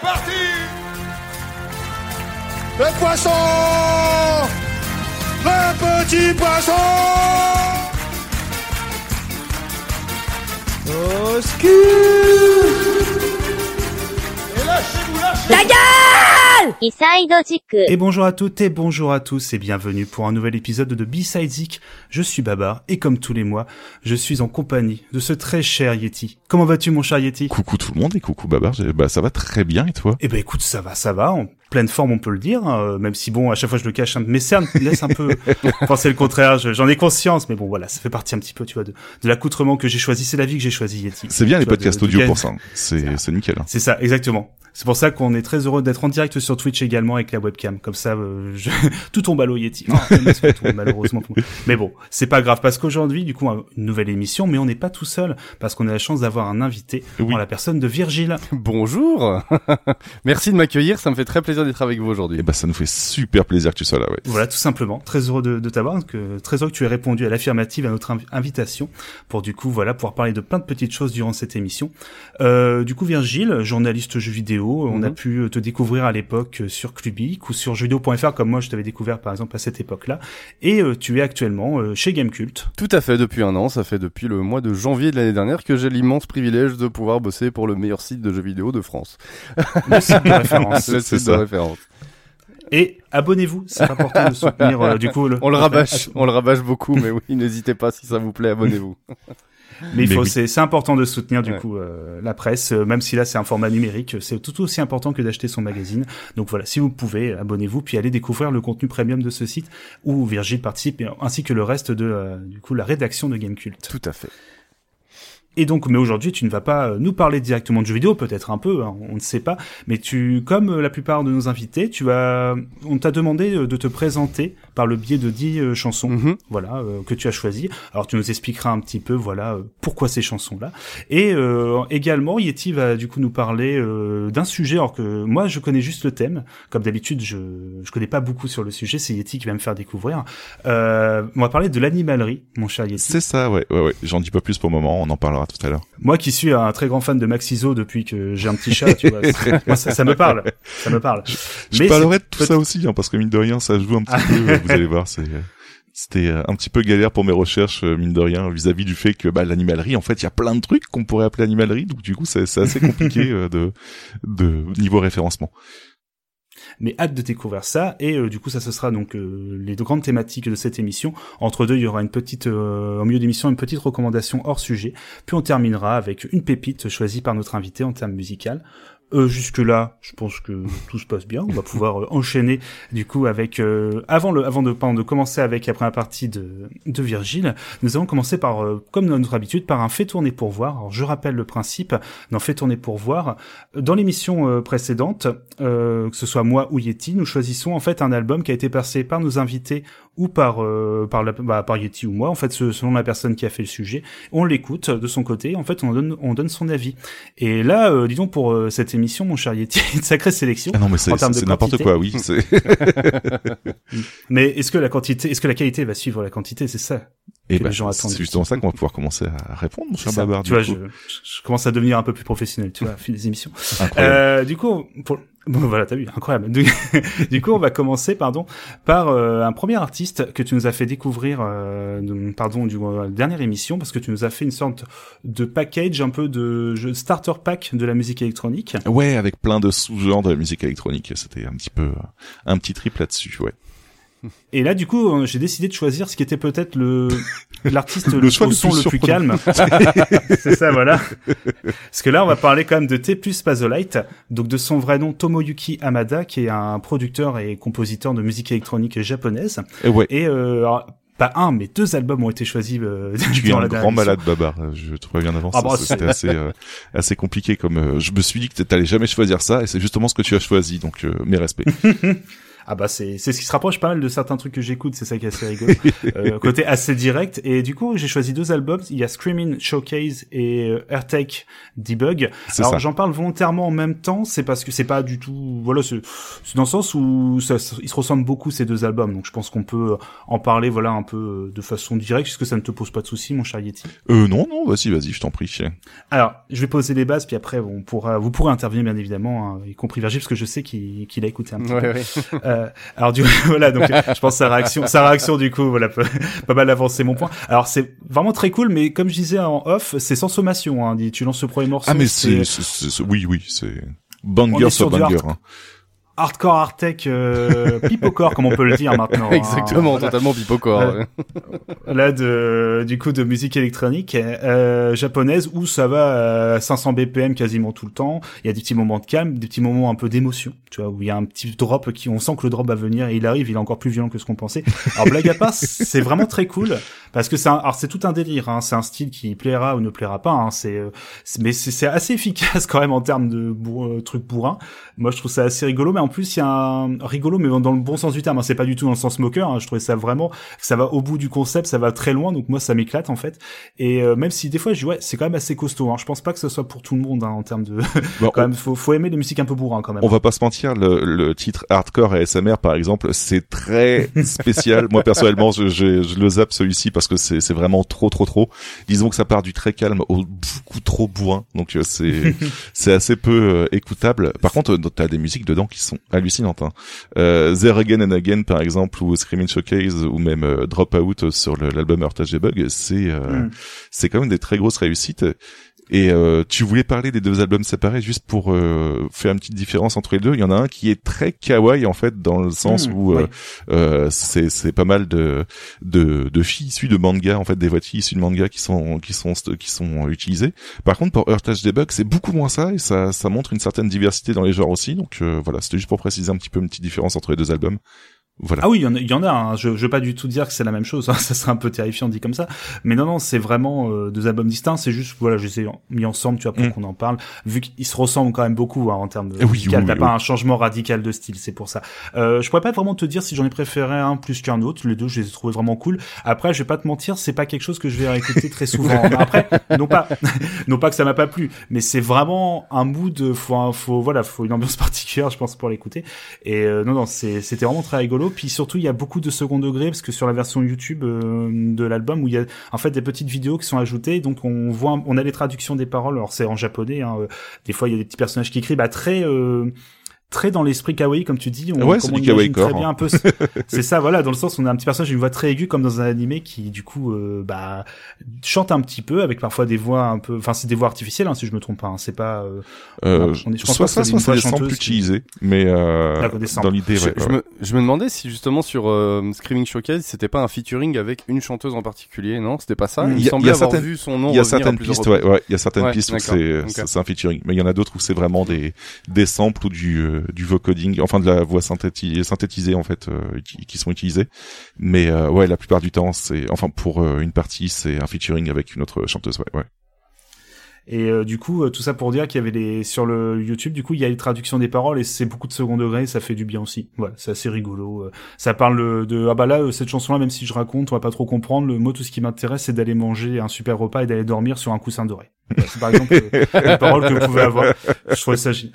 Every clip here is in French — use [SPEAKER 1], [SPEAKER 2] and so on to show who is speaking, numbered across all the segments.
[SPEAKER 1] C'est parti.
[SPEAKER 2] Le poisson. Le petit poisson. Au ski
[SPEAKER 1] Et lâchez-vous, lâchez-vous.
[SPEAKER 3] Ta gueule
[SPEAKER 4] Et bonjour à toutes et bonjour à tous et bienvenue pour un nouvel épisode de B-Side Zik. Je suis Babar et comme tous les mois, je suis en compagnie de ce très cher Yeti. Comment vas-tu mon cher Yeti?
[SPEAKER 5] Coucou tout le monde et coucou Babar, bah ça va très bien et toi?
[SPEAKER 4] Eh ben écoute, ça va, ça va, pleine forme on peut le dire, hein, même si bon, à chaque fois je le cache, un... mes cernes me laissent un peu penser le contraire, je- j'en ai conscience, mais bon voilà, ça fait partie un petit peu, tu vois, de, de l'accoutrement que j'ai choisi, c'est la vie que j'ai choisi Yeti.
[SPEAKER 5] C'est bien les
[SPEAKER 4] vois,
[SPEAKER 5] podcasts
[SPEAKER 4] de-
[SPEAKER 5] audio pour ça, hein. c'est c'est nickel. hein.
[SPEAKER 4] C'est ça, exactement. C'est pour ça qu'on est très heureux d'être en direct sur Twitch également avec la webcam. Comme ça, euh, je... tout tombe à l'eau Yeti. Mais c'est tout, malheureusement. pour moi. Mais bon, c'est pas grave parce qu'aujourd'hui, du coup, une nouvelle émission, mais on n'est pas tout seul parce qu'on a la chance d'avoir un invité
[SPEAKER 5] Oui.
[SPEAKER 4] en la personne de Virgile.
[SPEAKER 6] Bonjour Merci de m'accueillir, ça me fait très plaisir d'être avec vous
[SPEAKER 5] Et
[SPEAKER 6] aujourd'hui.
[SPEAKER 5] bah ça nous fait super plaisir que tu sois là, ouais.
[SPEAKER 4] Voilà, tout simplement. Très heureux de, de t'avoir, que très heureux que tu aies répondu à l'affirmative à notre invi- invitation pour du coup, voilà, pouvoir parler de plein de petites choses durant cette émission. Euh, du coup, Virgile, journaliste jeux vidéo, on a
[SPEAKER 6] Mhm.
[SPEAKER 4] pu te découvrir à l'époque sur Clubic ou sur jeuxvideo.fr comme moi je t'avais découvert par exemple à cette époque-là. Et euh, tu es actuellement euh, chez Gamecult.
[SPEAKER 6] Tout à fait, depuis un an, ça fait depuis le mois de janvier de l'année dernière que j'ai l'immense privilège de pouvoir bosser pour le meilleur site de jeux vidéo de France.
[SPEAKER 4] Le site de référence.
[SPEAKER 6] le
[SPEAKER 5] c'est
[SPEAKER 6] site de
[SPEAKER 5] ça.
[SPEAKER 6] référence.
[SPEAKER 4] Et abonnez-vous, c'est important de soutenir euh, du coup le.
[SPEAKER 6] On le rabâche, on le rabâche beaucoup, mais oui, n'hésitez pas si ça vous plaît, abonnez-vous.
[SPEAKER 4] Mais
[SPEAKER 5] oui.
[SPEAKER 4] c'est, important de soutenir du
[SPEAKER 6] Ouais.
[SPEAKER 4] coup euh, la presse, euh, même si là c'est un format numérique, c'est tout aussi important que d'acheter son magazine. Donc voilà, si vous pouvez, abonnez-vous puis allez découvrir le contenu premium de ce site où Virgile participe, et- ainsi que le reste de euh, du coup la rédaction de Gamecult.
[SPEAKER 6] Tout à fait.
[SPEAKER 4] Et donc, mais aujourd'hui, tu ne vas pas euh, nous parler directement de jeux vidéo, peut-être un peu, hein, on ne sait pas, mais tu, comme euh, la plupart de nos invités, tu vas, on t'a demandé euh, de te présenter par le biais de 10 euh, chansons,
[SPEAKER 6] Mhm.
[SPEAKER 4] voilà, euh, que tu as choisies. Alors, tu nous expliqueras un petit peu, voilà, pourquoi ces chansons-là. Et euh, également, Yeti va du coup nous parler euh, d'un sujet, alors que moi, je connais juste le thème. Comme d'habitude, je je connais pas beaucoup sur le sujet. C'est Yeti qui va me faire découvrir. Euh, on va parler de l'animalerie, mon cher Yeti.
[SPEAKER 5] C'est ça, ouais, ouais, ouais. J'en dis pas plus pour le moment, on en parlera tout à l'heure.
[SPEAKER 4] Moi qui suis un très grand fan de Max Iso depuis que j'ai un petit chat, tu vois, moi, ça, ça me parle, ça me parle.
[SPEAKER 5] Je
[SPEAKER 4] Mais
[SPEAKER 5] parlerai de tout ça aussi, hein, parce que mine de rien, ça joue un petit peu, vous allez voir, c'est... C'était euh, un petit peu galère pour mes recherches, euh, mine de rien, vis-à-vis du fait que bah, l'animalerie, en fait, il y a plein de trucs qu'on pourrait appeler animalerie, donc du coup, c'est c'est assez compliqué euh, de, de niveau référencement.
[SPEAKER 4] Mais hâte de découvrir ça et euh, du coup ça ce sera donc euh, les deux grandes thématiques de cette émission. Entre deux il y aura une petite euh, au milieu d'émission une petite recommandation hors sujet. Puis on terminera avec une pépite choisie par notre invité en termes musical. Euh, jusque là, je pense que tout se passe bien. On va pouvoir euh, enchaîner du coup avec euh, avant le avant de pardon, de commencer avec la première partie de de Virgile. Nous allons commencer par euh, comme notre habitude par un fait tourner pour voir. Alors je rappelle le principe d'un fait tourner pour voir. Dans l'émission euh, précédente, que ce soit moi ou Yeti, nous choisissons en fait un album qui a été passé par nos invités ou par par, la, bah, par Yeti ou moi, en fait selon la personne qui a fait le sujet. On l'écoute de son côté, en fait on donne on donne son avis. Et là, disons pour cette émission, mon cher Yeti, une sacrée sélection.
[SPEAKER 5] Ah non, mais c'est n'importe quoi, oui.
[SPEAKER 4] Mais est-ce que la quantité, est-ce que la qualité va suivre la quantité? C'est ça.
[SPEAKER 5] Et
[SPEAKER 4] que
[SPEAKER 5] bah,
[SPEAKER 4] les gens attendent.
[SPEAKER 5] c'est justement ça qu'on va pouvoir commencer à répondre, mon cher. Babar,
[SPEAKER 4] tu vois, je, je commence à devenir un peu plus professionnel, tu vois, au fil des émissions. Euh, du coup, pour... bon, voilà, t'as vu, incroyable. Du, coup, on va commencer, pardon, par euh, un premier artiste que tu nous as fait découvrir, euh, pardon, du euh, dernière émission, parce que tu nous as fait une sorte de package, un peu de starter pack de la musique électronique.
[SPEAKER 5] Ouais, avec plein de sous-genres de la musique électronique. C'était un petit peu un petit trip là-dessus, ouais.
[SPEAKER 4] Et là, du coup, euh, j'ai décidé de choisir ce qui était peut-être le l'artiste
[SPEAKER 5] Le
[SPEAKER 4] le,
[SPEAKER 5] choix
[SPEAKER 4] au
[SPEAKER 5] le
[SPEAKER 4] son
[SPEAKER 5] plus
[SPEAKER 4] le plus calme. C'est ça, voilà. Parce que là, on va parler quand même de T plus Pazolite, donc de son vrai nom Tomoyuki Hamada, qui est un producteur et compositeur de musique électronique japonaise.
[SPEAKER 5] Et ouais.
[SPEAKER 4] Et euh, pas un, mais deux albums ont été choisis. Euh,
[SPEAKER 5] Tu es un
[SPEAKER 4] la
[SPEAKER 5] grand malade, Babar. Je te préviens d'avance.
[SPEAKER 4] Ah bah,
[SPEAKER 5] C'était assez, euh, assez compliqué. Comme euh, je me suis dit que t'allais jamais choisir ça, et c'est justement ce que tu as choisi. Donc euh, mes respects.
[SPEAKER 4] Ah bah c'est c'est ce qui se rapproche pas mal de certains trucs que j'écoute, c'est ça qui est assez rigolo. euh, côté assez direct. Et du coup, j'ai choisi deux albums. Il y a Screaming Showcase et euh, Airtech Debug. Alors j'en parle volontairement en même temps, c'est parce que c'est pas du tout. Voilà, c'est c'est dans le sens où ça, ils se ressemblent beaucoup ces deux albums. Donc je pense qu'on peut en parler, voilà, un peu euh, de façon directe, puisque ça ne te pose pas de soucis, mon cher Yeti.
[SPEAKER 5] Euh, non, non, vas-y, vas-y, je t'en prie.
[SPEAKER 4] Alors, je vais poser les bases, puis après, on pourra, vous pourrez intervenir bien évidemment, hein, y compris Virgile, parce que je sais qu'il qu'il a écouté un petit
[SPEAKER 6] Ouais,
[SPEAKER 4] peu.
[SPEAKER 6] ouais.
[SPEAKER 4] Euh, alors du voilà, donc je pense sa réaction, sa réaction du coup, voilà, peut pas mal avancer mon point. Alors c'est vraiment très cool, mais comme je disais en off, c'est sans sommation. Hein, tu lances ce premier morceau.
[SPEAKER 5] Ah, mais c'est, oui, oui, c'est banger sur banger. hein.
[SPEAKER 4] Hardcore, hardtech, euh, pipocore, comme on peut le dire maintenant. hein.
[SPEAKER 6] Exactement,
[SPEAKER 4] Voilà.
[SPEAKER 6] totalement pipocore.
[SPEAKER 4] Euh, là de du coup de musique électronique euh, japonaise où ça va à 500 BPM quasiment tout le temps. Il y a des petits moments de calme, des petits moments un peu d'émotion, tu vois, où il y a un petit drop qui on sent que le drop va venir et il arrive, il est encore plus violent que ce qu'on pensait. Alors blague à part, c'est vraiment très cool parce que c'est alors c'est tout un délire, hein, c'est un style qui plaira ou ne plaira pas, hein, c'est euh, c'est- mais c'est assez efficace quand même en termes de bourr- euh, trucs bourrin. Moi je trouve ça assez rigolo, mais en plus il y a un rigolo mais dans le bon sens du terme, hein, c'est pas du tout dans le sens moqueur. hein, je trouvais ça vraiment ça va au bout du concept, ça va très loin, donc moi ça m'éclate en fait. Et euh, même si des fois je dis ouais, c'est quand même assez costaud. Hein. Je pense pas que ce soit pour tout le monde en termes de.
[SPEAKER 5] Bon,
[SPEAKER 4] quand même, faut, faut aimer les musiques un peu bourrin quand même.
[SPEAKER 5] On va pas se mentir, le, le titre hardcore ASMR par exemple, c'est très spécial. Moi personnellement, je, je, je le zappe celui-ci parce que c'est vraiment trop trop trop. Disons que ça part du très calme au beaucoup trop bourrin, donc euh, c'est c'est assez peu euh, écoutable. Par contre, t'as des musiques dedans qui sont hallucinantes. Hein. Euh, There Again and Again par exemple, ou Screaming Showcase, ou même euh, Drop Out sur l'album Heritage Bug, c'est euh,
[SPEAKER 4] Mm.
[SPEAKER 5] c'est quand même des très grosses réussites. Et euh, tu voulais parler des deux albums séparés juste pour euh, faire une petite différence entre les deux. Il y en a un qui est très kawaii en fait dans le sens
[SPEAKER 4] Mm,
[SPEAKER 5] où euh, euh, c'est c'est pas mal de de de filles issues de manga en fait des voix de filles issues de manga qui sont qui sont qui sont utilisées. Par contre pour Earth Debug c'est beaucoup moins ça et ça ça montre une certaine diversité dans les genres aussi. Donc euh, voilà c'était juste pour préciser un petit peu une petite différence entre les deux albums. Voilà.
[SPEAKER 4] Ah oui, il y en a, y en a hein. je, je veux pas du tout dire que c'est la même chose, hein. ça serait un peu terrifiant dit comme ça. Mais non, non, c'est vraiment euh, deux albums distincts. C'est juste, voilà, je les ai mis ensemble, tu vois, pour
[SPEAKER 5] Mm.
[SPEAKER 4] qu'on en parle. Vu qu'ils se ressemblent quand même beaucoup hein, en termes de
[SPEAKER 5] Oui,
[SPEAKER 4] musical,
[SPEAKER 5] oui,
[SPEAKER 4] t'as
[SPEAKER 5] oui,
[SPEAKER 4] pas un changement radical de style, c'est pour ça. Euh, je pourrais pas vraiment te dire si j'en ai préféré un plus qu'un autre. Les deux, je les ai trouvés vraiment cool. Après, je vais pas te mentir, c'est pas quelque chose que je vais réécouter très souvent. Après, non pas, non pas que ça m'a pas plu, mais c'est vraiment un mood. Faut, un- faut, voilà, faut une ambiance particulière, je pense, pour l'écouter. Et euh, non, non, c'était vraiment très rigolo. Puis surtout, il y a beaucoup de second degré parce que sur la version YouTube euh, de l'album, où il y a en fait des petites vidéos qui sont ajoutées, donc on voit, on a les traductions des paroles. Alors c'est en japonais. Hein, euh, des fois, il y a des petits personnages qui écrivent, bah, très euh, très dans l'esprit kawaii comme tu dis on,
[SPEAKER 5] Ouais,
[SPEAKER 4] comme
[SPEAKER 5] c'est
[SPEAKER 4] on
[SPEAKER 5] du kawaii
[SPEAKER 4] imagine très
[SPEAKER 5] core,
[SPEAKER 4] bien
[SPEAKER 5] hein.
[SPEAKER 4] un peu c'est ça voilà dans le sens où on a un petit personnage une voix très aiguë comme dans un animé qui du coup euh, bah chante un petit peu avec parfois des voix un peu enfin c'est des voix artificielles hein, si je me trompe pas hein, c'est pas euh,
[SPEAKER 5] Euh,
[SPEAKER 4] Non, on est- je pense
[SPEAKER 5] soit
[SPEAKER 4] pas
[SPEAKER 5] ça,
[SPEAKER 4] c'est
[SPEAKER 5] soit des samples utilisés, mais euh, dans l'idée,
[SPEAKER 6] Je,
[SPEAKER 5] ouais,
[SPEAKER 6] je
[SPEAKER 5] ouais.
[SPEAKER 6] me, je me demandais si justement sur euh, Screaming Showcase, c'était pas un featuring avec une chanteuse en particulier, non? C'était pas ça? Il
[SPEAKER 5] Il y
[SPEAKER 6] semblait
[SPEAKER 5] y a
[SPEAKER 6] avoir
[SPEAKER 5] certaines-
[SPEAKER 6] vu son nom
[SPEAKER 5] Il y a certaines pistes, ouais, il y a certaines pistes où c'est un featuring, mais il y en a d'autres où c'est vraiment des des samples ou du du vocoding, enfin de la voix synthétisée, synthétisée en fait, euh, qui, qui sont utilisés. Mais euh, ouais, la plupart du temps, c'est enfin pour euh, une partie, c'est un featuring avec une autre chanteuse, ouais, ouais.
[SPEAKER 4] Et euh, du coup, euh, tout ça pour dire qu'il y avait les sur le YouTube, du coup, il y a les traductions des paroles et c'est beaucoup de second degré, ça fait du bien aussi. Voilà, c'est assez rigolo. euh. Ça parle de ah bah là euh, cette chanson-là, même si je raconte, on va pas trop comprendre. Le mot, tout ce qui m'intéresse, c'est d'aller manger un super repas et d'aller dormir sur un coussin doré. C'est par exemple euh, les paroles que vous pouvez avoir. Je trouvais ça génial.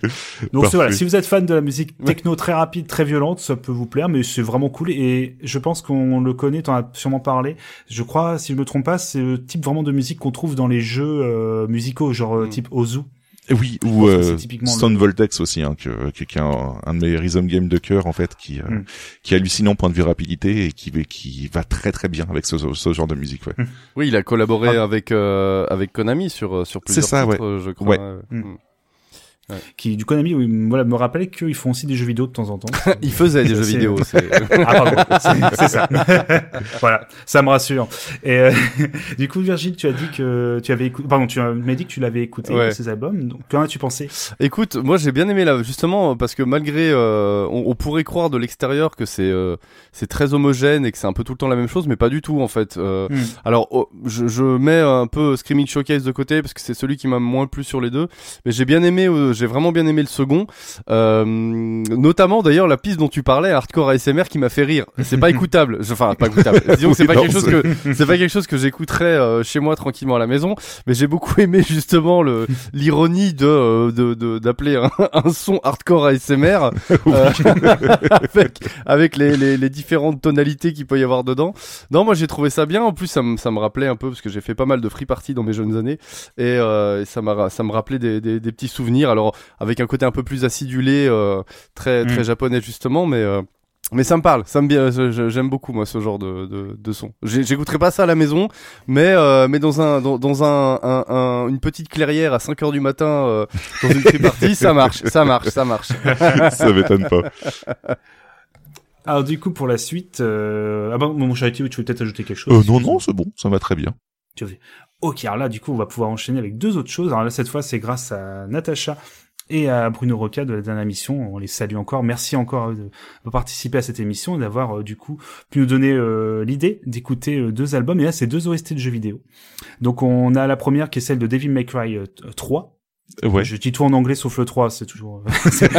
[SPEAKER 4] Donc voilà, si vous êtes fan de la musique techno très rapide, très violente, ça peut vous plaire, mais c'est vraiment cool et je pense qu'on le connaît, t'en as sûrement parlé. Je crois, si je me trompe pas, c'est le type vraiment de musique qu'on trouve dans les jeux euh, musicaux, genre euh,
[SPEAKER 6] Mm.
[SPEAKER 4] type Ozu.
[SPEAKER 5] Et oui, ou euh, Stone
[SPEAKER 4] le-
[SPEAKER 5] Voltex aussi, hein, que, qui, qui est un, un de mes rhythm games de cœur en fait, qui euh,
[SPEAKER 4] Mm.
[SPEAKER 5] qui est hallucinant point de vue rapidité et qui qui va très très bien avec ce, ce genre de musique, ouais.
[SPEAKER 6] Oui, il a collaboré
[SPEAKER 4] Ah.
[SPEAKER 6] avec euh, avec Konami sur euh, sur plusieurs
[SPEAKER 5] ça,
[SPEAKER 6] titres, euh, je crois.
[SPEAKER 5] Ouais.
[SPEAKER 6] euh,
[SPEAKER 4] Mm. Qui du Konami oui, voilà me rappelait qu'ils font aussi des jeux vidéo de temps en temps.
[SPEAKER 6] Il faisait des jeux vidéo. c'est-
[SPEAKER 4] ah pardon, c'est c'est ça. voilà, ça me rassure. Et euh, du coup Virgile, tu as dit que tu avais écouté pardon, tu m'as dit que tu l'avais écouté
[SPEAKER 6] Ouais.
[SPEAKER 4] ces albums. Donc qu'en as-tu pensé?
[SPEAKER 6] Écoute, moi j'ai bien aimé là, justement parce que malgré, euh, on, on pourrait croire de l'extérieur que c'est euh, c'est très homogène et que c'est un peu tout le temps la même chose, mais pas du tout en fait. Euh,
[SPEAKER 4] Hmm.
[SPEAKER 6] Alors, oh, je, je mets un peu Screaming Showcase de côté parce que c'est celui qui m'a moins plu sur les deux. Mais j'ai bien aimé, euh, j'ai vraiment bien aimé le second, euh, notamment d'ailleurs la piste dont tu parlais, hardcore ASMR, qui m'a fait rire. C'est pas écoutable, enfin pas écoutable. Disons c'est pas quelque chose que c'est pas quelque chose que j'écouterais euh, chez moi tranquillement à la maison, mais j'ai beaucoup aimé justement le l'ironie de euh, de de- d'appeler un, un son hardcore ASMR euh, avec avec les, les les différentes tonalités qu'il peut y avoir dedans. Non, moi j'ai trouvé ça bien. En plus, ça me ça me rappelait un peu parce que j'ai fait pas mal de free party dans mes jeunes années et, et ça m'a ça me rappelait des, des des petits souvenirs. Alors avec un côté un peu plus acidulé, euh, très très
[SPEAKER 4] Mm.
[SPEAKER 6] japonais justement, mais euh, mais ça me parle, ça me j'aime beaucoup moi ce genre de de, de son. J'écouterai pas ça à la maison, mais euh, mais dans un dans, dans un, un, un- une petite clairière à 5 heures du matin euh, dans une party, ça marche, ça marche, ça marche.
[SPEAKER 5] ça m'étonne pas.
[SPEAKER 4] Alors du coup pour la suite, euh... ah bon mon charité, tu veux peut-être ajouter quelque chose
[SPEAKER 5] Euh, non, non, c'est bon, ça va très bien.
[SPEAKER 4] Ok, alors là, du coup, on va pouvoir enchaîner avec deux autres choses. Alors là, cette fois, c'est grâce à Natacha et à Bruno Roca de la dernière émission. On les salue encore. Merci encore de, participer à cette émission et d'avoir, euh, du coup, pu nous donner euh, l'idée d'écouter euh, deux albums. Et là, c'est deux OST de jeux vidéo. Donc, on a la première qui est celle de Devil May Cry euh, 3.
[SPEAKER 5] Ouais.
[SPEAKER 4] Je dis tout en anglais sauf le 3, c'est toujours... c'est-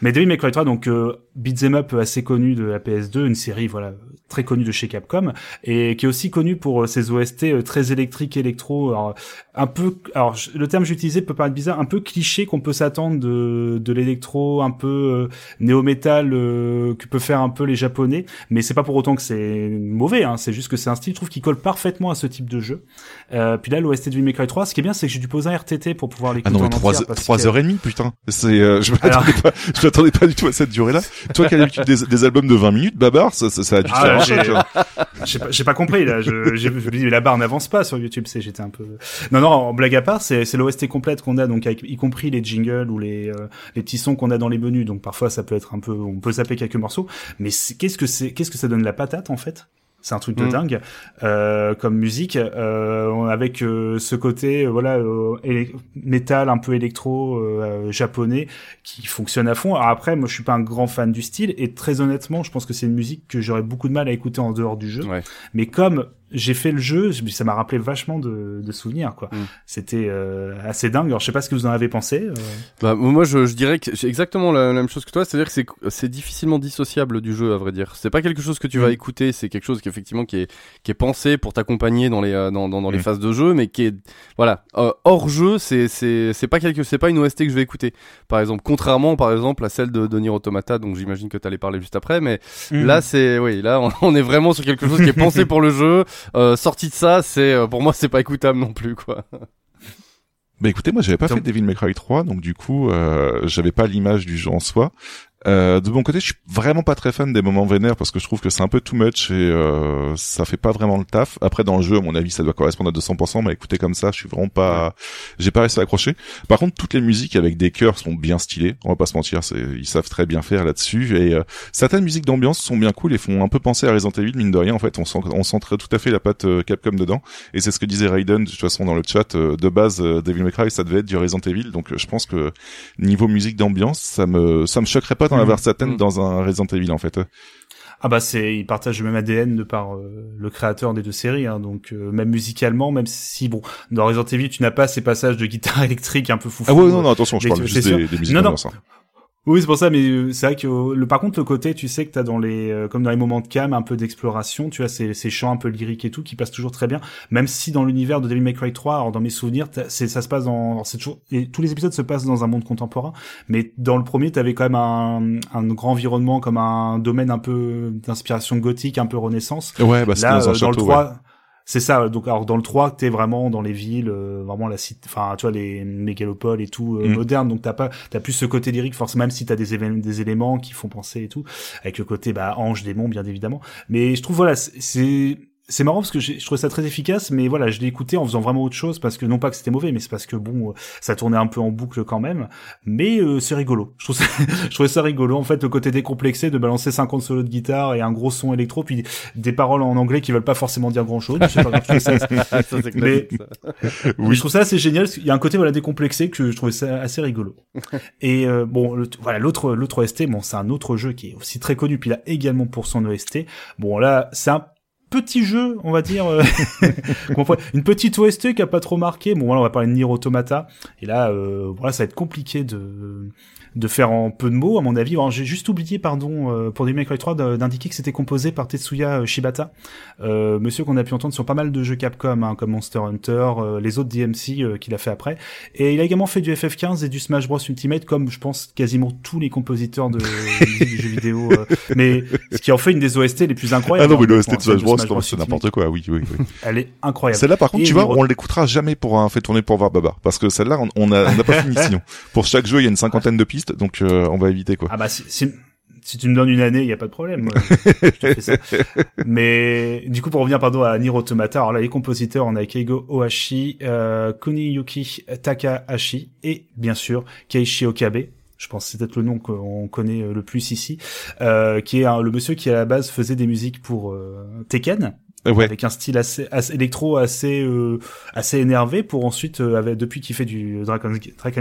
[SPEAKER 4] mais Devil May Cry 3, donc euh, beat'em up assez connu de la PS2, une série voilà très connue de chez Capcom et qui est aussi connue pour euh, ses OST euh, très électriques, électro, alors, un peu, alors le terme que j'ai utilisé peut paraître bizarre, un peu cliché qu'on peut s'attendre de de l'électro, un peu euh, néo-metal euh, que peut faire un peu les japonais, mais c'est pas pour autant que c'est mauvais, hein, c'est juste que c'est un style, je trouve, qui colle parfaitement à ce type de jeu. Euh, puis là, l'OST de Devil May Cry 3, ce qui est bien, c'est que j'ai dû poser un Pour pouvoir
[SPEAKER 5] Ah
[SPEAKER 4] l'écouter
[SPEAKER 5] non, mais
[SPEAKER 4] en
[SPEAKER 5] trois,
[SPEAKER 4] entière, parce
[SPEAKER 5] trois
[SPEAKER 4] que-
[SPEAKER 5] heures et demie, putain. C'est, euh, je
[SPEAKER 4] Alors-
[SPEAKER 5] m'attendais pas, je m'attendais pas du tout à cette durée-là. Toi qui as l'habitude des, des albums de 20 minutes, Babar, ça, ça, ça a dû te
[SPEAKER 4] Ah,
[SPEAKER 5] faire
[SPEAKER 4] j'ai-
[SPEAKER 5] hein.
[SPEAKER 4] J'ai pas, pas compris là. Je, je la barre n'avance pas sur YouTube. C'est, j'étais un peu. Non, non. En blague à part, c'est, c'est l'OST complète qu'on a, donc avec, y compris les jingles ou les, euh, les petits sons qu'on a dans les menus. Donc parfois, ça peut être un peu, on peut zapper quelques morceaux. Mais qu'est-ce que c'est, qu'est-ce que ça donne la patate en fait? C'est un truc de
[SPEAKER 6] Mm.
[SPEAKER 4] dingue euh, comme musique, euh, avec euh, ce côté, euh, voilà, euh, métal un peu électro euh, japonais qui fonctionne à fond. Alors après, moi, je suis pas un grand fan du style et très honnêtement, je pense que c'est une musique que j'aurais beaucoup de mal à écouter en dehors du jeu.
[SPEAKER 6] Ouais.
[SPEAKER 4] Mais comme j'ai fait le jeu, je- ça m'a rappelé vachement de, de souvenirs, quoi.
[SPEAKER 6] Mm.
[SPEAKER 4] C'était euh, assez dingue. Alors, je sais pas ce que vous en avez pensé. euh.
[SPEAKER 6] Bah, moi, je, je dirais que j'ai exactement la, la même chose que toi, c'est-à-dire que c'est, c'est difficilement dissociable du jeu, à vrai dire. C'est pas quelque chose que tu vas
[SPEAKER 4] Mm.
[SPEAKER 6] écouter, c'est quelque chose qui effectivement qui est, qui est pensé pour t'accompagner dans les, euh, dans, dans, dans les
[SPEAKER 5] Mm.
[SPEAKER 6] phases de jeu, mais qui est, voilà, euh, hors jeu, c'est, c'est, c'est pas quelque, c'est pas une OST que je vais écouter. Par exemple, contrairement, par exemple, à celle de, de Nier Automata, donc j'imagine que t'allais parler juste après, mais Là, c'est oui, là, on, on est vraiment sur quelque chose qui est pensé pour le jeu. Euh, sorti de ça, c'est euh, pour moi, c'est pas écoutable non plus, quoi.
[SPEAKER 5] Bah écoutez, moi j'avais pas fait Devil May Cry 3, donc du coup euh, j'avais pas l'image du jeu en soi. Euh, de mon côté, je suis vraiment pas très fan des moments vénères parce que je trouve que c'est un peu too much et euh, ça fait pas vraiment le taf. Après dans le jeu, à mon avis, ça doit correspondre à 200%, mais écoutez comme ça, je suis vraiment pas, j'ai pas réussi à accrocher. Par contre, toutes les musiques avec des chœurs sont bien stylées. On va pas se mentir, ils savent très bien faire là-dessus et euh, certaines musiques d'ambiance sont bien cool et font un peu penser à Resident Evil mine de rien. En fait, on sent on sent tout à fait la patte euh, Capcom dedans et c'est ce que disait Raiden de toute façon dans le chat euh, de base euh, Devil May Cry ça devait être du Resident Evil donc je pense que niveau musique d'ambiance ça me ça me choquerait pas d'en avoir certaines
[SPEAKER 6] Mhm.
[SPEAKER 5] dans un Resident Evil en fait
[SPEAKER 4] Ah bah c'est, ils partagent le même ADN de par euh, le créateur des deux séries, hein, donc euh, même musicalement, même si bon, dans Resident Evil, tu n'as pas ces passages de guitare électrique un peu fou.
[SPEAKER 5] ah ouais non non attention je
[SPEAKER 4] mais
[SPEAKER 5] parle juste des musiques
[SPEAKER 4] Non, non. Oui, c'est pour ça, mais euh, c'est vrai que euh, le, par contre, le côté, tu sais que t'as dans les, euh, comme dans les moments de calme, un peu d'exploration, tu vois, ces, ces chants un peu lyriques et tout, qui passent toujours très bien, même si dans l'univers de Devil May Cry 3, alors dans mes souvenirs, c'est, ça se passe dans, c'est toujours, et tous les épisodes se passent dans un monde contemporain, mais dans le premier, t'avais quand même un, un grand environnement, comme un domaine un peu d'inspiration gothique, un peu renaissance.
[SPEAKER 5] ouais bah
[SPEAKER 4] Là,
[SPEAKER 5] dans un
[SPEAKER 4] euh, dans le
[SPEAKER 5] ouais.
[SPEAKER 4] 3, c'est ça. Donc, alors dans le 3, t'es vraiment dans les villes, euh, vraiment la cité, enfin, tu vois, les mégalopoles et tout euh,
[SPEAKER 5] Mm.
[SPEAKER 4] moderne. Donc t'as pas, t'as plus ce côté lyrique, forcément, même si t'as des, des éléments qui font penser et tout, avec le côté bah ange, démon, bien évidemment. Mais je trouve voilà, c'est- c'est marrant parce que je trouvais ça très efficace, mais voilà, je l'ai écouté en faisant vraiment autre chose parce que non pas que c'était mauvais, mais c'est parce que bon, euh, ça tournait un peu en boucle quand même. Mais euh, c'est rigolo. Je trouve ça, je trouvais ça rigolo en fait le côté décomplexé de balancer 50 solos de guitare et un gros son électro puis des paroles en anglais qui veulent pas forcément dire grand chose. C'est pas grave, je ça-
[SPEAKER 6] Ça,
[SPEAKER 4] Mais- mais je trouve ça assez génial. qu'il y a un côté voilà décomplexé que je trouvais ça assez rigolo. Et euh, bon, le- voilà l'autre l'autre OST, bon c'est un autre jeu qui est aussi très connu. Puis là également pour son OST. Bon là c'est un petit jeu, on va dire, euh, une petite OST qui a pas trop marqué. Bon, voilà, on va parler de Nier Automata. Et là, euh, voilà, ça va être compliqué de de faire en peu de mots, à mon avis. J'ai juste oublié, pardon, euh, pour Devil May 3, d'indiquer que c'était composé par Tetsuya euh, Shibata, euh, monsieur qu'on a pu entendre sur pas mal de jeux Capcom, hein, comme Monster Hunter, euh, les autres DMC qu'il a fait après. Et il a également fait du FF15 et du Smash Bros Ultimate, comme je pense quasiment tous les compositeurs de, de jeux vidéo. mais ce qui en fait une des OST les plus incroyables.
[SPEAKER 5] Ah non, mais l'OST de Smash Bros, c'est n'importe quoi, oui, oui, oui.
[SPEAKER 4] Elle est incroyable.
[SPEAKER 5] Celle-là, par contre, tu vois, on l'écoutera jamais pour un fait tourner pour voir Baba, parce que celle-là, on a, on n'a pas fini sinon. Pour chaque jeu, il y a une cinquantaine de pistes, donc on va éviter quoi.
[SPEAKER 4] Ah bah si, si, tu me donnes une année, il y a pas de problème. Mais du coup, pour revenir pardon à Nier Automata, alors là les compositeurs, on a Keigo Ohashi, euh, Kuniyuki Takahashi et bien sûr Keiichi Okabe. Je pense que c'est peut-être le nom qu'on connaît le plus ici, euh, qui est le monsieur qui à la base faisait des musiques pour euh, Tekken,
[SPEAKER 5] Ouais.
[SPEAKER 4] avec un style assez, assez électro assez euh, assez énervé pour ensuite euh, avec, depuis qu'il fait du Dragon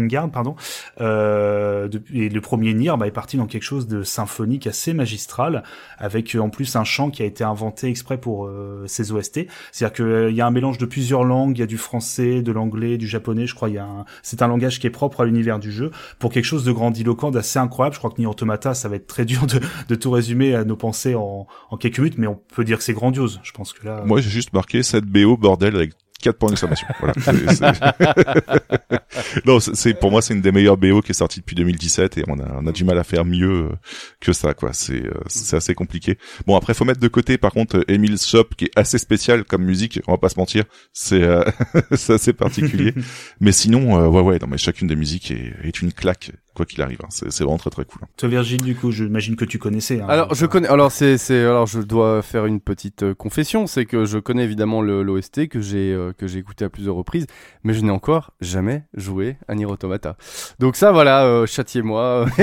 [SPEAKER 4] Guard pardon euh, depuis, et le premier Nier bah, est parti dans quelque chose de symphonique assez magistral avec euh, en plus un chant qui a été inventé exprès pour euh, ces OST c'est-à-dire que il y a un mélange de plusieurs langues il y a du français de l'anglais du japonais je crois il y a un... c'est un langage qui est propre à l'univers du jeu pour quelque chose de grandiloquent d'assez incroyable. Je crois que Nier Automata ça va être très dur de, de tout résumer à nos pensées en, en quelques minutes mais on peut dire que c'est grandiose je pense
[SPEAKER 5] moi, j'ai juste marqué cette BO bordel avec 4 points d'exclamation. voilà. non, c'est pour moi c'est une des meilleures BO qui est sortie depuis 2017 et on a on a du mal à faire mieux euh, que ça quoi. C'est euh, c'est assez compliqué. Bon après faut mettre de côté par contre Emile Shop qui est assez spécial comme musique. On va pas se mentir, c'est euh, c'est assez particulier. mais sinon ouais ouais non mais chacune des musiques est, est une claque quoi qu'il arrive. Hein. C'est vraiment très très cool. Hein.
[SPEAKER 4] Toi Virgile, du coup, j'imagine que tu connaissais. Hein,
[SPEAKER 6] alors je connais. Alors c'est c'est alors je dois faire une petite euh, confession, c'est que je connais évidemment l'OST que j'ai euh, que j'ai écouté à plusieurs reprises, mais je n'ai encore jamais joué à Nier Automata. Donc ça voilà, euh, châtiez-moi.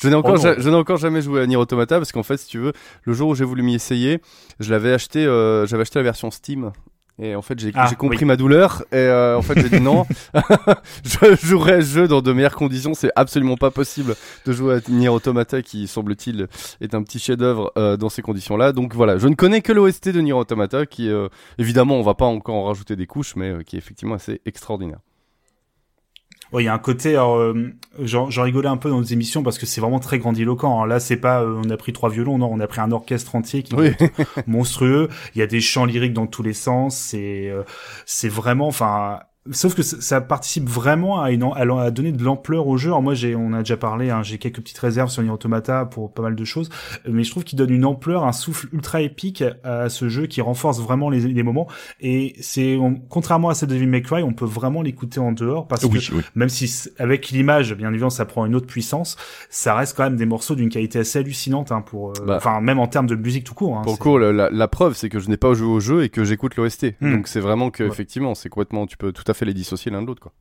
[SPEAKER 6] je n'ai encore oh je n'ai encore jamais joué à Nier Automata parce qu'en fait si tu veux, le jour où j'ai voulu m'y essayer, je l'avais acheté j'avais acheté la version Steam et en fait, j'ai ah, compris ma douleur. Et euh, en fait, j'ai dit non. je jouerai ce jeu dans de meilleures conditions. C'est absolument pas possible de jouer à Nier Automata, qui semble-t-il est un petit chef-d'œuvre euh, dans ces conditions-là. Donc voilà, je ne connais que l'OST de Nier Automata, qui euh, évidemment, on va pas encore en rajouter des couches, mais qui est effectivement assez extraordinaire.
[SPEAKER 4] Ouais, il y a un côté, alors, j'en rigolais un peu dans nos émissions parce que c'est vraiment très grandiloquent. Hein. Là, c'est pas, euh, on a pris trois violons, non, on a pris un orchestre entier qui est monstrueux. Il y a des chants lyriques dans tous les sens. C'est, euh, c'est vraiment, enfin, Sauf que ça participe vraiment à, une, à donner de l'ampleur au jeu. Alors moi, j'ai, on a déjà parlé, hein, j'ai quelques petites réserves sur Nier Automata pour pas mal de choses, mais je trouve qu'il donne une ampleur, un souffle ultra épique à ce jeu qui renforce vraiment les, les moments. Et c'est, contrairement à cette Devil May Cry, on peut vraiment l'écouter en dehors parce que même si avec l'image, bien évidemment, ça prend une autre puissance, ça reste quand même des morceaux d'une qualité assez hallucinante hein, pour, euh, bah. enfin même en termes de musique tout court. Hein,
[SPEAKER 6] pour court, la, la, preuve, c'est que je n'ai pas joué au jeu et que j'écoute l'OST. Hmm. Donc c'est vraiment que effectivement, c'est complètement, tu peux tout à fait les dissocier l'un de l'autre, quoi.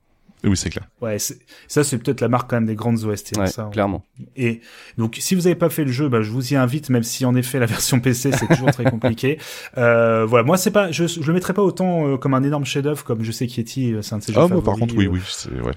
[SPEAKER 5] Oui, c'est clair.
[SPEAKER 4] Ouais, ça c'est peut-être la marque quand même des grandes OST.
[SPEAKER 6] Hein,
[SPEAKER 4] ça,
[SPEAKER 6] clairement.
[SPEAKER 4] Et donc, si vous n'avez pas fait le jeu, bah, je vous y invite, même si en effet la version PC c'est toujours très compliqué. Euh, voilà, moi c'est pas, je, je le mettrais pas autant euh, comme un énorme chef-d'œuvre comme je sais qu'Yeti, euh, c'est un de ses jeux
[SPEAKER 5] ah,
[SPEAKER 4] favoris.
[SPEAKER 5] par contre, oui, oui, c'est ouais.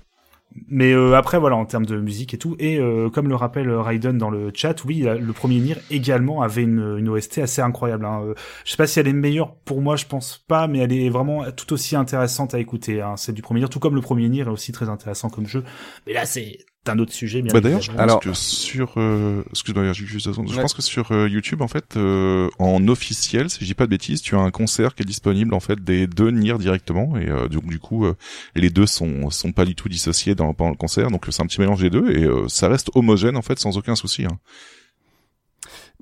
[SPEAKER 4] Mais euh, après voilà en termes de musique et tout et euh, comme le rappelle Raiden dans le chat, oui le premier Nier également avait une, une OST assez incroyable. Hein. Euh, je sais pas si elle est meilleure pour moi, je pense pas, mais elle est vraiment tout aussi intéressante à écouter. Hein. C'est du premier Nier, tout comme le premier Nier est aussi très intéressant comme jeu. Mais là c'est un autre sujet bien
[SPEAKER 5] bah d'ailleurs je pense que sur euh, excuse-moi juste je pense que sur euh, YouTube en fait euh, en officiel si je dis pas de bêtises tu as un concert qui est disponible en fait des deux Nier directement. Et euh, donc du coup les deux sont sont pas du tout dissociés dans pendant le concert. Donc c'est un petit mélange des deux. Et ça reste homogène en fait sans aucun souci hein.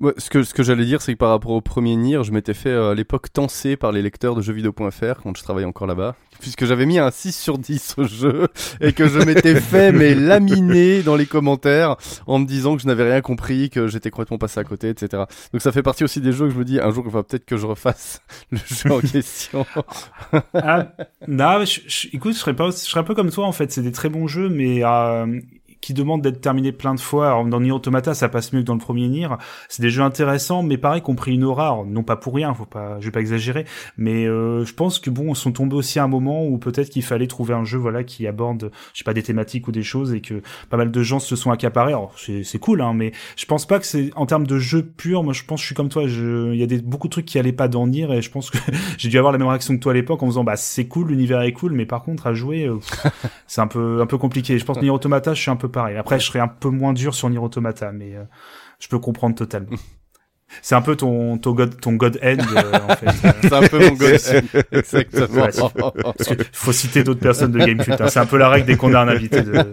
[SPEAKER 6] Ouais, ce que, ce que j'allais dire, c'est que par rapport au premier Nier, je m'étais fait à l'époque tenser par les lecteurs de jeuxvideo.fr quand je travaillais encore là-bas, puisque j'avais mis un 6 sur 10 au jeu et que je m'étais fait mais laminer dans les commentaires en me disant que je n'avais rien compris, que j'étais complètement passé à côté, etc. Donc ça fait partie aussi des jeux que je me dis un jour va peut-être que je refasse le jeu en question.
[SPEAKER 4] ah, non, je, écoute, je serais pas, je serais un peu comme toi en fait. C'est des très bons jeux, mais euh, qui demandent d'être terminés plein de fois. Alors, dans Nier Automata, ça passe mieux que dans le premier Nier. C'est des jeux intéressants, mais pareil, qui ont pris une aura. Alors, non pas pour rien, faut pas, je vais pas exagérer, mais euh, je pense que bon, ils sont tombés aussi à un moment où peut-être qu'il fallait trouver un jeu, voilà, qui aborde, je sais pas, des thématiques ou des choses, et que pas mal de gens se sont accaparés. Alors, c'est cool, hein, mais je pense pas que c'est en termes de jeu pur. Moi, je pense, je suis comme toi. Il y a des beaucoup de trucs qui allaient pas dans Nier, et je pense que j'ai dû avoir la même réaction que toi à l'époque en faisant, bah, c'est cool, l'univers est cool, mais par contre, à jouer, euh, c'est un peu, un peu compliqué. Je pense que Nier Automata, je suis un peu pareil. Après, je serais un peu moins dur sur Nier Automata, mais euh, je peux comprendre totalement. C'est un peu ton, ton God, ton God End, euh, en fait.
[SPEAKER 6] C'est un peu mon God End. Exactement.
[SPEAKER 4] parce que faut citer d'autres personnes de Gamecult. Hein. C'est un peu la règle dès qu'on a un invité de,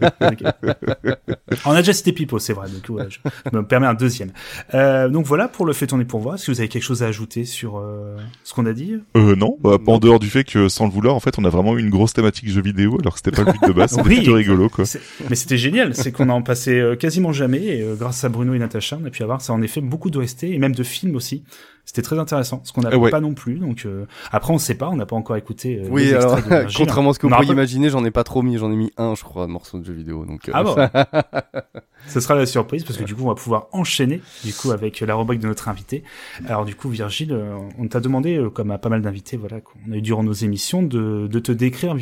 [SPEAKER 4] On a déjà cité Pipo, c'est vrai. Donc, ouais, je, me permets un deuxième. Euh, donc voilà pour le fait tourner pour voir. Est-ce que vous avez quelque chose à ajouter sur euh, ce qu'on a dit?
[SPEAKER 5] Euh, Non, bah, en dehors du fait que sans le vouloir, en fait, on a vraiment eu une grosse thématique jeu vidéo, alors que c'était pas le but de base. C'était oui, rigolo, quoi.
[SPEAKER 4] Mais c'était génial. C'est qu'on en passait euh, quasiment jamais. Et, euh, grâce à Bruno et Natacha, on a pu avoir ça en effet beaucoup d'OST et même de films aussi. C'était très intéressant, ce qu'on n'a pas non plus. Donc euh, après, on sait pas, on n'a pas encore écouté.
[SPEAKER 6] Euh, oui, alors contrairement à ce que vous pourriez imaginer, j'en ai pas trop mis, j'en ai mis un, je crois, morceau de jeu vidéo. Donc euh,
[SPEAKER 4] ah bon. Ce sera la surprise parce que du coup, on va pouvoir enchaîner du coup avec la rubrique de notre invité. Alors du coup, Virgile, on t'a demandé, comme à pas mal d'invités, voilà, qu'on a eu durant nos émissions, de, de te décrire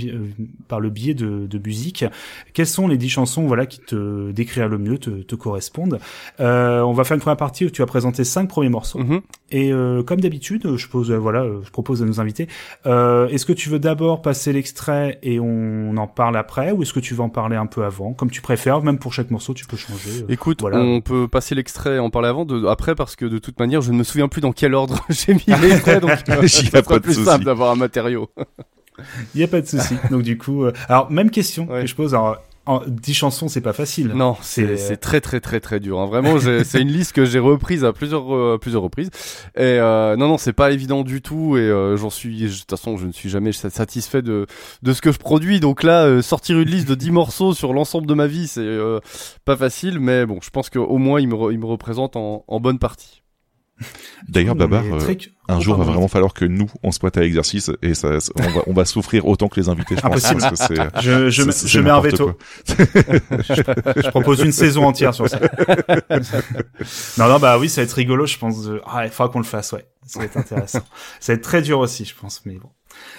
[SPEAKER 4] par le biais de, de musique, quelles sont les dix chansons, voilà, qui te décrivent le mieux, te, te correspondent? on va faire une première partie où tu as présenté cinq premiers morceaux. Mm-hmm. Et euh, comme d'habitude, je pose, euh, voilà, euh, je propose à nos invités. est-ce que tu veux d'abord passer l'extrait et on en parle après, ou est-ce que tu veux en parler un peu avant, comme tu préfères Même pour chaque morceau, tu peux changer.
[SPEAKER 6] Écoute, on peut passer l'extrait et en parler avant, de, après, parce que de toute manière, je ne me souviens plus dans quel ordre j'ai mis l'extrait, donc c'est pas plus simple d'avoir un matériau.
[SPEAKER 4] Il n'y a pas de souci. Donc du coup, alors même question que je pose. Alors, en 10 chansons, c'est pas facile.
[SPEAKER 6] Non, c'est très très très très dur. Hein. Vraiment, c'est une liste que j'ai reprise à plusieurs euh, plusieurs reprises. Et euh, non non, c'est pas évident du tout. Et euh, j'en suis, de toute façon, je ne suis jamais satisfait de de ce que je produis. Donc là, euh, sortir une liste de 10 morceaux sur l'ensemble de ma vie, c'est euh, pas facile. Mais bon, je pense qu'au moins, il me il me représente en, en bonne partie.
[SPEAKER 5] D'ailleurs, Babar, euh, un jour, il va vraiment falloir que nous, on se pointe à l'exercice et ça, on, va, on va souffrir autant que les invités. Je
[SPEAKER 4] Impossible.
[SPEAKER 5] Pense, parce que
[SPEAKER 4] je, je, je mets un veto. je, propose une saison entière sur ça. non, non, bah oui, ça va être rigolo, je pense. De... Ah, il faudra qu'on le fasse, ouais. Ça va être intéressant. ça va être très dur aussi, je pense, mais bon.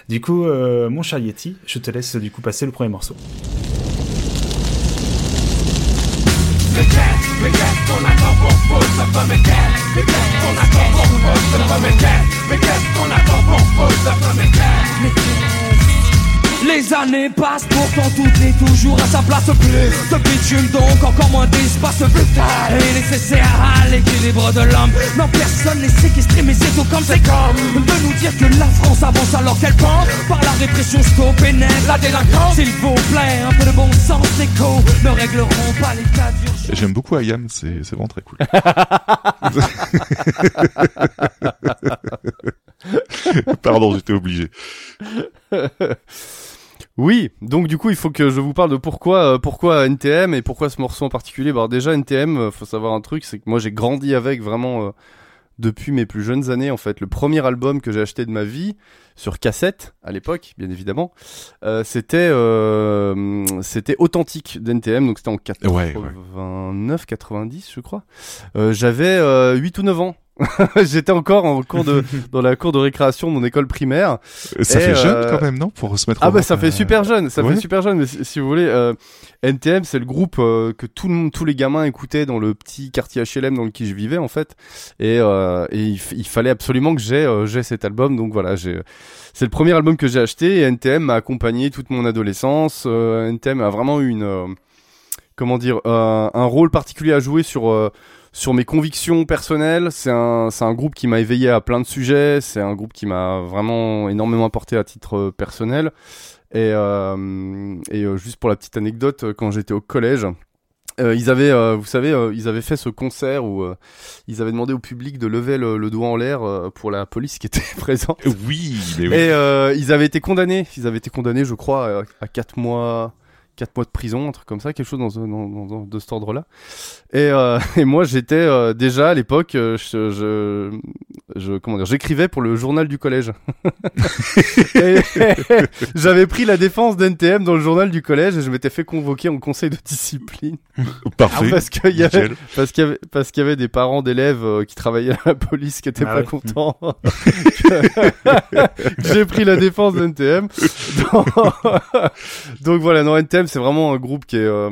[SPEAKER 4] Du coup, euh, mon cher Yeti, je te laisse du coup passer le premier morceau. Mais qu'est-ce qu'on attend pour qu'est-ce qu'on pour qu'on attend pour Mais qu'est-ce les années passent, pourtant tout est toujours à sa place. Plus de bitume donc encore moins d'espace. Vital Et nécessaire à l'équilibre de l'homme. Non personne n'est séquestré mais c'est tout comme c'est comme De nous dire que la France avance alors qu'elle pense. Par la répression stop pénètre la délinquance. S'il vous plaît un peu de bon sens écho Ne régleront pas les cas d'urgence.
[SPEAKER 5] J'aime beaucoup Ayam, c'est vraiment très cool. Pardon, j'étais obligé.
[SPEAKER 6] Oui, donc du coup, il faut que je vous parle de pourquoi euh, pourquoi NTM et pourquoi ce morceau en particulier. Bah, alors déjà NTM, euh, faut savoir un truc, c'est que moi j'ai grandi avec vraiment euh, depuis mes plus jeunes années en fait. Le premier album que j'ai acheté de ma vie sur cassette à l'époque, bien évidemment, c'était c'était authentique d'NTM, donc c'était en 89 90 je crois. j'avais 8 ou 9 ans J'étais encore en cours de dans la cour de récréation de mon école primaire.
[SPEAKER 5] Ça fait jeune euh, quand même, non Pour se mettre.
[SPEAKER 6] Ah bah ça fait super jeune, ça fait super jeune. Mais si, vous voulez, euh, NTM c'est le groupe euh, que tout le, tous les gamins écoutaient dans le petit quartier HLM dans lequel je vivais en fait. Et, et il, il, fallait absolument que j'ai j'ai cet album. Donc voilà, j'ai c'est le premier album que j'ai acheté. Et NTM m'a accompagné toute mon adolescence. NTM a vraiment eu une comment dire un rôle particulier à jouer sur sur mes convictions personnelles, c'est un, c'est un groupe qui m'a éveillé à plein de sujets, c'est un groupe qui m'a vraiment énormément apporté à titre euh, personnel. Et, euh, et euh, juste pour la petite anecdote, quand j'étais au collège, euh, ils avaient, euh, vous savez, euh, ils avaient fait ce concert où ils avaient demandé au public de lever le, doigt en l'air pour la police qui était présente.
[SPEAKER 5] Oui, mais oui.
[SPEAKER 6] Et ils avaient été condamnés. Ils avaient été condamnés, je crois, à, à 4 mois, 4 mois de prison, un truc comme ça, quelque chose dans, dans, dans, dans- de cet ordre-là. Et, euh, et moi, j'étais euh, déjà à l'époque, euh, je, je, je- comment dire, j'écrivais pour le journal du collège. J'avais pris la défense d'NTM dans le journal du collège et je m'étais fait convoquer en conseil de discipline
[SPEAKER 5] Parfait.
[SPEAKER 6] parce qu'il y avait
[SPEAKER 5] Nickel.
[SPEAKER 6] parce qu'il y avait parce qu'il y avait des parents d'élèves euh, qui travaillaient à la police qui étaient
[SPEAKER 4] Ah
[SPEAKER 6] pas
[SPEAKER 4] ouais.
[SPEAKER 6] contents. J'ai pris la défense de NTM. Donc, donc voilà, non NTM c'est vraiment un groupe qui est euh,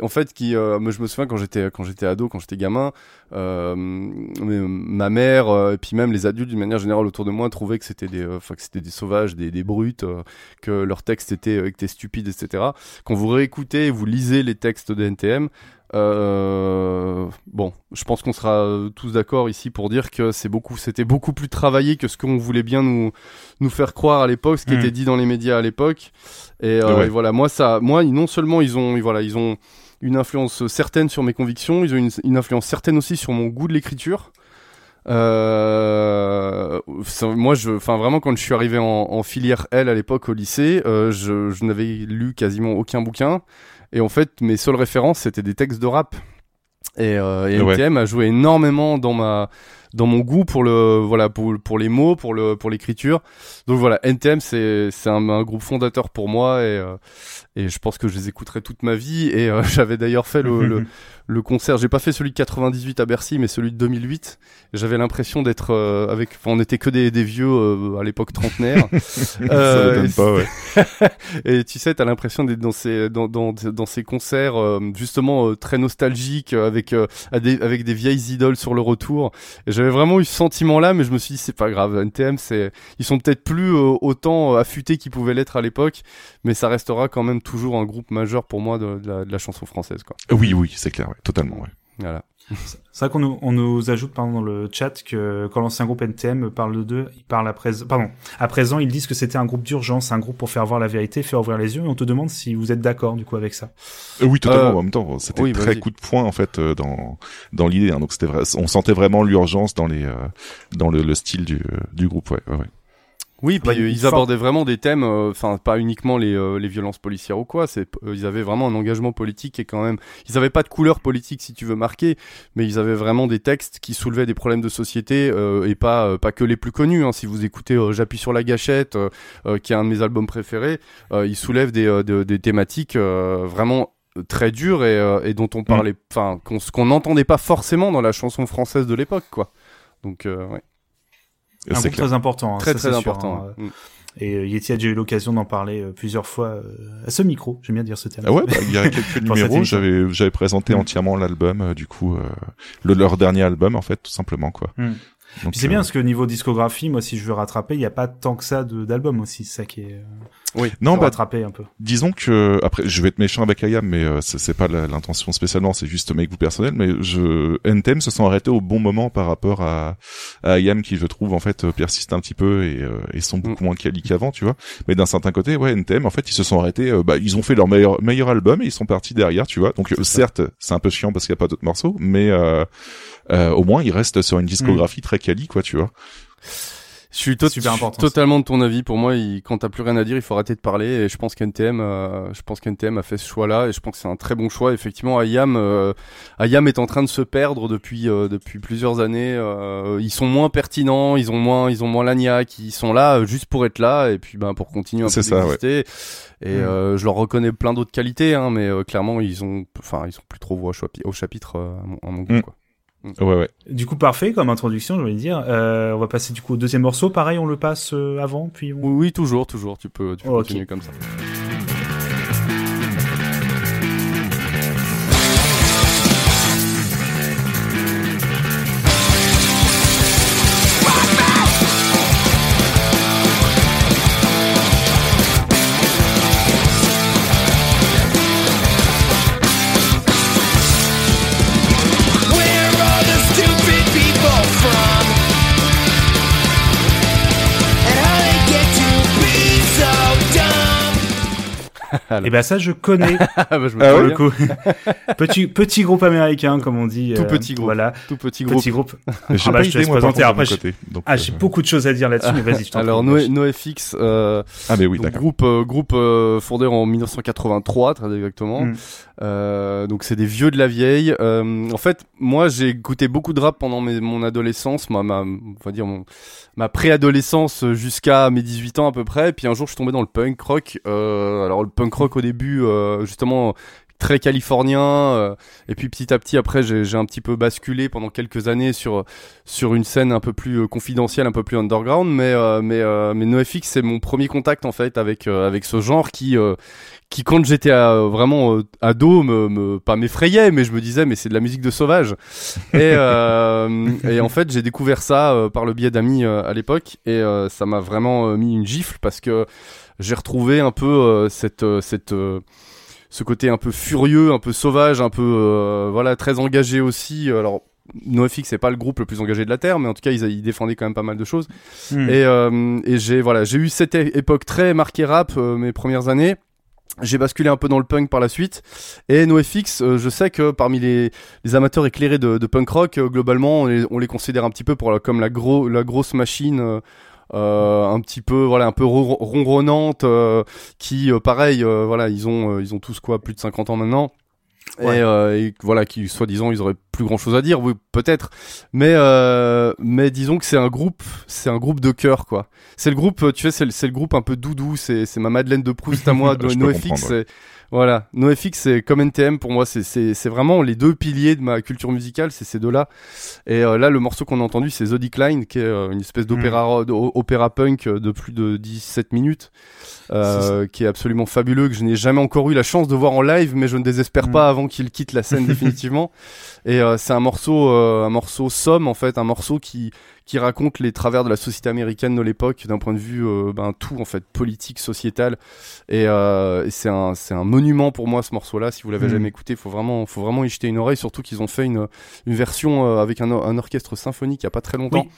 [SPEAKER 6] en fait qui euh, je me souviens quand j'étais quand j'étais ado quand j'étais gamin euh, ma mère et puis même les adultes d'une manière générale autour de moi trouvaient que c'était des que c'était des sauvages des, des brutes que leur texte était euh, était stupide etc quand vous réécoutez vous lisez les textes de NTM euh, bon, je pense qu'on sera euh, tous d'accord ici pour dire que c'est beaucoup, c'était beaucoup plus travaillé que ce qu'on voulait bien nous nous faire croire à l'époque, ce qui
[SPEAKER 4] Mm.
[SPEAKER 6] était dit dans les médias à l'époque. Et, euh,
[SPEAKER 5] Ouais.
[SPEAKER 6] et voilà, moi ça, moi non seulement ils ont, voilà, ils ont une influence certaine sur mes convictions, ils ont une, une influence certaine aussi sur mon goût de l'écriture. Euh, ça- moi, je, enfin vraiment, quand je suis arrivé en, en filière L à l'époque au lycée, je, je n'avais lu quasiment aucun bouquin. Et en fait, mes seules références, c'était des textes de rap. Et, euh, et
[SPEAKER 5] Ouais.
[SPEAKER 6] NTM a joué énormément dans ma dans mon goût pour le voilà pour pour les mots pour le pour l'écriture. Donc voilà NTM c'est c'est un, un groupe fondateur pour moi et euh, et je pense que je les écouterai toute ma vie. Et euh, j'avais d'ailleurs fait le, le le concert. J'ai pas fait celui de 98 à Bercy mais celui de 2008 j'avais l'impression d'être euh, avec enfin on était que des des vieux euh, à l'époque trentenaire Euh, et
[SPEAKER 5] pas, ouais.
[SPEAKER 6] et tu sais, t'as l'impression d'être dans ces dans dans dans ces concerts euh, justement euh, très nostalgiques avec euh, à des- avec des vieilles idoles sur le retour. Et j'avais vraiment eu ce sentiment-là, mais je me suis dit c'est pas grave. NTM, c'est ils sont peut-être plus euh, autant euh, affûtés qu'ils pouvaient l'être à l'époque, mais ça restera quand même toujours un groupe majeur pour moi de, de la, de la chanson française, quoi.
[SPEAKER 5] Oui, oui, c'est clair, ouais, totalement, ouais.
[SPEAKER 6] Voilà.
[SPEAKER 4] C'est vrai qu'on nous, on nous ajoute pardon, dans le chat que quand l'ancien groupe NTM parle d'eux, ils parlent à présent, pardon, à présent ils disent que c'était un groupe d'urgence, un groupe pour faire voir la vérité, faire ouvrir les yeux, et on te demande si vous êtes d'accord du coup avec ça.
[SPEAKER 5] Euh, Oui, totalement.
[SPEAKER 6] Euh,
[SPEAKER 5] En même temps, c'était
[SPEAKER 6] oui,
[SPEAKER 5] très coup de poing en fait euh, dans dans l'idée. Hein, donc c'était vrai, on sentait vraiment l'urgence dans les euh, dans le, le style du du groupe. Ouais, ouais, ouais.
[SPEAKER 6] Oui, puis ils
[SPEAKER 4] forme-
[SPEAKER 6] abordaient vraiment des thèmes, euh, enfin pas uniquement les, euh, les violences policières ou quoi. C'est, euh, ils avaient vraiment un engagement politique et quand même, ils avaient pas de couleur politique si tu veux marquer, mais ils avaient vraiment des textes qui soulevaient des problèmes de société et pas pas que les plus connus. Hein. Si vous écoutez J'appuie sur la gâchette, qui est un de mes albums préférés, euh, il soulève des, de- des thématiques vraiment très dures et, et dont on parlait, enfin qu'on n'entendait pas forcément dans la chanson française de l'époque, quoi. Donc ouais,
[SPEAKER 4] Un
[SPEAKER 5] C'est
[SPEAKER 4] groupe
[SPEAKER 5] clair.
[SPEAKER 4] très important. hein,
[SPEAKER 6] très
[SPEAKER 4] ça,
[SPEAKER 6] très
[SPEAKER 4] c'est sûr,
[SPEAKER 6] important.
[SPEAKER 4] hein.
[SPEAKER 6] Mm.
[SPEAKER 4] Et euh, Yeti a déjà eu l'occasion d'en parler euh, plusieurs fois euh, à ce micro. J'aime bien dire ce terme.
[SPEAKER 5] Ah ouais, bah, il y a quelques numéros. J'avais j'avais présenté
[SPEAKER 4] Mm.
[SPEAKER 5] entièrement l'album. euh, du coup, euh, le, leur dernier album en fait, tout simplement quoi.
[SPEAKER 4] Mm.
[SPEAKER 5] Donc,
[SPEAKER 4] Puis c'est
[SPEAKER 5] euh,
[SPEAKER 4] bien parce que niveau discographie, moi si je veux rattraper, il n'y a pas tant que ça de- d'albums aussi, c'est ça qui est. euh,
[SPEAKER 6] Oui.
[SPEAKER 5] Non, bah
[SPEAKER 4] rattraper un peu.
[SPEAKER 5] disons que après je vais être méchant avec Ayam mais euh, c'est c'est pas l'intention spécialement c'est juste mes goûts personnels mais je NTM se sont arrêtés au bon moment par rapport à, à Ayam qui je trouve en fait euh, persiste un petit peu et, euh, et sont beaucoup moins quali qu'avant tu vois mais d'un certain côté ouais NTM en fait ils se sont arrêtés euh, bah ils ont fait leur meilleur meilleur album et ils sont partis derrière tu vois donc euh, certes c'est un peu chiant parce qu'il y a pas d'autres morceaux mais euh, au moins ils restent sur une discographie très quali quoi tu vois
[SPEAKER 6] Je suis, tot-
[SPEAKER 4] Super
[SPEAKER 6] je suis
[SPEAKER 4] important,
[SPEAKER 6] totalement de ton avis. Pour moi, il, quand t'as plus rien à dire, il faut arrêter de parler. Et je pense qu'NTM, euh, je pense qu'NTM a fait ce choix-là, et je pense que c'est un très bon choix. Effectivement, Ayam, euh, Ayam est en train de se perdre depuis euh, depuis plusieurs années. Euh, ils sont moins pertinents, ils ont moins ils ont moins l'agnac, ils sont là euh, juste pour être là, et puis ben pour continuer peu
[SPEAKER 5] ça,
[SPEAKER 6] d'exister. Et
[SPEAKER 4] Mm.
[SPEAKER 6] euh, je leur reconnais plein d'autres qualités, hein, mais euh, clairement ils ont, enfin ils sont plus trop voix au chapi- au chapitre euh, à mon, à mon goût.
[SPEAKER 5] Mm.
[SPEAKER 6] Quoi.
[SPEAKER 5] Ouais ouais
[SPEAKER 4] Du coup, parfait comme introduction, je voulais dire. Euh, on va passer du coup au deuxième morceau. Pareil, on le passe euh, avant, puis on...
[SPEAKER 6] Oui, oui, toujours, toujours. Tu peux, tu peux continuer comme ça.
[SPEAKER 4] Et ben ça je connais
[SPEAKER 6] Ah, bah, je me
[SPEAKER 5] Ah
[SPEAKER 4] pour
[SPEAKER 6] souviens.
[SPEAKER 4] le coup. petit petit groupe américain comme on dit.
[SPEAKER 6] Tout
[SPEAKER 4] euh,
[SPEAKER 6] petit groupe.
[SPEAKER 4] Voilà,
[SPEAKER 6] Tout petit groupe.
[SPEAKER 4] petit groupe.
[SPEAKER 5] J'ai
[SPEAKER 4] Ah bah,
[SPEAKER 5] pas
[SPEAKER 4] je te laisse présenter, après,
[SPEAKER 5] côté. Donc,
[SPEAKER 4] Ah
[SPEAKER 5] euh,
[SPEAKER 4] j'ai beaucoup de choses à dire là-dessus, mais vas-y. je t'en
[SPEAKER 6] Alors. No- NoFX, euh,
[SPEAKER 5] Ah, mais oui,
[SPEAKER 6] donc,
[SPEAKER 5] d'accord.
[SPEAKER 6] groupe euh, groupe euh, fondé en 1983 très exactement.
[SPEAKER 4] Mm.
[SPEAKER 6] Euh, donc c'est des vieux de la vieille. Euh, en fait, moi j'ai écouté beaucoup de rap pendant mes- mon adolescence, ma, ma on va dire mon ma préadolescence jusqu'à mes 18 ans à peu près. Et puis un jour je suis tombé dans le punk rock. Euh, alors le punk rock au début euh, justement très californien euh, et puis petit à petit après j'ai un petit peu basculé pendant quelques années sur sur une scène un peu plus euh, confidentielle un peu plus underground mais euh, mais euh, mais NoFX c'est mon premier contact en fait avec avec ce genre qui qui quand j'étais vraiment ado me, me pas m'effrayait mais je me disais mais c'est de la musique de sauvage. Et et en fait j'ai découvert ça par le biais d'amis à l'époque et ça m'a vraiment mis une gifle parce que j'ai retrouvé un peu euh, cette euh, cette euh, ce côté un peu furieux, un peu sauvage, un peu voilà très engagé aussi. Alors NoFX c'est pas le groupe le plus engagé de la terre, mais en tout cas ils, ils défendaient quand même pas mal de choses.
[SPEAKER 4] Hmm.
[SPEAKER 6] Et, euh, et j'ai voilà j'ai eu cette époque très marquée rap euh, mes premières années. J'ai basculé un peu dans le punk par la suite. Et NoFX, euh, je sais que parmi les, les amateurs éclairés de, de punk rock, globalement, on les, on les considère un petit peu pour la- comme la, gros, la grosse machine. Euh, un petit peu voilà un peu ron- ronronnante euh, qui euh, pareil voilà ils ont ils ont tous quoi plus de 50 ans maintenant.
[SPEAKER 4] Ouais.
[SPEAKER 6] et, et voilà qui soi-disant ils auraient plus grand chose à dire oui peut-être. Mais mais disons que c'est un groupe c'est un groupe de cœur quoi. C'est le groupe tu sais c'est le, le groupe un peu doudou c'est c'est ma Madeleine de Proust à moi de NoFX voilà. NoFX c'est comme NTM pour moi. C'est vraiment les deux piliers de ma culture musicale c'est ces deux là et euh, là le morceau qu'on a entendu c'est The Decline qui est euh, une espèce d'opéra d'o- opéra punk de plus de 17 minutes euh, qui est absolument fabuleux que je n'ai jamais encore eu la chance de voir en live mais je ne désespère
[SPEAKER 4] Mm.
[SPEAKER 6] pas avant qu'il quitte la scène définitivement. Et euh, c'est un morceau un morceau somme en fait un morceau qui qui raconte les travers de la société américaine de l'époque d'un point de vue euh, ben tout en fait politique sociétal et, euh, et c'est un c'est un monument pour moi ce morceau là si vous l'avez
[SPEAKER 4] Mm.
[SPEAKER 6] jamais écouté faut vraiment faut vraiment y jeter une oreille surtout qu'ils ont fait une une version euh, avec un, un orchestre symphonique il y a pas très longtemps
[SPEAKER 4] Oui.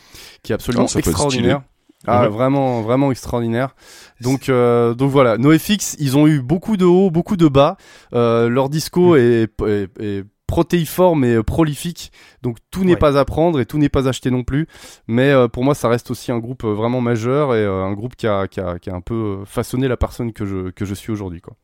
[SPEAKER 6] qui est absolument
[SPEAKER 5] Oh, être
[SPEAKER 6] extraordinaire ah,
[SPEAKER 5] Ouais.
[SPEAKER 6] vraiment, vraiment extraordinaire. Donc, euh, donc voilà, NoFX, ils ont eu beaucoup de hauts, beaucoup de bas. Euh, leur disco est, est, est protéiforme et prolifique, donc tout n'est
[SPEAKER 4] Ouais.
[SPEAKER 6] pas à prendre et tout n'est pas acheté non plus. Mais euh, pour moi, ça reste aussi un groupe euh, vraiment majeur et euh, un groupe qui a, qui, a, qui a un peu euh, façonné la personne que je, que je suis aujourd'hui. Quoi.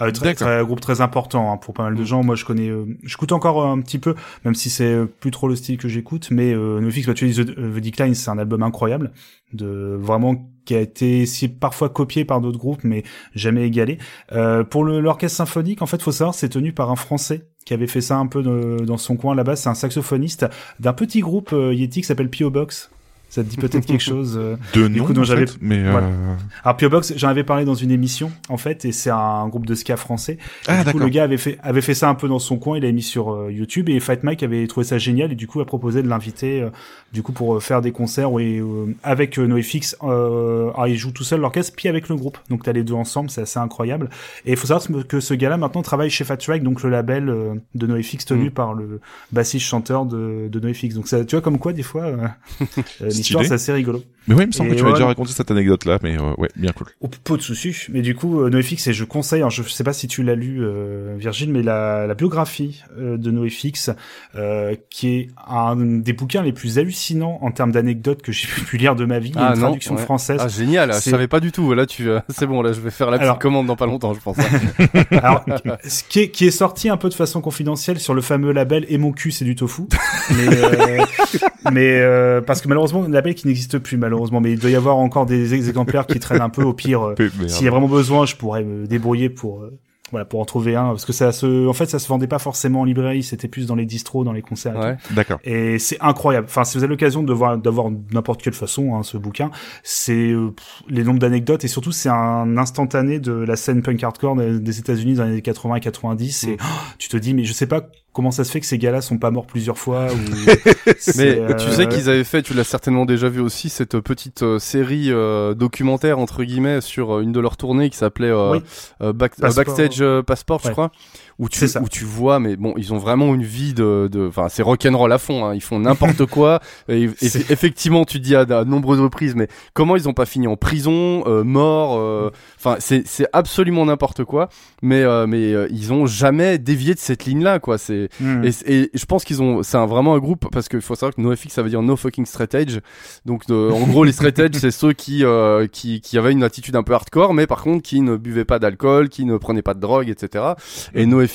[SPEAKER 4] Ah, très, très- un groupe très important hein, pour pas mal de gens. Moi, je connais, euh, j'écoute encore euh, un petit peu, même si c'est euh, plus trop le style que j'écoute. Mais euh, NoFX, bah, tu dis The, The Decline, c'est un album incroyable, de vraiment qui a été si parfois copié par d'autres groupes, mais jamais égalé. Euh, pour le- l'orchestre symphonique, en fait, faut savoir, c'est tenu par un Français qui avait fait ça un peu de- dans son coin là-bas. C'est un saxophoniste d'un petit groupe euh, Yeti qui s'appelle P.O. Box. Ça te dit peut-être quelque chose euh,
[SPEAKER 5] De
[SPEAKER 4] Du
[SPEAKER 5] nom,
[SPEAKER 4] coup, dont j'avais-
[SPEAKER 5] mais
[SPEAKER 4] Voilà.
[SPEAKER 5] euh,
[SPEAKER 4] Alors P.O. Box, j'en avais parlé dans une émission en fait, et c'est un groupe de ska français.
[SPEAKER 5] Ah,
[SPEAKER 4] du coup,
[SPEAKER 5] d'accord.
[SPEAKER 4] le gars avait fait avait fait ça un peu dans son coin, il l'a mis sur euh, YouTube et Fight Mike avait trouvé ça génial et du coup a proposé de l'inviter euh, du coup pour euh, faire des concerts et euh, avec euh, NoFX. Euh, alors il joue tout seul l'orchestre puis avec le groupe, donc t'as les deux ensemble, c'est assez incroyable. Et il faut savoir que ce gars-là maintenant travaille chez Fat Track, donc le label euh, de NoFX tenu
[SPEAKER 6] Mm.
[SPEAKER 4] par le bassiste chanteur de, de NoFX. Donc ça, tu vois comme quoi des fois c'est assez rigolo.
[SPEAKER 5] Mais ouais, il me semble
[SPEAKER 4] Et
[SPEAKER 5] que tu m'as
[SPEAKER 4] ouais.
[SPEAKER 5] déjà raconté cette anecdote-là, mais euh, ouais, bien cool.
[SPEAKER 4] Oh, pas de souci. Mais du coup, euh, NoFX, et je conseille, alors je sais pas si tu l'as lu, euh, Virgile, mais la, la biographie euh, de NoFX, euh, qui est un des bouquins les plus hallucinants en termes d'anecdotes que j'ai pu lire de ma vie. Il y a
[SPEAKER 6] Ah,
[SPEAKER 4] une
[SPEAKER 6] non,
[SPEAKER 4] traduction
[SPEAKER 6] ouais.
[SPEAKER 4] française.
[SPEAKER 6] Ah génial, je savais pas du tout. Là, tu, euh, c'est bon, là, je vais faire la petite
[SPEAKER 4] Alors-
[SPEAKER 6] commande dans pas longtemps, je pense.
[SPEAKER 4] Alors, ce qui est, qui est sorti un peu de façon confidentielle sur le fameux label Et mon cul, c'est du tofu. Mais, euh, mais euh, parce que malheureusement, un label qui n'existe plus, malheureusement. Mais il doit y avoir encore des ex- exemplaires qui traînent un peu au pire. euh. S'il y a vraiment besoin, je pourrais me débrouiller pour euh, voilà pour en trouver un parce que ça se en fait ça se vendait pas forcément en librairie, c'était plus dans les distros, dans les concerts. et
[SPEAKER 6] Ouais.
[SPEAKER 5] D'accord.
[SPEAKER 4] et c'est incroyable. Enfin, si vous avez l'occasion de voir, d'avoir n'importe quelle façon hein, ce bouquin, c'est euh, les nombres d'anecdotes et surtout c'est un instantané de la scène punk hardcore des des États-Unis dans les années 80 et 90. Et
[SPEAKER 6] Mm.
[SPEAKER 4] oh, tu te dis, mais je sais pas comment ça se fait que ces gars-là sont pas morts plusieurs fois. Ou...
[SPEAKER 6] Mais
[SPEAKER 4] C'est,
[SPEAKER 6] tu
[SPEAKER 4] euh,
[SPEAKER 6] sais qu'ils avaient fait, tu l'as certainement déjà vu aussi, cette petite euh, série euh, documentaire entre guillemets sur euh, une de leurs tournées qui s'appelait euh,
[SPEAKER 4] Oui.
[SPEAKER 6] euh, Back- euh,
[SPEAKER 4] Passport.
[SPEAKER 6] Backstage euh, Passport, je crois, où tu où tu vois mais bon ils ont vraiment une vie de de enfin c'est rock'n'roll à fond hein, ils font n'importe quoi et, effectivement tu dis à, à de nombreuses reprises mais comment ils ont pas fini en prison euh, morts euh, enfin c'est c'est absolument n'importe quoi mais euh, mais euh, ils ont jamais dévié de cette ligne là quoi c'est
[SPEAKER 4] Hmm.
[SPEAKER 6] et, et je pense qu'ils ont, c'est un, vraiment un groupe parce qu'il faut savoir que NoFX ça veut dire no fucking straight edge. Donc en gros les straight edge c'est ceux qui, euh, qui qui avaient une attitude un peu hardcore, mais par contre qui ne buvaient pas d'alcool, qui ne prenaient pas de drogue, etc. Et NoFX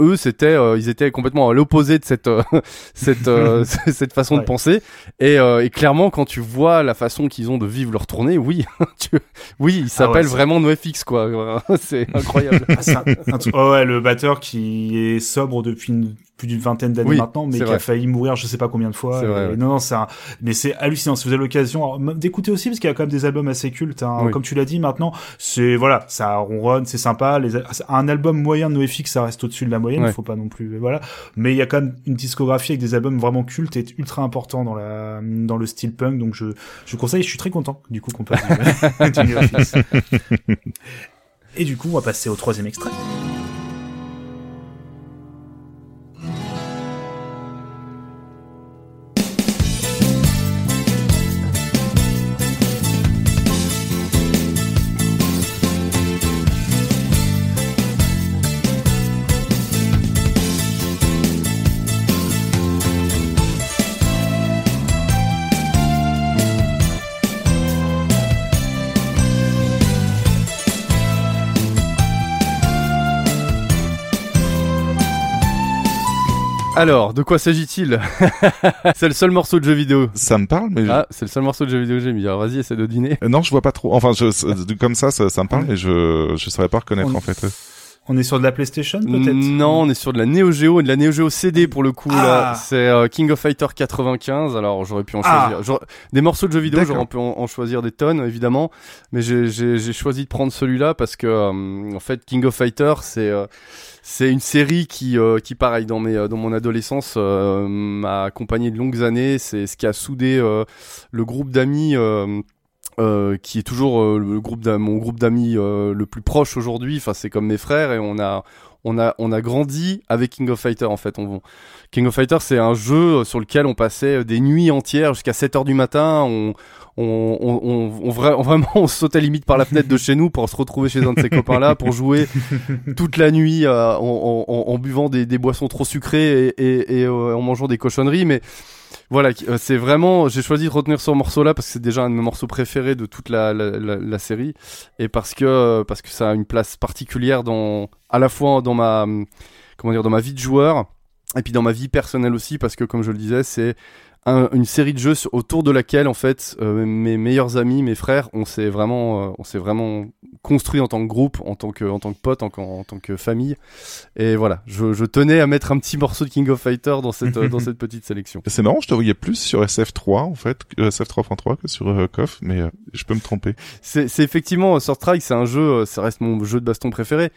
[SPEAKER 6] eux c'était, euh, ils étaient complètement à l'opposé de cette euh, cette euh, cette façon de penser. Et, euh, et clairement quand tu vois la façon qu'ils ont de vivre leur tournée, oui, tu, oui ils s'appellent
[SPEAKER 4] c'est-
[SPEAKER 6] vraiment NoFX quoi. c'est incroyable.
[SPEAKER 4] Ah, un- un oh ouais, le batteur qui est sobre depuis une- plus d'une vingtaine d'années
[SPEAKER 6] Oui,
[SPEAKER 4] maintenant, mais qui
[SPEAKER 6] vrai.
[SPEAKER 4] a failli mourir je sais pas combien de fois.
[SPEAKER 6] C'est vrai,
[SPEAKER 4] Et
[SPEAKER 6] ouais.
[SPEAKER 4] Non, non, c'est un... mais c'est hallucinant. Si vous avez l'occasion d'écouter aussi, parce qu'il y a quand même des albums assez cultes. Hein.
[SPEAKER 6] Oui.
[SPEAKER 4] Comme tu l'as dit, maintenant, c'est voilà, ça ronronne, c'est sympa. Les... Un album moyen de NoFX, ça reste au-dessus de la moyenne.
[SPEAKER 6] Ouais.
[SPEAKER 4] Faut pas non plus, voilà. Mais il y a quand même une discographie avec des albums vraiment cultes et ultra importants dans la dans le style punk. Donc je je conseille. Je suis très content du coup qu'on passe. Et du coup, on va passer au troisième extrait.
[SPEAKER 6] Alors, de quoi s'agit-il C'est le seul morceau de jeu vidéo.
[SPEAKER 5] Ça me parle, mais je-
[SPEAKER 6] Ah, c'est le seul morceau de jeu vidéo que j'ai mis. Alors vas-y, essaie de deviner.
[SPEAKER 5] Euh, non, je vois pas trop. Enfin, je, c'est- comme ça, ça, ça me parle, mais je je saurais pas reconnaître
[SPEAKER 4] On-
[SPEAKER 5] en fait.
[SPEAKER 4] On est sur de la PlayStation peut-être
[SPEAKER 6] Non, on est sur de la Neo Geo et de la Neo Geo CD pour le coup. là.
[SPEAKER 4] Ah.
[SPEAKER 6] C'est euh, King of Fighter 95. Alors j'aurais pu en
[SPEAKER 4] Ah.
[SPEAKER 6] choisir. j'aurais- Des morceaux de jeux vidéo, j'aurais pu en, en choisir des tonnes évidemment. Mais j'ai- j'ai j'ai choisi de prendre celui-là parce que euh, en fait King of Fighter c'est euh, c'est une série qui qui pareil dans mes dans mon adolescence m'a accompagné de longues années. C'est ce qui a soudé le groupe d'amis. Euh, qui est toujours euh, le groupe mon groupe d'amis euh, le plus proche aujourd'hui. Enfin, c'est comme mes frères et on a on a on a grandi avec King of Fighter en fait. On, King of Fighter, c'est un jeu sur lequel on passait des nuits entières jusqu'à 7 heures du matin. On on, on, on, on vra- vraiment on sautait limite par la fenêtre de chez nous pour se retrouver chez un de ces copains là pour jouer toute la nuit en, en, en- en buvant des, des boissons trop sucrées et, et, et, en mangeant des cochonneries mais voilà, euh, c'est vraiment. J'ai choisi de retenir ce morceau-là parce que c'est déjà un de mes morceaux préférés de toute la série et parce que euh, parce que ça a une place particulière dans à la fois dans ma hum, comment dire dans ma vie de joueur et puis dans ma vie personnelle aussi parce que comme je le disais c'est un- une série de jeux autour de laquelle en fait euh, mes meilleurs amis, mes frères, on s'est vraiment, euh, on s'est vraiment construit en tant que groupe, en tant que, en tant que pote, en, en tant que famille. Et voilà, je, je tenais à mettre un petit morceau de King of Fighter dans cette, euh, dans cette petite sélection.
[SPEAKER 5] C'est marrant, je te voyais plus sur SF3 en fait, que- SF3.3 que sur euh, KOF, mais euh, je peux me tromper.
[SPEAKER 6] C'est effectivement euh, Sword Strike, c'est un jeu, euh, ça reste mon jeu de baston préféré.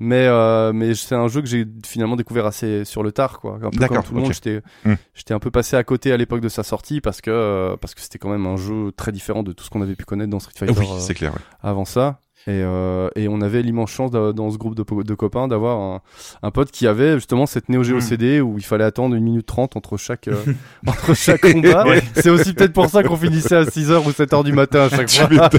[SPEAKER 6] Mais euh, mais c'est un jeu que j'ai finalement découvert assez sur le tard quoi. Un peu comme tout le monde, j'étais
[SPEAKER 5] Hmm.
[SPEAKER 6] j'étais un peu passé à côté à l'époque de sa sortie parce que euh, parce que c'était quand même un jeu très différent de tout ce qu'on avait pu connaître dans Street Fighter
[SPEAKER 5] oui,
[SPEAKER 6] euh,
[SPEAKER 5] c'est clair. ouais.
[SPEAKER 6] avant ça. Et, euh, et on avait l'immense chance d'a- dans ce groupe de, copains d'avoir un, un pote qui avait justement cette Neo Geo
[SPEAKER 4] Hmm.
[SPEAKER 6] CD où il fallait attendre une minute trente entre chaque, euh, entre chaque combat.
[SPEAKER 4] Ouais.
[SPEAKER 6] C'est aussi peut-être pour ça qu'on finissait à 6h ou 7h du matin à chaque fois.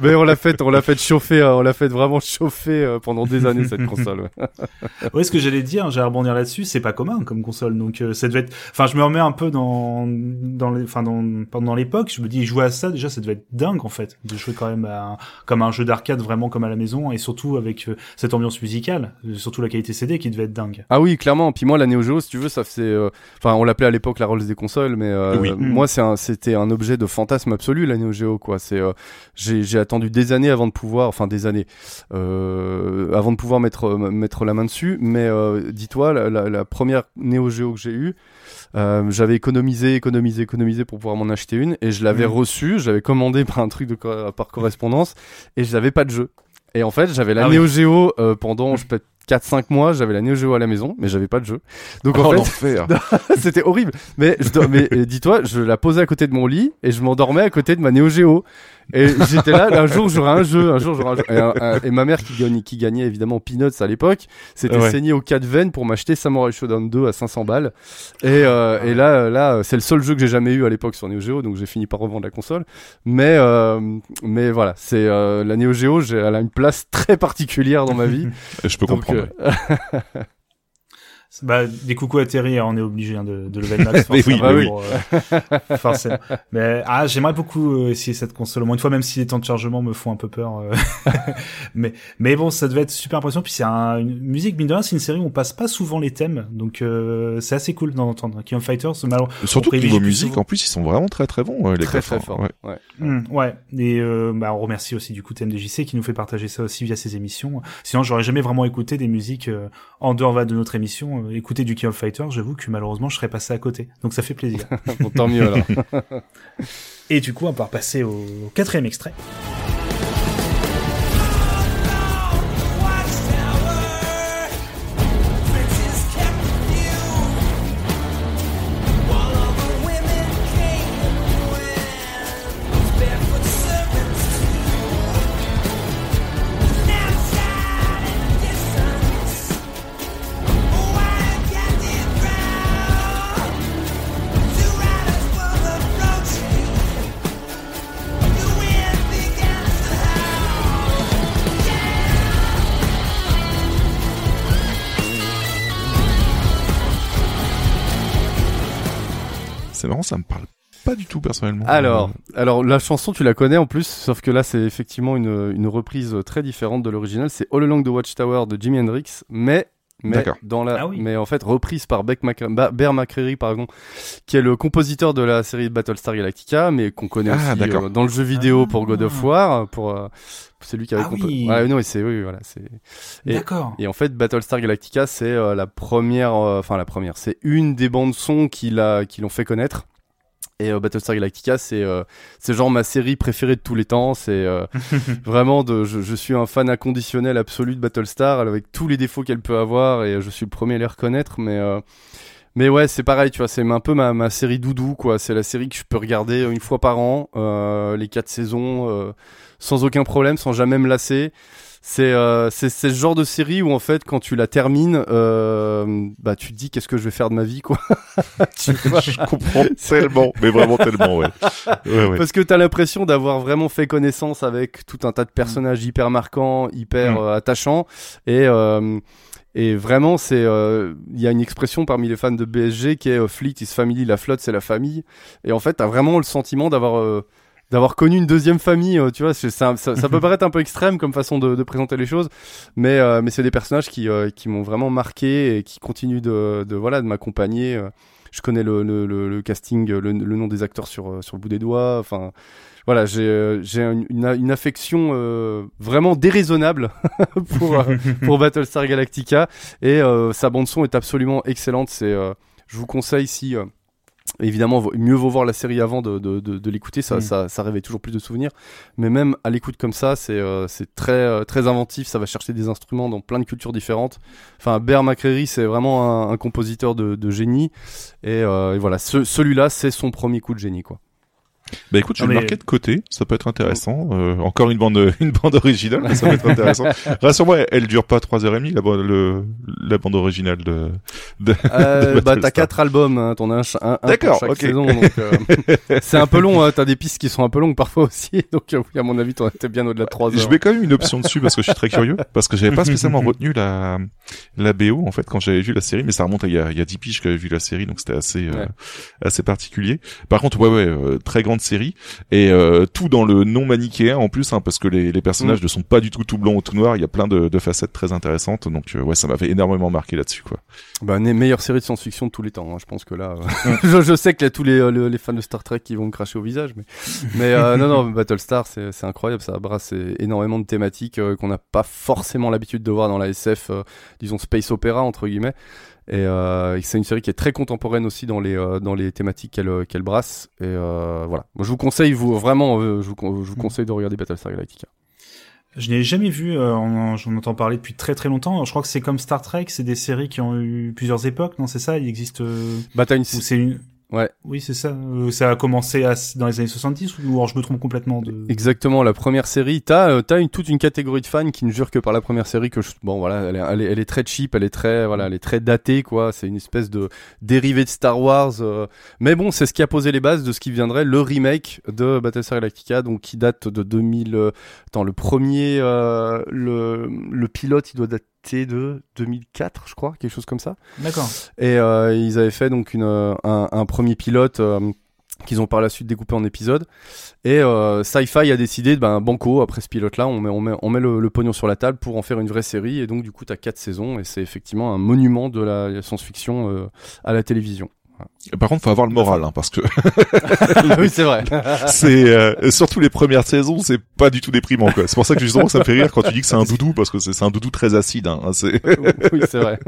[SPEAKER 6] Mais on l'a fait, on l'a fait chauffer, euh, on l'a fait vraiment chauffer euh, pendant des années cette console. ouais.
[SPEAKER 4] Ouais, ce que j'allais dire, j'allais rebondir là-dessus, c'est pas commun comme console, donc euh, ça devait être. Enfin, je me remets un peu dans dans les, enfin dans pendant l'époque, je me dis jouer à ça déjà, ça devait être dingue en fait, de jouer quand même à un- comme un jeu d'arcade vraiment comme à la maison et surtout avec euh, cette ambiance musicale, surtout la qualité CD qui devait être dingue.
[SPEAKER 6] Ah oui, clairement. Puis moi, la Neo Geo, si tu veux, ça faisait. euh, Enfin, on l'appelait à l'époque la Rolls des consoles, mais euh,
[SPEAKER 5] Oui.
[SPEAKER 6] moi, c'est un, c'était un objet de fantasme absolu, la Neo Geo, quoi. C'est, euh, j'ai, attendu des années avant de pouvoir, enfin des années, euh, avant de pouvoir mettre mettre la main dessus. Mais euh, dis-toi, la, la, la première Neo Geo que j'ai eue, euh, j'avais économisé, économisé, économisé pour pouvoir m'en acheter une, et je l'avais
[SPEAKER 4] Mhm.
[SPEAKER 6] reçue, je l'avais commandé par un truc de co- par correspondance, et je n'avais pas de jeu. Et en fait, j'avais la
[SPEAKER 4] Ah oui.
[SPEAKER 6] Neo Geo euh, pendant je sais pas, 4-5 mois, j'avais la Neo Geo à la maison, mais j'avais pas de jeu. Donc en
[SPEAKER 5] Oh,
[SPEAKER 6] fait, c'était horrible. Mais, je mais dis-toi, je la posais à côté de mon lit et je m'endormais à côté de ma Neo Geo. Et j'étais là, un jour j'aurai un jeu, un jour j'aurai un jeu. Et, ma mère qui gagnait, qui gagnait évidemment Peanuts à l'époque, s'était
[SPEAKER 5] Ouais.
[SPEAKER 6] saignée aux quatre veines pour m'acheter Samurai Shodown 2 à 500 balles. Et, euh, et là, euh, là, c'est le seul jeu que j'ai jamais eu à l'époque sur Neo Geo, donc j'ai fini par revendre la console. Mais, euh, mais voilà, c'est euh, la Neo Geo, elle a une place très particulière dans ma vie.
[SPEAKER 5] Je peux
[SPEAKER 6] Donc,
[SPEAKER 5] comprendre.
[SPEAKER 4] Bah, des coucous à Terry, hein, on est obligé hein, de, de level max
[SPEAKER 5] Mais oui,
[SPEAKER 4] forcément.
[SPEAKER 6] bah oui.
[SPEAKER 4] pour, euh, forcément. Mais ah, j'aimerais beaucoup euh, essayer cette console au moins une fois, même si les temps de chargement me font un peu peur. euh. mais mais bon, ça devait être super impressionnant. Puis c'est un, une musique mine de rien, c'est une série où on passe pas souvent les thèmes, donc euh, c'est assez cool d'en entendre. King of Fighters, malheureusement.
[SPEAKER 5] Surtout que niveau musique,
[SPEAKER 4] souvent.
[SPEAKER 5] en plus, ils sont vraiment très très bons, les
[SPEAKER 6] très très fort.
[SPEAKER 5] ouais.
[SPEAKER 6] Ouais.
[SPEAKER 4] Ouais, et euh, bah, on remercie aussi du coup TMDJC qui nous fait partager ça aussi via ses émissions. Sinon, j'aurais jamais vraiment écouté des musiques euh, en dehors va, de notre émission. Euh, écouter du King of Fighters, j'avoue que malheureusement, je serais passé à côté. Donc ça fait plaisir.
[SPEAKER 6] Bon, tant mieux alors.
[SPEAKER 4] et du coup, on va passer au quatrième extrait.
[SPEAKER 5] Ça me parle pas du tout personnellement.
[SPEAKER 6] Alors, alors la chanson tu la connais en plus, sauf que là c'est effectivement une, une reprise très différente de l'original. C'est All Along the Watchtower de Jimi Hendrix, mais mais dans la,
[SPEAKER 4] Ah oui.
[SPEAKER 6] mais en fait reprise par Beck Mac- Bear McCreary pardon, qui est le compositeur de la série Battlestar Galactica, mais qu'on connaît
[SPEAKER 5] Ah,
[SPEAKER 6] aussi euh, dans le jeu vidéo
[SPEAKER 4] Ah.
[SPEAKER 6] pour God of War, pour euh, c'est lui qui avait
[SPEAKER 4] Ah
[SPEAKER 6] composé.
[SPEAKER 4] oui.
[SPEAKER 6] Ouais, non, et c'est oui, voilà, c'est
[SPEAKER 4] D'accord.
[SPEAKER 6] et en fait, Battlestar Galactica, c'est euh, la première, euh, enfin la première, c'est une des bandes son qui l'a, qui l'ont fait connaître. Et euh, Battlestar Galactica, c'est euh, genre ma série préférée de tous les temps. C'est euh, vraiment de, je, je suis un fan inconditionnel absolu de Battlestar, avec tous les défauts qu'elle peut avoir, et je suis le premier à les reconnaître. Mais euh, mais ouais, c'est pareil, tu vois, c'est un peu ma, ma série doudou, quoi. C'est la série que je peux regarder une fois par an, euh, les quatre saisons, euh, sans aucun problème, sans jamais me lasser. C'est euh, c'est ce genre de série où en fait quand tu la termines, euh, bah tu te dis qu'est-ce que je vais faire de ma vie quoi. Tu vois
[SPEAKER 5] je comprends tellement, mais vraiment tellement, ouais. Ouais, ouais.
[SPEAKER 6] Parce que t'as l'impression d'avoir vraiment fait connaissance avec tout un tas de personnages hyper marquants, hyper
[SPEAKER 5] Mm.
[SPEAKER 6] euh, attachants et euh, et vraiment c'est euh, il y a une expression parmi les fans de BSG qui est euh, Fleet is family, la flotte c'est la famille et en fait t'as vraiment le sentiment d'avoir euh, d'avoir connu une deuxième famille, euh, tu vois, c'est- ça, ça, ça peut paraître un peu extrême comme façon de, de présenter les choses, mais euh, mais c'est des personnages qui euh, qui m'ont vraiment marqué et qui continuent de, de voilà de m'accompagner. euh. Je connais le, le, le, le casting, le, le nom des acteurs sur euh, sur le bout des doigts. Enfin, voilà, j'ai j'ai une, une, affection euh, vraiment déraisonnable pour pour Battlestar Galactica et euh, sa bande son est absolument excellente. C'est, euh, je vous conseille si euh, Évidemment, mieux vaut voir la série avant de, de, de, de l'écouter, ça,
[SPEAKER 4] Mm.
[SPEAKER 6] ça, ça réveille toujours plus de souvenirs. Mais même à l'écoute comme ça, c'est euh, très, euh, très inventif, ça va chercher des instruments dans plein de cultures différentes. Enfin, Bear McCreary, c'est vraiment un, un compositeur de, de génie. Et, euh, et voilà, ce- celui-là, c'est son premier coup de génie, quoi.
[SPEAKER 5] Bah écoute, je vais le marquer de côté, ça peut être intéressant. Euh, encore une bande, une bande originale, mais ça peut être intéressant. Rassure-moi, elle, dure pas trois heures et demie, la, bande- le, la bande originale de. de...
[SPEAKER 6] Euh,
[SPEAKER 5] de
[SPEAKER 6] bah, t'as quatre albums, hein, t'en as un, un, un pour
[SPEAKER 5] D'accord,
[SPEAKER 6] chaque saison, donc euh, c'est un peu long. Hein, t'as des pistes qui sont un peu longues parfois aussi, donc euh, oui, à mon avis, t'en étais bien au-delà de trois heures.
[SPEAKER 5] Je mets quand même une option dessus parce que je suis très curieux, parce que j'avais pas spécialement retenu la la BO en fait quand j'avais vu la série, mais ça remonte à il y a il y a 10 piges que j'avais vu la série, donc c'était assez euh,
[SPEAKER 6] Ouais.
[SPEAKER 5] assez particulier. Par contre, ouais ouais, très grande série et euh, tout dans le non manichéen en plus, hein, parce que les les personnages
[SPEAKER 6] Mm.
[SPEAKER 5] ne sont pas du tout tout blancs ou tout noirs. Il y a plein de, de facettes très intéressantes, donc euh, ouais, ça m'avait énormément marqué là-dessus quoi.
[SPEAKER 6] Bah, une meilleures séries de science-fiction de tous les temps. hein. Je pense que là, euh, je, je sais qu'il y a tous les, euh, les fans de Star Trek qui vont me cracher au visage, mais, mais non, non, Battlestar, c'est c'est incroyable. Ça brasse énormément de thématiques qu'on n'a pas forcément l'habitude de voir dans la SF, disons space opéra entre guillemets. Et, euh, c'est une série qui est très contemporaine aussi dans les euh, dans les thématiques qu'elle euh, qu'elle brasse. Et euh, voilà. Moi, je vous conseille, vous vraiment, je, vous, je vous conseille de regarder Battlestar Galactica.
[SPEAKER 4] Je n'ai jamais vu, on- j'en entends parler depuis très très longtemps. Je crois que c'est comme Star Trek, c'est des séries qui ont eu plusieurs époques, non C'est ça? Il existe.
[SPEAKER 6] Bah t'as une,
[SPEAKER 4] une.
[SPEAKER 6] Ouais.
[SPEAKER 4] Oui, c'est ça. Euh, ça a commencé à- dans les années 70 ou alors je me trompe complètement de.
[SPEAKER 6] Exactement, la première série, t'as euh, t'as une toute une catégorie de fans qui ne jurent que par la première série que je, bon voilà, elle est, elle est, elle est très cheap, elle est très voilà, elle est très datée quoi, c'est une espèce de dérivé de Star Wars euh, mais bon, c'est ce qui a posé les bases de ce qui viendrait le remake de Battlestar Galactica donc qui date de 2000 euh, attends, le premier euh, le le pilote, il doit dater de 2004, je crois, quelque chose comme ça.
[SPEAKER 4] D'accord.
[SPEAKER 6] Et euh, ils avaient fait donc une, euh, un, un premier pilote euh, qu'ils ont par la suite découpé en épisodes. Et euh, Sci-Fi a décidé, ben banco, après ce pilote-là, on met, on met, on met le, le pognon sur la table pour en faire une vraie série. Et donc du coup, t'as quatre saisons et c'est effectivement un monument de la science-fiction à la télévision.
[SPEAKER 5] Par contre, faut avoir le moral, hein, parce que
[SPEAKER 6] oui, c'est vrai.
[SPEAKER 5] c'est euh, surtout les premières saisons, c'est pas du tout déprimant. quoi. C'est pour ça que justement ça me fait rire quand tu dis que c'est un doudou, parce que c'est c'est un doudou très acide. Hein. C'est
[SPEAKER 6] oui, c'est vrai.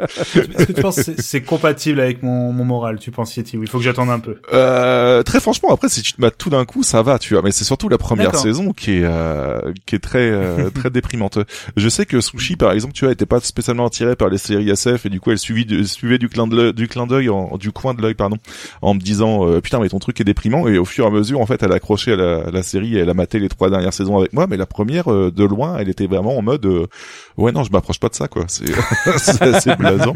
[SPEAKER 4] Est-ce que tu penses que c'est- c'est compatible avec mon, mon moral Tu penses Yeti? Il faut que j'attende un peu
[SPEAKER 5] Euh, très franchement, après, si tu te mets tout d'un coup, ça va, tu vois. Mais c'est surtout la première
[SPEAKER 4] D'accord.
[SPEAKER 5] saison qui est euh, qui est très euh, très déprimante. Je sais que Sushi, par exemple, tu vois, était pas spécialement attirée par les séries SF et du coup, elle suivait du, suivait du clin de l'œil- du clin d'œil, en- du coin de l'œil, pardon, en me disant euh, putain, mais ton truc est déprimant. Et au fur et à mesure, en fait, elle a accroché à la, à la série et elle a maté les trois dernières saisons avec moi. Mais la première, euh, de loin, elle était vraiment en mode euh, ouais, non, je m'approche pas de ça, quoi. C'est c'est assez blasant.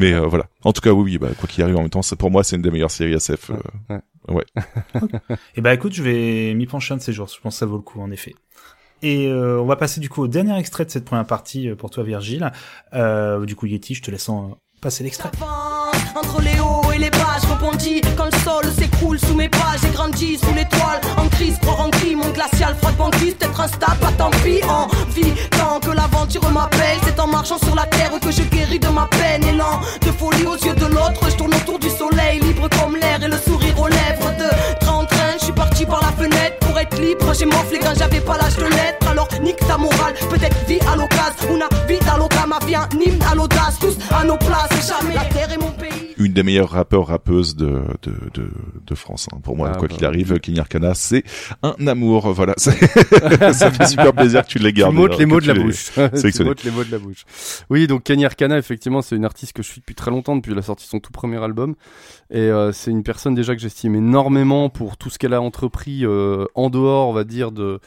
[SPEAKER 5] Mais euh, voilà. En tout cas, oui, oui, bah, quoi qu'il arrive, en même temps, c'est pour moi, c'est une des meilleures séries SF. euh,
[SPEAKER 4] Eh ben écoute, je vais m'y pencher un de ces jours. Je pense que ça vaut le coup, en effet. Et euh, on va passer du coup au dernier extrait de cette première partie euh, pour toi, Virgile. Euh, du coup, Yeti, je te laisse en passer l'extrait
[SPEAKER 3] entre les hauts et les bas. Je rebondis quand le sol s'écroule sous mes pas. J'ai grandi sous l'étoile, en crise, croire en qui Mon glacial froid bandit, être instable, pas tant pis. En vie, tant que l'aventure m'appelle, c'est en marchant sur la terre que je guéris de ma peine. Élan de folie aux yeux de l'autre, je tourne autour du soleil, libre comme l'air et le sourire aux lèvres de 30 par la fenêtre pour être libre. J'ai m'enflé quand j'avais pas l'âge de l'être. Alors nique ta morale, peut-être vie à l'occasion. Una vie à l'occasion, ma vie un hymne à l'audace. Tous à nos places, jamais. La terre est mon pays
[SPEAKER 5] une des meilleures rappeurs rappeuses de de de, de France hein. pour moi
[SPEAKER 6] Ah,
[SPEAKER 5] quoi
[SPEAKER 6] bah.
[SPEAKER 5] qu'il arrive Kenny Arcana c'est un amour voilà ça fait super plaisir que tu l'aies
[SPEAKER 6] Tu
[SPEAKER 5] gardé hein,
[SPEAKER 6] les
[SPEAKER 5] que
[SPEAKER 6] mots de
[SPEAKER 5] tu
[SPEAKER 6] la bouche. Tu les mots de la bouche. Oui, donc Kenny Arcana, effectivement, c'est une artiste que je suis depuis très longtemps, depuis la sortie de son tout premier album. Et euh, c'est une personne déjà que j'estime énormément pour tout ce qu'elle a entrepris euh, en dehors, on va dire, de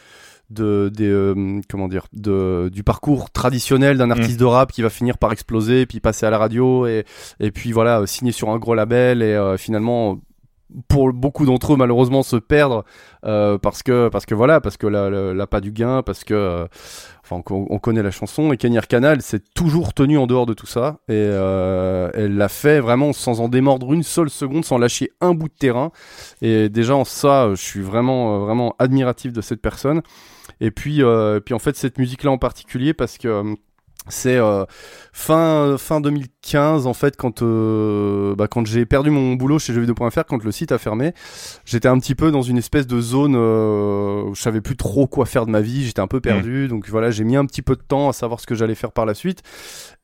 [SPEAKER 6] de des euh, comment dire de du parcours traditionnel d'un artiste de rap qui va finir par exploser puis passer à la radio et et puis voilà euh, signer sur un gros label et euh, finalement pour beaucoup d'entre eux malheureusement se perdre euh, parce que parce que voilà parce que la, la, la pas du gain parce que euh, enfin on, on connaît la chanson et Kenny Arcana elle s'est toujours tenue en dehors de tout ça et euh, elle l'a fait vraiment sans en démordre une seule seconde sans lâcher un bout de terrain. Et déjà en ça je suis vraiment vraiment admiratif de cette personne et puis euh, puis en fait cette musique là en particulier parce que euh, c'est euh, fin fin 2015 en fait quand euh, bah, quand j'ai perdu mon boulot chez jeuxvideo.fr quand le site a fermé j'étais un petit peu dans une espèce de zone euh, où je savais plus trop quoi faire de ma vie j'étais un peu perdu. Donc voilà j'ai mis un petit peu de temps à savoir ce que j'allais faire par la suite.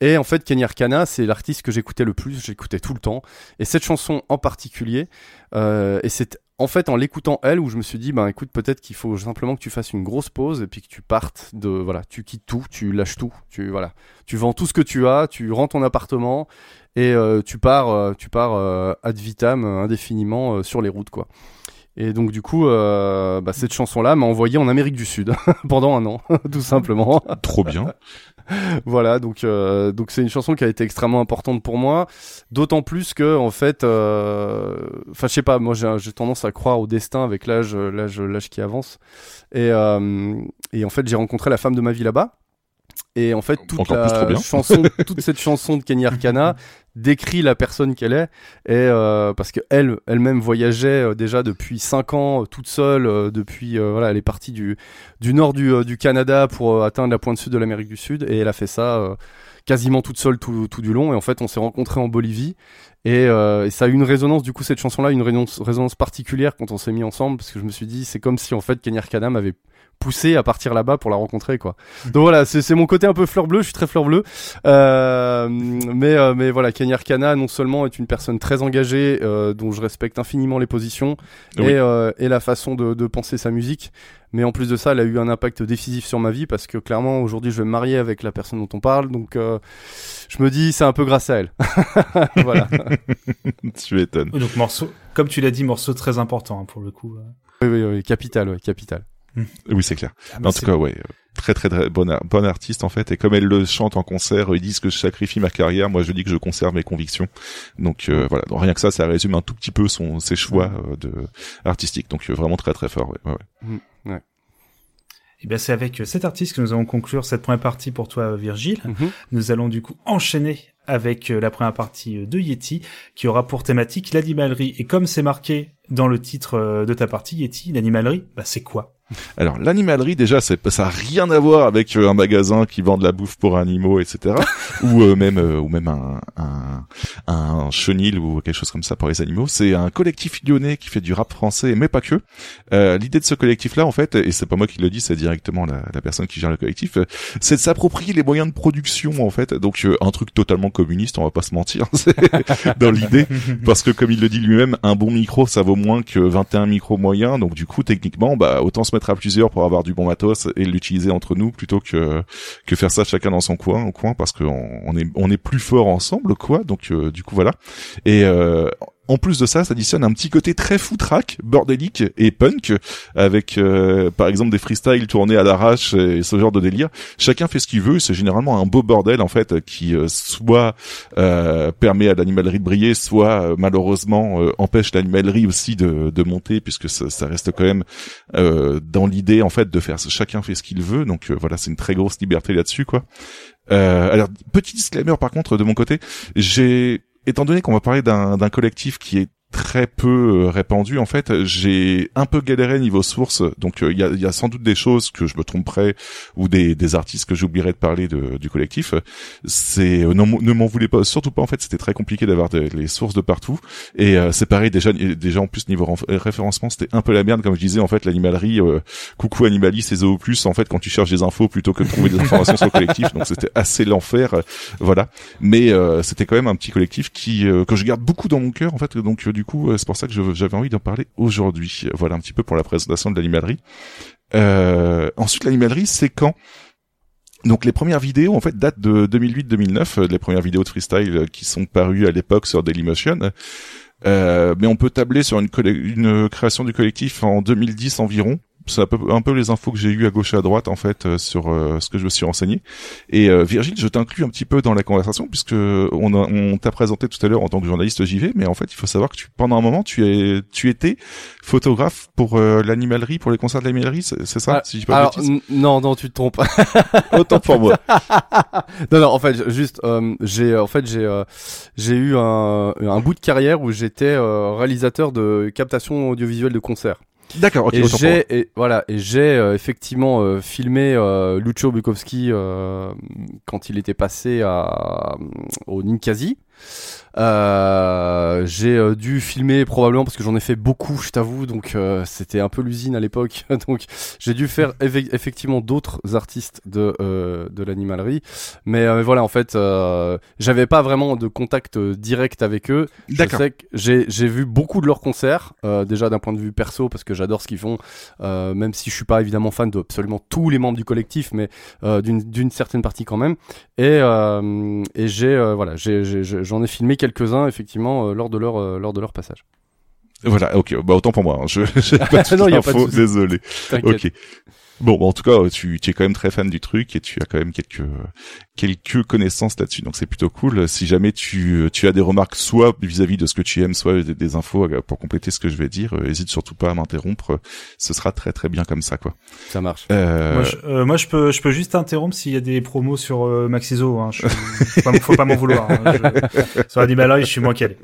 [SPEAKER 6] Et en fait Kenny Arcana c'est l'artiste que j'écoutais le plus j'écoutais tout le temps. Et cette chanson en particulier euh, et c'est en fait en l'écoutant elle où je me suis dit ben écoute peut-être qu'il faut simplement que tu fasses une grosse pause et puis que tu partes de voilà tu quittes tout tu lâches tout tu voilà. Tu vends tout ce que tu as tu rends ton appartement et euh, tu pars euh, tu pars euh, ad vitam indéfiniment sur les routes quoi. Et donc du coup bah, cette chanson là m'a envoyé en Amérique du Sud pendant un an tout simplement.
[SPEAKER 5] Trop bien
[SPEAKER 6] voilà, donc euh, donc c'est une chanson qui a été extrêmement importante pour moi, d'autant plus que en fait, euh, enfin je sais pas, moi j'ai tendance à croire au destin avec l'âge l'âge l'âge qui avance, et euh, et en fait j'ai rencontré la femme de ma vie là-bas. Et en fait, toute
[SPEAKER 5] plus,
[SPEAKER 6] chanson, cette chanson de Kenny Arcana décrit la personne qu'elle est, et euh, parce que elle, elle-même voyageait euh, déjà depuis cinq ans, euh, toute seule, depuis euh, voilà, elle est partie du du nord du, du Canada pour atteindre la pointe sud de l'Amérique du Sud, et elle a fait ça euh, quasiment toute seule tout, tout du long. Et en fait, on s'est rencontrés en Bolivie, et, et ça a eu une résonance. Du coup, cette chanson-là, une résonance, résonance particulière quand on s'est mis ensemble, parce que je me suis dit, c'est comme si en fait Kenny Arcana m'avait poussé à partir là-bas pour la rencontrer quoi. Donc voilà, c'est mon côté un peu fleur bleue, je suis très fleur bleue. Euh, mais euh, mais voilà, Kenny Arcana non seulement est une personne très engagée euh, dont je respecte infiniment les positions
[SPEAKER 5] Oui.
[SPEAKER 6] et euh, et la façon de de penser sa musique, mais en plus de ça, elle a eu un impact décisif sur ma vie parce que clairement aujourd'hui, je vais me marier avec la personne dont on parle, donc euh, je me dis c'est un peu grâce à elle. voilà.
[SPEAKER 5] tu m'étonnes.
[SPEAKER 4] Oui, Donc morceau, comme tu l'as dit, morceau très important hein, pour le coup.
[SPEAKER 6] Oui oui oui, capital, ouais, capital.
[SPEAKER 5] Oui, c'est clair.
[SPEAKER 4] Ah,
[SPEAKER 5] Mais en tout cas, ouais, euh, très très très bonne, ar- bonne artiste en fait. Et comme elle le chante en concert, ils disent que je sacrifie ma carrière. Moi, je dis que je conserve mes convictions. Donc euh, voilà, Donc, rien que ça, ça résume un tout petit peu son ses choix euh, de artistiques. Donc euh, vraiment très très fort. Ouais, ouais, ouais.
[SPEAKER 4] Eh bien, c'est avec euh, cet artiste que nous allons conclure cette première partie pour toi, Virgile.
[SPEAKER 6] Mhm.
[SPEAKER 4] Nous allons du coup enchaîner avec euh, la première partie euh, de Yeti, qui aura pour thématique l'animalerie. Et comme c'est marqué dans le titre euh, de ta partie, Yeti, l'animalerie, bah c'est quoi?
[SPEAKER 5] Alors l'animalerie déjà, ça a rien à voir avec euh, un magasin qui vend de la bouffe pour animaux, etc. ou euh, même euh, ou même un, un un chenil ou quelque chose comme ça pour les animaux. C'est un collectif lyonnais qui fait du rap français, mais pas que. Euh, L'idée de ce collectif-là, en fait, et c'est pas moi qui le dis, c'est directement la, la personne qui gère le collectif, c'est de s'approprier les moyens de production, en fait. Donc un truc totalement communiste, on va pas se mentir, dans l'idée, parce que comme il le dit lui-même, un bon micro, ça vaut moins que 21 micros moyens. Donc du coup, techniquement, bah autant se mettre à plusieurs pour avoir du bon matos et l'utiliser entre nous plutôt que que faire ça chacun dans son coin, au coin, parce qu'on on est on est plus fort ensemble, quoi. Donc euh, du coup voilà. Et euh, en plus de ça, ça additionne un petit côté très foutraque, bordélique et punk, avec euh, par exemple des freestyles tournés à l'arrache et ce genre de délire. Chacun fait ce qu'il veut, c'est généralement un beau bordel en fait qui euh, soit euh, permet à l'animalerie de briller, soit euh, malheureusement euh, empêche l'animalerie aussi de, de monter, puisque ça, ça reste quand même euh, dans l'idée en fait de faire chacun fait ce qu'il veut. Donc voilà, c'est une très grosse liberté là-dessus quoi. Alors petit disclaimer par contre de mon côté, j'ai étant donné qu'on va parler d'un collectif qui est très peu euh, répandu en fait j'ai un peu galéré niveau source donc euh, il y, a, y a sans doute des choses que je me tromperais ou des, des artistes que j'oublierais de parler de, du collectif. C'est euh, non, ne m'en voulez pas surtout pas en fait c'était très compliqué d'avoir les sources de partout. Et euh, c'est pareil déjà déjà en plus niveau référencement c'était un peu la merde comme je disais en fait l'animalerie euh, coucou animalis et zoo plus en fait quand tu cherches des infos plutôt que de trouver des informations sur le collectif. Donc c'était assez l'enfer voilà. Mais euh, c'était quand même un petit collectif qui que je garde beaucoup dans mon cœur en fait donc euh, du coup euh, c'est pour ça que j'avais envie d'en parler aujourd'hui voilà un petit peu pour la présentation de l'animalerie euh, ensuite l'animalerie c'est quand? Donc les premières vidéos en fait datent de 2008-2009, euh, les premières vidéos de freestyle euh, qui sont parues à l'époque sur Dailymotion. Euh, mais on peut tabler sur une, une création du collectif en 2010 environ. C'est un peu, un peu les infos que j'ai eues à gauche et à droite en fait euh, sur euh, ce que je me suis renseigné. Et euh, Virgile, je t'inclus un petit peu dans la conversation puisque on, a- on t'a présenté tout à l'heure en tant que journaliste JV, mais en fait il faut savoir que tu, pendant un moment tu es, tu étais photographe pour euh, l'animalerie, pour les concerts de l'animalerie, c'est c'est ça
[SPEAKER 6] Ah,
[SPEAKER 5] Si pas
[SPEAKER 6] Alors n- non non tu te trompes.
[SPEAKER 5] Autant pour moi.
[SPEAKER 6] non non en fait juste euh, j'ai en fait j'ai euh, j'ai eu un, un bout de carrière où j'étais euh, réalisateur de captation audiovisuelle de concerts.
[SPEAKER 5] D'accord, ok,
[SPEAKER 6] et j'ai et voilà et j'ai euh, effectivement euh, filmé euh, Lucio Bukowski euh, quand il était passé à au Ninkasi. Euh, j'ai euh, dû filmer probablement parce que j'en ai fait beaucoup, je t'avoue, donc euh, c'était un peu l'usine à l'époque. donc j'ai dû faire effe- effectivement d'autres artistes de euh, de l'animalerie, mais voilà en fait, j'avais pas vraiment de contact direct avec eux.
[SPEAKER 5] D'accord.
[SPEAKER 6] j'ai j'ai vu beaucoup de leurs concerts, déjà d'un point de vue perso parce que j'adore ce qu'ils font, même si je suis pas évidemment fan de absolument tous les membres du collectif, mais d'une d'une certaine partie quand même. Et et j'ai voilà, j'en ai filmé quelques-uns effectivement euh, lors de leur euh, lors de leur passage.
[SPEAKER 5] Voilà, ok, bah autant pour moi. hein. Je j'ai pas toute
[SPEAKER 6] Non, y a pas de
[SPEAKER 5] désolé. Ok. Bon, bah, en tout cas, tu, tu es quand même très fan du truc et tu as quand même quelques quelques connaissances là-dessus, donc c'est plutôt cool. Si jamais tu tu as des remarques, soit vis-à-vis de ce que tu aimes, soit des, des infos euh, pour compléter ce que je vais dire, euh, hésite surtout pas à m'interrompre. Ce sera très très bien comme ça, quoi.
[SPEAKER 6] Ça marche.
[SPEAKER 5] Euh,
[SPEAKER 4] Moi, je, euh, moi, je peux, je peux juste interrompre s'il y a des promos sur euh, Maxizo. Hein. Je, faut pas, faut pas m'en vouloir. Hein. Je- sur Animalerie, je suis moins calé.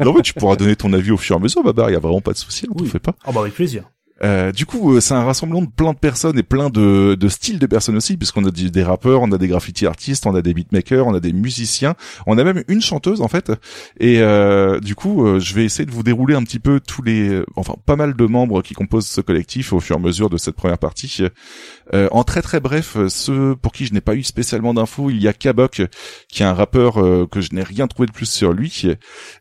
[SPEAKER 5] non, mais tu pourras donner ton avis au fur et à mesure, Babar. Il y a vraiment pas de souci, on t'en
[SPEAKER 4] Oui.
[SPEAKER 5] fait pas.
[SPEAKER 4] Oh bah avec plaisir.
[SPEAKER 5] Euh, du coup, euh, c'est un rassemblement de plein de personnes et plein de, de styles de personnes aussi, puisqu'on a des, rappeurs, on a des graffiti artistes, on a des beatmakers, on a des musiciens, on a même une chanteuse en fait. Et euh, du coup, euh, je vais essayer de vous dérouler un petit peu tous les, enfin pas mal de membres qui composent ce collectif au fur et à mesure de cette première partie. Euh, en très très bref, ceux pour qui je n'ai pas eu spécialement d'infos, il y a Kabok, qui est un rappeur euh, que je n'ai rien trouvé de plus sur lui,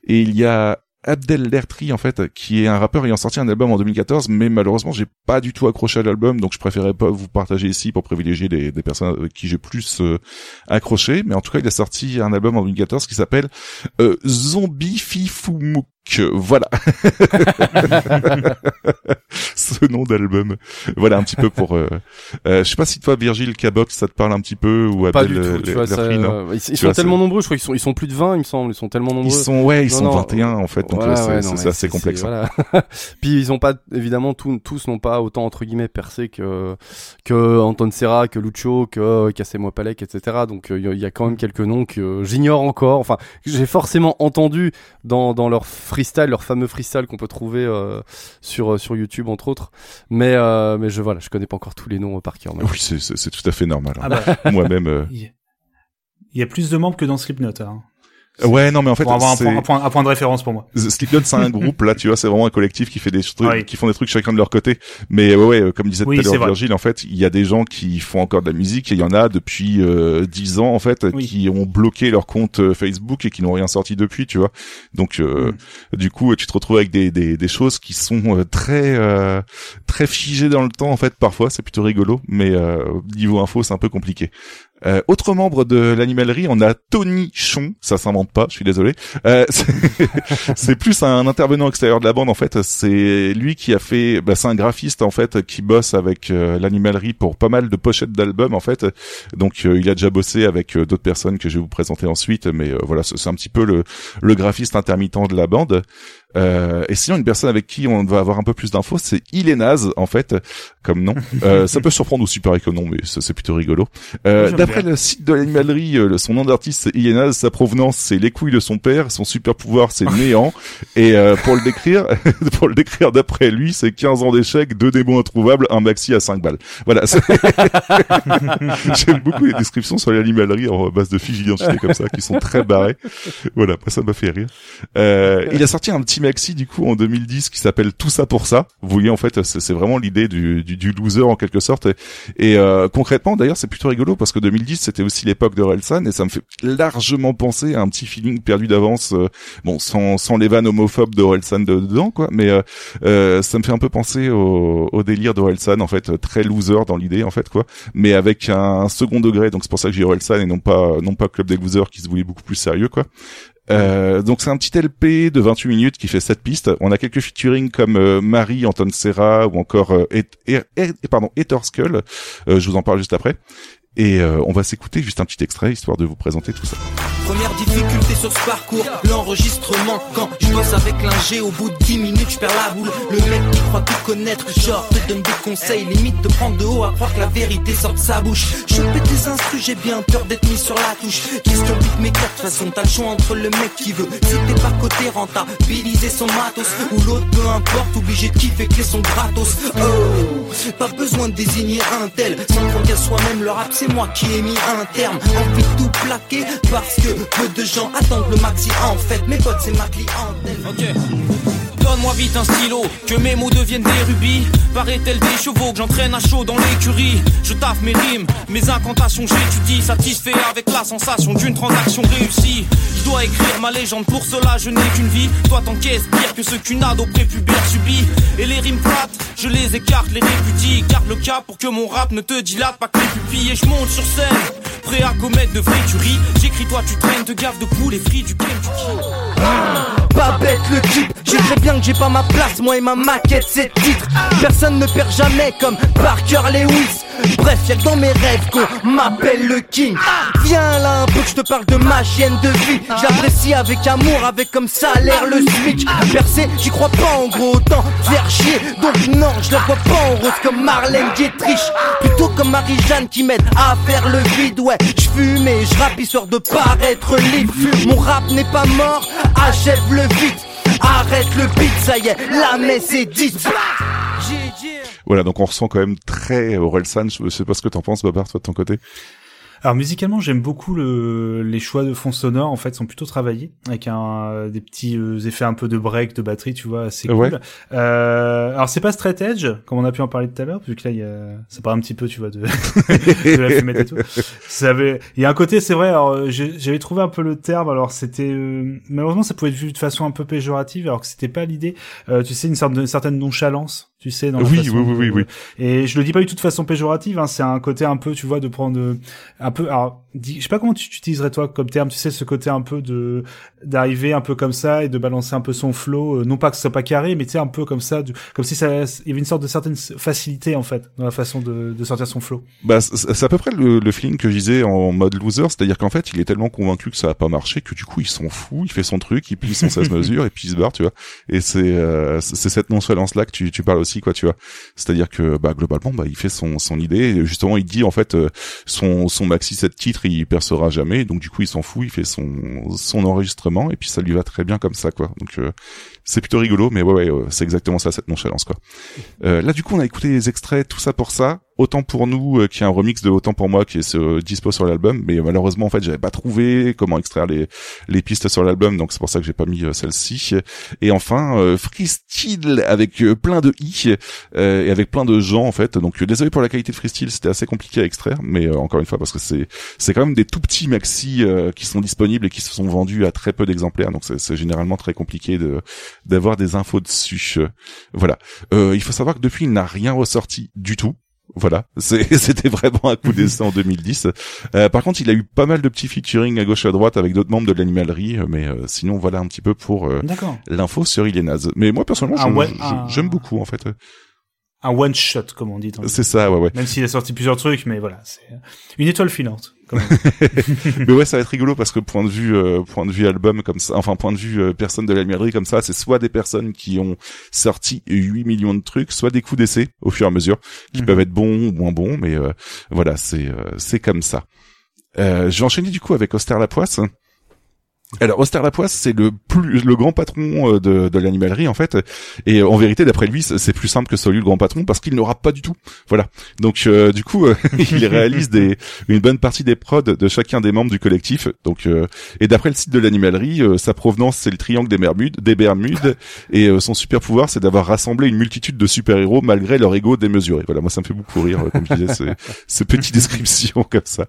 [SPEAKER 5] et il y a Abdel Lertri en fait, qui est un rappeur ayant sorti un album en 2014, mais malheureusement j'ai pas du tout accroché à l'album, donc je préférais pas vous partager ici pour privilégier des, personnes qui j'ai plus euh, accroché. Mais en tout cas, il a sorti un album en 2014 qui s'appelle euh, Zombie Fifoumouk. Voilà. Ce nom d'album. Voilà un petit peu pour. Euh, euh, je sais pas si toi, Virgile Cabox, ça te parle un petit peu ou
[SPEAKER 6] Pas
[SPEAKER 5] Abdel
[SPEAKER 6] du tout.
[SPEAKER 5] euh,
[SPEAKER 6] Tu vois, ça,
[SPEAKER 5] non
[SPEAKER 6] euh, ils, sont
[SPEAKER 5] vois,
[SPEAKER 6] tellement nombreux. Je crois qu'ils sont, ils sont plus de 20, il me semble. Ils sont tellement nombreux.
[SPEAKER 5] Ils sont ouais, ils
[SPEAKER 6] Non,
[SPEAKER 5] sont
[SPEAKER 6] non,
[SPEAKER 5] 21 en fait, donc
[SPEAKER 6] Ouais,
[SPEAKER 5] euh, c'est
[SPEAKER 6] ouais,
[SPEAKER 5] assez complexe. hein.
[SPEAKER 6] voilà. Puis ils ont pas, évidemment, tous, tous n'ont pas autant entre guillemets percé que que Anton Serra, que Lucho, que Cassemo Palek, etc. Donc euh, il y a- quand même quelques noms que j'ignore encore. Enfin, j'ai forcément entendu dans dans leur freestyle, leur fameux freestyle qu'on peut trouver euh, sur euh, sur YouTube entre autres. Mais euh, mais je voilà, je connais pas encore tous les noms euh, par cœur. mais-
[SPEAKER 5] Oui, c'est tout à fait normal. hein.
[SPEAKER 4] Ah bah,
[SPEAKER 5] Moi-même. euh,
[SPEAKER 4] il y a- il y a plus de membres que dans Slipknot. Hein.
[SPEAKER 5] Ouais, non, mais en fait,
[SPEAKER 4] pour avoir un point, un, point, un point de référence pour moi.
[SPEAKER 5] Slipknot, c'est un groupe là, tu vois, c'est vraiment un collectif qui fait des trucs,
[SPEAKER 4] Oui.
[SPEAKER 5] qui font des trucs chacun de leur côté. Mais ouais, ouais, euh, comme disait
[SPEAKER 4] Oui,
[SPEAKER 5] tout à l'heure. Virgile, en fait, il y a des gens qui font encore de la musique et il y en a depuis euh, 10 ans en fait
[SPEAKER 4] Oui.
[SPEAKER 5] qui ont bloqué leur compte euh, Facebook et qui n'ont rien sorti depuis, tu vois. Donc euh, du coup, tu te retrouves avec des des, des choses qui sont euh, très euh, très figées dans le temps en fait. Parfois, c'est plutôt rigolo, mais euh, niveau info, c'est un peu compliqué. Euh, autre membre de l'animalerie, on a Tony Chon, ça s'invente pas, je suis désolé. Euh, c'est- plus un intervenant extérieur de la bande en fait. C'est lui qui a fait, bah, c'est un graphiste en fait qui bosse avec euh, l'animalerie pour pas mal de pochettes d'albums en fait. Donc euh, il a déjà bossé avec euh, d'autres personnes que je vais vous présenter ensuite, mais voilà, c'est un petit peu le, le graphiste intermittent de la bande. Euh, et sinon, une personne avec qui on va avoir un peu plus d'infos, c'est Ilénaz, en fait, comme nom. Euh, ça peut surprendre aussi pareil comme nom, mais ça, c'est plutôt rigolo. Euh, D'après le site de l'animalerie, euh, son nom d'artiste c'est Ilénaz, sa provenance c'est les couilles de son père, son super pouvoir c'est néant. Et euh, pour le décrire, pour le décrire d'après lui, c'est 15 ans d'échecs, deux démons introuvables, un maxi à 5 balles. Voilà. J'aime beaucoup les descriptions sur l'animalerie en base de fiches d'identité comme ça, qui sont très barrées. Voilà, ça m'a fait rire. Euh, il a sorti un petit maxi du coup en 2010 qui s'appelle Tout ça pour ça. Vous voyez en fait, c'est vraiment l'idée du, du, du loser en quelque sorte. Et, euh, concrètement, d'ailleurs, c'est plutôt rigolo parce que 2010 c'était aussi l'époque de Relsan et ça me fait largement penser à un petit feeling perdu d'avance. euh, bon, sans, sans les vannes homophobes de Relsan de- dedans quoi, mais euh, euh, ça me fait un peu penser au, au délire de Relsan en fait, très loser dans l'idée en fait quoi, mais avec un second degré. Donc c'est pour ça que j'ai Relsan et non pas non pas Club des losers qui se voulait beaucoup plus sérieux quoi. Euh, donc c'est un petit LP de 28 minutes qui fait 7 pistes. On a quelques featuring comme euh, Marie, Anton Serra ou encore euh, Et- Et- pardon, Ether Skull. Euh, je vous en parle juste après. Et euh, on va s'écouter juste un petit extrait histoire de vous présenter tout ça.
[SPEAKER 1] Première difficulté sur ce parcours, l'enregistrement. Quand je bosse avec l'ingé, au bout de 10 minutes, je perds la boule. Le mec qui croit tout connaître, genre te donne des conseils, limite te prendre de haut à croire que la vérité sort de sa bouche. Je pète des instrus, j'ai bien peur d'être mis sur la touche. Question vite mes quatre façons, t'as le choix entre le mec qui veut. Si t'es pas côté rentabiliser son matos, ou l'autre, peu importe, obligé de kiffer que son gratos. Oh, pas besoin de désigner un tel, sans qu'on qu'à soi-même le rap, c'est moi qui ai mis un terme. Envie de tout plaquer, parce que peu de gens attendent le maxi. En fait, mes potes, c'est ma clientèle.
[SPEAKER 7] Ok. Donne-moi vite un stylo, que mes mots deviennent des rubis. Paraît-elle des chevaux que j'entraîne à chaud dans l'écurie. Je taffe mes rimes, mes incantations, j'étudie. Satisfait avec la sensation d'une transaction réussie. Je dois écrire ma légende, pour cela je n'ai qu'une vie. Toi t'encaisses pire que ce qu'une ado prépubère subit. Et les rimes plates, je les écarte, les répudie. Garde le cap pour que mon rap ne te dilate pas que les pupilles. Et je monte sur scène, prêt à commettre de vraies tueries. J'écris toi tu traînes, te gaves de coups, les fruits du Kentucky.
[SPEAKER 1] Pas bête le type, j'ai bien j'ai pas ma place, moi et ma maquette c'est titre. Personne ne perd jamais comme Parker Lewis. Bref, y'a dans mes rêves qu'on m'appelle le king. Viens là un peu que je te parle de ma chienne de vie. J'apprécie avec amour, avec comme salaire le switch. Percé, j'y crois pas en gros, autant faire chier. Donc non, je la vois pas en rose comme Marlène Dietrich. Plutôt comme Marie-Jeanne qui m'aide à faire le vide. Ouais, je fume et je rappe histoire de paraître libre. Mon rap n'est pas mort, achève le vite. Arrête le beat, ça y est, la messe est dite.
[SPEAKER 5] Voilà, donc on ressent quand même très Orelsan. Je sais pas ce que t'en penses, Babar, toi de ton côté.
[SPEAKER 4] Alors musicalement, j'aime beaucoup le, les choix de fond sonore. En fait, sont plutôt travaillés avec un des petits euh, effets un peu de break, de batterie, tu vois, assez cool. Euh, alors c'est pas straight edge, comme on a pu en parler tout à l'heure, vu que là, il y a, ça parle un petit peu, tu vois, de, de la fumette et tout. Ça avait, il y a un côté, c'est vrai. Alors j'avais trouvé un peu le terme. Alors c'était euh, malheureusement, ça pouvait être vu de façon un peu péjorative, alors que c'était pas l'idée. Euh, tu sais, une sorte de une certaine nonchalance tu sais dans la
[SPEAKER 5] oui, oui, oui, oui,
[SPEAKER 4] et je le dis pas du tout de façon péjorative hein, c'est un côté un peu tu vois de prendre un peu alors je sais pas comment tu utiliserais toi comme terme tu sais ce côté un peu de d'arriver un peu comme ça et de balancer un peu son flow euh, non pas que ce soit pas carré mais tu sais un peu comme ça comme si ça il y avait une sorte de certaine facilité en fait dans la façon de, de sortir son flow.
[SPEAKER 5] Bah c'est à peu près le, le feeling que je disais en mode loser c'est-à-dire qu'en fait il est tellement convaincu que ça a pas marché que du coup il s'en fout il fait son truc il plie son 16 mesures et puis il se barre tu vois. Et c'est euh, c'est cette nonchalance là que tu tu parles aussi quoi tu vois. C'est-à-dire que bah globalement bah il fait son son idée et justement il dit en fait euh, son son maxi set il percera jamais donc du coup il s'en fout il fait son son enregistrement et puis ça lui va très bien comme ça quoi. Euh, c'est plutôt rigolo mais ouais ouais euh, c'est exactement ça cette nonchalance quoi. Là du coup on a écouté les extraits tout ça pour ça. Autant pour nous euh, qui est un remix de autant pour moi qui est euh, dispo sur l'album. Mais malheureusement en fait j'avais pas trouvé comment extraire les les pistes sur l'album donc c'est pour ça que j'ai pas mis euh, celle-ci. Et enfin euh, freestyle avec plein de i et avec plein de gens en fait. Donc désolé pour la qualité de freestyle c'était assez compliqué à extraire mais encore une fois parce que c'est c'est quand même des tout petits maxi qui sont disponibles et qui se sont vendus à très peu d'exemplaires. Donc c'est généralement très compliqué de d'avoir des infos dessus voilà il faut savoir que depuis il n'a rien ressorti du tout voilà, c'était vraiment un coup d'essai en 2010. Euh, par contre, il a eu pas mal de petits featuring à gauche et à droite avec d'autres membres de l'animalerie, euh, mais euh, sinon voilà un petit peu pour l'info sur Ilénaz. Mais moi personnellement, j'aime beaucoup en fait
[SPEAKER 4] un one shot comme on dit.
[SPEAKER 5] C'est ça, ouais, ouais.
[SPEAKER 4] Même s'il a sorti plusieurs trucs, mais voilà, c'est une étoile filante.
[SPEAKER 5] Mais ouais, ça va être rigolo parce que point de vue, euh, point de vue album comme ça, enfin point de vue euh, personne de la mairie comme ça, c'est soit des personnes qui ont sorti 8 millions de trucs, soit des coups d'essai au fur et à mesure, qui mhm. peuvent être bons ou moins bons, mais euh, voilà, c'est c'est comme ça. je vais enchaîner du coup avec Auster Lapoisse. Alors Oster Lapoisse, c'est le plus le grand patron euh, de, de l'animalerie en fait, et euh, en vérité, d'après lui, c'est plus simple que soit lui le grand patron parce qu'il n'aura pas du tout. Voilà. Donc euh, du coup, il réalise des une bonne partie des prods de chacun des membres du collectif. Donc et d'après le site de l'animalerie, sa provenance c'est le triangle des Bermudes, des Bermudes, et son super pouvoir c'est d'avoir rassemblé une multitude de super héros malgré leur ego démesuré. Voilà, moi ça me fait beaucoup rire comme je disais ces, ces petites descriptions comme ça.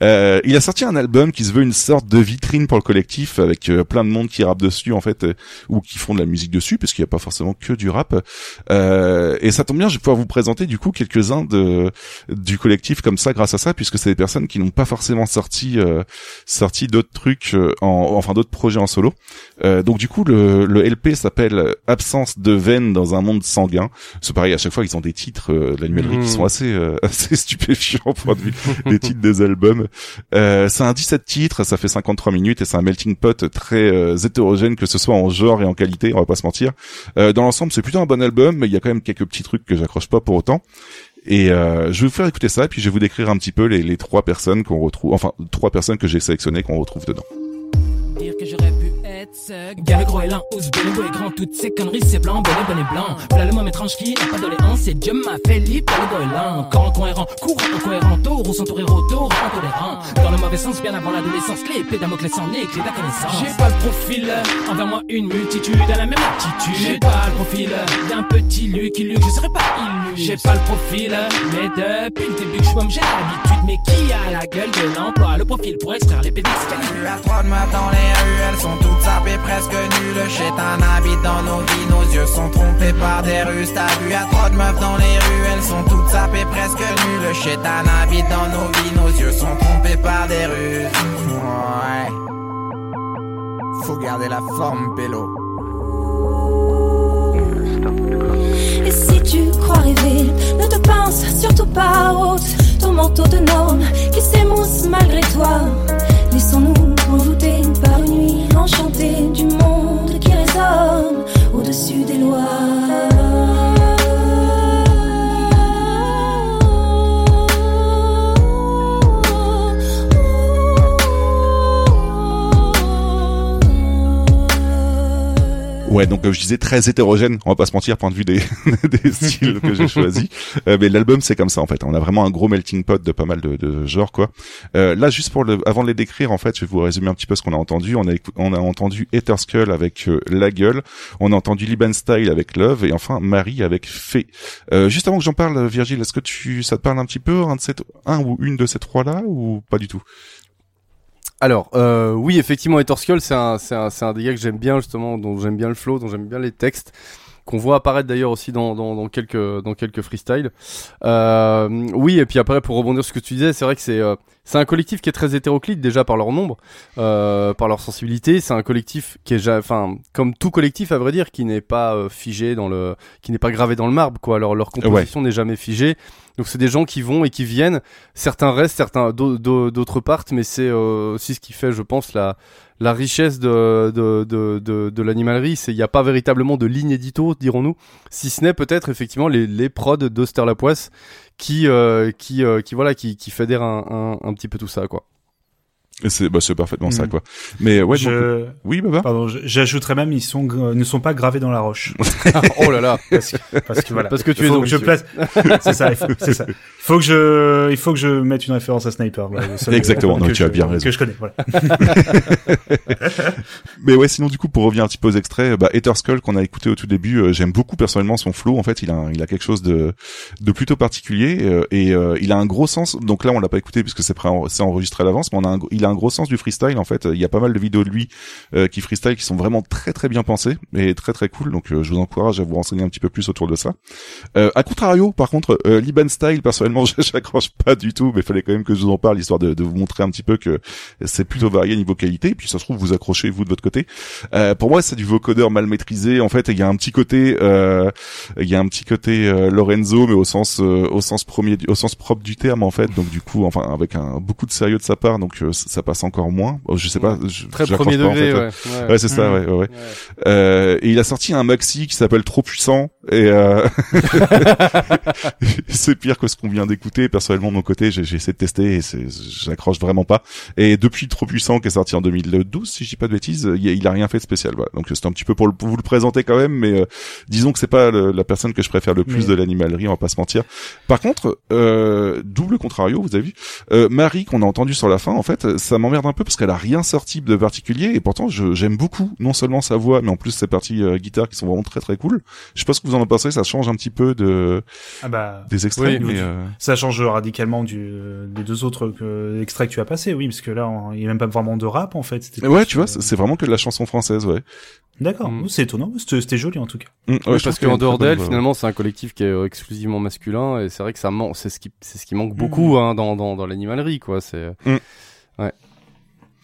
[SPEAKER 5] il a sorti un album qui se veut une sorte de vitrine pour le collectif avec euh, plein de monde qui rappe dessus en fait euh, ou qui font de la musique dessus parce qu'il n'y a pas forcément que du rap. Euh, et ça tombe bien je vais pouvoir vous présenter du coup quelques-uns de du collectif comme ça grâce à ça puisque c'est des personnes qui n'ont pas forcément sorti sorti d'autres trucs en enfin d'autres projets en solo. Donc du coup le, le LP s'appelle Absence de veine dans un monde sanguin. C'est pareil à chaque fois ils ont des titres de l'animalerie qui mmh. sont assez assez stupéfiants pour des titres des albums. C'est un 17 titres ça fait 53 minutes et c'est un melting pot très euh, hétérogène que ce soit en genre et en qualité, on va pas se mentir. Euh, dans l'ensemble, c'est plutôt un bon album, mais il y a quand même quelques petits trucs que j'accroche pas pour autant. Et euh, je vais vous faire écouter ça, et puis je vais vous décrire un petit peu les, les trois personnes qu'on retrouve, enfin trois personnes que j'ai sélectionnées qu'on retrouve dedans. Gars, gros et lent, ose beau et grand, toutes ces conneries, c'est blanc, bonnet, bonnet blanc. Voilà le moment étrange qui n'a pas de léance, c'est Dieu m'a fait libre, le et lent. Encore incohérent, courant, incohérent, taureau, sans tour retour, intolérant. Dans le mauvais sens, bien avant l'adolescence, les épées Damoclès en les clés de la connaissance. J'ai pas le profil, envers moi une multitude à la même attitude. J'ai pas le profil d'un petit Luc qui Luc, je serais pas illu. J'ai pas le profil, mais depuis le début que je j'ai l'habitude. Mais qui a la gueule de l'emploi, le profil pour extraire les pédés à trois de dans les elles sont toutes sapées, presque nulles. un habite dans nos vies, nos yeux sont trompés par des rues. T'as vu à trop de meufs dans les rues, elles sont toutes sapées, presque nulles. un habite dans nos vies, nos yeux sont trompés par des rues. Ouais. Faut garder la forme, pélo.
[SPEAKER 8] Et si tu crois rêver, ne te pense surtout pas haute. Ton manteau de normes qui s'émousse malgré toi. Laissons-nous envoûtés par une nuit enchantée du monde qui résonne au-dessus des lois.
[SPEAKER 5] Ouais, donc euh, je disais très hétérogène, on va pas se mentir, point de vue des, des styles que j'ai choisis. Euh, mais l'album c'est comme ça en fait, on a vraiment un gros melting pot de pas mal de, de genres quoi. Euh, là juste pour le, avant de les décrire en fait, je vais vous résumer un petit peu ce qu'on a entendu. On a on a entendu Ether Skull avec euh, La Gueule, on a entendu Liban Style avec Love et enfin Marie avec Fée. Euh, juste avant que j'en parle, Virgile, est-ce que tu ça te parle un petit peu un de ces un ou une de ces trois là ou pas du tout?
[SPEAKER 6] Alors, euh, oui, effectivement, Skull, c'est un, c'est un, un gars que j'aime bien justement, dont j'aime bien le flow, dont j'aime bien les textes, qu'on voit apparaître d'ailleurs aussi dans, dans, dans quelques, dans quelques freestyles. Euh, oui, et puis après, pour rebondir sur ce que tu disais, c'est vrai que c'est, euh, c'est un collectif qui est très hétéroclite déjà par leur nombre, euh, par leur sensibilité. C'est un collectif qui est, enfin, comme tout collectif à vrai dire, qui n'est pas euh, figé dans le, qui n'est pas gravé dans le marbre, quoi. Leur, leur composition n'est jamais figée. Donc c'est des gens qui vont et qui viennent. Certains restent, certains d'au- d'au- d'autres partent, mais c'est euh, aussi ce qui fait, je pense, la la richesse de de de de, l'animalerie. C'est il n'y a pas véritablement de ligne édito, dirons-nous, si ce n'est peut-être effectivement les les prods d'Auster Lapoisse qui euh, qui euh, qui voilà qui qui fédèrent un, un un petit peu tout ça quoi.
[SPEAKER 5] Et C'est bah, c'est parfaitement ça
[SPEAKER 4] Mhm.
[SPEAKER 5] quoi. Mais ouais, donc-
[SPEAKER 4] Je...
[SPEAKER 5] oui Baba.
[SPEAKER 4] Pardon, j'ajouterais même, ils sont, gra- ne sont pas gravés dans la roche.
[SPEAKER 6] oh là là.
[SPEAKER 4] Parce que, parce que voilà.
[SPEAKER 6] Parce que tu
[SPEAKER 4] Il
[SPEAKER 6] es
[SPEAKER 4] que je place. c'est ça, il faut, c'est ça. Il faut que je, il faut que je mette une référence à Sniper.
[SPEAKER 5] Exactement, non,
[SPEAKER 4] que
[SPEAKER 5] tu as
[SPEAKER 4] je-
[SPEAKER 5] bien raison.
[SPEAKER 4] Que je connais, voilà.
[SPEAKER 5] Mais ouais, sinon du coup pour revenir un petit peu aux extraits, bah Ether Skull qu'on a écouté au tout début, euh, j'aime beaucoup personnellement son flow. En fait, il a un- il a quelque chose de de plutôt particulier euh, et euh, il a un gros sens. Donc là, on l'a pas écouté puisque c'est c'est enregistré à l'avance, mais on a un, il a un gros sens du freestyle. En fait, il y a pas mal de vidéos de lui euh, qui freestyle qui sont vraiment très très bien pensées et très très cool. Donc euh, je vous encourage à vous renseigner un petit peu plus autour de ça. Euh, à contrario, par contre, euh, Liban Style, personnellement, j'accroche pas du tout, mais fallait quand même que je vous en parle histoire de, de vous montrer un petit peu que c'est plutôt varié niveau qualité. Et puis ça se trouve vous accrochez vous de votre côté. Euh, pour moi, c'est du vocodeur mal maîtrisé. En fait, il y a un petit côté, euh, il y a un petit côté euh, Lorenzo, mais au sens, au sens premier, au sens propre du terme en fait. Donc du coup, enfin avec un beaucoup de sérieux de sa part, donc euh, ça passe encore moins. Oh, Je sais pas, je,
[SPEAKER 6] Très premier
[SPEAKER 5] pas, en
[SPEAKER 6] degré,
[SPEAKER 5] fait.
[SPEAKER 6] ouais. ouais.
[SPEAKER 5] Ouais, c'est ça,
[SPEAKER 4] Mhm.
[SPEAKER 5] ouais, ouais, ouais. Euh, et il a sorti un maxi qui s'appelle Trop puissant et euh... c'est pire que ce qu'on vient d'écouter. Personnellement, de mon côté, j'ai essayé de tester et j'accroche vraiment pas. Et depuis Trop puissant qui est sorti en 2012, si je dis pas de bêtises, il, a- il a rien fait de spécial. Voilà. Donc c'est un petit peu pour, le- pour vous le présenter quand même, mais euh, disons que c'est pas le- la personne que je préfère le plus
[SPEAKER 4] Mais-
[SPEAKER 5] de l'animalerie, on va pas se mentir. Par contre, euh, double contrario, vous avez vu, euh, Marie qu'on a entendu sur la fin, en fait, ça m'emmerde un peu parce qu'elle a rien sorti de particulier et pourtant je- j'aime beaucoup non seulement sa voix, mais en plus ses parties euh, guitare qui sont vraiment très très cool. Je sais pas ce que vous en pensez, ça change un petit peu de
[SPEAKER 4] Ah bah,
[SPEAKER 5] des extraits,
[SPEAKER 4] Oui,
[SPEAKER 5] mais euh,
[SPEAKER 4] ça change radicalement du, des deux autres que, extraits que tu as passés, oui, parce que là, on- il y a même pas vraiment de rap, en fait. C'était
[SPEAKER 5] ouais, tu vois,
[SPEAKER 4] euh,
[SPEAKER 5] c'est c'est vraiment que de la chanson française, ouais.
[SPEAKER 4] D'accord,
[SPEAKER 6] Mm.
[SPEAKER 4] c'est étonnant, c'était joli en tout cas.
[SPEAKER 5] Mm, ouais,
[SPEAKER 6] parce qu'en dehors d'elle, finalement, c'est un collectif qui est exclusivement masculin et c'est vrai que ça manque, c'est ce qui, c'est ce qui manque beaucoup hein, dans, dans, dans l'animalerie, quoi. C'est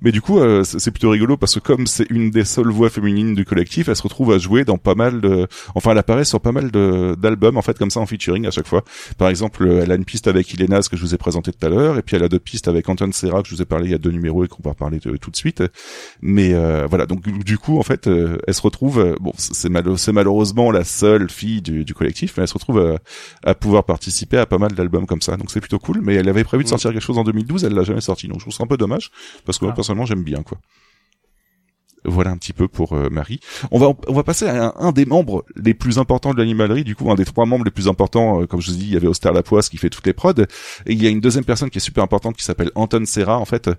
[SPEAKER 5] Mais du coup, euh, c'est plutôt rigolo parce que comme c'est une des seules voix féminines du collectif, elle se retrouve à jouer dans pas mal de, enfin, elle apparaît sur pas mal de d'albums en fait comme ça en featuring à chaque fois. Par exemple, euh, elle a une piste avec Ilena, ce que je vous ai présenté tout à l'heure, et puis elle a d'autres pistes avec Anton Serra que je vous ai parlé il y a deux numéros et qu'on va parler de- tout de suite. Mais euh, voilà, donc du- coup, en fait, euh, elle se retrouve, euh, bon, c'est malheureusement la seule fille du, du collectif, mais elle se retrouve à pouvoir participer à pas mal d'albums comme ça. Donc c'est plutôt cool. Mais elle avait prévu de
[SPEAKER 6] Mm.
[SPEAKER 5] sortir quelque chose en 2012, elle l'a jamais sorti. Donc je trouve ça un peu dommage parce que
[SPEAKER 4] Ah.
[SPEAKER 5] J'aime bien quoi. Voilà un petit peu pour euh, Marie. On va on va passer à un, des membres les plus importants de l'animalerie. Du coup, un des trois membres les plus importants, euh, comme je vous dit, il y avait Auster Lapoisse qui fait toutes les prods. Et il y a une deuxième personne qui est super importante qui s'appelle Anton Serra en fait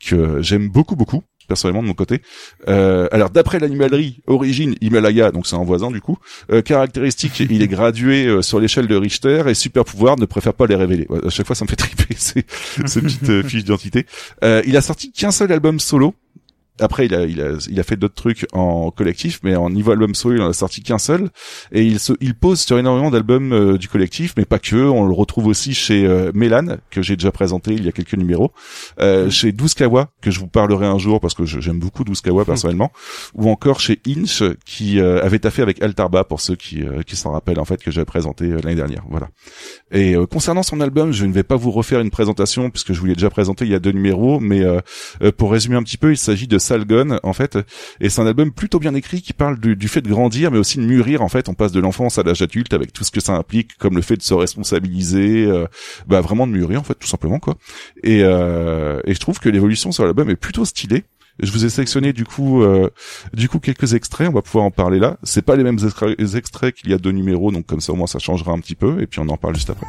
[SPEAKER 5] que j'aime beaucoup beaucoup personnellement de mon côté. Euh, alors d'après l'animalerie, origine Himalaya, donc c'est un voisin du coup. Euh, caractéristique, il est gradué euh, sur l'échelle de Richter et super pouvoir ne préfère pas les révéler. À chaque fois, ça me fait triper ces, ces petites euh, fiches d'identité. Il a sorti qu'un seul album solo. Après, il a, il a, il a fait d'autres trucs en collectif, mais en niveau album solo, il en a sorti qu'un seul. Et il se, il pose sur énormément d'albums euh, du collectif, mais pas que. On le retrouve aussi chez euh, Mélan, que j'ai déjà présenté il y a quelques numéros, euh, chez Douskawa, que je vous parlerai un jour parce que j'aime beaucoup Douskawa personnellement, ou encore chez Inch, qui euh, avait taffé avec Altarba pour ceux qui, euh, qui s'en rappellent en fait que j'avais présenté l'année dernière. Voilà. Et euh, concernant son album, je ne vais pas vous refaire une présentation puisque je vous l'ai déjà présenté il y a deux numéros, mais pour résumer un petit peu, il s'agit de Salgon en fait, et c'est un album plutôt bien écrit qui parle du, du fait de grandir, mais aussi de mûrir en fait. On passe de l'enfance à l'âge adulte avec tout ce que ça implique, comme le fait de se responsabiliser, euh, bah vraiment de mûrir en fait tout simplement quoi. Et, euh, et je trouve que l'évolution sur l'album est plutôt stylée. Je vous ai sélectionné du coup, euh, du coup quelques extraits. On va pouvoir en parler là. C'est pas les mêmes extraits qu'il y a deux numéros, donc comme ça au moins ça changera un petit peu. Et puis on en parle juste après.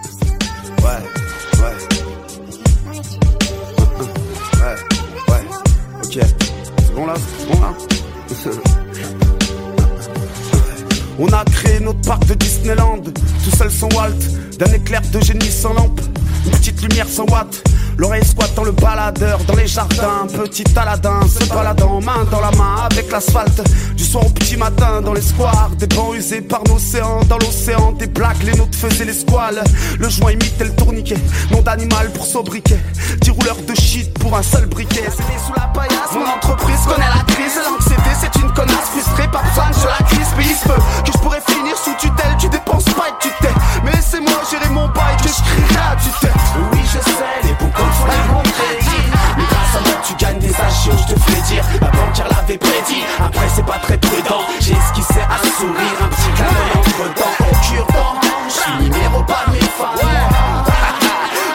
[SPEAKER 9] On a créé notre parc de Disneyland, tout seul sans Walt, d'un éclair de génie sans lampe, une petite lumière sans watt. L'oreille squatte dans le baladeur, dans les jardins, petit Aladin, se baladant main dans la main avec l'asphalte. Du soir au petit matin, dans les squares, des bancs usés par l'océan, dans l'océan, des blagues, les nôtres faisaient les squales. Le joint imitait le tourniquet, nom d'animal pour sobriquet, dix rouleurs de shit pour un seul briquet. Sous la paillasse, mon entreprise connaît la crise, l'anxiété c'est une connasse frustrée par besoin de la crise, mais il se peut que je pourrais finir sous tutelle, tu dépenses pas et tu t'es. Mais laissez-moi gérer mon bail, que je crierai à tutelle. Oui, je sais, les bons les. Mais grâce à moi, tu gagnes des agios, je te ferai dire. Ma banquière l'avait prédit. Après, c'est pas très prudent. J'ai esquissé à sourire, un petit d'œil entre dents. Au cure-dent, je suis numéro pas de mes fans.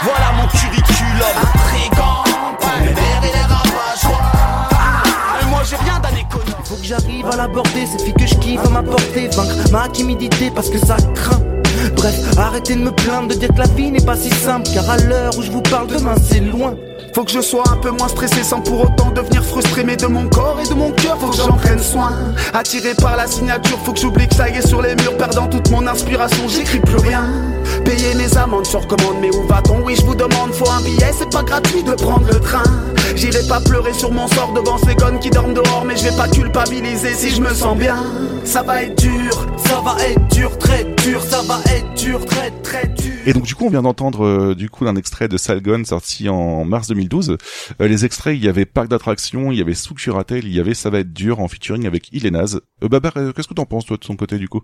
[SPEAKER 9] Voilà mon curriculum intrigant. Pour mes mères et les moi, j'ai rien d'un économe.
[SPEAKER 1] Faut que j'arrive à l'aborder, cette fille que je kiffe à m'apporter Vaincre ma timidité parce que ça craint Bref, arrêtez de me plaindre de dire que la vie n'est pas si simple Car à l'heure où je vous parle demain c'est loin.
[SPEAKER 9] Faut que je sois un peu moins stressé sans pour autant devenir frustré Mais de mon corps et de mon cœur faut que j'en prenne soin. Attiré par la signature faut que j'oublie que ça y est sur les murs Perdant toute mon inspiration j'écris plus rien. Payer mes amendes sur commande mais où va-t-on? Oui je vous demande faut un billet c'est pas gratuit de prendre le train J'irai pas pleurer sur mon sort devant ces connes qui dorment dehors Mais je vais pas culpabiliser si je me sens bien Ça va être dur, ça va être dur, très dur Ça va être dur, très très dur
[SPEAKER 5] Et donc du coup on vient d'entendre euh, du coup un extrait de Salgon sorti en mars 2012. Euh, les extraits il y avait Parc d'attractions, il y avait Curatel, il y avait Ça va être dur en featuring avec Ilénaz. Euh, Babar, euh, qu'est-ce que t'en penses toi de ton côté du coup?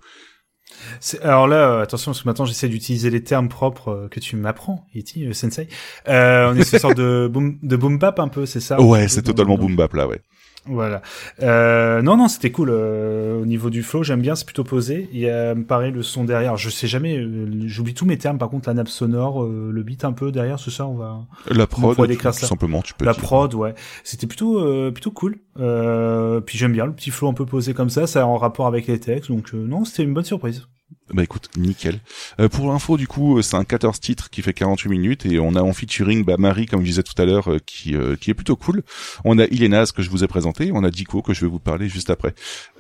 [SPEAKER 4] Alors là, euh, attention, parce que maintenant j'essaie d'utiliser les termes propres euh, que tu m'apprends, Iti, euh, Sensei. Euh, on est sur une sorte de boom, de boom bap un peu, c'est ça?
[SPEAKER 5] Ouais, c'est totalement boom bap là, ouais.
[SPEAKER 4] Voilà. Euh, non, non, c'était cool. euh, au niveau du flow, j'aime bien, c'est plutôt posé. Il y a, me paraît, le son derrière. Je sais jamais, euh, j'oublie tous mes termes. Par contre, la nappe sonore, euh, le beat un peu derrière, ce ça, on va.
[SPEAKER 5] La
[SPEAKER 4] Comment on
[SPEAKER 5] prod,
[SPEAKER 4] pourrait
[SPEAKER 5] tout, simplement, tu peux
[SPEAKER 4] La
[SPEAKER 5] dire.
[SPEAKER 4] prod, ouais. C'était plutôt, euh, plutôt cool. Euh, puis j'aime bien le petit flow un peu posé comme ça. Ça a en rapport avec les textes. Donc, euh, non, c'était une bonne surprise.
[SPEAKER 5] Bah écoute, nickel. Euh, pour l'info, du coup, euh, c'est un 14 titres qui fait 48 minutes et on a en featuring bah, Marie, comme je disais tout à l'heure, euh, qui euh, qui est plutôt cool. On a Ilénaz que je vous ai présenté, on a Dico que je vais vous parler juste après.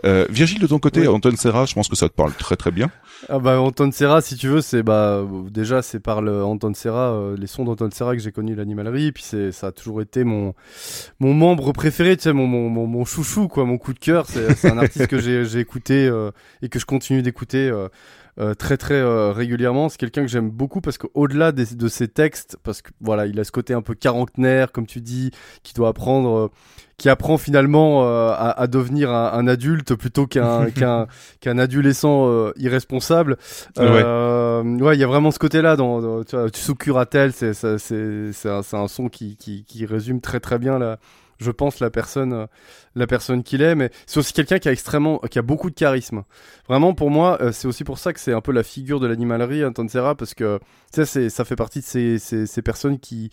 [SPEAKER 5] Euh, Virgile, de ton côté,
[SPEAKER 6] Oui.
[SPEAKER 5] Anton Serra, je pense que ça te parle très très bien.
[SPEAKER 6] Ah bah Anton Serra, si tu veux, c'est bah déjà c'est par le Anton Serra, euh, les sons d'Anton Serra que j'ai connu l'animalerie, puis c'est ça a toujours été mon mon membre préféré, tu sais mon mon, mon, mon chouchou quoi, mon coup de cœur. C'est un artiste que j'ai écouté euh, et que je continue d'écouter. Euh, très très euh, régulièrement, c'est quelqu'un que j'aime beaucoup parce qu'au-delà de ses textes, parce que voilà, il a ce côté un peu quarantenaire, comme tu dis, qui doit apprendre, euh, qui apprend finalement euh, à, à devenir un, un adulte plutôt qu'un qu'un qu'un adolescent euh, irresponsable. Euh, ouais, il y a vraiment ce côté-là dans, dans tu vois, sous curatelle, c'est c'est c'est un, un son qui, qui qui résume très très bien la je pense la personne la personne qu'il est mais c'est aussi quelqu'un qui a extrêmement qui a beaucoup de charisme. Vraiment pour moi, euh, c'est aussi pour ça que c'est un peu la figure de l'animalerie Serra parce que sais c'est ça fait partie de ces ces, ces personnes qui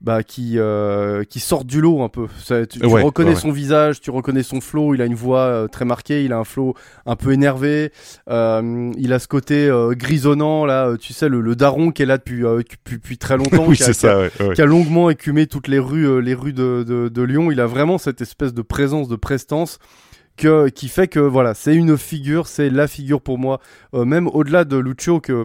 [SPEAKER 6] bah qui euh, qui sortent du lot un peu. Ça, tu, tu
[SPEAKER 5] Ouais,
[SPEAKER 6] reconnais
[SPEAKER 5] ouais, ouais.
[SPEAKER 6] son visage, tu reconnais son flow, il a une voix euh, très marquée, il a un flow un peu énervé, il a ce côté grisonnant là, tu sais le, le daron qui est là depuis depuis, depuis très longtemps,
[SPEAKER 5] oui,
[SPEAKER 6] qui a-
[SPEAKER 5] c'est
[SPEAKER 6] qui a-
[SPEAKER 5] ça, ouais, ouais.
[SPEAKER 6] qui a longuement écumé toutes les rues, les rues de, de, de Lyon. Il a vraiment cette espèce de présence, de prestance qui fait que voilà, c'est une figure, c'est la figure pour moi, euh, même au-delà de Lucio que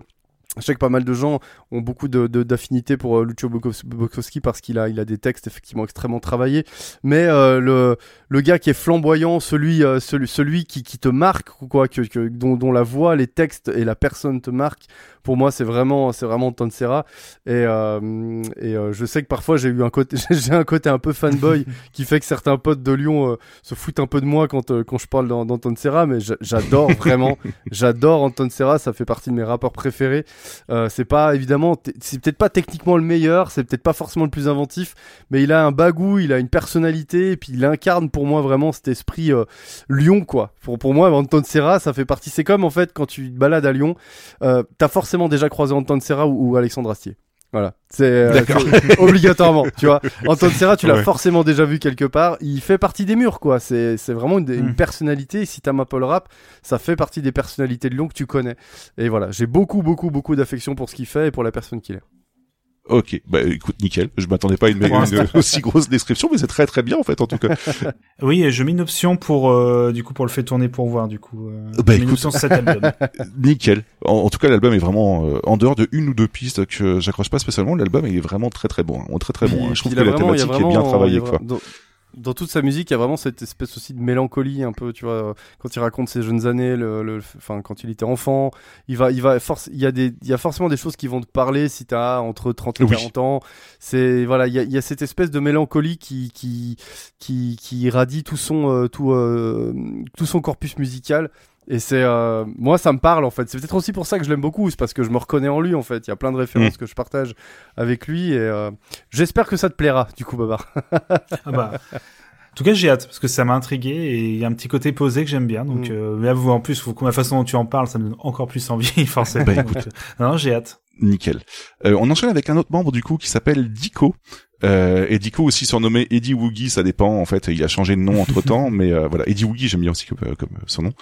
[SPEAKER 6] je sais que pas mal de gens ont beaucoup de, de- d'affinité pour euh, Lucio Bukowski Bukowski parce qu'il a, il a des textes effectivement extrêmement travaillés. Mais euh, le, le gars qui est flamboyant, celui, euh, celui, celui qui, qui te marque, quoi, que, que, dont, dont la voix, les textes et la personne te marquent, pour moi c'est vraiment, c'est vraiment Anton Serra. Et, euh, et je sais que parfois j'ai eu un côté, j'ai un côté un peu fanboy qui fait que certains potes de Lyon se foutent un peu de moi quand, quand je parle d'An- d'Anton Serra, mais j'a- j'adore vraiment, j'adore Anton Serra, ça fait partie de mes rappeurs préférés. Euh, c'est pas évidemment, c'est peut-être pas techniquement le meilleur, c'est peut-être pas forcément le plus inventif, mais il a un bagou, il a une personnalité, et puis il incarne pour moi vraiment cet esprit euh, Lyon quoi. Pour, pour moi, Anton Serra, ça fait partie. C'est comme en fait quand tu te balades à Lyon, euh, t'as forcément déjà croisé Anton Serra ou, ou Alexandre Astier. Voilà, c'est euh, obligatoirement, tu vois. Anton Serra, tu l'as
[SPEAKER 5] Ouais.
[SPEAKER 6] forcément déjà vu quelque part. Il fait partie des murs, quoi. C'est c'est vraiment une, une
[SPEAKER 4] Mm.
[SPEAKER 6] personnalité. Si t'aimes un peu le rap, ça fait partie des personnalités de Lyon que tu connais. Et voilà, j'ai beaucoup, beaucoup, beaucoup d'affection pour ce qu'il fait et pour la personne qu'il est.
[SPEAKER 5] Ok, bah écoute, nickel. Je m'attendais pas à une, une aussi grosse description, mais c'est très très bien en fait en tout cas.
[SPEAKER 4] Oui, et je mets une option pour euh, du coup pour le fait tourner pour voir du coup. Euh,
[SPEAKER 5] Bah, écoute.
[SPEAKER 4] option sur cet album.
[SPEAKER 5] nickel. En, en tout cas, l'album est vraiment euh, en dehors de une ou deux pistes que j'accroche pas spécialement. L'album est vraiment très très bon, hein, très très bon. Hein. Je trouve que la
[SPEAKER 6] vraiment-
[SPEAKER 5] thématique est bien
[SPEAKER 6] vraiment-
[SPEAKER 5] travaillée quoi.
[SPEAKER 6] Dans, dans toute sa musique, il y a vraiment cette espèce aussi de mélancolie un peu, tu vois, quand il raconte ses jeunes années, le, le- enfin quand il était enfant, il va, il va force, il y a des, il y a forcément des choses qui vont te parler si t'as entre 30 et
[SPEAKER 5] Oui.
[SPEAKER 6] 40 ans. C'est voilà, il y a, il y a cette espèce de mélancolie qui, qui, qui, qui irradie tout son, euh, tout, euh, tout son corpus musical. Et c'est euh, moi ça me parle en fait. C'est peut-être aussi pour ça que je l'aime beaucoup, c'est parce que je me reconnais en lui en fait. Il y a plein de références que je partage avec lui et euh, j'espère que ça te plaira du coup Babar.
[SPEAKER 4] Ah bah. En tout cas, j'ai hâte parce que ça m'a intrigué et il y a un petit côté posé que j'aime bien. Donc,
[SPEAKER 6] Mm.
[SPEAKER 4] euh, mais là, vous, en plus, vous, la façon dont tu en parles, ça me donne encore plus envie, forcément.
[SPEAKER 5] Bah,
[SPEAKER 4] Donc, euh, non, non, j'ai hâte.
[SPEAKER 5] Nickel. Euh, on enchaîne avec un autre membre du coup qui s'appelle Dico. Euh, et Dico aussi surnommé Eddie Woogie, ça dépend en fait, il a changé de nom entre temps, mais euh, voilà, Eddie Woogie j'aime bien aussi comme, euh, comme son nom.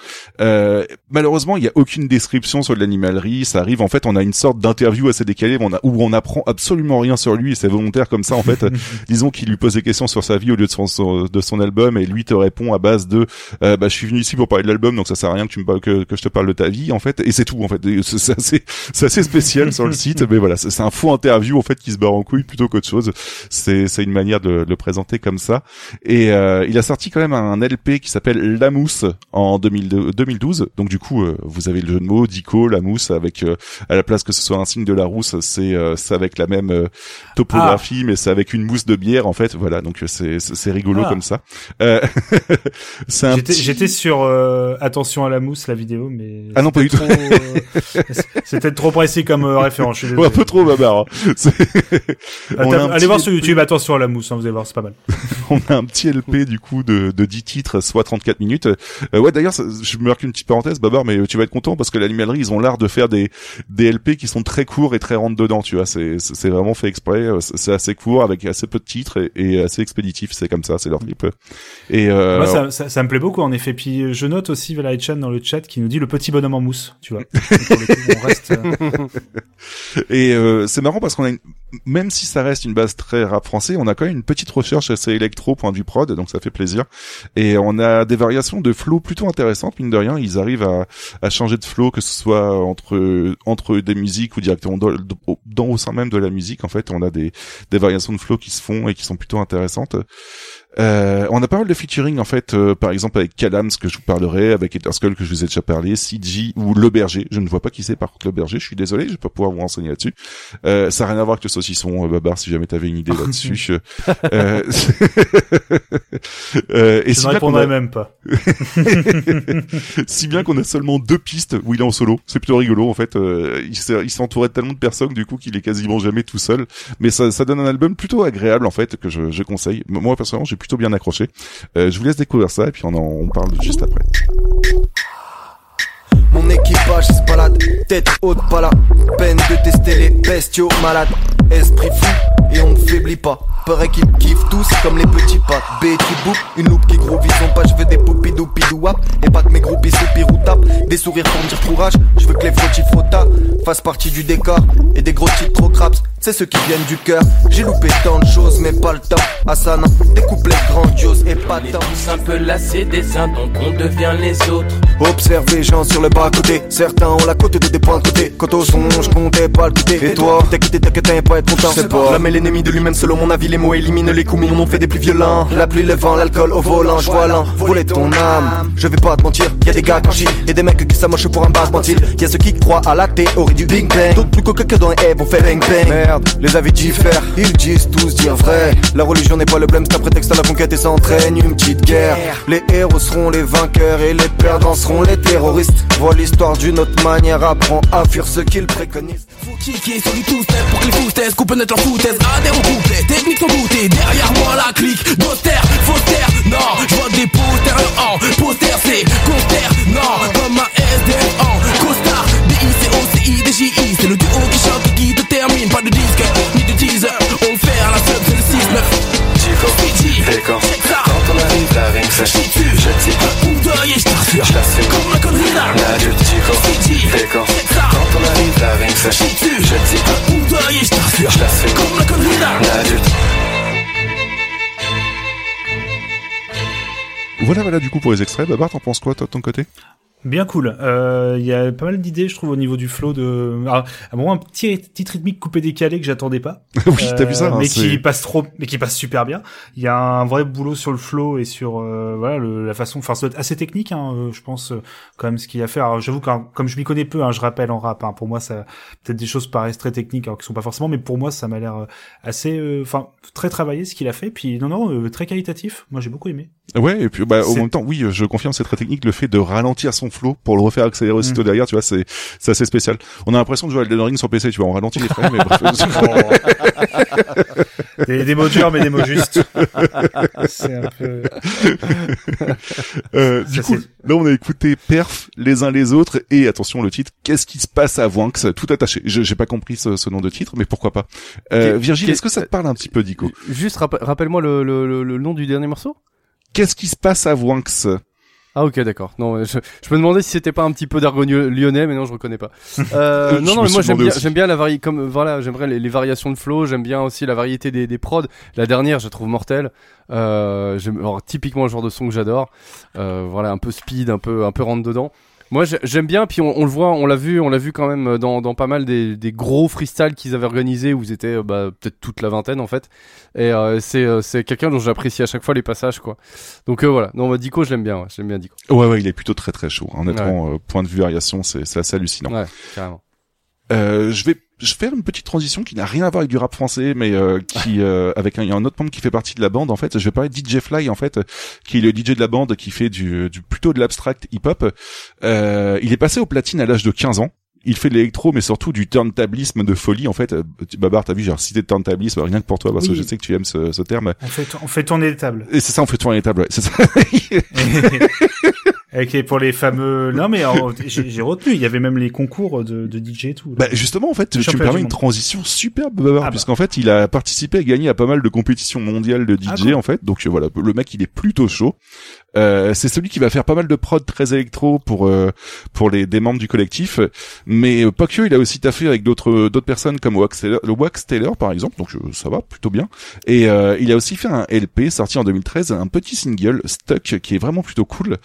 [SPEAKER 5] Euh, malheureusement, il y a aucune description sur de l'animalerie, ça arrive en fait, on a une sorte d'interview assez décalée où on, a, où on apprend absolument rien sur lui et c'est volontaire comme ça en fait. Disons qu'il lui pose des questions sur sa vie au lieu de son, de son album et lui te répond à base de euh, bah je suis venu ici pour parler de l'album donc ça sert à rien que tu me que, que je te parle de ta vie en fait et c'est tout en fait. C'est assez c'est assez spécial sur le site mais voilà c'est c'est un faux interview en fait qui se barre en couille plutôt qu'autre chose. C'est c'est une manière de, de le présenter comme ça et euh, il a sorti quand même un LP qui s'appelle La Mousse en 2002 2012 donc du coup euh, vous avez le jeu de mots Dico La Mousse avec euh, à la place que ce soit un signe de la rousse c'est euh, c'est avec la même euh, topographie mais c'est avec une mousse de bière en fait voilà donc c'est c'est rigolo
[SPEAKER 4] Ah.
[SPEAKER 5] comme ça euh, c'est un
[SPEAKER 4] J'étais
[SPEAKER 5] petit-
[SPEAKER 4] j'étais sur euh, attention à la mousse, la vidéo, mais.
[SPEAKER 5] Ah non, pas du tout.
[SPEAKER 4] c'était trop, précis comme référence. Je suis
[SPEAKER 5] Ouais, un peu trop babar. hein.
[SPEAKER 4] Ah, Allez
[SPEAKER 5] petit
[SPEAKER 4] voir sur. YouTube, attention à la mousse, hein, vous allez voir, c'est pas mal.
[SPEAKER 5] on a un petit LP du coup de, de 10 titres, soit 34 minutes. Euh, ouais, d'ailleurs, je me marque une petite parenthèse, Babar, mais tu vas être content parce que l'animalerie, ils ont l'art de faire des des LP qui sont très courts et très rentre dedans. Tu vois, c'est c'est vraiment fait exprès. euh, C'est assez court avec assez peu de titres et, et assez expéditif. C'est comme ça, c'est leur trip. Et euh,
[SPEAKER 4] Moi, ça, ça, ça me plaît beaucoup, en effet. Puis, je note aussi Vela Chan dans le chat qui nous dit le petit bonhomme en mousse, tu vois. Pour on reste, euh,
[SPEAKER 5] Et euh, c'est marrant parce qu'on a une... même si ça reste une base très rap français, on a quand même une petite recherche assez électro point de vue prod, donc ça fait plaisir. Et on a des variations de flow plutôt intéressantes, mine de rien. Ils arrivent à, changer de flow, que ce soit entre des musiques ou directement dans, dans au sein même de la musique. En fait, on a des des variations de flow qui se font et qui sont plutôt intéressantes. Euh, on a pas mal de featuring en fait, euh, par exemple avec Calams que je vous parlerai, avec Eterskull que je vous ai déjà parlé, CG ou Le Berger. Je ne vois pas qui c'est par contre Le Berger. Je suis désolé, je vais pas pouvoir vous renseigner là-dessus. Euh, ça n'a rien à voir avec le saucisson, euh, Babar. Si jamais t'avais une idée là-dessus. euh, euh, et
[SPEAKER 4] je
[SPEAKER 5] si
[SPEAKER 4] ne
[SPEAKER 5] bien qu'on
[SPEAKER 4] répondrai
[SPEAKER 5] a,
[SPEAKER 4] même pas.
[SPEAKER 5] si bien qu'on a seulement deux pistes où il est en solo. C'est plutôt rigolo en fait. Euh, il s'est il s'est entouré de tellement de personnes du coup qu'il est quasiment jamais tout seul. Mais ça, ça donne un album plutôt agréable en fait que je, je conseille. Moi personnellement j'ai plutôt bien accroché. Euh, je vous laisse découvrir ça et puis on en parle juste après.
[SPEAKER 10] Mon équipage se balade, tête haute, pas la peine de tester les bestiaux malades. Esprit fou, et on ne faiblit pas. Paraît qu'ils kiffent tous comme les petits pattes. B qui boupe, une loupe qui groovit son pas. Je veux des poupidou pidouap, et pas que mes groupies soupirent ou tapent. Des sourires pour me dire courage. Je veux que les frottis frotta fassent partie du décor. Et des gros titres trop craps, c'est ceux qui viennent du cœur. J'ai loupé tant de choses, mais pas le temps. Asana, des couplets grandioses et pas tant.
[SPEAKER 11] un peu lassé des uns, donc on devient les autres.
[SPEAKER 10] Observe les gens sur le bas côté. Certains ont la côte de des points de côté. Quant au son, je comptais pas le quitter. Et toi, t'as quitté, t'inquiète, t'as pas être content. C'est pas. Est l'ennemi de lui-même, selon mon avis. Les mots éliminent les coups, mais on fait des plus violents. La pluie, le vent, l'alcool au volant. Je vois l'un voler ton âme. Je vais pas te mentir, y a des gars qui chient. Et des mecs qui s'amochent pour un bas mentir. Y a ceux qui croient à la théorie du Big Bang. D'autres plus coquins que dans les on fait bang bang. Merde, les avis diffèrent. Ils disent tous dire vrai. La religion n'est pas le blême, c'est un prétexte à la conquête et s'entraîne une petite guerre. Les héros seront les vainqueurs et les perdants seront les terroristes. Vois l'histoire d'une autre manière, apprends à fuir ce qu'ils préconisent.
[SPEAKER 11] Faut kicker sur du two-step pour que les foutaises coupent foutaise adhère au complet, technique sans goûter Derrière moi la clique, d'austère, faustère Non, je vois des posters en poster c'est conster Non, comme un SDN en costard. D-I-C-O-C-I, D-J-I C'est le duo qui chante qui te termine Pas de disque,
[SPEAKER 10] ni de teaser.
[SPEAKER 12] On fait à la sub, c'est le Décor, quand
[SPEAKER 13] on arrive la rime sèche
[SPEAKER 10] Je dis pas où d'œil et je t'arfure Je la fais comme ma connerie là. La gueule du décor, quand on arrive la rime sèche Je dis pas où d'œil et je t'arfure Je la fais comme ma connerie là. La gueule
[SPEAKER 5] Voilà, voilà, du coup, pour les extraits, Babar, t'en penses quoi, toi, de ton côté?
[SPEAKER 4] Bien cool. Euh, Il y a pas mal d'idées, je trouve, au niveau du flow de. Alors, à un un petit petit rythmique coupé décalé que j'attendais pas.
[SPEAKER 5] oui, t'as vu ça hein,
[SPEAKER 4] Mais qui passe trop, mais qui passe super bien. Il y a un vrai boulot sur le flow et sur euh, voilà le- la façon. Enfin, ça doit être assez technique, hein, euh, je pense, euh, quand même ce qu'il a fait. Alors, j'avoue que comme je m'y connais peu, hein, je rappelle en rap. Hein, pour moi, ça peut-être des choses paraissent très techniques, alors qu'ils sont pas forcément. Mais pour moi, ça m'a l'air euh, assez, euh, enfin, très travaillé ce qu'il a fait. Puis non, non, euh, très qualitatif. Moi, j'ai beaucoup aimé.
[SPEAKER 5] Ouais, et puis bah, au même temps, oui, je confirme, c'est très technique le fait de ralentir son flow pour le refaire accélérer aussitôt derrière, tu vois, c'est c'est assez spécial. On a l'impression de jouer à Elden Ring sur PC, tu vois, on ralentit les frames, mais bref.
[SPEAKER 4] Des, des mots durs, mais des mots justes. C'est un peu.
[SPEAKER 5] Euh, du
[SPEAKER 4] Ça,
[SPEAKER 5] coup, là, on a écouté Perf les uns les autres et attention le titre. Qu'est-ce qui se passe à Wanks Tout attaché. Je j'ai pas compris ce, ce nom de titre, mais pourquoi pas. Euh, Virgile, est-ce que ça te parle un petit peu, Dico?
[SPEAKER 6] Juste rappe- rappelle-moi le, le, le, le nom du dernier morceau.
[SPEAKER 5] Qu'est-ce qui se passe à Wanks
[SPEAKER 6] Ah ok d'accord. Non, je, je me demandais si c'était pas un petit peu d'argot lyonnais, mais non, je reconnais pas. Euh, non, non, mais moi j'aime bien,
[SPEAKER 5] aussi.
[SPEAKER 6] j'aime bien la variété, comme voilà, j'aimerais les, les variations de flow, j'aime bien aussi la variété des, des prods. La dernière, je la trouve mortelle. Euh, alors, typiquement le genre de son que j'adore. Euh, voilà, un peu speed, un peu, un peu rentre dedans. Moi, j'ai- j'aime bien, puis on, on le voit, on l'a vu, on l'a vu quand même dans, dans pas mal des, des gros freestyles qu'ils avaient organisés où ils étaient euh, bah, peut-être toute la vingtaine en fait. Et euh, c'est euh, c'est quelqu'un dont j'apprécie à chaque fois les passages quoi. Donc euh, voilà. Non, bah, Dico, je l'aime bien, ouais, j'aime bien Dico.
[SPEAKER 5] Ouais, ouais, il est plutôt très très chaud. Honnêtement, euh, point de vue variation, c'est c'est assez hallucinant.
[SPEAKER 6] Ouais, carrément.
[SPEAKER 5] Euh, je vais je vais faire une petite transition qui n'a rien à voir avec du rap français, mais euh, qui euh, avec un, il y a un autre membre qui fait partie de la bande. En fait, je vais parler de DJ Fly, en fait, qui est le DJ de la bande, qui fait du, du plutôt de l'abstract hip-hop. Euh, il est passé au platine à l'âge de 15 ans. Il fait de l'électro, mais surtout du turntablisme de folie. En fait, Euh, Babar, t'as vu, j'ai cité de turntablisme rien que pour toi, parce que je sais que tu aimes ce, ce terme.
[SPEAKER 4] On fait, on fait tourner les tables.
[SPEAKER 5] Et c'est ça, on fait tourner les tables. Ouais, c'est ça.
[SPEAKER 4] Avec pour les fameux. Non, mais j'ai retenu. Il y avait même les concours de, de DJ et tout.
[SPEAKER 5] Bah justement en fait tu, me permets une transition superbe Babar
[SPEAKER 4] Ah bah.
[SPEAKER 5] puisqu'en fait il a participé et gagné à pas mal de compétitions mondiales de DJ
[SPEAKER 4] Ah, cool.
[SPEAKER 5] en fait donc euh, voilà le mec il est plutôt chaud euh, c'est celui qui va faire pas mal de prod très électro pour euh, pour les des membres du collectif. Mais euh, pas il a aussi taffé avec d'autres d'autres personnes comme Wax Taylor, le Wax Taylor par exemple. Donc ça va plutôt bien. Et euh, il a aussi fait un LP sorti en 2013 un petit single Stuck qui est vraiment plutôt cool.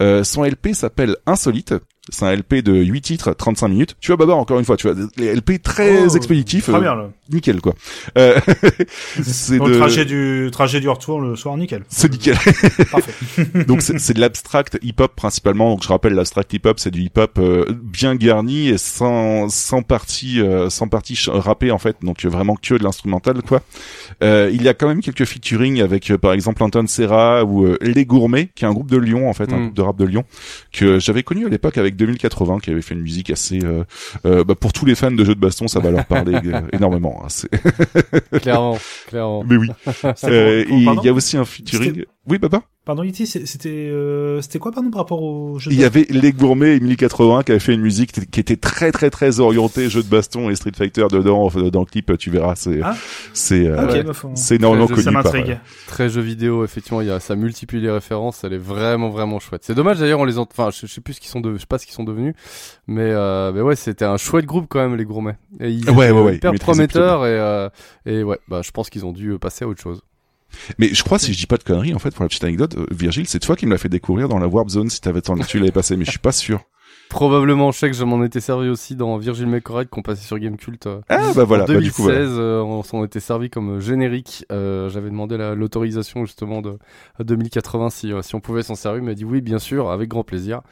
[SPEAKER 5] Euh, son LP s'appelle Insolite c'est un LP de 8 titres, 35 minutes. Tu vois, Babar, encore une fois, tu vois, les LP très
[SPEAKER 4] Oh,
[SPEAKER 5] expéditifs.
[SPEAKER 4] Très
[SPEAKER 5] euh,
[SPEAKER 4] bien, là.
[SPEAKER 5] nickel, quoi. Euh, c'est
[SPEAKER 4] Au
[SPEAKER 5] de...
[SPEAKER 4] trajet du, trajet du retour le soir, nickel.
[SPEAKER 5] C'est nickel.
[SPEAKER 4] Parfait.
[SPEAKER 5] donc c'est c'est de l'abstract hip-hop principalement. Donc je rappelle, l'abstract hip-hop, c'est du hip-hop euh, bien garni et sans sans partie euh, sans partie rappée en fait. Donc euh, vraiment que de l'instrumental quoi. Euh, il y a quand même quelques featuring avec euh, par exemple Anton Serra ou euh, Les Gourmets, qui est un groupe de Lyon en fait, un
[SPEAKER 6] Mm.
[SPEAKER 5] groupe de rap de Lyon que j'avais connu à l'époque avec 2080, qui avait fait une musique assez euh, euh, bah, pour tous les fans de jeux de baston, ça va leur parler euh, énormément. hein.
[SPEAKER 6] Clairement, clairement.
[SPEAKER 5] Mais oui. Euh, il y a aussi un featuring. Oui, Baba.
[SPEAKER 4] Pardon, Yeti, c'est- c'était euh, c'était quoi, pardon, par rapport au jeu de
[SPEAKER 5] Il y avait Les Gourmets et 1080 qui avaient fait une musique qui était très très très orientée jeu de baston et Street Fighter dedans euh, dans le clip tu verras c'est
[SPEAKER 4] Ah.
[SPEAKER 5] c'est euh,
[SPEAKER 4] Ok, bah, faut-
[SPEAKER 5] c'est énormément
[SPEAKER 6] Ça
[SPEAKER 5] connu par,
[SPEAKER 4] m'intrigue.
[SPEAKER 5] euh,
[SPEAKER 6] Très jeu vidéo, effectivement, il y a, ça multiplie les références, elle est vraiment vraiment chouette. C'est dommage d'ailleurs, on les ent... enfin, je, je sais plus ce qu'ils sont de, je sais pas ce qu'ils sont devenus, mais euh, mais ouais, c'était un chouette groupe quand même les gourmets. Et ils
[SPEAKER 5] Ouais,
[SPEAKER 6] étaient
[SPEAKER 5] ouais, ouais,
[SPEAKER 6] hyper prometteurs et euh, et ouais, bah je pense qu'ils ont dû passer à autre chose.
[SPEAKER 5] Mais je crois si je dis pas de conneries en fait pour la petite anecdote euh, Virgile c'est toi qui me l'as fait découvrir dans la Warp Zone si t'avais tant tu l'avais passé mais je suis pas sûr
[SPEAKER 6] Probablement, je sais que je m'en étais servi aussi dans Virgil McCorrect qu'on passait sur Gamecult. euh,
[SPEAKER 5] ah bah voilà
[SPEAKER 6] en
[SPEAKER 5] bah,
[SPEAKER 6] 2016,
[SPEAKER 5] du coup voilà.
[SPEAKER 6] euh, on s'en était servi comme générique. Euh, J'avais demandé la- l'autorisation justement de à 2080 si, si on pouvait s'en servir. Il m'a dit oui, bien sûr, avec grand plaisir.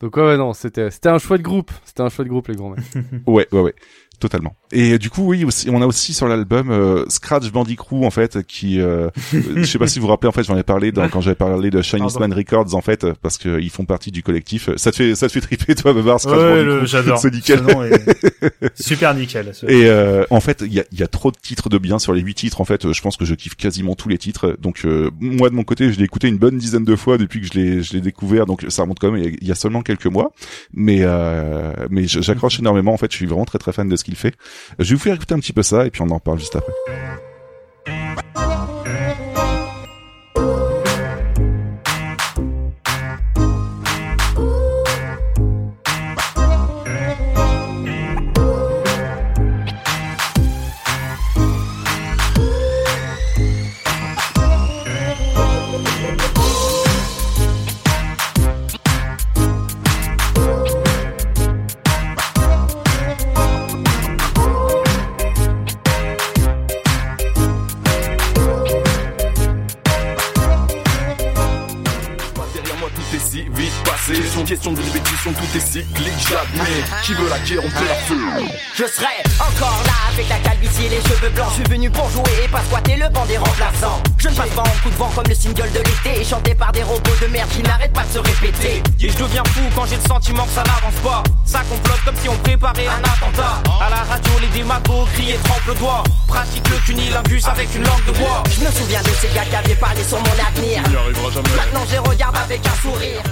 [SPEAKER 6] Donc ouais, ouais, non, c'était c'était un chouette groupe. C'était un chouette groupe les grands mecs.
[SPEAKER 5] ouais ouais ouais totalement et du coup oui aussi, on a aussi sur l'album euh, Scratch Bandicoot en fait qui euh, je sais pas si vous vous rappelez en fait j'en ai parlé dans, quand j'avais parlé de Chinese. Man Records en fait parce que ils font partie du collectif ça te fait ça te fait triper toi Babar Scratch
[SPEAKER 4] Ouais,
[SPEAKER 5] Bandicoot
[SPEAKER 4] le- j'adore.
[SPEAKER 5] c'est nickel
[SPEAKER 4] est super nickel. ce-
[SPEAKER 5] Et euh, en fait, il y a, y a trop de titres de bien sur les huit titres. En fait, je pense que je kiffe quasiment tous les titres. Donc euh, moi de mon côté, je l'ai écouté une bonne dizaine de fois depuis que je l'ai je l'ai découvert. Donc ça remonte quand même il y a- seulement quelques mois. Mais euh, mais j'accroche énormément. En fait, je suis vraiment très très fan de ce Je vais vous faire écouter un petit peu ça et puis on en parle juste après.
[SPEAKER 14] Je serai encore là avec la calvitie et les cheveux blancs. Je suis venu pour jouer et pas squatter le banc des remplaçants. Je ne passe pas en coup de vent comme le single de l'été. Chanté par des robots de merde qui n'arrêtent pas de se répéter.
[SPEAKER 7] Et je deviens fou quand j'ai le sentiment que ça n'avance pas. Ça complote comme si on préparait un attentat. À la radio, les démagos crient et trempent le doigt. Pratique le cunilingus avec une langue de bois.
[SPEAKER 14] Je me souviens de ces gars qui avaient parlé sur mon avenir.
[SPEAKER 15] Il n'y arrivera jamais.
[SPEAKER 14] Maintenant, je regarde avec un sourire.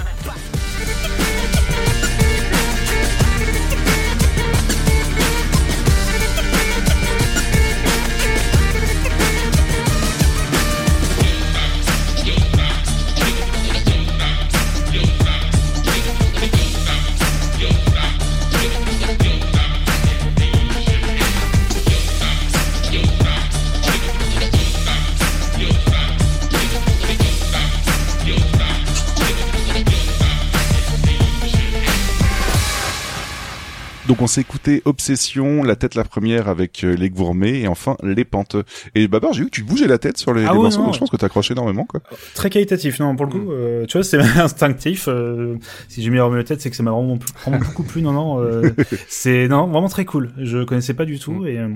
[SPEAKER 5] Donc on s'est écouté Obsession, la tête la première avec euh, les gourmets et enfin les pentes. Et Babar, j'ai vu que tu bougeais la tête sur les,
[SPEAKER 4] Ah
[SPEAKER 5] les morceaux,
[SPEAKER 4] non.
[SPEAKER 5] donc je pense que t'accroches énormément quoi.
[SPEAKER 4] Très qualitatif, non, pour le coup, euh, tu vois, c'est instinctif. euh, si j'ai mis la tête, c'est que ça m'a vraiment, vraiment beaucoup plu. Non, non, euh, c'est non, vraiment très cool. Je connaissais pas du tout et euh,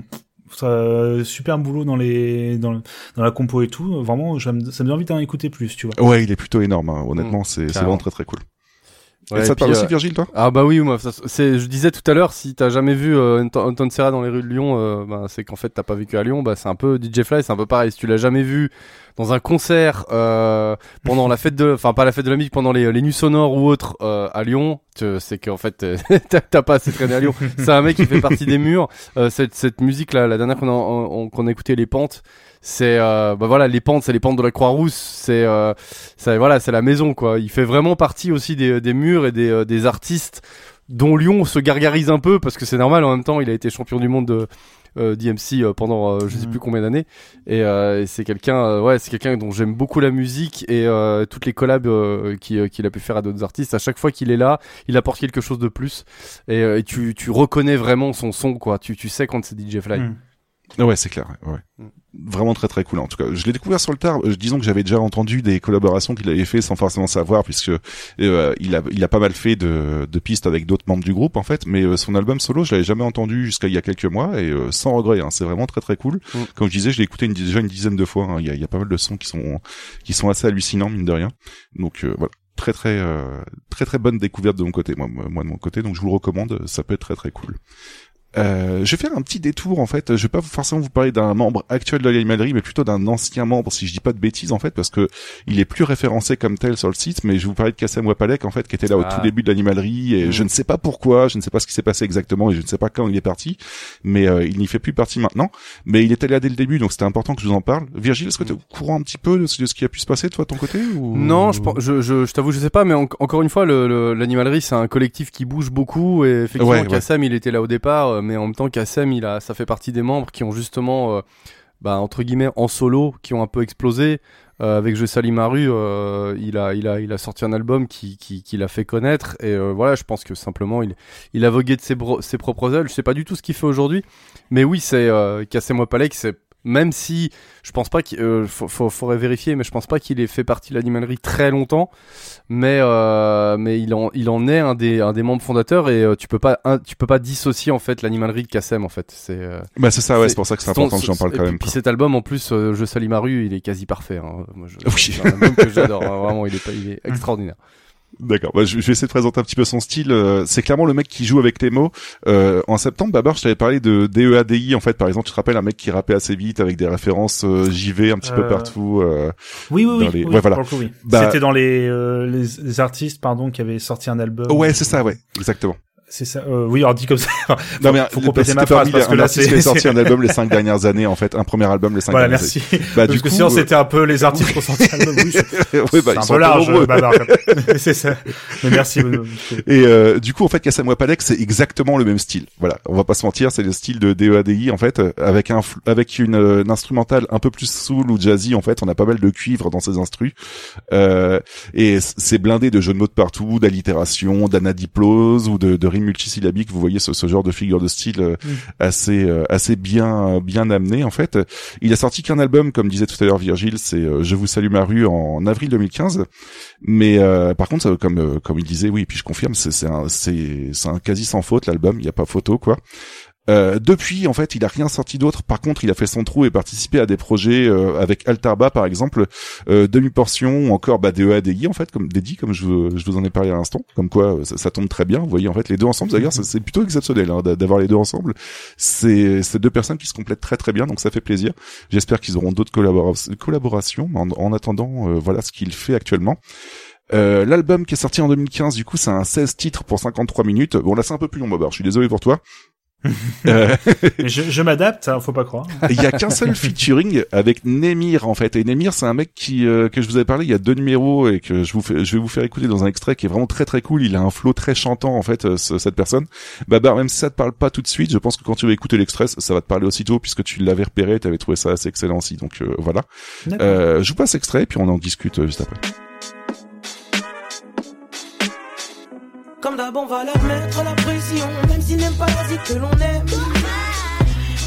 [SPEAKER 4] ça, super boulot dans les dans, le- dans la compo et tout. Vraiment, ça me, ça me donne envie d'en écouter plus, tu vois.
[SPEAKER 5] Ouais, il est plutôt énorme. hein. Honnêtement, c'est c'est vraiment très très cool.
[SPEAKER 6] Ouais,
[SPEAKER 5] et ça te parle aussi,
[SPEAKER 6] euh,
[SPEAKER 5] Virgile, toi?
[SPEAKER 6] Ah bah oui, moi, ça- je disais tout à l'heure, si t'as jamais vu euh, Anton Serra dans les rues de Lyon, euh, bah, c'est qu'en fait t'as pas vécu à Lyon. Bah c'est un peu DJ Fly, c'est un peu pareil. Si tu l'as jamais vu dans un concert euh, pendant la fête de, enfin pas la fête de la musique, pendant les, les nuits sonores ou autres euh, à Lyon, c'est qu'en fait t'as pas assez traîné à Lyon. C'est un mec qui fait partie des murs. Euh, cette, cette musique là, la dernière qu'on a, on- qu'on a écouté les pentes. C'est euh, bah voilà les pentes, c'est les pentes de la Croix-Rousse. C'est euh, voilà, c'est la maison quoi. Il fait vraiment partie aussi des, des murs et des, euh, des artistes dont Lyon se gargarise un peu parce que c'est normal en même temps. Il a été champion du monde de euh, d'IMC euh, pendant euh, je sais
[SPEAKER 4] Mhm.
[SPEAKER 6] plus combien d'années et, euh, et c'est quelqu'un ouais c'est quelqu'un dont j'aime beaucoup la musique et euh, toutes les collabs qui, qu'il a pu faire à d'autres artistes à chaque fois qu'il est là il apporte quelque chose de plus et, euh, et tu, tu reconnais vraiment son son quoi tu, tu sais quand c'est DJ Fly
[SPEAKER 4] Mm.
[SPEAKER 5] Ouais, c'est clair. Ouais.
[SPEAKER 6] Mm.
[SPEAKER 5] Vraiment très très cool. En tout cas, je l'ai découvert sur le tard. Euh, disons que j'avais déjà entendu des collaborations qu'il avait fait sans forcément savoir, puisque euh, il a il a pas mal fait de, de pistes avec d'autres membres du groupe en fait. Mais euh, son album solo, je l'avais jamais entendu jusqu'à il y a quelques mois et euh, sans regret. Hein, c'est vraiment très très cool.
[SPEAKER 6] Mm.
[SPEAKER 5] Comme je disais, je l'ai écouté une, déjà une dizaine de fois. hein. Il y, a, il y a pas mal de sons qui sont qui sont assez hallucinants mine de rien. Donc euh, voilà. Très très euh, très très bonne découverte de mon côté, moi, moi de mon côté, donc je vous le recommande, ça peut être très très cool. Euh, je vais faire un petit détour en fait. Je vais pas forcément vous parler d'un membre actuel de l'animalerie, mais plutôt d'un ancien membre, si je dis pas de bêtises en fait, parce que il est plus référencé comme tel sur le site. Mais je vais vous parler de Kassem Wapalek en fait, qui était là au
[SPEAKER 6] Ah.
[SPEAKER 5] tout début de l'animalerie. Et
[SPEAKER 6] Mm.
[SPEAKER 5] je ne sais pas pourquoi, je ne sais pas ce qui s'est passé exactement, et je ne sais pas quand il est parti. Mais euh, il n'y fait plus partie maintenant. Mais il était là dès le début, donc c'était important que je vous en parle. Virgile, est-ce que tu es au courant un petit peu de ce, qui a pu se passer toi de ton côté ou...
[SPEAKER 6] Non, je, je, je, je t'avoue, je sais pas, mais en- encore une fois, le- le- l'animalerie, c'est un collectif qui bouge beaucoup. Et effectivement,
[SPEAKER 5] Ouais,
[SPEAKER 6] il était là au départ, euh, mais en même temps, Kassem, il a, ça fait partie des membres qui ont justement, euh, bah, entre guillemets, en solo, qui ont un peu explosé. Euh, avec Je salis ma rue, euh, il a, sorti un album qui, qui, l'a fait connaître. Et euh, voilà, je pense que simplement, il, a vogué de ses, ses propres ailes. Je sais pas du tout ce qu'il fait aujourd'hui, mais oui, c'est euh, Wapalek, c'est même si je pense pas qu'il euh, faudrait vérifier, mais je pense pas qu'il ait fait partie de l'animalerie très longtemps. Mais euh, mais il en il en est un des un des membres fondateurs et euh, tu peux pas un- tu peux pas dissocier en fait l'animalerie de Kassem en fait. C'est
[SPEAKER 5] Bah c'est ça, ouais,
[SPEAKER 6] c'est-
[SPEAKER 5] pour ça que c'est
[SPEAKER 6] ton-
[SPEAKER 5] important que j'en parle
[SPEAKER 6] et
[SPEAKER 5] quand
[SPEAKER 6] puis-
[SPEAKER 5] même.
[SPEAKER 6] Puis
[SPEAKER 5] quoi.
[SPEAKER 6] cet album en plus, Je salis ma rue, il est quasi parfait. Hein. Moi, je,
[SPEAKER 5] Oui.
[SPEAKER 6] c'est un album que j'adore. hein. Vraiment, il est pas, il est extraordinaire.
[SPEAKER 5] D'accord, bah, je vais essayer de présenter un petit peu son style. Euh, C'est clairement le mec qui joue avec tes mots. Euh, en septembre, Babar, je t'avais parlé de DEADI. En fait, par exemple, tu te rappelles un mec qui rappait assez vite avec des références euh, JV un petit peu
[SPEAKER 4] Euh,
[SPEAKER 5] partout. euh,
[SPEAKER 4] Oui, oui, oui.
[SPEAKER 5] les-
[SPEAKER 4] oui,
[SPEAKER 5] ouais, voilà.
[SPEAKER 4] pour le coup, oui.
[SPEAKER 5] Bah-
[SPEAKER 4] C'était dans les, euh, les, les artistes, pardon, qui avaient sorti un album.
[SPEAKER 5] Ouais, c'est ça, ouais, exactement.
[SPEAKER 4] C'est ça. Euh, oui, alors dit comme ça.
[SPEAKER 5] Non mais
[SPEAKER 4] faut compléter ma phrase parce que là, c'est
[SPEAKER 5] qui a sorti un album les cinq dernières années en fait, un premier album les cinq
[SPEAKER 4] Voilà,
[SPEAKER 5] dernières
[SPEAKER 4] merci.
[SPEAKER 5] années. Bah
[SPEAKER 4] Parce
[SPEAKER 5] du
[SPEAKER 4] que
[SPEAKER 5] coup,
[SPEAKER 4] sinon,
[SPEAKER 5] euh,
[SPEAKER 4] c'était un peu les artistes qui ont sorti un album. Oui,
[SPEAKER 5] bah, ils
[SPEAKER 4] un
[SPEAKER 5] sont
[SPEAKER 4] peu large, euh, c'est ça. Mais merci. euh,
[SPEAKER 5] Et euh, du coup, en fait, Kassam Wapalek, c'est exactement le même style. Voilà, on va pas se mentir, c'est le style de DEADI en fait, avec un avec une, euh, une instrumentale un peu plus soul ou jazzy en fait. On a pas mal de cuivre dans ses instrus, euh, et c'est blindé de jeux de mots de partout, d'allitération, d'anadiplose ou de, de rimes multisyllabiques. Vous voyez ce, ce genre de figure de style euh,
[SPEAKER 4] Mm.
[SPEAKER 5] assez euh, assez bien bien amené en fait. Il a sorti qu'un album, comme disait tout à l'heure Virgile, c'est euh, Je vous salue ma rue en avril 2015. Mais euh, par contre, comme euh, comme il disait, oui, puis je confirme, c'est c'est un c'est c'est un quasi sans faute l'album. Il y a pas photo quoi. Euh, depuis, en fait, il a rien sorti d'autre. Par contre, il a fait son trou et participé à des projets euh, avec Altarba, par exemple, euh, demi-portion ou encore bah, DEA DI, en fait, comme Dédi, comme je, vous- je vous en ai parlé à l'instant. Comme quoi, euh, ça, ça tombe très bien. Vous voyez, en fait, les deux ensemble, d'ailleurs, ça- c'est plutôt exceptionnel hein, d'a- d'avoir les deux ensemble. C'est deux personnes qui se complètent très très bien, donc ça fait plaisir. J'espère qu'ils auront d'autres collabora- collaborations. mais En, en attendant, euh, voilà ce qu'il fait actuellement. Euh, L'album qui est sorti en 2015, du coup, c'est un 16 titres pour 53 minutes. Bon, là, c'est un peu plus long, Bobar. Je suis désolé pour toi. Euh,
[SPEAKER 4] je, je m'adapte, hein, faut pas croire.
[SPEAKER 5] il y a qu'un seul featuring avec Nemir en fait. Et Nemir c'est un mec qui euh, que je vous avais parlé il y a deux numéros et que je vous fais, je vais vous faire écouter dans un extrait qui est vraiment très très cool. Il a un flow très chantant en fait euh, ce- cette personne. Babar même si ça te parle pas tout de suite je pense que quand tu vas écouter l'extrait ça va te parler aussitôt puisque tu l'avais repéré tu avais trouvé ça assez excellent aussi. Donc euh, voilà. Euh, je vous passe extrait et puis on en discute juste après
[SPEAKER 16] Comme d'hab, on va leur mettre la pression, même s'ils n'aiment pas la vie que l'on aime.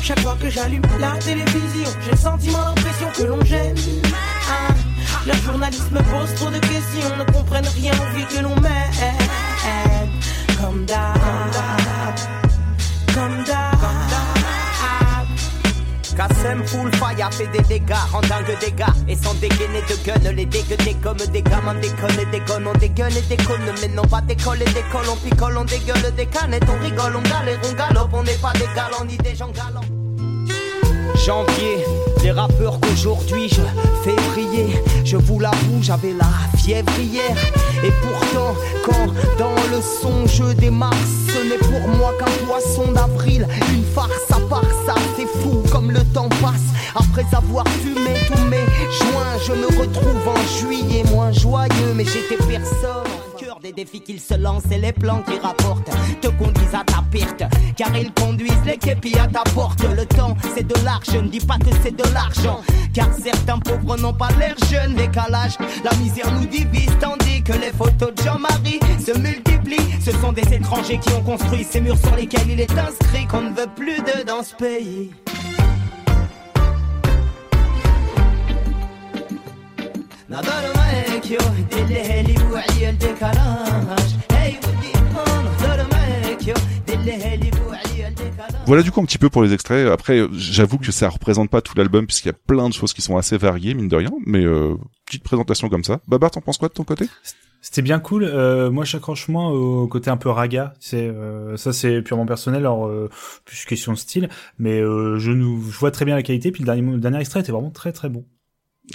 [SPEAKER 16] Chaque fois que j'allume la télévision, j'ai le sentiment, l'impression que l'on gêne. Ah, le journaliste me pose trop de questions, ne comprennent rien aux vies que l'on mène. Comme d'hab, comme d'hab.
[SPEAKER 14] Kassem full fire fait des dégâts, rend dingue des gars Et sans dégainer de gun, les dégueux des comme des gamins déconne et déconne On dégueule et déconne, mais non pas décolle et décolle On picole, on dégueule des canettes, on rigole, on galère, on galope On n'est pas des galants ni des gens galants Janvier, les rappeurs qu'aujourd'hui je fais briller. Je vous l'avoue, j'avais la fièvre hier. Et pourtant, quand dans le son je démarre, ce n'est pour moi qu'un poisson d'avril. Une farce à part ça, c'est fou comme le temps passe. Après avoir fumé tous mes joints, je me retrouve en juillet moins joyeux. Mais j'étais personne. Cœur des défis qu'ils se lancent et les plans qui rapportent te conduisent à ta perte. Car ils conduisent les képis à ta porte. Le temps, c'est de l'argent, je ne dis pas que c'est de l'argent. Car certains pauvres n'ont pas l'air jeunes. Décalage, la misère nous divise. Tandis que les photos de Jean-Marie se multiplient. Ce sont des étrangers qui ont construit ces murs sur lesquels il est inscrit qu'on ne veut plus de dans ce pays. نظر معك يو دلهلي وعيال décalage Hey ودي نظر معك يو دلهلي وعيال décalage
[SPEAKER 5] Voilà du coup un petit peu pour les extraits. Après, euh, j'avoue que ça représente pas tout l'album puisqu'il y a plein de choses qui sont assez variées mine de rien. Mais euh, petite présentation comme ça. Babar, t'en penses quoi de ton côté
[SPEAKER 4] C'était bien cool. Euh, moi, j'accroche moins au côté un peu raga. C'est euh, ça, c'est purement personnel. Alors, euh, plus question de style, mais euh, je, nous, je vois très bien la qualité. Puis le dernier, le dernier extrait était vraiment très très bon.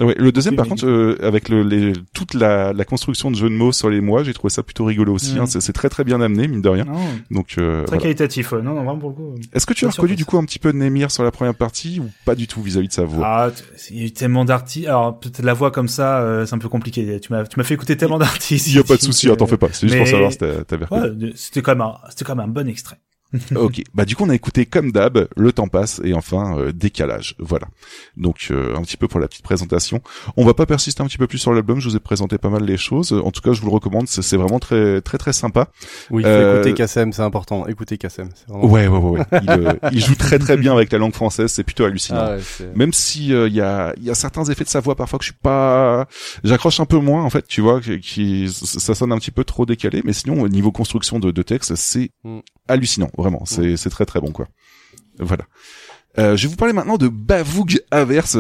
[SPEAKER 5] Ouais, le deuxième,
[SPEAKER 4] Oui,
[SPEAKER 5] par
[SPEAKER 4] mais-
[SPEAKER 5] contre, euh, avec le, les, toute la, la construction de jeux de mots sur les mois, j'ai trouvé ça plutôt rigolo aussi. Hein. C'est très très bien amené, mine de rien.
[SPEAKER 4] Non,
[SPEAKER 5] Donc, euh,
[SPEAKER 4] très
[SPEAKER 5] voilà.
[SPEAKER 4] qualitatif. Non, non, vraiment pour le coup. euh,
[SPEAKER 5] Est-ce que tu as reconnu du coup un petit peu Nemir sur la première partie ou pas du tout vis-à-vis de sa voix?
[SPEAKER 4] Ah, il y a eu tellement d'artistes. Alors peut-être la voix comme ça, euh, c'est un peu compliqué. Tu m'as, tu m'as fait écouter tellement d'artistes.
[SPEAKER 5] Il y a pas de souci, hein, t'en fais pas. C'est juste
[SPEAKER 4] Mais-
[SPEAKER 5] pour savoir si t'as- t'avais.
[SPEAKER 4] Ouais, de- c'était quand même, c'était quand même un bon extrait.
[SPEAKER 5] ok, bah du coup on a écouté comme d'hab, le temps passe et enfin euh, décalage, voilà. Donc euh, un petit peu pour la petite présentation. On va pas persister un petit peu plus sur l'album, je vous ai présenté pas mal les choses. En tout cas, je vous le recommande, c'est vraiment très très très sympa.
[SPEAKER 6] Oui,
[SPEAKER 5] Euh,
[SPEAKER 6] écouter Kassem, c'est important. Écoutez Kassem. c'est vraiment-
[SPEAKER 5] Ouais, ouais, ouais. ouais. Il, euh, il joue très très bien avec la langue française, c'est plutôt hallucinant.
[SPEAKER 6] Ah ouais,
[SPEAKER 5] Même si euh, il y a il y a certains effets de sa voix parfois que je suis pas, j'accroche un peu moins en fait, tu vois, qui, qui- ça sonne un petit peu trop décalé, mais sinon au niveau construction de, de texte, c'est
[SPEAKER 6] Mm.
[SPEAKER 5] hallucinant, vraiment, c'est c'est très très bon quoi. Voilà. Euh, je vais vous parler maintenant de Bavoug Averse.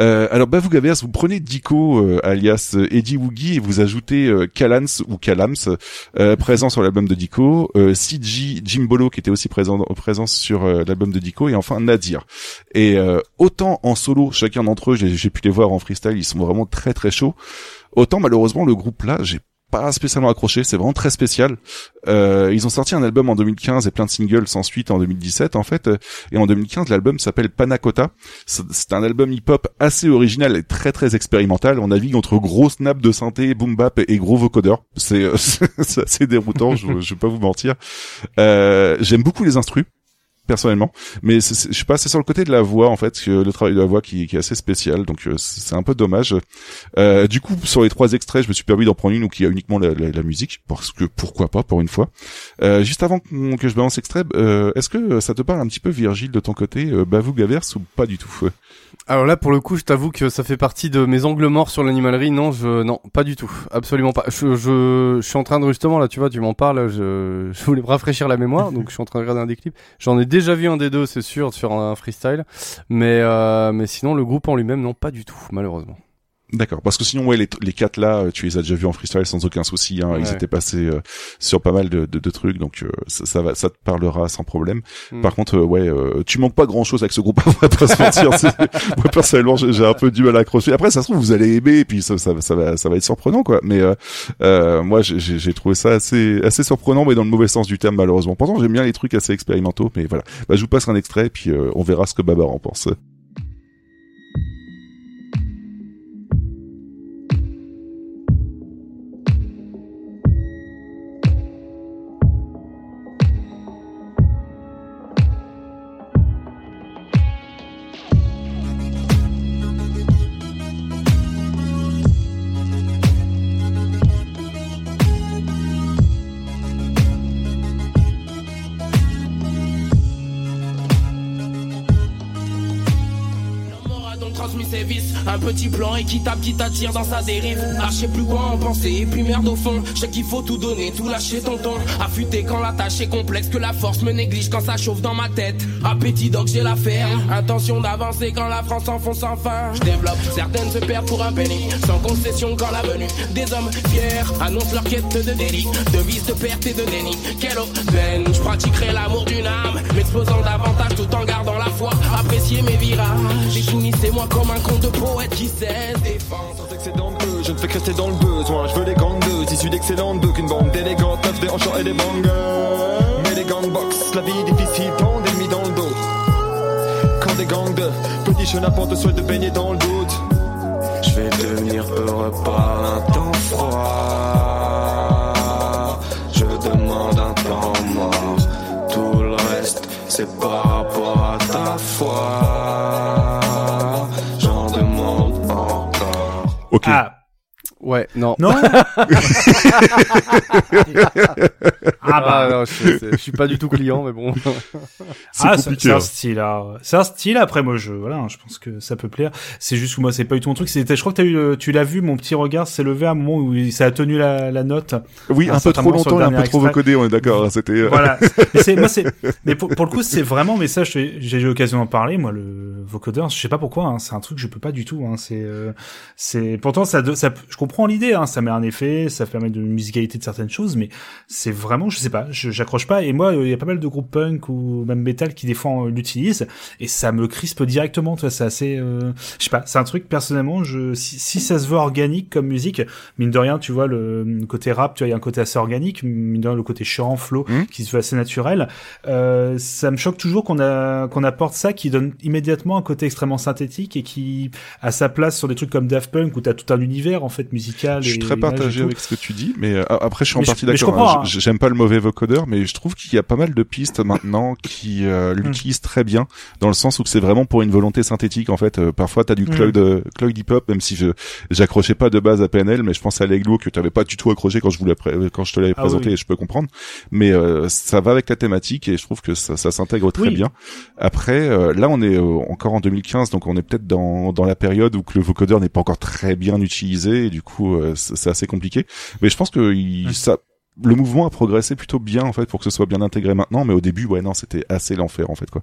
[SPEAKER 5] Euh, alors Bavoug Averse, vous prenez Dico euh, alias Eddie Woogie et vous ajoutez euh, Calans ou Calams euh, présent sur l'album de Dico, euh, CG Jimbolo qui était aussi présent présent sur euh, l'album de Dico et enfin Nadir. Et euh, autant en solo, chacun d'entre eux, j'ai j'ai pu les voir en freestyle, ils sont vraiment très très chauds. Autant malheureusement le groupe là, j'ai pas spécialement accroché, c'est vraiment très spécial. Euh, ils ont sorti un album en 2015 et plein de singles sans suite en 2017 en fait. Et en 2015, l'album s'appelle Panacota. C'est un album hip-hop assez original et très très expérimental. On navigue entre gros snap de synthé, boom bap et gros vocodeur. C'est euh, c'est assez déroutant, je, je vais pas vous mentir. Euh, J'aime beaucoup les instrus personnellement. Mais c'est- je sais pas, sur le côté de la voix en fait, que le travail de la voix qui, qui est assez spécial, donc euh, c'est un peu dommage. Euh, du coup, sur les trois extraits, je me suis permis d'en prendre une il y a uniquement la, la- la musique, parce que pourquoi pas pour une fois. Euh, juste avant que je balance l'extrait, euh, est-ce que ça te parle un petit peu Virgile de ton côté, euh, Bavou Gavers ou pas du tout?
[SPEAKER 6] Alors là, pour le coup, je t'avoue que ça fait partie de mes angles morts sur l'animalerie. Non, je, non, pas du tout, absolument pas. Je, je, je suis en train de justement là, tu vois, tu m'en parles. Je, je voulais rafraîchir la mémoire, donc je suis en train de regarder un des clips. J'en ai déjà vu un des deux, c'est sûr, sur un freestyle. Mais, euh, mais sinon, le groupe en lui-même, non, pas du tout, malheureusement.
[SPEAKER 5] D'accord, parce que sinon ouais les, les quatre là, euh, tu les as déjà vus en freestyle sans aucun souci. Hein, Ils étaient passés euh, sur pas mal de, de, de trucs, donc euh, ça, ça va, ça te parlera sans problème.
[SPEAKER 6] Hmm.
[SPEAKER 5] Par contre, euh, ouais, euh, tu manques pas grand chose avec ce groupe. on va pas se mentir. Moi personnellement, j'ai un peu du mal à accrocher. Après, ça se trouve vous allez aimer, et puis ça, ça, va- ça va, ça va être surprenant quoi. Mais euh, euh, moi, j'ai- trouvé ça assez, assez surprenant, mais dans le mauvais sens du terme malheureusement. Pourtant, j'aime bien les trucs assez expérimentaux, mais voilà. Bah, je vous passe un extrait, puis euh, on verra ce que Babar en pense.
[SPEAKER 11] Plan équitable qui t'attire dans sa dérive. Ah je plus quoi en penser. Et puis merde au fond Je sais qu'il faut tout donner, tout lâcher tonton Affûté quand la tâche est complexe Que la force me néglige quand ça chauffe dans ma tête. Appétit donc j'ai la ferme. Intention d'avancer quand la France s'enfonce sans fin Je développe, certaines se perdent pour un penny Sans concession quand la venue des hommes fiers Annonce leur quête de délit. De vice, de perte et de déni. Quelle aubaine Je pratiquerai l'amour d'une âme. M'exposant davantage tout en gardant la foi. Apprécier mes virages. Définissez-moi comme un conte de poète qui sait
[SPEAKER 15] Sans excédent de je ne fais que rester dans le besoin. Je veux des grandes deux, issues d'excellentes bœufs, qu'une bande d'élégante, neuf des enchants et des bangers. Mais les gangbox, la vie difficile, tant d'ennemis dans le dos. Quand des gangs de petits chenapans te souhaitent de baigner dans le doute.
[SPEAKER 17] Je vais devenir heureux par un temps froid. Je demande un temps mort. Tout le reste, c'est par rapport à ta foi. Encore.
[SPEAKER 5] Ok.
[SPEAKER 4] Ah.
[SPEAKER 6] Ouais, non.
[SPEAKER 4] Non
[SPEAKER 6] Ah bah non, je, suis pas du tout client, mais bon.
[SPEAKER 4] ah, c'est c'est un style. alors. C'est un style. Après, moi, je voilà, je pense que ça peut plaire. C'est juste que moi, c'est pas du tout mon truc. C'était, je crois que t'as eu, le- tu l'as vu, mon petit regard s'est levé à un moment où il- ça a tenu la, la note.
[SPEAKER 5] Oui, un peu trop longtemps et un peu trop vocodé, on est d'accord. hein, C'était. euh,
[SPEAKER 4] Voilà. Mais c'est, moi, c'est, mais pour, pour le coup, c'est vraiment, mais ça, j'ai eu l'occasion d'en parler, moi, le vocodeur, je sais pas pourquoi, hein, c'est un truc que je peux pas du tout, hein, c'est, euh, c'est, pourtant, ça, ça, je comprends l'idée, hein, ça met un effet, ça permet de musicalité de certaines choses, mais c'est vraiment, je sais pas, je- j'accroche pas, et moi, il y a pas mal de groupes punk ou même metal qui, des fois, euh, l'utilisent, et ça me crispe directement, tu vois, c'est assez, euh, je sais pas, c'est un truc, personnellement, je, si, si ça se veut organique comme musique, mine de rien, tu vois, le côté rap, tu vois, il y a un côté assez organique, mine de rien, le côté chiant, flow, qui se veut assez naturel. Euh, ça me choque toujours qu'on a qu'on apporte ça qui donne immédiatement un côté extrêmement synthétique et qui a sa place sur des trucs comme Daft Punk où t'as tout un univers en fait
[SPEAKER 5] Je suis très partagé avec ce que tu dis, mais euh, après je suis en
[SPEAKER 4] Mais
[SPEAKER 5] partie d'accord. hein.
[SPEAKER 4] hein.
[SPEAKER 5] J'aime pas le mauvais vocodeur, mais je trouve qu'il y a pas mal de pistes maintenant qui euh,
[SPEAKER 4] Hmm.
[SPEAKER 5] l'utilisent très bien, dans le sens où c'est vraiment pour une volonté synthétique. En fait, Euh, parfois t'as du
[SPEAKER 4] Mm.
[SPEAKER 5] Cloud, euh, Cloud hip hop, même si je j'accrochais pas de base à PNL, mais je pense à l'Eglo que tu avais pas du tout accroché quand je voulais quand je te l'avais
[SPEAKER 4] Ah
[SPEAKER 5] présenté,
[SPEAKER 4] oui.
[SPEAKER 5] et je peux comprendre. Mais euh, ça va avec la thématique et je trouve que ça, ça s'intègre très
[SPEAKER 4] Oui.
[SPEAKER 5] bien. Après, euh, là on est euh, encore en 2015, donc on est peut-être dans dans la période où que le vocodeur n'est pas encore très bien utilisé et du coup euh, c'est assez compliqué. Mais je pense que il, ça le mouvement a progressé plutôt bien en fait pour que ce soit bien intégré maintenant, mais au début ouais non c'était assez l'enfer en fait quoi.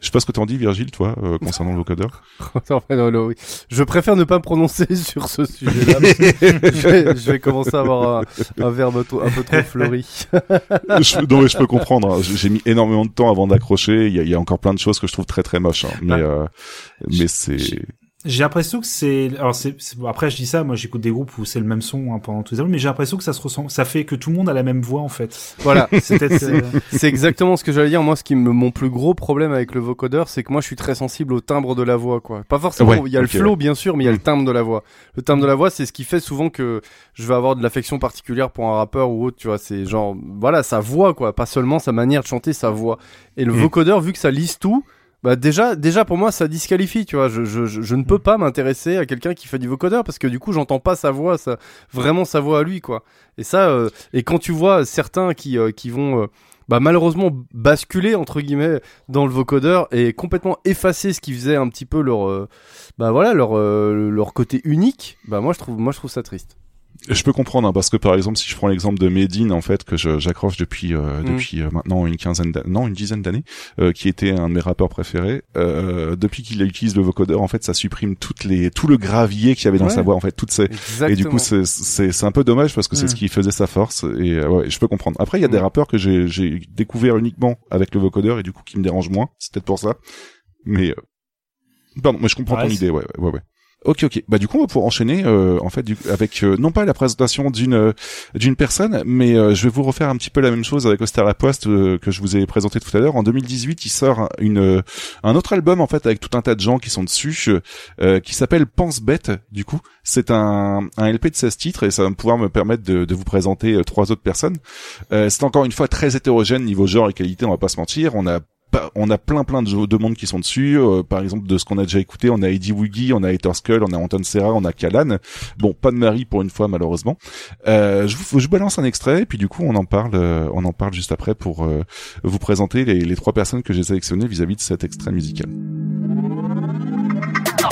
[SPEAKER 5] Je sais pas ce que t'en dis Virgile toi euh, concernant le vocodeur.
[SPEAKER 6] Non, non, non, oui. Je préfère ne pas me prononcer sur ce sujet-là. parce que je, vais, je vais commencer à avoir un, un verbe un peu- trop fleuri.
[SPEAKER 5] je, non mais je peux comprendre. hein. J'ai mis énormément de temps avant d'accrocher. Il y a, il y a encore plein de choses que je trouve très très moches, hein. mais
[SPEAKER 4] Bah,
[SPEAKER 5] euh, mais c'est
[SPEAKER 4] J'ai l'impression que c'est alors c'est c'est- bon, après je dis ça moi j'écoute des groupes où c'est le même son hein, pendant tous les albums mais j'ai l'impression que ça se ressent ça fait que tout le monde a la même voix en fait.
[SPEAKER 6] Voilà,
[SPEAKER 4] c'est euh,
[SPEAKER 6] c'est exactement ce que j'allais dire. Moi, ce qui me, mon plus gros problème avec le vocodeur, c'est que moi, je suis très sensible au timbre de la voix, quoi. Pas forcément,
[SPEAKER 5] Ouais,
[SPEAKER 6] il y a le flow,
[SPEAKER 5] ouais.
[SPEAKER 6] bien sûr, mais il y a le timbre de la voix. Le timbre de la voix, c'est ce qui fait souvent que je vais avoir de l'affection particulière pour un rappeur ou autre, tu vois. C'est genre, voilà, sa voix, quoi. Pas seulement sa manière de chanter, sa voix. Et le
[SPEAKER 5] Mm.
[SPEAKER 6] vocodeur, vu que ça lise tout, bah déjà, déjà pour moi, ça disqualifie, tu vois. Je, je, je, je ne peux pas m'intéresser à quelqu'un qui fait du vocodeur parce que du coup, j'entends pas sa voix, ça, vraiment sa voix à lui, quoi. Et ça, euh, et quand tu vois certains qui, euh, qui vont, euh, bah malheureusement basculer entre guillemets dans le vocodeur et complètement effacer ce qui faisait un petit peu leur, bah voilà, leur, leur côté unique. Bah moi je trouve, moi je trouve ça triste.
[SPEAKER 5] Je peux comprendre hein, parce que par exemple si je prends l'exemple de Medine en fait que j'accroche depuis euh,
[SPEAKER 6] Mm.
[SPEAKER 5] depuis euh, maintenant une quinzaine d'années non une dizaine d'années euh, qui était un de mes rappeurs préférés euh, depuis qu'il utilise le vocodeur en fait ça supprime toutes les tout le gravier qu'il y avait dans
[SPEAKER 6] Ouais.
[SPEAKER 5] sa voix en fait toutes ces et du coup c'est c'est un peu dommage parce que c'est
[SPEAKER 6] Mm.
[SPEAKER 5] ce qui faisait sa force et euh, ouais je peux comprendre après il y a des
[SPEAKER 6] Mm.
[SPEAKER 5] rappeurs que j'ai j'ai découvert uniquement avec le vocodeur et du coup qui me dérange moins c'est peut-être pour ça mais euh, pardon mais je comprends
[SPEAKER 4] Ouais,
[SPEAKER 5] ton idée ouais ouais ouais, ouais. Ok ok. Bah du coup on va pouvoir enchaîner euh, en fait du, avec euh, non pas la présentation d'une euh, d'une personne mais euh, je vais vous refaire un petit peu la même chose avec Ostara Post euh, que je vous ai présenté tout à l'heure. En 2018 il sort un- une euh, un autre album en fait avec tout un tas de gens qui sont dessus qui s'appelle Pense Bête. Du coup c'est un un LP de 16 titres et ça va pouvoir me permettre de, de vous présenter trois autres personnes. C'est encore une fois très hétérogène niveau genre et qualité on va pas se mentir. On a on a plein plein de, de monde qui sont dessus. Euh, par exemple, de ce qu'on a déjà écouté, on a Eddie Wiggy, on a Hater Skull, on a Anton Serra, on a Kalan. Bon, pas de Marie pour une fois malheureusement. Euh, je, balance un extrait et puis du coup on en parle, euh, on en parle juste après pour euh, vous présenter les trois personnes que j'ai sélectionnées vis-à-vis de cet extrait musical.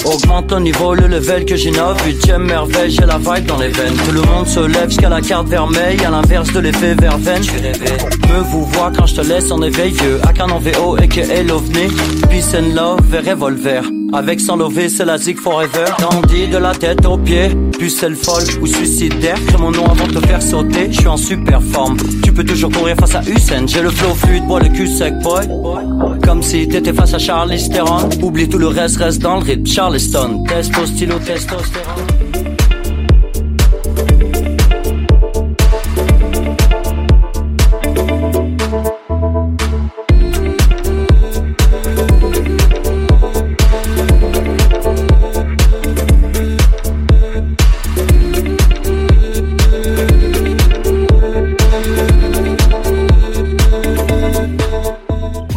[SPEAKER 18] Augmente ton niveau, le level que j'innove. Huitième merveille, j'ai la vibe dans les veines. Tout le monde se lève jusqu'à la carte vermeille. À l'inverse de l'effet verveine. Me vous vois quand je te laisse en éveil vieux. Akan en VO et que l'OVNI Peace and love et revolver. Avec sans lever c'est la zig forever. Grandi de la tête aux pieds Pucelle folle ou suicidaire. Crée mon nom avant de te faire sauter Je suis en super forme. Tu peux toujours courir face à Hussein. J'ai le flow fluide, bois le cul sec boy. Comme si t'étais face à Charlie Theron. Oublie tout le reste, reste dans le rythme Charleston, testo, stylo, testostérone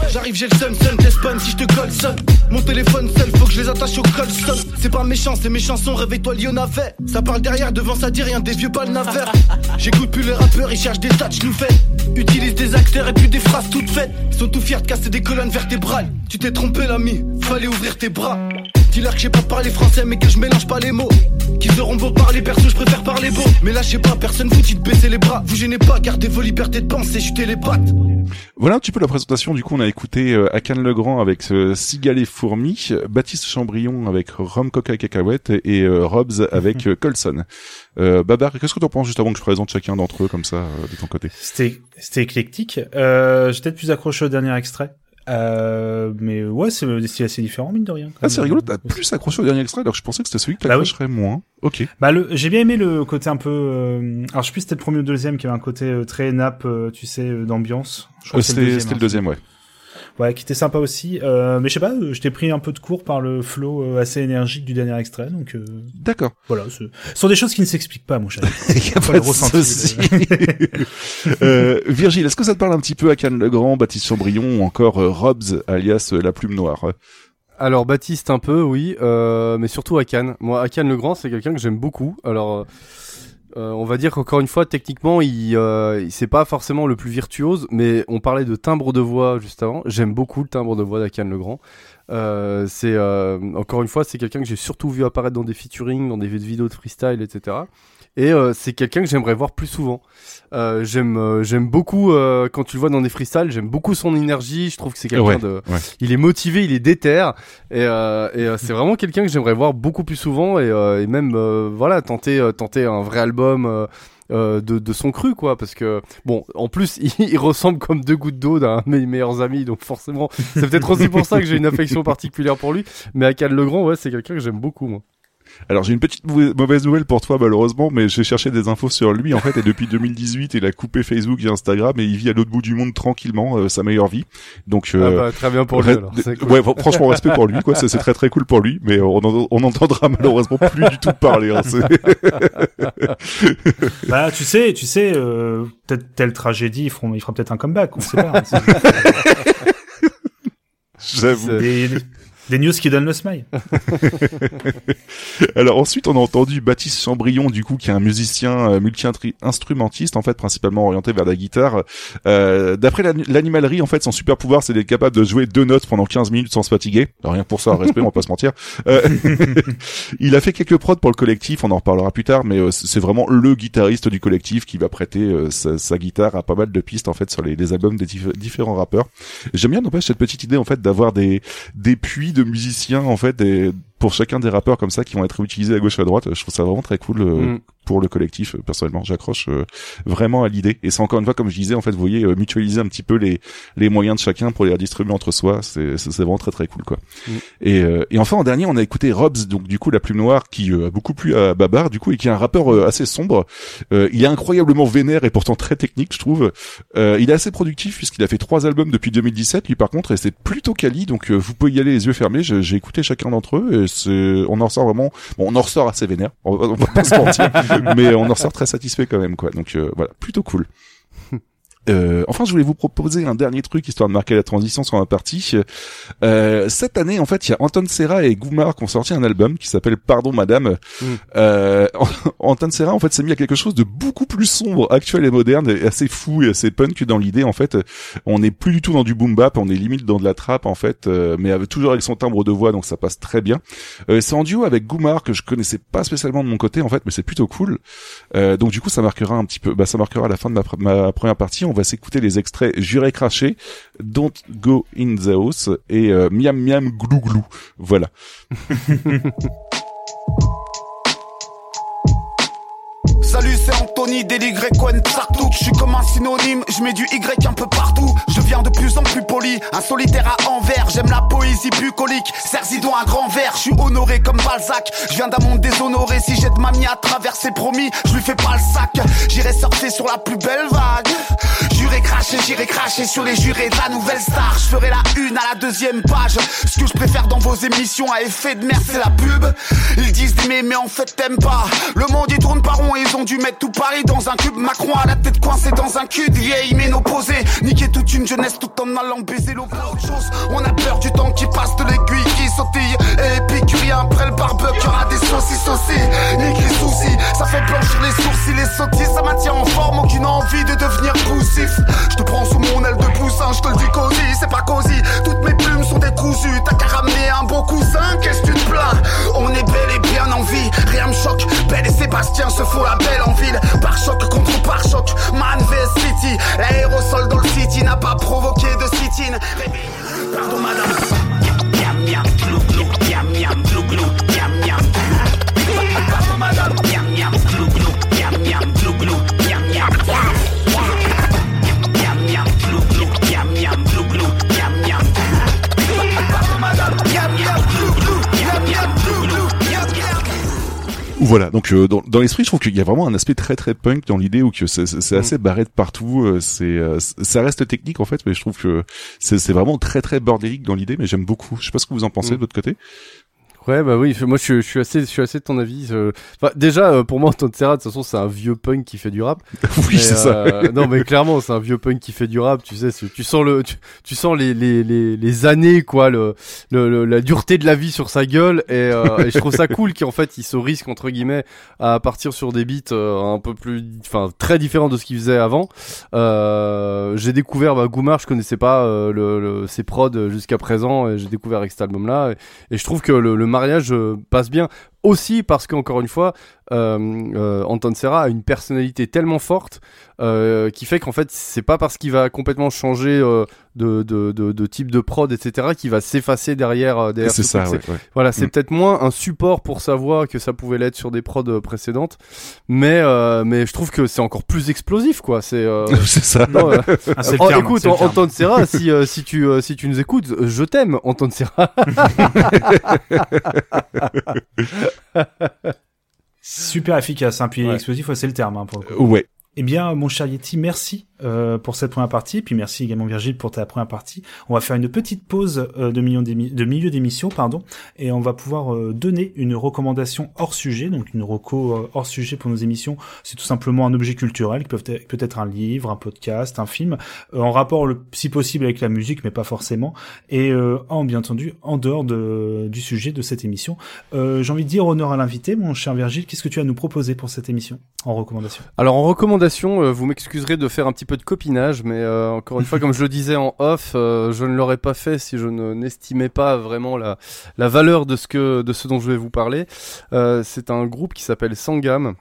[SPEAKER 19] J'arrive, j'ai le seum, seum, t'espagne si je te colle seul. Mon téléphone au colson. C'est pas méchant, c'est mes chansons, réveille-toi Lyonavet. Ça parle derrière, devant ça dit rien, des vieux pas le navire. J'écoute plus les rappeurs, ils cherchent des touch nous fait. Utilise des acteurs et puis des phrases toutes faites. Ils sont tout fiers de casser des colonnes vertébrales. Tu t'es trompé, l'ami, fallait ouvrir tes bras. Dis-leur que j'ai pas parlé français, mais que je mélange pas les mots. Qu'ils seront beaux parler perso, je préfère parler beau. Mais là, je sais pas, personne vous dit de baisser les bras. Vous gênez pas, gardez vos libertés de penser, jutez les pattes.
[SPEAKER 5] Voilà un petit peu la présentation. Du coup, on a écouté euh, Akan Legrand avec euh, Cigale et Fourmi, Baptiste Chambrion avec Rome Coca et Cacahuète et euh, Robs avec euh, Colson. Euh, Babar, qu'est-ce que tu en penses juste avant que je présente chacun d'entre eux comme ça euh, de ton côté?
[SPEAKER 4] C'était c'était éclectique. Euh, peut-être plus accroché au dernier extrait. Euh, mais ouais, c'est assez différents, mine de rien.
[SPEAKER 5] Ah, c'est rigolo, t'as plus accroché au dernier extrait alors que je pensais que c'était celui que
[SPEAKER 4] Bah oui.
[SPEAKER 5] t'accrocherais moins. Ok.
[SPEAKER 4] Bah le, j'ai bien aimé le côté un peu. euh, alors je sais plus si c'était le premier ou le deuxième qui avait un côté euh, très nappe, euh, tu sais, d'ambiance.
[SPEAKER 5] C'était c'était
[SPEAKER 4] hein.
[SPEAKER 5] le deuxième, ouais.
[SPEAKER 4] Ouais, qui était sympa aussi. Euh, mais je sais pas, euh, je t'ai pris un peu de cours par le flow euh, assez énergique du dernier extrait, donc. Euh,
[SPEAKER 5] D'accord.
[SPEAKER 4] Voilà, ce ce sont des choses qui ne s'expliquent pas, mon cher.
[SPEAKER 5] Il y a pas
[SPEAKER 4] le
[SPEAKER 5] de souci. euh, Virgile, est-ce que ça te parle un petit peu Akan Legrand, Baptiste Chambrion ou encore euh, Robs alias euh, la plume noire?
[SPEAKER 6] Alors Baptiste un peu, oui, euh, mais surtout Akan. Moi, Akan le Grand, c'est quelqu'un que j'aime beaucoup. Alors, euh, on va dire qu'encore une fois, techniquement, il, euh, c'est pas forcément le plus virtuose, mais on parlait de timbre de voix juste avant. J'aime beaucoup le timbre de voix d'Akan le Grand. Euh, c'est euh, encore une fois, c'est quelqu'un que j'ai surtout vu apparaître dans des featuring, dans des vidéos de freestyle, etc. Et euh, c'est quelqu'un que j'aimerais voir plus souvent. Euh, j'aime euh, j'aime beaucoup euh, quand tu le vois dans des freestyles, j'aime beaucoup son énergie. Je trouve que c'est quelqu'un
[SPEAKER 5] Ouais,
[SPEAKER 6] de,
[SPEAKER 5] ouais.
[SPEAKER 6] il est motivé, il est déter, et, euh, et euh, c'est vraiment quelqu'un que j'aimerais voir beaucoup plus souvent et, euh, et même euh, voilà tenter tenter un vrai album. de, de son cru, quoi. Parce que, bon, en plus, il, il ressemble comme deux gouttes d'eau d'un de mes meilleurs amis, donc forcément, c'est peut-être aussi pour ça que j'ai une affection particulière pour lui. Mais Akal Legrand, ouais, c'est quelqu'un que j'aime beaucoup, moi.
[SPEAKER 5] Alors j'ai une petite mauvaise nouvelle pour toi malheureusement, mais j'ai cherché des infos sur lui en fait et depuis 2018 il a coupé Facebook et Instagram et il vit à l'autre bout du monde tranquillement euh, sa meilleure vie. Donc euh,
[SPEAKER 6] Ah bah, très bien pour lui, alors, cool.
[SPEAKER 5] ouais fr- franchement respect pour lui quoi, c'est c'est très très cool pour lui, mais on en- on n'entendra malheureusement plus du tout parler. hein, c'est-
[SPEAKER 4] Bah, tu sais, tu sais, euh, peut-être telle tragédie, ils feront, il fera peut-être un comeback, on sait pas. hein.
[SPEAKER 5] J'avoue.
[SPEAKER 4] Des, des news qui donnent le smile.
[SPEAKER 5] Alors ensuite, on a entendu Baptiste Chambrion, du coup, qui est un musicien euh, multi-instrumentiste, en fait, principalement orienté vers la guitare. Euh, D'après l'ani- l'animalerie, en fait, son super pouvoir, c'est d'être capable de jouer deux notes pendant 15 minutes sans se fatiguer. Rien pour ça, respect, on va pas se mentir. Euh, il a fait quelques prods pour le collectif, on en reparlera plus tard, mais euh, c'est vraiment le guitariste du collectif qui va prêter euh, sa, guitare à pas mal de pistes, en fait, sur les, albums des dif- différents rappeurs. J'aime bien, n'empêche, cette petite idée, en fait, d'avoir des, puits musiciens, en fait, des, pour chacun des rappeurs comme ça qui vont être utilisés à gauche et à droite. Je trouve ça vraiment très cool euh,
[SPEAKER 6] Mm.
[SPEAKER 5] Pour le collectif. euh, Personnellement, j'accroche euh, vraiment à l'idée. Et c'est encore une fois, comme je disais, en fait, vous voyez, euh, mutualiser un petit peu les les moyens de chacun pour les redistribuer entre soi. C'est c'est vraiment très très cool, quoi.
[SPEAKER 6] Mm.
[SPEAKER 5] Et euh, et enfin en dernier, on a écouté Robs, donc du coup la plume noire, qui euh, a beaucoup plu à Babar, du coup, et qui est un rappeur euh, assez sombre. Euh, il est incroyablement vénère et pourtant très technique, je trouve. Euh, il est assez productif puisqu'il a fait trois albums depuis 2017, lui par contre, et c'est plutôt quali. Donc euh, vous pouvez y aller les yeux fermés. J'ai écouté chacun d'entre eux et c'est, on en ressort vraiment, bon, on en ressort assez vénère. On, on va pas se mentir, mais on en ressort très satisfait quand même, quoi. Donc euh, voilà, plutôt cool. Euh, enfin, je voulais vous proposer un dernier truc histoire de marquer la transition sur ma partie. Euh, cette année, en fait, il y a Anton Serra et Goumar qui ont sorti un album qui s'appelle Pardon Madame.
[SPEAKER 6] Mm.
[SPEAKER 5] Euh, Anton Serra, en fait, s'est mis à quelque chose de beaucoup plus sombre, actuel et moderne, et assez fou et assez punk dans l'idée. En fait, on n'est plus du tout dans du boom bap, on est limite dans de la trappe, en fait, euh, mais avec, toujours avec son timbre de voix, donc ça passe très bien. Euh, c'est en duo avec Goumar que je connaissais pas spécialement de mon côté, en fait, mais c'est plutôt cool. Euh, donc du coup, ça marquera un petit peu, bah, ça marquera la fin de ma, pr- ma première partie. On va s'écouter les extraits Juré craché, Don't Go in the House et euh, Miam Miam Glou Glou. Voilà.
[SPEAKER 9] Salut, c'est Sartout. Je suis comme un synonyme, je mets du Y un peu partout. Je deviens de plus en plus poli, un solitaire à envers. J'aime la poésie bucolique, Cerzidon un grand verre. Je suis honoré comme Balzac, je viens d'un monde déshonoré. Si j'aide mamie à traverser, promis, je lui fais pas le sac. J'irai surfer sur la plus belle vague. J'irai cracher, j'irai cracher sur les jurés de la nouvelle star. Je ferai la une à la deuxième page. Ce que je préfère dans vos émissions à effet de mer, c'est la pub. Ils disent d'aimer, mais en fait t'aimes pas. Le monde il tourne par rond ils ont dû mettre tout Paris dans un cube. Macron à la tête coincée dans un cul de vieille ménopausée. Niquer toute une jeunesse tout en allant baiser l'eau autre chose. On a peur du temps qui passe, de l'aiguille qui sautille. Et épicurien après le barbecue, y'aura des saucisses aussi. Nique les soucis, ça fait blanchir les sourcils, les sottises. Ça maintient en forme, aucune envie de devenir poussif. Je te prends sous mon aile de poussin, je te le dis cosy, c'est pas cosy. Toutes mes plumes sont décousues, t'as qu'à ramener un beau cousin, qu'est-ce que tu te plains? On est bel et bien en vie, rien me choque. Belle et Sébastien se font la belle en ville. Par choc contre par choc, Man vs City. L'aérosol dans le city n'a pas provoqué de sit-in. Pardon madame. Miam miam glou glou, miam miam glou glou,
[SPEAKER 5] Voilà, donc euh, dans, dans l'esprit, je trouve qu'il y a vraiment un aspect très très punk dans l'idée où que c'est c'est- c'est assez barré de partout. euh, C'est euh, ça reste technique en fait, mais je trouve que c'est c'est vraiment très très bordélique dans l'idée. Mais j'aime beaucoup. Je sais pas ce que vous en pensez
[SPEAKER 6] Mm.
[SPEAKER 5] de votre côté.
[SPEAKER 6] Ouais, bah oui, moi je, suis- je suis assez, je suis assez de ton avis. Enfin, déjà, euh, pour moi, Anton Serra, de toute façon, c'est un vieux punk qui fait du rap.
[SPEAKER 5] Oui, c'est ça.
[SPEAKER 6] euh, non, mais clairement, c'est un vieux punk qui fait du rap. Tu sais, tu sens le, tu, tu sens les, les, les, les années, quoi, le, le, le- la dureté de la vie sur sa gueule. Et, euh, et je trouve ça cool qu'en fait, il se risque entre guillemets à partir sur des beats euh, un peu plus, enfin, très différents de ce qu'il faisait avant. J'ai découvert bah, Goumar, je connaissais pas le, le- ses prods jusqu'à présent. Et j'ai découvert avec cet album-là. Et, et je trouve que le, le mariage euh, passe bien. Aussi parce qu'encore une fois, euh, euh, Anton Serra a une personnalité tellement forte euh, qui fait qu'en fait c'est pas parce qu'il va complètement changer euh, de, de, de, de, type de prod etc qu'il va s'effacer derrière euh, derrière
[SPEAKER 5] C'est
[SPEAKER 6] ce
[SPEAKER 5] ça, ouais,
[SPEAKER 6] C'est-
[SPEAKER 5] ouais.
[SPEAKER 6] voilà c'est
[SPEAKER 5] Mm.
[SPEAKER 6] peut-être moins un support pour sa voix que ça pouvait l'être sur des prods précédentes mais euh, mais je trouve que c'est encore plus explosif quoi c'est euh,
[SPEAKER 5] C'est ça.
[SPEAKER 6] non, euh,
[SPEAKER 4] Ah,
[SPEAKER 6] oh,
[SPEAKER 4] terme,
[SPEAKER 6] écoute. Anton Serra si euh, si tu euh, si tu nous écoutes je t'aime Anton Serra
[SPEAKER 4] Super efficace, hein, puis
[SPEAKER 6] Ouais.
[SPEAKER 4] explosif, ouais, c'est le terme. Hein, pour le coup.
[SPEAKER 5] Ouais.
[SPEAKER 4] Eh bien, mon cher Yeti, merci euh, pour cette première partie, puis merci également Virgile pour ta première partie. On va faire une petite pause euh, de, milieu d'émission, pardon, et on va pouvoir euh, donner une recommandation hors sujet, donc une reco euh, hors sujet pour nos émissions. C'est tout simplement un objet culturel, qui peut être, peut être un livre, un podcast, un film, euh, en rapport si possible avec la musique, mais pas forcément, et euh, en bien entendu en dehors de, du sujet de cette émission. J'ai envie de dire honneur à l'invité, mon cher Virgile, qu'est-ce que tu as à nous proposer pour cette émission en recommandation?
[SPEAKER 6] Alors en recommandation, vous m'excuserez de faire un petit peu de copinage, mais euh, encore une fois, comme je le disais en off, euh, je ne l'aurais pas fait si je ne n'estimais pas vraiment la, la valeur de ce que de ce dont je vais vous parler. Euh, c'est un groupe qui s'appelle Sangam,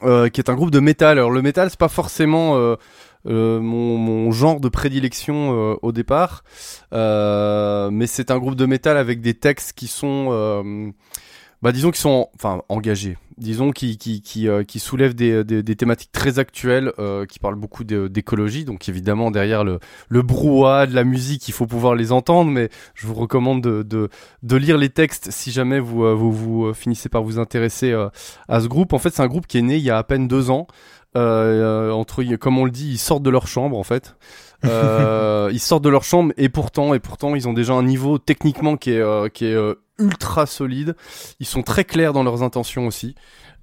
[SPEAKER 6] qui est un groupe de métal. Alors le métal, c'est pas forcément mon, genre de prédilection au départ, mais c'est un groupe de métal avec des textes qui sont bah disons qu'ils sont enfin engagés. Disons qui qui qui, euh, qui soulèvent des, des, thématiques très actuelles euh, qui parlent beaucoup d'écologie. Donc évidemment derrière le le brouhaha de la musique il faut pouvoir les entendre. Mais je vous recommande de de, lire les textes si jamais vous euh, vous, vous finissez par vous intéresser à ce groupe. En fait c'est un groupe qui est né il y a à peine deux ans. Entre comme on le dit ils sortent de leur chambre en fait euh, ils sortent de leur chambre et pourtant et pourtant ils ont déjà un niveau techniquement qui est euh, qui est euh, ultra solide. Ils sont très clairs dans leurs intentions aussi.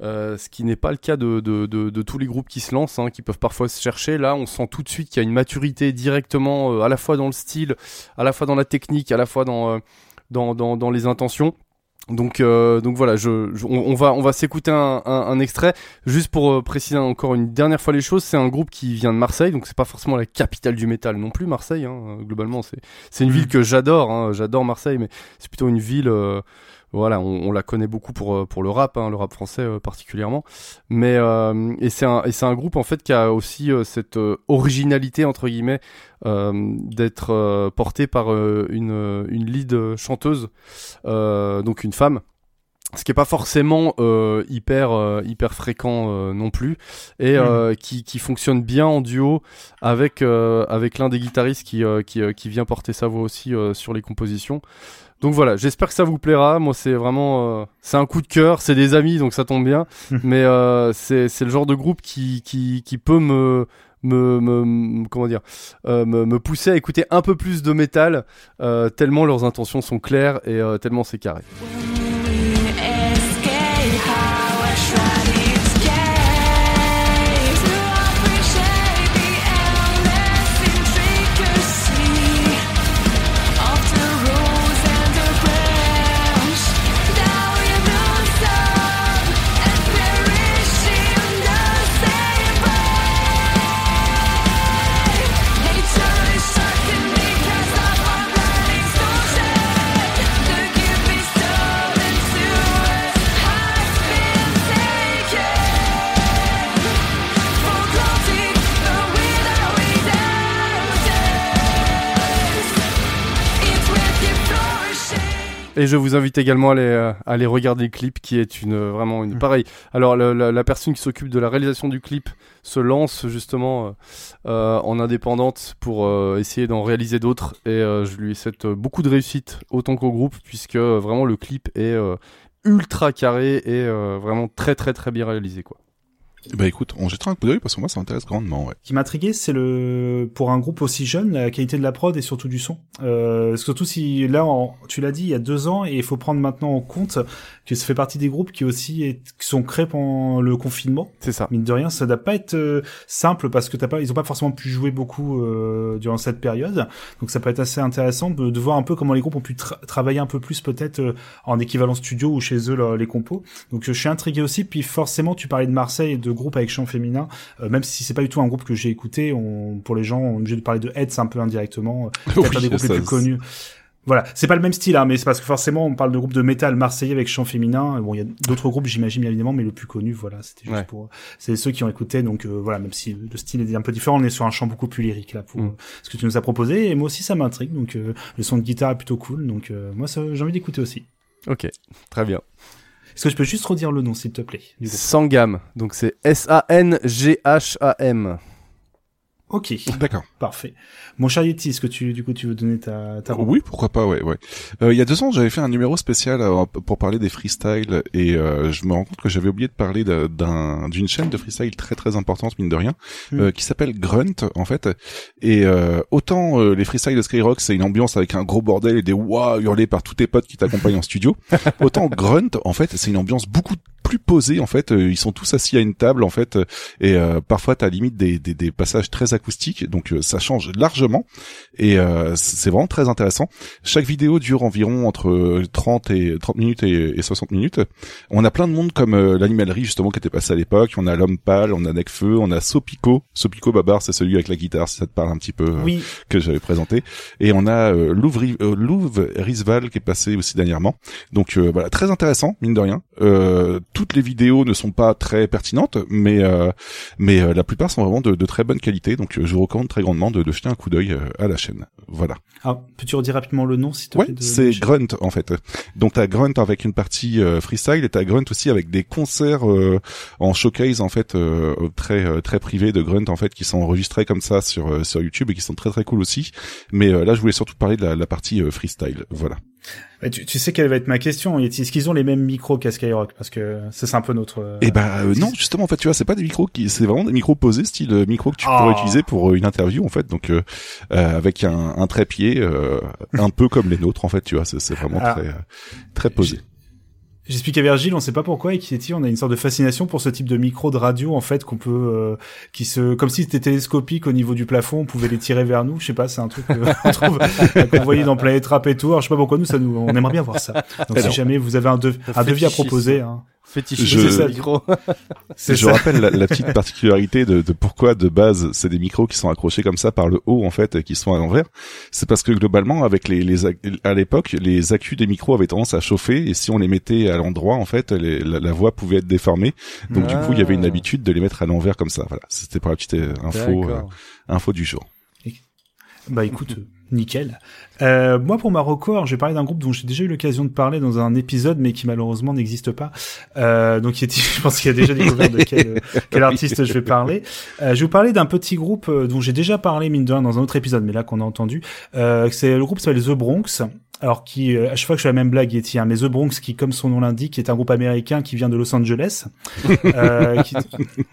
[SPEAKER 6] Euh, ce qui n'est pas le cas de, de, de, de tous les groupes qui se lancent, hein, qui peuvent parfois se chercher. Là, on sent tout de suite qu'il y a une maturité directement, euh, à la fois dans le style, à la fois dans la technique, à la fois dans, euh, dans, dans, dans les intentions. Donc, euh, donc voilà, je, je- on, on va, on va s'écouter un, un, un extrait. Juste pour euh, préciser encore une dernière fois les choses, c'est un groupe qui vient de Marseille, donc c'est pas forcément la capitale du métal non plus, Marseille. Hein, globalement, c'est, c'est une
[SPEAKER 4] Mm.
[SPEAKER 6] ville que j'adore. Hein, j'adore Marseille, mais c'est plutôt une ville. euh, voilà, on, la connaît beaucoup pour euh, pour le rap, hein, le rap français euh, particulièrement. Mais euh, et c'est un un groupe en fait qui a aussi cette originalité entre guillemets d'être porté par une une lead chanteuse, donc une femme ce qui est pas forcément euh, hyper euh, hyper fréquent euh, non plus. Et euh, qui, qui fonctionne bien en duo avec avec l'un des guitaristes qui qui, qui vient porter sa voix aussi sur les compositions. Donc voilà j'espère que ça vous plaira. Moi c'est vraiment c'est un coup de cœur c'est des amis donc ça tombe bien. Mais euh, c'est le genre de groupe qui qui qui peut me me, me, me- comment dire euh, me, me pousser à écouter un peu plus de métal euh, tellement leurs intentions sont claires et euh, tellement c'est carré Et je vous invite également à aller, euh, à aller regarder le clip qui est une euh, vraiment une pareil. Alors la, la personne qui s'occupe de la réalisation du clip se lance justement euh, en indépendante pour essayer d'en réaliser d'autres et je lui souhaite beaucoup de réussite autant qu'au groupe puisque vraiment le clip est ultra carré et vraiment très très très bien réalisé quoi.
[SPEAKER 5] Bah écoute, on jettera un coup d'œil parce que moi ça m'intéresse grandement, ouais.
[SPEAKER 4] qui m'a intrigué, c'est le pour un groupe aussi jeune, la qualité de la prod et surtout du son. Euh, surtout si là, en- tu l'as dit, il y a deux ans, et il faut prendre maintenant en compte que ça fait partie des groupes qui aussi est- qui sont créés pendant le confinement.
[SPEAKER 6] C'est ça.
[SPEAKER 4] Mine de rien, ça doit pas être euh, simple parce que t'as pas, ils ont pas forcément pu jouer beaucoup euh, durant cette période. Donc ça peut être assez intéressant de, de voir un peu comment les groupes ont pu tra- travailler un peu plus peut-être euh, en équivalent studio ou chez eux là, les compos. Donc je suis intrigué aussi. Puis forcément, tu parlais de Marseille et de groupes avec chant féminin, euh, même si c'est pas du tout un groupe que j'ai écouté. On, pour les gens, on est obligé de parler de Head, c'est un peu indirectement. Euh, peut-être
[SPEAKER 5] Oui,
[SPEAKER 4] un des groupes les plus
[SPEAKER 5] c'est-
[SPEAKER 4] connus. Voilà, c'est pas le même style, hein, mais c'est parce que forcément on parle de groupe de métal marseillais avec chant féminin. Bon, il y a d'autres groupes, j'imagine évidemment, mais le plus connu, voilà, c'était juste
[SPEAKER 6] Ouais.
[SPEAKER 4] pour, c'est ceux qui ont écouté. Donc euh, voilà, même si le style est un peu différent, on est sur un chant beaucoup plus lyrique là pour
[SPEAKER 6] Mm.
[SPEAKER 4] ce que tu nous as proposé. Et moi aussi, ça m'intrigue. Donc euh, le son de guitare est plutôt cool. Donc euh, moi, j'ai envie d'écouter aussi.
[SPEAKER 6] Ok, très bien.
[SPEAKER 4] Est-ce que je peux juste redire le nom, s'il te plaît
[SPEAKER 6] Sangam, donc c'est S-A-N-G-H-A-M.
[SPEAKER 4] Ok.
[SPEAKER 5] D'accord.
[SPEAKER 4] Parfait. Mon cher Yeti, est-ce que tu, du coup, tu veux donner ta, ta
[SPEAKER 5] Oui, pourquoi pas, ouais, ouais. Euh, il y a deux ans, j'avais fait un numéro spécial euh, pour parler des freestyles et euh, je me rends compte que j'avais oublié de parler d'un d'une chaîne de freestyle très très importante mine de rien, euh,
[SPEAKER 4] Mm.
[SPEAKER 5] qui s'appelle Grunt en fait. Et euh, autant euh, les freestyles de Skyrock, c'est une ambiance avec un gros bordel et des wouah hurlés par tous tes potes qui t'accompagnent en studio. Autant Grunt, en fait, c'est une ambiance beaucoup plus posée en fait. Euh, Ils sont tous assis à une table en fait et euh, parfois t'as limite des, des, des passages très acoustiques, donc euh, ça change largement et euh, c'est vraiment très intéressant. Chaque vidéo dure environ entre euh, 30 et 30 minutes et, et 60 minutes. On a plein de monde comme euh, l'animalerie justement qui était passé à l'époque. On a l'homme pâle, on a Necfeu, on a Sopico. Sopico Babar, c'est celui avec la guitare, si ça te parle un petit peu euh,
[SPEAKER 4] Oui.
[SPEAKER 5] que j'avais présenté. Et on a euh, euh, Louve Risval qui est passé aussi dernièrement. Donc euh, voilà, très intéressant mine de rien. Euh, toutes les vidéos ne sont pas très pertinentes, mais euh, mais euh, la plupart sont vraiment de, de très bonne qualité. Donc euh, je vous recommande très grandement de, de jeter un coup d'œil euh, à la chaîne. Voilà.
[SPEAKER 4] Ah, peux-tu redire rapidement le nom, s'il te plaît
[SPEAKER 5] c'est Grunt en fait. Donc t'as Grunt avec une partie euh, freestyle et t'as Grunt aussi avec des concerts euh, en showcase en fait euh, très très privés de Grunt en fait qui sont enregistrés comme ça sur sur YouTube et qui sont très très cool aussi. Mais euh, là je voulais surtout parler de la, la partie euh, freestyle. Voilà.
[SPEAKER 4] Tu, tu sais quelle va être ma question. Est-ce qu'ils ont les mêmes micros qu'à Skyrock? Parce que c'est un peu notre... euh,
[SPEAKER 5] Et ben euh, non justement en fait tu vois c'est pas des micros qui c'est vraiment des micros posés style euh, micro que tu
[SPEAKER 4] Ah.
[SPEAKER 5] pourrais utiliser pour une interview en fait donc euh, avec un, un trépied euh, un peu comme les nôtres en fait tu vois c'est vraiment
[SPEAKER 4] Ah.
[SPEAKER 5] très très posé.
[SPEAKER 4] J'explique à Virgile, on sait pas pourquoi, et Yeti, on a une sorte de fascination pour ce type de micro de radio, en fait, qu'on peut, euh, qui se, comme si c'était télescopique au niveau du plafond, on pouvait les tirer vers nous. Je sais pas, c'est un truc qu'on trouve, qu'on voyait dans Planète Rap et tout. Alors, je sais pas pourquoi nous, ça nous, on aimerait bien voir ça. Donc, si jamais vous avez un, dev- un devis à proposer, hein.
[SPEAKER 5] Je-
[SPEAKER 6] micro.
[SPEAKER 4] Ça.
[SPEAKER 5] rappelle la, la petite particularité de, de pourquoi de base c'est des micros qui sont accrochés comme ça par le haut en fait et qui sont à l'envers. C'est parce que globalement avec les, les à l'époque les accus des micros avaient tendance à chauffer et si on les mettait à l'endroit en fait les- la, la voix pouvait être déformée. Donc du coup il y avait une
[SPEAKER 6] Ah.
[SPEAKER 5] habitude de les mettre à l'envers comme ça. Voilà, c'était pour la petite euh, info euh, info du jour.
[SPEAKER 4] Bah écoute, nickel. Euh, moi pour Marocco, alors je vais parler d'un groupe dont j'ai déjà eu l'occasion de parler dans un épisode, mais qui malheureusement n'existe pas. Euh, donc je pense qu'il y a déjà découvert de quel, quel artiste je vais parler. Euh, je vais vous parler d'un petit groupe euh, dont j'ai déjà parlé mine de rien dans un autre épisode, mais là qu'on a entendu. Euh, c'est le groupe s'appelle The Bronx. Alors qui, euh, à chaque fois que je fais la même blague, Yeti, hein, mais The Bronx, qui comme son nom l'indique, est un groupe américain qui vient de Los Angeles, euh, qui,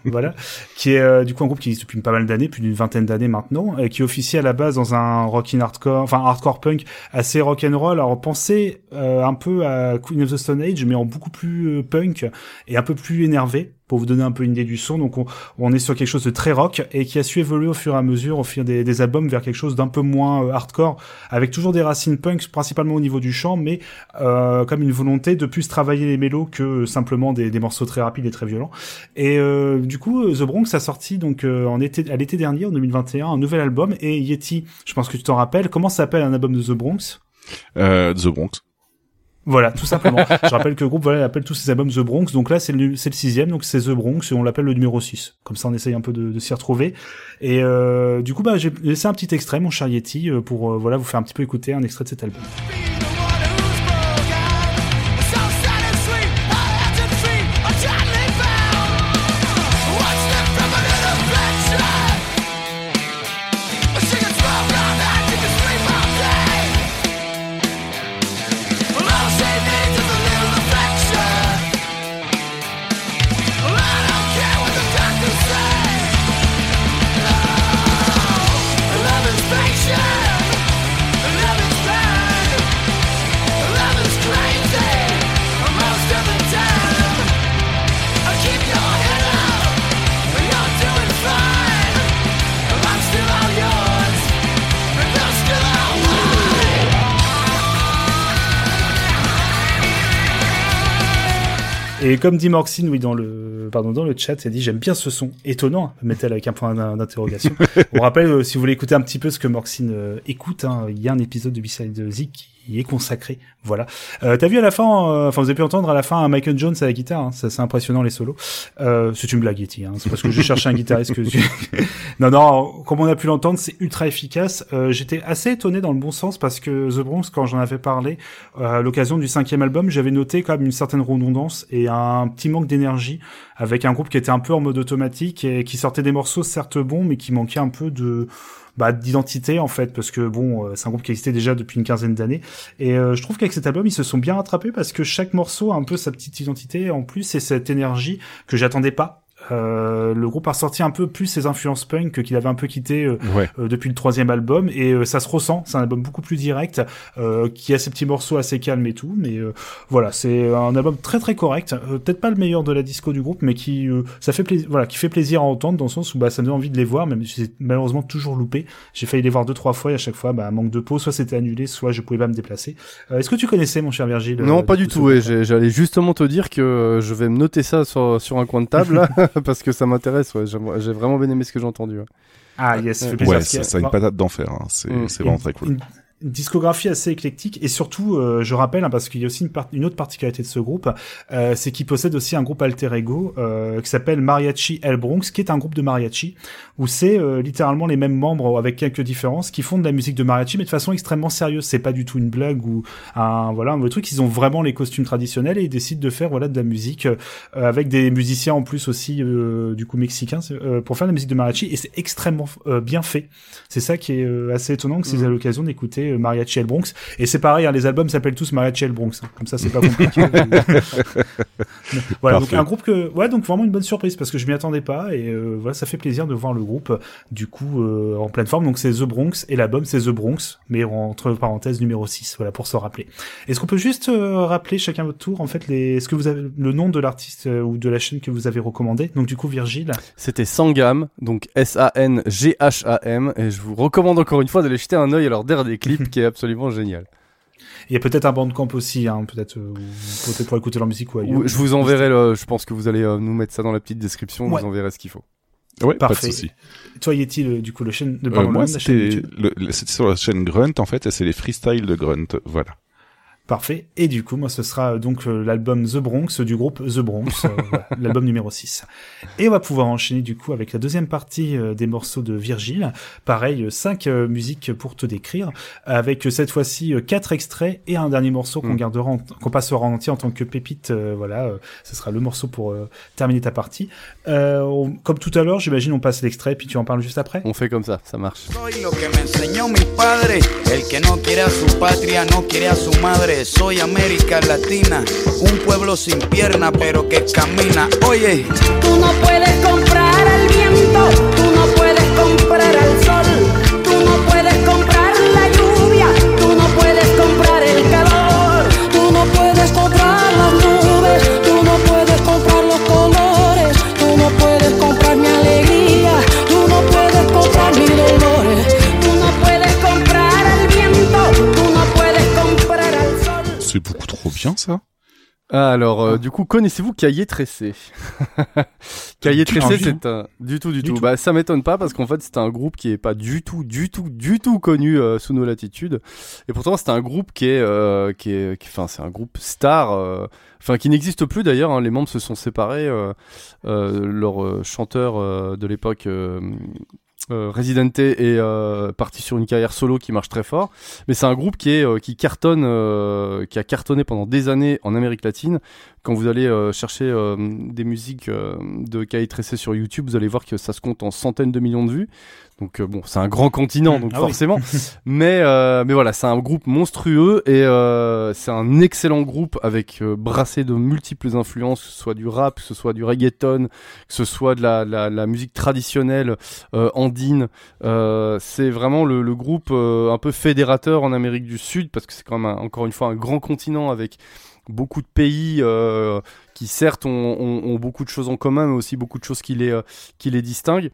[SPEAKER 4] voilà, qui est euh, du coup un groupe qui existe depuis pas mal d'années, plus d'une vingtaine d'années maintenant, et qui officie à la base dans un rock in hardcore, enfin hardcore punk assez rock and roll. Alors pensez euh, un peu à Queen of the Stone Age, mais en beaucoup plus euh, punk et un peu plus énervé pour vous donner un peu une idée du son. Donc on, est sur quelque chose de très rock et qui a su évoluer au fur et à mesure, au fil des, des albums, vers quelque chose d'un peu moins euh, hardcore, avec toujours des racines punk, principalement au niveau du chant, mais euh, comme une volonté de plus travailler les mélos que simplement des, morceaux très rapides et très violents. Et euh, du coup, euh, The Bronx a sorti donc euh, en été, à l'été dernier, en 2021, un nouvel album. Et Yeti, je pense que tu t'en rappelles, comment s'appelle un album de The Bronx?
[SPEAKER 5] Euh, The Bronx.
[SPEAKER 4] Voilà, tout simplement. je rappelle que le groupe voilà, appelle tous ses albums The Bronx. Donc là, c'est le, c'est le sixième, donc c'est The Bronx et on l'appelle le numéro 6. Comme ça, on essaye un peu de, de s'y retrouver. Et euh, du coup, bah, j'ai laissé un petit extrait, mon cher Yeti, euh, pour euh, voilà vous faire un petit peu écouter un extrait de cet album. Et comme dit Morxine, oui, dans le, pardon, dans le chat, il dit j'aime bien ce son. Étonnant, mettez-le avec un point d'in- d'interrogation. On rappelle, euh, si vous voulez écouter un petit peu ce que Morxine euh, écoute, hein, il y a un épisode de B-Side Zik y est consacré. Voilà. Euh, T'as vu à la fin, euh, enfin vous avez pu entendre à la fin un Michael Jones à la guitare. Hein, c'est impressionnant les solos. Euh, c'est une blague, Yeti. Hein, c'est parce que j'ai cherché un guitariste que. non, non. Comme on a pu l'entendre, c'est ultra efficace. Euh, J'étais assez étonné dans le bon sens parce que The Bronx, quand j'en avais parlé euh, à l'occasion du cinquième album, j'avais noté quand même une certaine redondance et un petit manque d'énergie avec un groupe qui était un peu en mode automatique et qui sortait des morceaux certes bons, mais qui manquait un peu de bah, d'identité en fait parce que bon euh, c'est un groupe qui existait déjà depuis une quinzaine d'années. Et euh, je trouve qu'avec cet album ils se sont bien rattrapés parce que chaque morceau a un peu sa petite identité en plus et cette énergie que j'attendais pas euh, le groupe a ressorti un peu plus ses influences punk qu'il avait un peu quitté euh,
[SPEAKER 5] Ouais.
[SPEAKER 4] euh, depuis le troisième album. Et euh, ça se ressent. C'est un album beaucoup plus direct euh, qui a ses petits morceaux assez calmes et tout. Mais euh, voilà c'est un album très très correct. Euh, peut-être pas le meilleur de la disco du groupe mais qui euh, ça fait plaisir voilà qui fait plaisir à entendre dans le sens où bah ça me donne envie de les voir même si c'est malheureusement toujours loupé. J'ai failli les voir deux trois fois et à chaque fois bah manque de peau. Soit c'était annulé soit je pouvais pas me déplacer. Euh, est-ce que tu connaissais mon cher Virgile
[SPEAKER 6] Non, pas du tout. Ouais, j'allais justement te dire que je vais me noter ça sur, sur un coin de table parce que ça m'intéresse. Ouais, j'ai vraiment bien aimé ce que j'ai entendu. ouais.
[SPEAKER 4] Ah yes.
[SPEAKER 5] Ouais, ça, ça a une patate d'enfer. Hein. C'est
[SPEAKER 6] Mm.
[SPEAKER 5] c'est vraiment très cool.
[SPEAKER 4] Une, une discographie assez éclectique et surtout, euh, je rappelle, hein, parce qu'il y a aussi une, une autre particularité de ce groupe, euh, c'est qu'il possède aussi un groupe alter ego euh, qui s'appelle Mariachi El Bronx, qui est un groupe de mariachi où c'est euh, littéralement les mêmes membres avec quelques différences qui font de la musique de mariachi mais de façon extrêmement sérieuse. C'est pas du tout une blague ou un voilà un truc. Ils ont vraiment les costumes traditionnels et ils décident de faire voilà de la musique euh, avec des musiciens en plus aussi euh, du coup mexicains euh, pour faire de la musique de mariachi et c'est extrêmement euh, bien fait. C'est ça qui est euh, assez étonnant que c'est
[SPEAKER 6] Mhm.
[SPEAKER 4] à l'occasion d'écouter euh, Mariachi El Bronx. Et c'est pareil, hein, les albums s'appellent tous Mariachi El Bronx. hein. Comme ça, c'est pas compliqué. voilà, donc un groupe que, ouais, donc vraiment une bonne surprise parce que je m'y attendais pas et euh, voilà, ça fait plaisir de voir le groupe du coup euh, en pleine forme. Donc c'est The Bronx et l'album c'est The Bronx, mais entre parenthèses numéro 6, voilà pour se rappeler. Est-ce qu'on peut juste euh, rappeler chacun votre tour en fait les, est-ce que vous avez le nom de l'artiste ou de la chaîne que vous avez recommandé Donc du coup Virgile.
[SPEAKER 6] C'était Sangam, donc S-A-N-G-H-A-M, et je vous recommande encore une fois d'aller jeter un œil à leur dernier clip qui est absolument génial.
[SPEAKER 4] Il y a peut-être un bandcamp aussi, hein, peut-être euh, pour écouter leur musique ou ailleurs.
[SPEAKER 6] Ou- Je vous enverrai, le, je pense que vous allez euh, nous mettre ça dans la petite description,
[SPEAKER 4] Ouais.
[SPEAKER 6] vous enverrez ce qu'il faut.
[SPEAKER 5] Ouais, pas de souci.
[SPEAKER 4] Toi, y est-il euh, du coup le chaîne de
[SPEAKER 5] Euh, moi, c'était sur la chaîne Grunt en fait, et c'est les freestyles de Grunt. Voilà.
[SPEAKER 4] Parfait. Et du coup, moi, ce sera euh, donc euh, l'album The Bronx du groupe The Bronx, euh, voilà, l'album numéro 6. Et on va pouvoir enchaîner du coup avec la deuxième partie euh, des morceaux de Virgile. Pareil, cinq euh, musiques pour te décrire, avec cette fois-ci euh, quatre extraits et un dernier morceau qu'on
[SPEAKER 6] Mm.
[SPEAKER 4] gardera, en- qu'on passera en entier en tant que pépite. euh, voilà, euh, ce sera le morceau pour euh, terminer ta partie. Euh, on- comme tout à l'heure, j'imagine on passe l'extrait puis tu en parles juste après.
[SPEAKER 6] On fait comme ça, ça marche.
[SPEAKER 20] Soy lo que me enseñó mi padre. El que no quiere a su patria, no quiere a su madre. Soy América Latina, un pueblo sin pierna, pero que camina. Oye,
[SPEAKER 3] Tú no puedes comprar al viento, tú no puedes comprar al
[SPEAKER 5] C'est beaucoup trop bien ça.
[SPEAKER 6] Ah, alors, euh, du coup, connaissez-vous Cahier Tressé? Cahier Tressé, c'est un... Du tout, du,
[SPEAKER 4] Du
[SPEAKER 6] tout.
[SPEAKER 4] tout.
[SPEAKER 6] Bah, ça m'étonne pas parce qu'en fait, c'est un groupe qui est pas du tout, du tout, du tout connu euh, sous nos latitudes. Et pourtant, c'est un groupe qui est, euh, qui est, qui- enfin, c'est un groupe star, enfin, qui n'existe plus d'ailleurs. hein. Les membres se sont séparés. Leur chanteur de l'époque. Euh, Residente est euh, parti sur une carrière solo qui marche très fort, mais c'est un groupe qui est euh, qui cartonne, euh, qui a cartonné pendant des années en Amérique latine. Quand vous allez euh, chercher des musiques de Kai Tressé sur YouTube, vous allez voir que ça se compte en centaines de millions de vues. Donc euh, bon, c'est un grand continent, donc
[SPEAKER 4] Ah oui.
[SPEAKER 6] forcément. mais euh, mais voilà, c'est un groupe monstrueux et euh, c'est un excellent groupe avec brassé de multiples influences, que ce soit du rap, que ce soit du reggaeton, que ce soit de la, la, la musique traditionnelle andine. C'est vraiment le, le groupe un peu fédérateur en Amérique du Sud parce que c'est quand même un- encore une fois un grand continent avec beaucoup de pays euh, qui certes ont, ont- ont beaucoup de choses en commun mais aussi beaucoup de choses qui les, euh, qui les distinguent.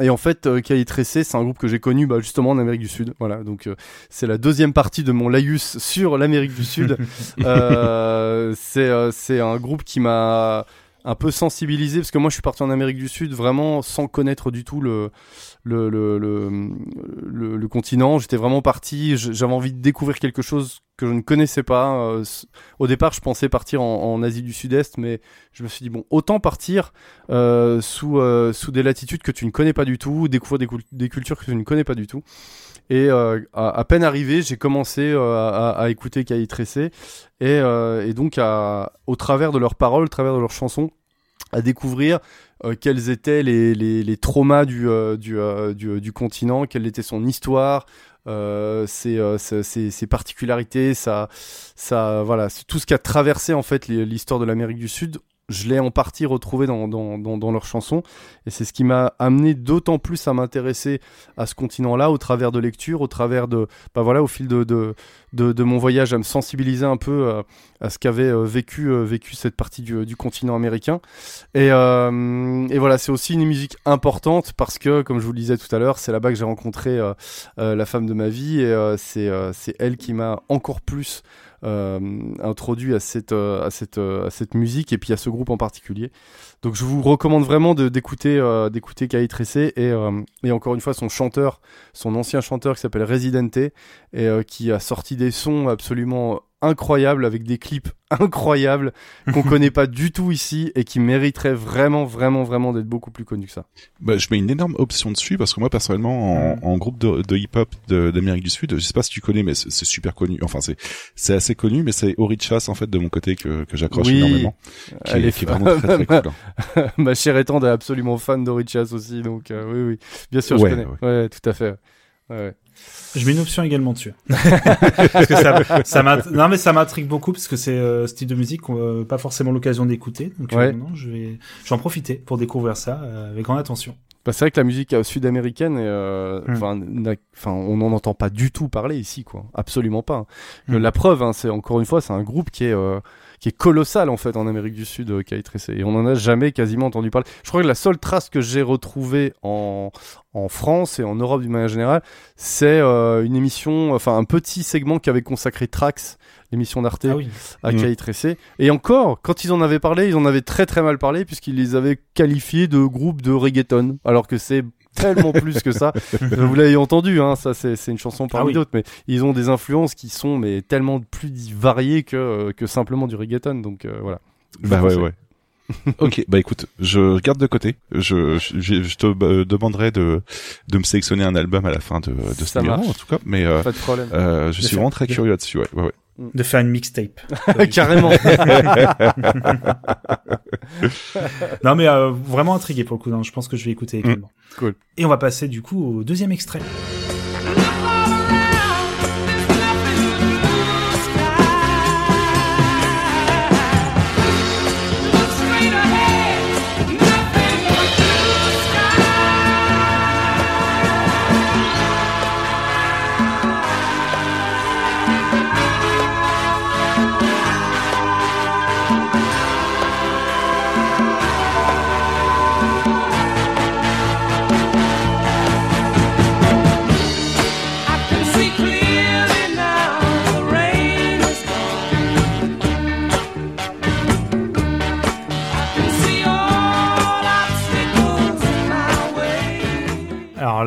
[SPEAKER 6] Et en fait, euh, Tressé, c'est un groupe que j'ai connu bah, justement en Amérique du Sud. Voilà, donc euh, c'est la deuxième partie de mon laïus sur l'Amérique du Sud. Euh, c'est euh, c'est un groupe qui m'a un peu sensibilisé parce que moi je suis parti en Amérique du Sud vraiment sans connaître du tout le le, le, le, continent. J'étais vraiment parti. J'avais envie de découvrir quelque chose que je ne connaissais pas. Euh, au départ, je pensais partir en, Asie du Sud-Est, mais je me suis dit bon, autant partir euh, sous euh, sous des latitudes que tu ne connais pas du tout, découvrir des, des cultures que tu ne connais pas du tout. Et à, peine arrivé, j'ai commencé à, écouter Caï Tressé et, et donc à, au travers de leurs paroles, au travers de leurs chansons, à découvrir euh, quels étaient les, traumas du, euh, euh, du, continent, quelle était son histoire, ses, particularités, ça, voilà, tout ce qui a traversé en fait l'histoire de l'Amérique du Sud. Je l'ai en partie retrouvé dans, dans, dans, leurs chansons et c'est ce qui m'a amené d'autant plus à m'intéresser à ce continent-là au travers de lectures, au travers de, bah voilà, au fil de, de, de, mon voyage, à me sensibiliser un peu euh, à ce qu'avait euh, vécu, euh, vécu cette partie du, du continent américain. Et, et voilà, c'est aussi une musique importante parce que, comme je vous le disais tout à l'heure, c'est là-bas que j'ai rencontré la femme de ma vie et c'est elle qui m'a encore plus introduit à cette, euh, à, cette, euh, à cette musique et puis à ce groupe en particulier. Donc je vous recommande vraiment d'écouter euh, d'écouter Kai Tressé et, euh, et encore une fois son chanteur, son ancien chanteur qui s'appelle Residente et euh, qui a sorti des sons absolument incroyables avec des clips incroyables qu'on connaît pas du tout ici et qui mériteraient vraiment vraiment vraiment d'être beaucoup plus connus que ça.
[SPEAKER 5] Bah, je mets une énorme option dessus parce que moi personnellement en, en groupe de, de hip-hop d'Amérique du Sud, je sais pas si tu connais mais c'est super connu. Enfin c'est c'est assez connu mais c'est Orichas en fait de mon côté que que j'accroche
[SPEAKER 6] Oui,
[SPEAKER 5] énormément. Qui
[SPEAKER 6] elle
[SPEAKER 5] est,
[SPEAKER 6] est
[SPEAKER 5] qui est vraiment très très cool. hein.
[SPEAKER 6] Ma chère étende est absolument fan d'Orichas aussi, donc euh, oui, oui, bien sûr,
[SPEAKER 5] Ouais,
[SPEAKER 6] je connais. Ouais. tout à fait. Ouais.
[SPEAKER 4] Je mets une option également dessus. parce que ça, ça m'int- non mais ça m'intrigue beaucoup parce que c'est euh, ce type de musique qu'on n'a pas forcément l'occasion d'écouter. Donc euh,
[SPEAKER 6] Ouais.
[SPEAKER 4] non, je vais, je vais en profiter pour découvrir ça euh, avec grande attention.
[SPEAKER 6] Bah, c'est vrai que la musique euh, sud-américaine, euh,
[SPEAKER 4] Mm.
[SPEAKER 6] enfin, on n'en entend pas du tout parler ici, quoi. Absolument pas.
[SPEAKER 4] Mm.
[SPEAKER 6] Euh, La preuve, hein, c'est encore une fois, c'est un groupe qui est euh, qui est colossal en fait en Amérique du Sud, euh, Tressé. Et on en a jamais quasiment entendu parler. Je crois que la seule trace que j'ai retrouvée en en France et en Europe d'une manière générale, c'est euh, une émission, enfin un petit segment qui avait consacré Trax, l'émission d'Arte,
[SPEAKER 4] Ah oui.
[SPEAKER 6] à
[SPEAKER 5] Mm.
[SPEAKER 6] Tressé. Et encore, quand ils en avaient parlé, ils en avaient très très mal parlé puisqu'ils les avaient qualifiés de groupe de reggaeton, alors que c'est tellement plus que ça. Vous l'avez entendu, hein, ça c'est une chanson parmi
[SPEAKER 4] Ah oui.
[SPEAKER 6] d'autres, mais ils ont des influences qui sont mais tellement plus variées que euh, que simplement du reggaeton. Donc euh, voilà.
[SPEAKER 5] Bah ouais ouais. ok, bah écoute, je garde de côté. Je, je, je te euh, demanderai de, de me sélectionner un album à la fin de, de ce numéro, en tout cas. Mais euh,
[SPEAKER 6] Pas de problème.
[SPEAKER 5] euh, je suis vraiment très curieux là-dessus. Ouais, ouais, ouais.
[SPEAKER 4] De faire une mixtape.
[SPEAKER 6] Carrément.
[SPEAKER 4] non mais euh, vraiment intrigué pour le coup. non, je pense que je vais écouter également.
[SPEAKER 6] Cool.
[SPEAKER 4] Et on va passer du coup au deuxième extrait.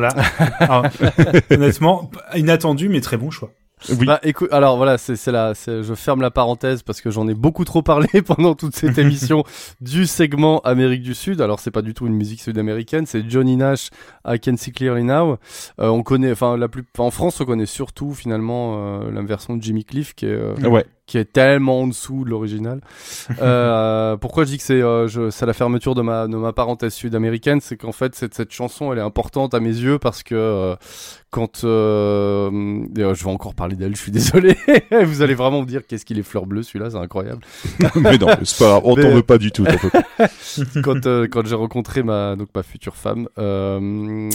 [SPEAKER 4] Là, alors, honnêtement, inattendu mais très bon choix.
[SPEAKER 6] Bah, écoute, alors voilà, c'est c'est- je ferme la parenthèse parce que j'en ai beaucoup trop parlé pendant toute cette émission du segment Amérique du Sud. Alors c'est pas du tout une musique sud-américaine, c'est Johnny Nash, I Can See Clearly Now. Euh, on connaît, enfin la plus, en France on connaît surtout finalement euh, la version de Jimmy Cliff qui est, euh,
[SPEAKER 5] Ouais.
[SPEAKER 6] Qui est tellement en dessous de l'original. Euh, pourquoi je dis que c'est euh, la fermeture de ma de ma parenthèse sud-américaine, c'est qu'en fait cette cette chanson elle est importante à mes yeux parce que euh, quand euh, je vais encore parler d'elle, je suis désolé. Vous allez vraiment me dire qu'est-ce qu'il est fleur bleue celui-là, c'est incroyable.
[SPEAKER 5] mais non, c'est pas grave, on t'en veut pas du tout.
[SPEAKER 6] quand euh, quand j'ai rencontré ma donc ma future femme, on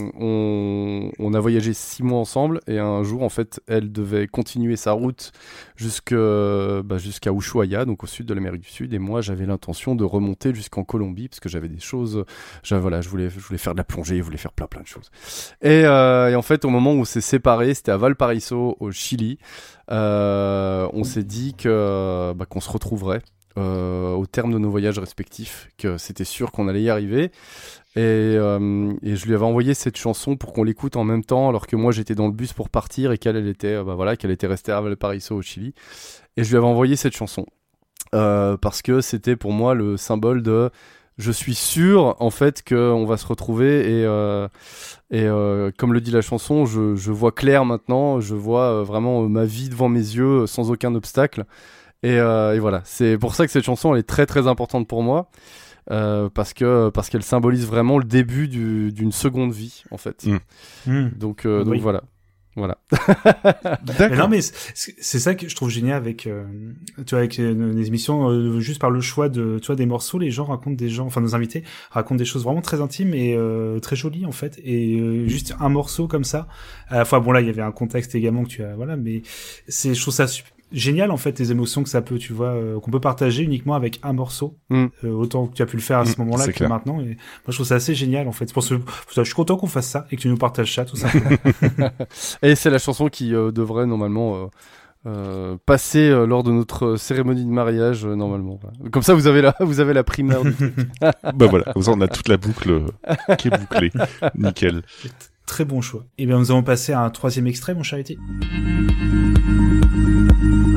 [SPEAKER 6] on a voyagé six mois ensemble et un jour en fait elle devait continuer sa route bah, jusqu'à Ushuaia donc au sud de l'Amérique du Sud et moi j'avais l'intention de remonter jusqu'en Colombie parce que j'avais des choses voilà je voulais je voulais faire de la plongée je voulais faire plein plein de choses et, euh, et en fait au moment où on s'est séparés c'était à Valparaiso au Chili euh, on s'est dit que bah, qu'on se retrouverait euh, au terme de nos voyages respectifs que c'était sûr qu'on allait y arriver. Et, euh, et, je lui avais envoyé cette chanson pour qu'on l'écoute en même temps, alors que moi j'étais dans le bus pour partir et qu'elle elle était, euh, bah voilà, qu'elle était restée à Valparaiso au Chili. Et je lui avais envoyé cette chanson euh, parce que c'était pour moi le symbole de je suis sûr en fait qu'on va se retrouver et, et comme le dit la chanson, je, vois clair maintenant, je vois vraiment ma vie devant mes yeux sans aucun obstacle. Et, et voilà, c'est pour ça que cette chanson elle est très très importante pour moi. Euh, parce que parce qu'elle symbolise vraiment le début du- d'une seconde vie en fait.
[SPEAKER 4] Mm.
[SPEAKER 6] Donc euh, donc
[SPEAKER 4] Oui.
[SPEAKER 6] voilà. Voilà.
[SPEAKER 4] Mais non, mais c'est c'est ça que je trouve génial avec, euh, tu vois, avec euh, les émissions, euh, juste par le choix de, tu vois, des morceaux, les gens racontent des gens, enfin nos invités racontent des choses vraiment très intimes et euh, très jolies en fait, et euh, juste un morceau comme ça. À la fois, bon là, il y avait un contexte également que tu as, voilà, mais c'est, je trouve ça su- génial en fait les émotions que ça peut, tu vois, euh, qu'on peut partager uniquement avec un morceau,
[SPEAKER 6] Mm.
[SPEAKER 4] euh, autant que tu as pu le faire à ce
[SPEAKER 5] Mm,
[SPEAKER 4] moment-là que
[SPEAKER 5] clair.
[SPEAKER 4] maintenant. Et moi, je trouve ça assez génial en fait. Pour ce, je suis content qu'on fasse ça et que tu nous partages ça tout simplement.
[SPEAKER 6] Et c'est la chanson qui euh, devrait normalement passer lors de notre cérémonie de mariage normalement. Comme ça vous avez la vous avez la du truc.
[SPEAKER 5] bah voilà, on a toute la boucle qui est bouclée. Nickel.
[SPEAKER 4] Très bon choix. Et bien, nous allons passer à un troisième extrait, mon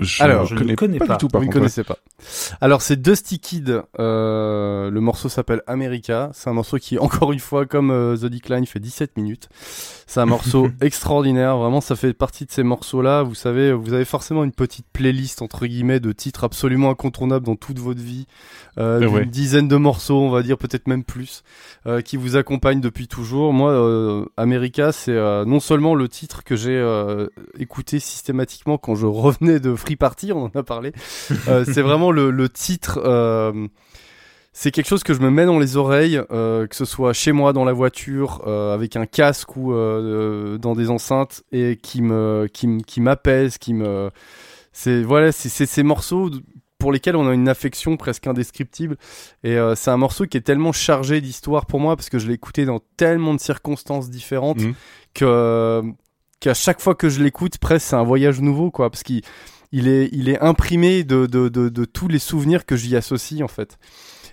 [SPEAKER 5] Je
[SPEAKER 6] Alors,
[SPEAKER 5] je ne connais pas du tout, par
[SPEAKER 6] Vous ne
[SPEAKER 5] contre,
[SPEAKER 6] connaissez pas. Alors, c'est Dusty Kid. Euh, le morceau s'appelle America. C'est un morceau qui, encore une fois, comme euh, The Decline, fait 17 minutes. C'est un morceau extraordinaire. Vraiment, ça fait partie de ces morceaux-là. Vous savez, vous avez forcément une petite playlist, entre guillemets, de titres absolument incontournables dans toute votre vie. Euh,
[SPEAKER 5] Eh ouais.
[SPEAKER 6] dizaine de morceaux, on va dire, peut-être même plus, euh, qui vous accompagnent depuis toujours. Moi, euh, America, c'est euh, non seulement le titre que j'ai euh, écouté systématiquement quand je revenais de Free Party, on en a parlé. Euh, c'est vraiment le, le titre. C'est quelque chose que je me mets dans les oreilles, euh, que ce soit chez moi dans la voiture, euh, avec un casque ou euh, dans des enceintes, et qui me, qui, m'apaise, qui me, c'est voilà, c'est ces morceaux pour lesquels on a une affection presque indescriptible. Et c'est un morceau qui est tellement chargé d'histoire pour moi parce que je l'ai écouté dans tellement de circonstances différentes
[SPEAKER 5] Mhm.
[SPEAKER 6] que qu'à chaque fois que je l'écoute, presque c'est un voyage nouveau, quoi, parce qu'il il est, il est imprimé de, de, de, de tous les souvenirs que j'y associe, en fait.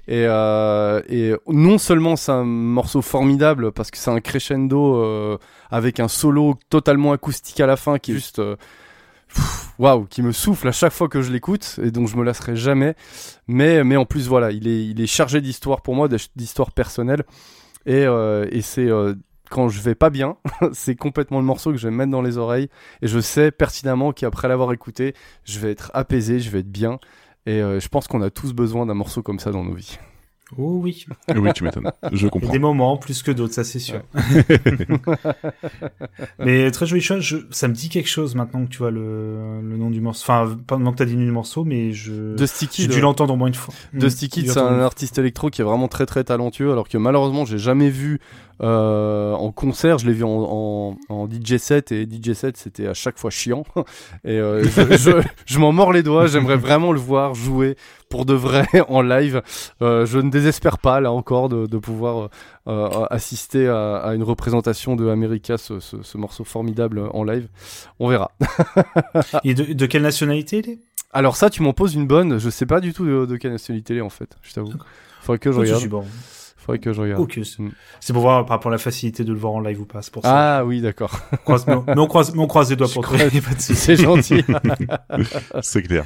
[SPEAKER 6] Et, euh, et non seulement c'est un morceau formidable parce que c'est un crescendo euh, avec un solo totalement acoustique à la fin qui est juste euh, waouh, qui me souffle à chaque fois que je l'écoute et dont je me lasserai jamais. Mais, mais en plus voilà, il est, il est chargé d'histoire pour moi, d'his- d'histoire personnelle. Et, euh, et c'est quand je vais pas bien, c'est complètement le morceau que je vais me mettre dans les oreilles. Et je sais pertinemment qu'après l'avoir écouté, je vais être apaisé, je vais être bien. Et euh, je pense qu'on a tous besoin d'un morceau comme ça dans nos vies.
[SPEAKER 4] Oh oui.
[SPEAKER 5] Oui, tu m'étonnes. Je
[SPEAKER 4] Il y a
[SPEAKER 5] comprends.
[SPEAKER 4] des moments plus que d'autres, ça c'est sûr. Mais très joli choix. Je, ça me dit quelque chose maintenant que tu vois le, le nom du morceau. Enfin, pas maintenant que t'as dit le nom du morceau, mais je.
[SPEAKER 6] Dusty Kid,
[SPEAKER 4] J'ai dû l'entendre au moins une fois.
[SPEAKER 6] Dusty
[SPEAKER 4] Mm,
[SPEAKER 6] Kid,
[SPEAKER 4] j'ai
[SPEAKER 6] c'est un artiste électro qui est vraiment très très talentueux, alors que malheureusement, j'ai jamais vu euh, en concert. Je l'ai vu en, en, en DJ set et DJ set, c'était à chaque fois chiant. Et euh, je, je, je m'en mords les doigts. J'aimerais vraiment le voir jouer pour de vrai en live. Euh, je ne désespère pas là encore de, de pouvoir euh, assister à, à une représentation de America, ce, ce, ce morceau formidable en live. On verra.
[SPEAKER 4] Et de, de quelle nationalité il est?
[SPEAKER 6] Alors ça, tu m'en poses une bonne. Je sais pas du tout de, de quelle nationalité il est en fait. Je t'avoue. Faudrait que je regarde.
[SPEAKER 4] souci, bon.
[SPEAKER 6] Faudrait que je regarde.
[SPEAKER 4] Ok, c'est
[SPEAKER 6] Mm.
[SPEAKER 4] c'est pour voir par rapport à la facilité de le voir en live ou pas. C'est pour ça.
[SPEAKER 6] Ah oui, d'accord.
[SPEAKER 4] Mais, on, croise, mais on croise les doigts pour toi.
[SPEAKER 6] C'est gentil.
[SPEAKER 5] C'est clair.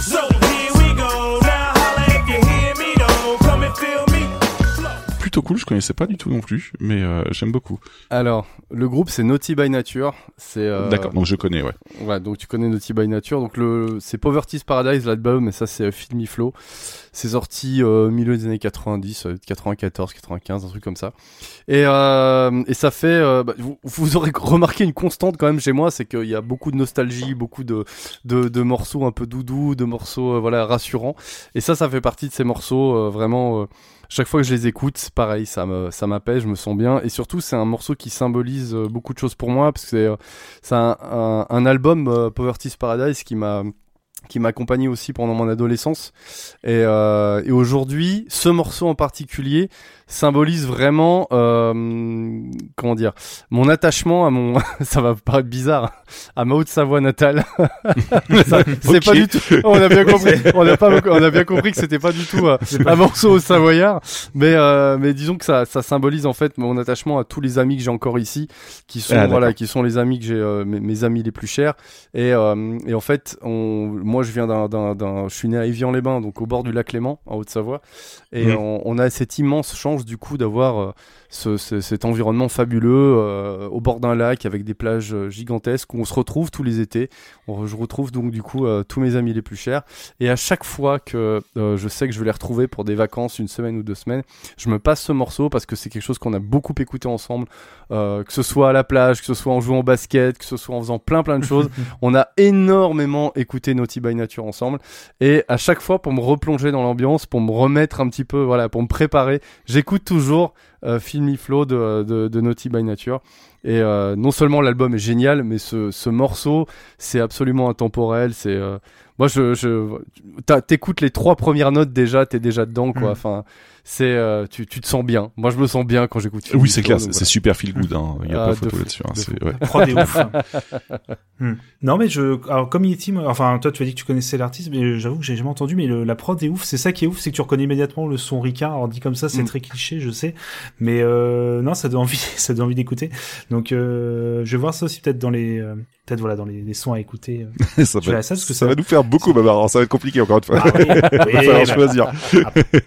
[SPEAKER 21] So here
[SPEAKER 5] plutôt cool. Je connaissais pas du tout non plus, mais euh, j'aime beaucoup.
[SPEAKER 6] Alors, le groupe c'est Naughty by Nature. C'est euh,
[SPEAKER 5] D'accord, donc je connais, ouais.
[SPEAKER 6] Ouais, donc tu connais Naughty by Nature. Donc le c'est Poverty's Paradise l'album, mais ça c'est euh, Filmy Flow. C'est sorti euh, milieu des années 90, euh, 94, 95, un truc comme ça. Et, et ça fait, bah, vous, vous aurez remarqué une constante quand même chez moi, c'est qu'il y a beaucoup de nostalgie, beaucoup de, de, de morceaux un peu doudou, de morceaux voilà rassurants. Et ça, ça fait partie de ces morceaux vraiment. Chaque fois que je les écoute, pareil, ça me, ça m'apaise, je me sens bien. Et surtout, c'est un morceau qui symbolise euh, beaucoup de choses pour moi, parce que c'est, euh, c'est un, un, album euh, Poverty's Paradise qui m'a qui m'a accompagné aussi pendant mon adolescence. Et, et aujourd'hui, ce morceau en particulier symbolise vraiment, euh, comment dire, mon attachement à mon, ça va paraître bizarre, à ma Haute-Savoie natale. C'est pas du tout, on a bien compris, on a pas, on a bien compris que c'était pas du tout euh, un morceau au Savoyard, mais euh, mais disons que ça, ça symbolise en fait mon attachement à tous les amis que j'ai encore ici, qui sont
[SPEAKER 5] Ah,
[SPEAKER 6] voilà, qui sont les amis que j'ai, mes, mes amis les plus chers. Et, et en fait, on, moi je viens d'un, je suis né à Évian-les-Bains, donc au bord du lac Léman, en Haute-Savoie, et
[SPEAKER 5] Mhm.
[SPEAKER 6] on, on a cette immense du coup d'avoir euh, ce, ce- cet environnement fabuleux euh, au bord d'un lac avec des plages euh, gigantesques où on se retrouve tous les étés. On, je retrouve donc du coup euh, tous mes amis les plus chers. Et à chaque fois que euh, je sais que je vais les retrouver pour des vacances, une semaine ou deux semaines, je me passe ce morceau parce que c'est quelque chose qu'on a beaucoup écouté ensemble, que ce soit à la plage, que ce soit en jouant au basket, que ce soit en faisant plein plein de choses. on a énormément écouté Naughty by Nature ensemble. Et à chaque fois, pour me replonger dans l'ambiance, pour me remettre un petit peu, voilà, pour me préparer, j'écoute toujours euh, Filmy Flow de, de, de Naughty by Nature. Et euh, non seulement l'album est génial, mais ce, ce morceau, c'est absolument intemporel. C'est euh, moi, je, je t'as- t'écoutes les trois premières notes déjà, t'es déjà dedans, quoi.
[SPEAKER 5] Mm.
[SPEAKER 6] Enfin, c'est euh, tu, tu te sens bien. Moi, je me sens bien quand j'écoute.
[SPEAKER 5] Oui, c'est clair, c'est
[SPEAKER 6] voilà.
[SPEAKER 5] super feel good. Hein. Il y a
[SPEAKER 6] Ah,
[SPEAKER 5] pas
[SPEAKER 6] de
[SPEAKER 5] photo
[SPEAKER 6] fou,
[SPEAKER 5] là-dessus. hein. ouais.
[SPEAKER 4] La prod est ouf. hein. Hmm. Non, mais je, alors comme Yeti, enfin toi tu as dit que tu connaissais l'artiste, mais j'avoue que j'ai jamais entendu. Mais le- la prod est ouf. C'est ça qui est ouf, c'est que tu reconnais immédiatement le son Ricard. Alors dit comme ça, c'est
[SPEAKER 6] Mm.
[SPEAKER 4] très cliché, je sais, mais euh, non, ça donne envie, ça donne envie d'écouter. Donc euh, je vais voir ça aussi peut-être dans les, euh, peut-être voilà dans les, les sons à écouter. euh.
[SPEAKER 5] ça, va,
[SPEAKER 4] verrai ça parce que
[SPEAKER 5] ça va nous faire beaucoup. Alors, ça va être compliqué encore une fois.
[SPEAKER 4] Ah oui,
[SPEAKER 5] Il va
[SPEAKER 4] bah,
[SPEAKER 5] choisir.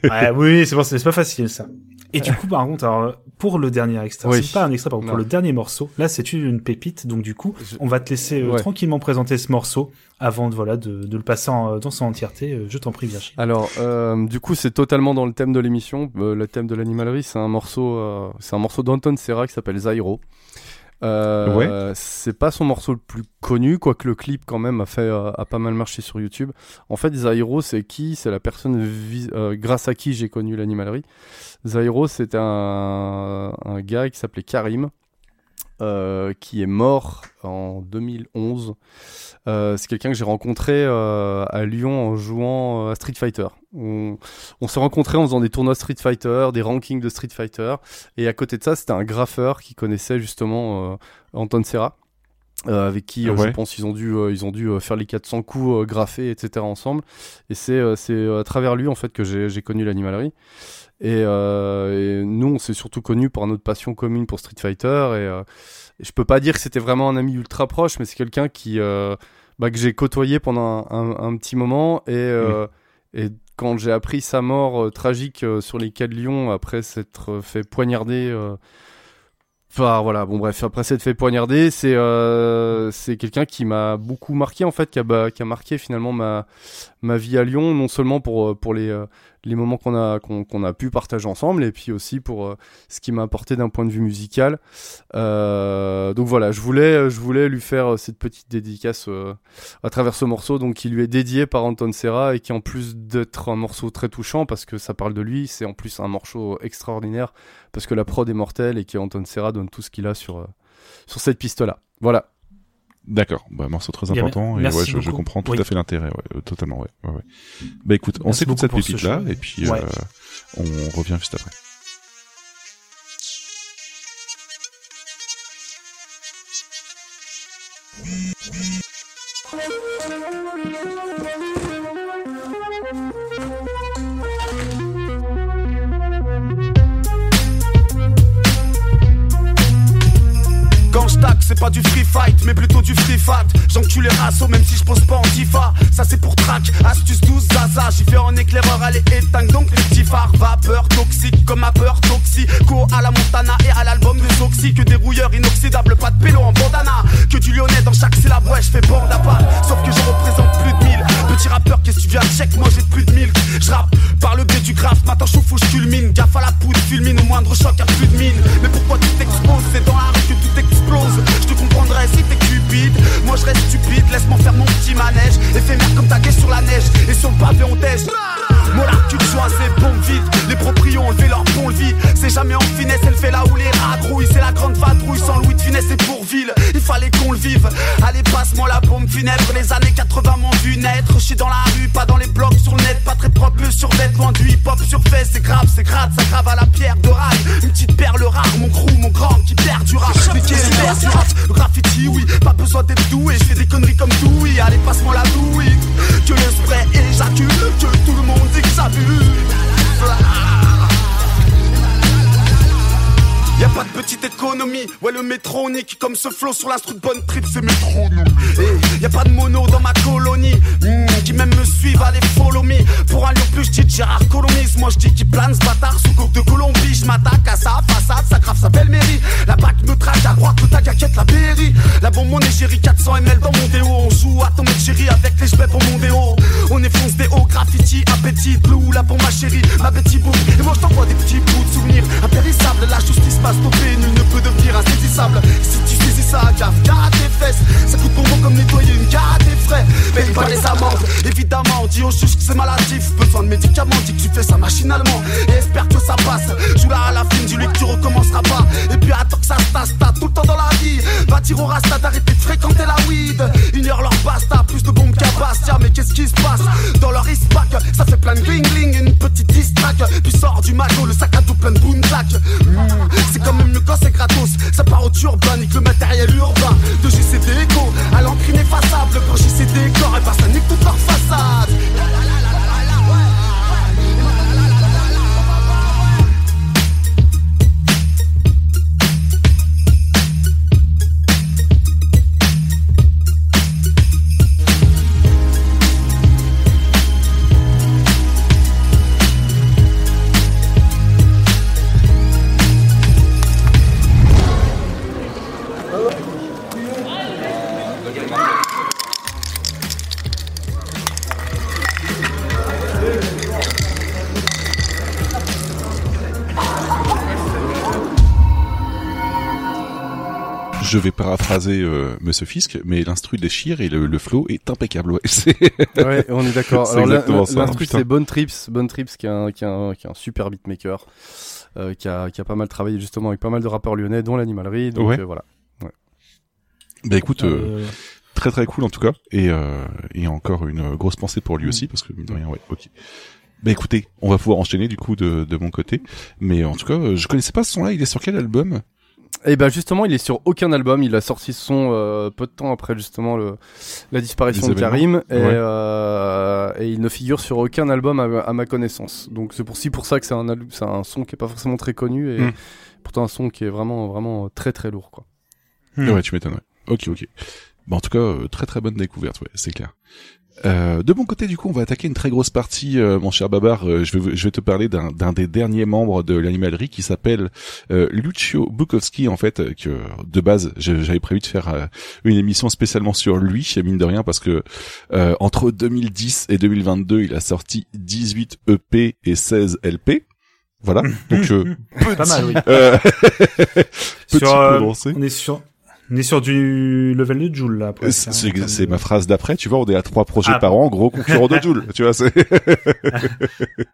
[SPEAKER 4] Ouais, oui, c'est bon, c'est c'est pas facile ça. Et du coup, par contre, alors, pour le dernier extrait,
[SPEAKER 6] Oui.
[SPEAKER 4] c'est pas un extrait, par contre, pour le dernier morceau, là, c'est une pépite, donc du coup, on va te laisser euh,
[SPEAKER 6] Ouais.
[SPEAKER 4] tranquillement présenter ce morceau avant de, voilà, de, de le passer en- dans son entièreté. Euh, Je t'en prie, Virginie.
[SPEAKER 6] Alors, euh, du coup, c'est totalement dans le thème de l'émission. Euh, le thème de l'animalerie, c'est un morceau, euh, c'est un morceau d'Anton Serra qui s'appelle Zairo. Euh,
[SPEAKER 5] Ouais.
[SPEAKER 6] C'est pas son morceau le plus connu, quoique le clip quand même a fait euh, a pas mal marché sur YouTube. En fait, Zairo, c'est qui? C'est la personne euh, grâce à qui j'ai connu l'animalerie. Zairo, c'était un, un gars qui s'appelait Karim. euh, qui est mort en 2011. Euh, c'est quelqu'un que j'ai rencontré euh, à Lyon en jouant à Street Fighter. On, on s'est rencontrés en faisant des tournois Street Fighter, des rankings de Street Fighter. Et à côté de ça, c'était un graffeur qui connaissait justement euh, Anton Serra. euh, avec qui euh,
[SPEAKER 5] Ouais.
[SPEAKER 6] je pense ils ont dû euh, ils ont dû faire les 400 coups graffés etc ensemble et c'est c'est à travers lui en fait que j'ai connu l'animalerie et, et nous on s'est surtout connus pour notre passion commune pour Street Fighter et, je peux pas dire que c'était vraiment un ami ultra proche mais c'est quelqu'un qui bah, que j'ai côtoyé pendant un, un- un petit moment et et quand j'ai appris sa mort euh, tragique euh, sur les quais de Lyon après s'être euh, fait poignarder Enfin voilà, bon bref, après s'être fait poignarder, c'est quelqu'un qui m'a beaucoup marqué en fait, qui a, bah, qui a marqué finalement ma vie à Lyon, non seulement pour les les moments qu'on a qu'on a pu partager ensemble, et puis aussi pour euh, ce qui m'a apporté d'un point de vue musical. Euh, donc voilà, je voulais je voulais lui faire euh, cette petite dédicace à travers ce morceau, donc qui lui est dédié par Anton Serra et qui en plus d'être un morceau très touchant parce que ça parle de lui, c'est en plus un morceau extraordinaire parce que la prod est mortelle et qu'Anton Serra donne tout ce qu'il a sur sur cette piste là. Voilà.
[SPEAKER 5] D'accord, bah, morceau très important et ouais, je, je comprends tout
[SPEAKER 4] Oui.
[SPEAKER 5] à fait l'intérêt, ouais, euh, totalement, ouais, ouais, ouais. Bah écoute, on s'écoute cette pépite là et puis euh, on revient juste après.
[SPEAKER 9] Pas du free fight, mais plutôt du free fat. J'encule les rassos, même si je pose pas en tifa. Ça c'est pour track, astuce 12, zaza. J'y fais en éclaireur, allez éteindre donc les petits. Vapeur toxique, comme ma peur toxico à la Montana et à l'album de Soxy. Que des rouilleurs inoxydables, pas de pélo en bandana. Que du lyonnais dans chaque syllabe, ouais, je fais bande à part. Sauf que je représente plus de 1000. Petit rappeur, qu'est-ce que tu viens check, moi j'ai plus de 1000. Je rappe par le biais du graphe, matin chauffe je culmine. Gaffe à la poudre, fulmine, au moindre choc, y'a plus de mine. Mais pourquoi tu t'exposes? C'est dans la rue que tout explose. Te comprendrais si t'es cupide. Moi je reste stupide, laisse-moi faire mon petit manège. Éphémère comme ta gueule sur la neige. Et sur le pavé on. Mon tu sois c'est bon vite. Les proprios ont levé leur pont le vide. C'est jamais en finesse, elle fait là où les rats. C'est la grande vadrouille sans Louis de finesse et pour ville. Vive. Allez, passe-moi la bombe funèbre. Les années 80 m'ont vu naître. Je suis dans la rue, pas dans les blocs sur le net. Pas très propre, le survêtement du hip-hop sur. C'est grave, c'est grave, ça grave à la pierre de rail. Une petite perle rare, mon crew, mon grand qui perd du rap. Mais qui du rap graffiti, oui, pas besoin d'être doué. Je fais des conneries comme tout, oui. Allez, passe-moi la douille. Que le spray éjacule, que tout le monde dit que ça pue. Y'a pas de petite économie, ouais le métronique Comme ce flow sur l'instru de bonne trip c'est métronome Et y a pas de mono dans ma colonie. Hmm, Qui même me suivent, allez follow me. Pour un lion plus je dis Gérard Colomise Moi je dis qu'il plane ce bâtard sous coque de Colombie. Je m'attaque à sa façade, ça grave sa belle mairie La bac me traque à droite, le tag inquiète la berry. La bombe mon égérie 400 ml dans mon déo. On joue à ton mec chéri avec les jebets pour mon déo. On effonce des hauts graffiti, appétit blue Là pour ma chérie, ma Betty Boom Et moi je t'envoie des petits bouts de souvenirs. Impérissables La justice passe stoppée, nul ne peut devenir insaisissable. Si tu saisis ça, gaffe, garde tes fesses. Ça coûte bonbon comme nettoyer une gare à tes frais. Paye pas les amendes, évidemment. Dis au juge que c'est maladif. Besoin de médicaments, dis que tu fais ça machinalement. Et espère que ça passe. Joue là à la fin, dis-lui que tu recommenceras pas. Et puis attends que ça se t'as tout le temps dans la vie. Va dire au rasta d'arrêter de fréquenter la weed. Heure leur basta, plus de bombes qu'à Bastia Mais qu'est-ce qui se passe? Dans leur ispac Ça fait plein de gling, une petite distrac Puis sort du magot, le sac à dos plein de boom C'est quand même mieux quand c'est gratos. Ça part au turban, nique le matériel urbain. De JCD Eco à l'encre ineffaçable Quand JCD Corps, et bah ça nique toute leur façade
[SPEAKER 5] Je vais paraphraser euh, Monsieur Fisk, mais l'instru déchire et le, le flow est impeccable. Ouais, c'est-
[SPEAKER 6] Ouais, on est d'accord.
[SPEAKER 5] C'est
[SPEAKER 6] Alors l'instru c'est Bonne Trips, Bonne Trips qui est un, qui est un, qui est un super beatmaker, euh, qui a, qui a pas mal travaillé justement avec pas mal de rappeurs lyonnais, dont l'animalerie. Donc
[SPEAKER 5] Ouais.
[SPEAKER 6] euh, voilà. Ouais.
[SPEAKER 5] Bah écoute, euh,
[SPEAKER 6] Euh,
[SPEAKER 5] très très cool en tout cas, et euh, et encore une grosse pensée pour lui aussi parce que mine de rien, ouais, ok. Bah écoutez, on va pouvoir enchaîner du coup de, de mon côté, mais en tout cas, euh, je connaissais pas ce son-là. Il est sur quel album?
[SPEAKER 6] Et ben justement, il est sur aucun album. Il a sorti ce son euh, peu de temps après justement le, la disparition de Karim, et,
[SPEAKER 5] Ouais.
[SPEAKER 6] euh, et il ne figure sur aucun album à, à ma connaissance. Donc c'est pour si pour ça que c'est un, c'est un son qui est pas forcément très connu et
[SPEAKER 5] Mm.
[SPEAKER 6] pourtant un son qui est vraiment vraiment très très lourd quoi.
[SPEAKER 5] Ouais, tu m'étonnes. ouais. Ok, ok. Bah, en tout cas, euh, très très bonne découverte, ouais, c'est clair. Euh, de mon côté, du coup, on va attaquer une très grosse partie, euh, mon cher Babar. Euh, je, vais, je vais te parler d'un d'un des derniers membres de l'animalerie qui s'appelle euh, Lucio Bukowski, en fait, euh, que de base, je- j'avais prévu de faire euh, une émission spécialement sur lui, mine de rien, parce que euh, entre 2010 et 2022, il a sorti 18 EP et 16 LP. Voilà, donc euh,
[SPEAKER 4] Pas mal, oui.
[SPEAKER 5] euh, petit
[SPEAKER 4] Sur, euh, on est sur, on est sur du level de Joule là.
[SPEAKER 5] C'est ma phrase d'après, tu vois, on est à trois projets
[SPEAKER 4] Ah.
[SPEAKER 5] par an, gros concurrent de Joule, tu vois, c'est...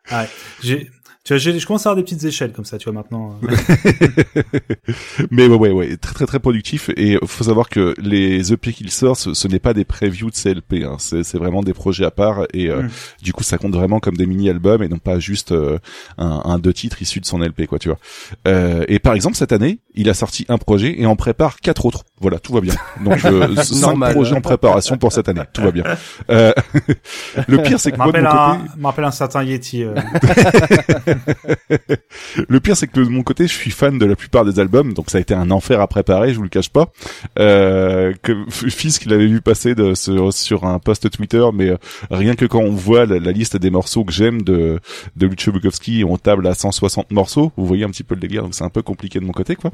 [SPEAKER 4] Ah ouais. J'ai, tu vois, je commence à avoir des petites échelles comme ça, tu vois maintenant. euh.
[SPEAKER 5] Mais ouais, ouais, ouais, très très très productif, et faut savoir que les EP qu'il sort, ce, ce n'est pas des previews de CLP, hein, c'est c'est vraiment des projets à part, et euh,
[SPEAKER 4] Mm.
[SPEAKER 5] du coup ça compte vraiment comme des mini-albums, et non pas juste euh, un, un deux titres issus de son LP, quoi, tu vois. Euh, et par exemple, cette année, il a sorti un projet et en prépare quatre autres. Voilà, tout va bien. Donc euh, cinq projets en préparation pour cette année, tout va bien. Euh, le pire c'est que moi de
[SPEAKER 4] m'appelle
[SPEAKER 5] mon
[SPEAKER 4] un,
[SPEAKER 5] côté,
[SPEAKER 4] m'appelle un certain Yeti. euh.
[SPEAKER 5] le pire, c'est que de mon côté, je suis fan de la plupart des albums, donc ça a été un enfer à préparer, je vous le cache pas. Euh, que Fisk l'avait vu passer de, sur, sur un post Twitter, mais euh, rien que quand on voit la, la liste des morceaux que j'aime de, de Lucio Bukowski, on table à 160 morceaux. Vous voyez un petit peu le délire, donc c'est un peu compliqué de mon côté, quoi.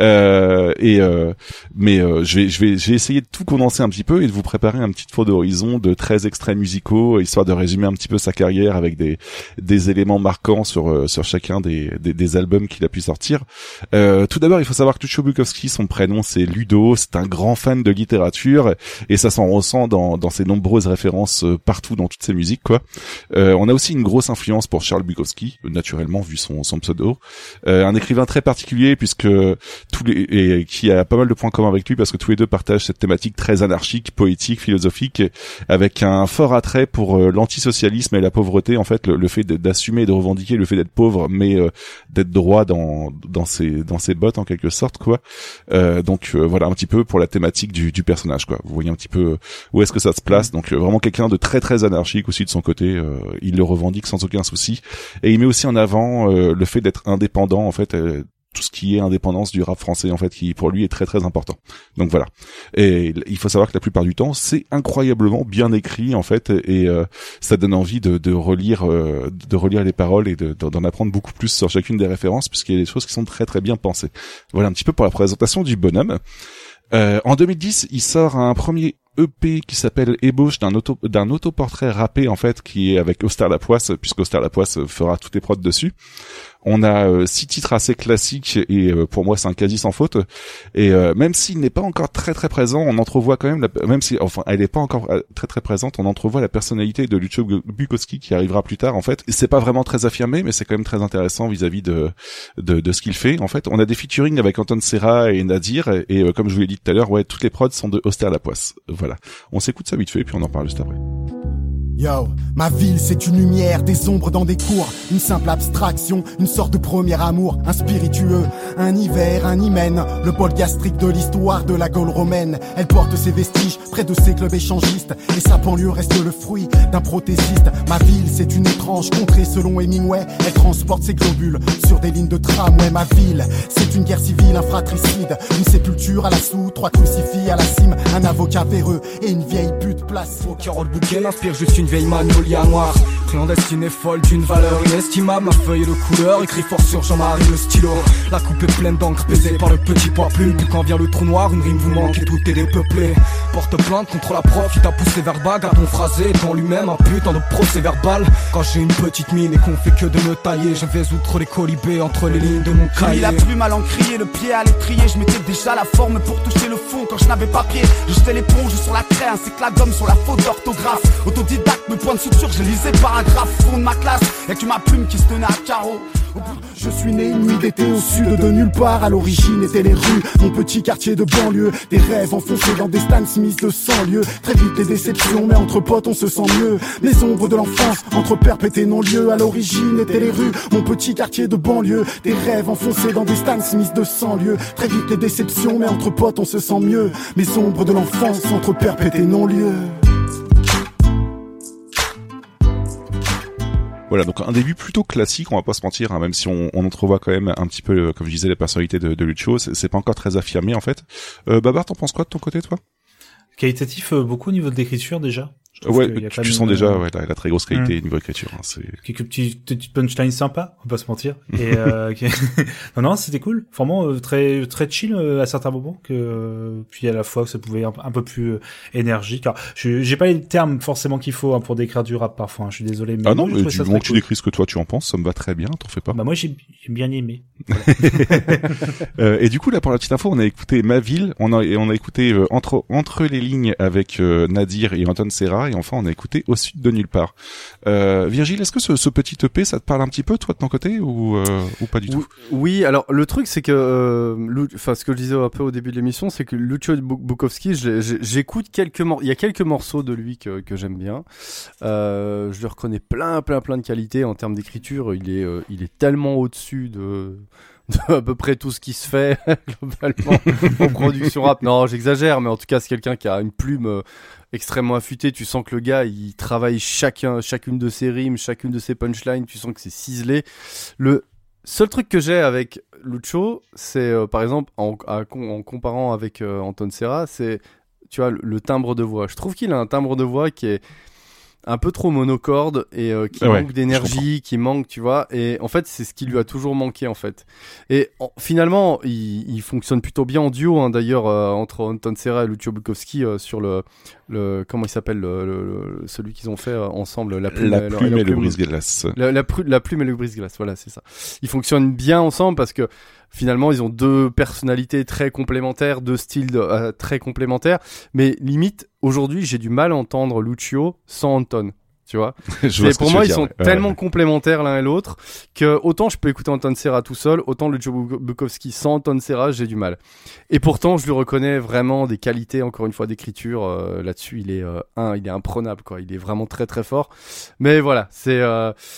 [SPEAKER 5] Euh, et euh, mais euh, je vais je vais j'ai essayé de tout condenser un petit peu et de vous préparer un petit tour d'horizon de 13 extraits musicaux, histoire de résumer un petit peu sa carrière avec des des éléments marquants sur euh, sur chacun des, des, albums qu'il a pu sortir. Euh, tout d'abord, il faut savoir que Lucio Bukowski, son prénom c'est Ludo, c'est un grand fan de littérature et ça s'en ressent dans dans ses nombreuses références euh, partout dans toutes ses musiques quoi. On a aussi une grosse influence pour Charles Bukowski, naturellement vu son son pseudo, un écrivain très particulier puisque tous les et qui a pas mal de points communs avec lui parce que tous les deux partagent cette thématique très anarchique, poétique, philosophique, avec un fort attrait pour euh, l'antisocialisme et la pauvreté. En fait, le, le fait d'assumer et de revendiquer le fait d'être pauvre, mais euh, d'être droit dans dans ses dans ses bottes en quelque sorte, quoi. Euh, donc euh, voilà un petit peu pour la thématique du, du personnage, quoi. Vous voyez un petit peu où est-ce que ça se place. Donc euh, vraiment quelqu'un de très très anarchique aussi de son côté. euh, il le revendique sans aucun souci et il met aussi en avant euh, le fait d'être indépendant en fait. Tout ce qui est indépendance du rap français en fait qui pour lui est très très important. Donc voilà. Et il faut savoir que la plupart du temps c'est incroyablement bien écrit en fait et euh, ça donne envie de, de relire euh, de relire les paroles et de- d'en apprendre beaucoup plus sur chacune des références puisqu'il y a des choses qui sont très très bien pensées. Voilà un petit peu pour la présentation du bonhomme. Euh, en 2010, il sort un premier EP qui s'appelle Ébauche d'un auto d'un autoportrait rappé en fait qui est avec Auster Lapoisse puisque Auster Lapoisse fera toutes les prods dessus. On a euh, six titres assez classiques et euh, pour moi c'est un quasi sans faute. Et euh, même s'il n'est pas encore très très présent, on entrevoit quand même, la, même si enfin elle n'est pas encore euh, très très présente, on entrevoit la personnalité de Lucio Bu- Bukowski qui arrivera plus tard en fait. Et C'est pas vraiment très affirmé, mais c'est quand même très intéressant vis-à-vis de, de de ce qu'il fait. En fait, on a des featuring avec Anton Serra et Nadir et euh, comme je vous l'ai dit tout à l'heure, ouais, toutes les prods sont de Auster Lapoisse. Voilà. On s'écoute ça vite fait puis on en parle juste après.
[SPEAKER 22] Yo, ma ville c'est une lumière, des ombres dans des cours, une simple abstraction, une sorte de premier amour, un spiritueux, un hiver, un hymen, le bol gastrique de l'histoire de la Gaule romaine. Elle porte ses vestiges près de ses clubs échangistes, et sa banlieue reste le fruit d'un prothésiste. Ma ville c'est une contrée selon Hemingway, elle transporte ses globules sur des lignes de tramway. Ma ville c'est une guerre civile, un fratricide, une sépulture à la soute, trois crucifix à la cime, un avocat véreux et une vieille pute place.
[SPEAKER 23] Carole Bouquet m'inspire juste une vieille magnolia noire. Clandestine folle d'une valeur inestimable. Ma feuille de couleur, écrit fort sur Jean-Marie le stylo. La coupe est pleine d'encre pesée par le petit poids plume quand vient le trou noir, une rime vous manque et tout est dépeuplé. Porte plainte contre la prof qui t'a poussé vers le bas Gâton phrasé. Dans lui-même un putain de procès verbal. Quand une petite mine et qu'on fait que de me tailler Je vais outre les colibés entre les lignes de mon cahier
[SPEAKER 9] la plume à l'encrier, le pied à l'étrier. Je mettais déjà la forme pour toucher le fond quand je n'avais pas pied. Je l'éponge sur la craie ainsi que la gomme sur la faute d'orthographe. Autodidacte, mes points de suture, je lisais paragraphe. Fond de ma classe, et que ma plume qui se tenait à carreau.
[SPEAKER 22] Je suis né une nuit d'été au sud de nulle part. À l'origine étaient les rues, mon petit quartier de banlieue. Des rêves enfoncés dans des Stan Smith de 100 lieux. Très vite les déceptions, mais entre potes on se sent mieux. Les ombres de l'enfance, entre perpétés non-lieu. À l'origine étaient les rues, mon petit quartier de banlieue. Des rêves enfoncés dans des Stan Smith de 100 lieux. Très vite les déceptions, mais entre potes on se sent mieux. Les ombres de l'enfance, entre perpétés non-lieu.
[SPEAKER 5] Voilà, donc un début plutôt classique, on va pas se mentir, hein, même si on, on entrevoit quand même un petit peu, euh, comme je disais, la personnalité de, de Lucio, c'est c'est pas encore très affirmé en fait. Euh, Babar, t'en penses quoi de ton côté, toi?
[SPEAKER 4] Qualitatif, euh, beaucoup au niveau de l'écriture déjà.
[SPEAKER 5] Ouais, tu, tu sens déjà
[SPEAKER 4] euh,
[SPEAKER 5] ouais, la, la très grosse qualité
[SPEAKER 4] Hmm.
[SPEAKER 5] niveau écriture. Hein, c'est
[SPEAKER 4] quelques petits petites punchlines sympas, on va pas se mentir. Et euh, non non, c'était cool. Vraiment euh, très très chill euh, à certains moments que euh, puis à la fois que ça pouvait être un, un peu plus énergique. Alors, je j'ai pas les termes forcément qu'il faut hein, pour décrire du rap parfois. hein, je suis désolé mais
[SPEAKER 5] ah non,
[SPEAKER 4] moi,
[SPEAKER 5] mais du moment que tu
[SPEAKER 4] cool.
[SPEAKER 5] décris ce que toi tu en penses, ça me va très bien, t'en fais pas.
[SPEAKER 4] Bah moi j'ai j'ai bien aimé.
[SPEAKER 5] Euh, et du coup là pour la petite info, on a écouté Ma ville, on a et on a écouté euh, entre entre les lignes avec euh, Nadir et Anton Serra et enfin on a écouté Au sud de nulle part. Euh, Virgile, est-ce que ce, ce petit EP ça te parle un petit peu toi de ton côté ou euh, ou pas du tout?
[SPEAKER 6] Oui, alors le truc c'est que, euh, enfin ce que je disais un peu au début de l'émission, c'est que Lucio Bu- Bukowski, j'écoute quelques morceaux, il y a quelques morceaux de lui que, que j'aime bien. Je lui reconnais plein, plein, plein de qualités en termes d'écriture. Il est, il est tellement au-dessus de de à peu près tout ce qui se fait globalement en production rap. Non, j'exagère, mais en tout cas, c'est quelqu'un qui a une plume extrêmement affûtée. Tu sens que le gars, il travaille chacun, chacune de ses rimes, chacune de ses punchlines. Tu sens que c'est ciselé. Le seul truc que j'ai avec Lucho, c'est euh, par exemple en comparant avec euh, Anton Serra, c'est tu vois le, le timbre de voix. Je trouve qu'il a un timbre de voix qui est un peu trop monocorde et euh, qui
[SPEAKER 5] Ah ouais,
[SPEAKER 6] manque d'énergie, qui manque, tu vois. Et en fait, c'est ce qui lui a toujours manqué, en fait. Et en- finalement, il, il fonctionne plutôt bien en duo, hein, d'ailleurs, euh, entre Anton Serra et Lucio Bukowski euh, sur le, le comment il s'appelle, le, celui qu'ils ont fait ensemble, la plume,
[SPEAKER 5] La
[SPEAKER 6] et-
[SPEAKER 5] le brise-glace.
[SPEAKER 6] La, la plume et le brise-glace, voilà, c'est ça. Ils fonctionnent bien ensemble parce que finalement, ils ont deux personnalités très complémentaires, deux styles de- euh, très complémentaires. Mais limite, aujourd'hui, j'ai du mal à entendre Lucio sans Anton. Tu vois
[SPEAKER 5] Je vois
[SPEAKER 6] Pour moi, ils
[SPEAKER 5] dire,
[SPEAKER 6] sont
[SPEAKER 5] ouais.
[SPEAKER 6] Tellement
[SPEAKER 5] ouais.
[SPEAKER 6] complémentaires l'un et l'autre que autant je peux écouter Anton Serra tout seul, autant le Joe Buk- Bukowski sans Anton Serra, j'ai du mal. Et pourtant, je lui reconnais vraiment des qualités, encore une fois, d'écriture. euh, Là-dessus, il est euh, un, il est imprenable, quoi. Il est vraiment très très fort. Mais voilà, c'est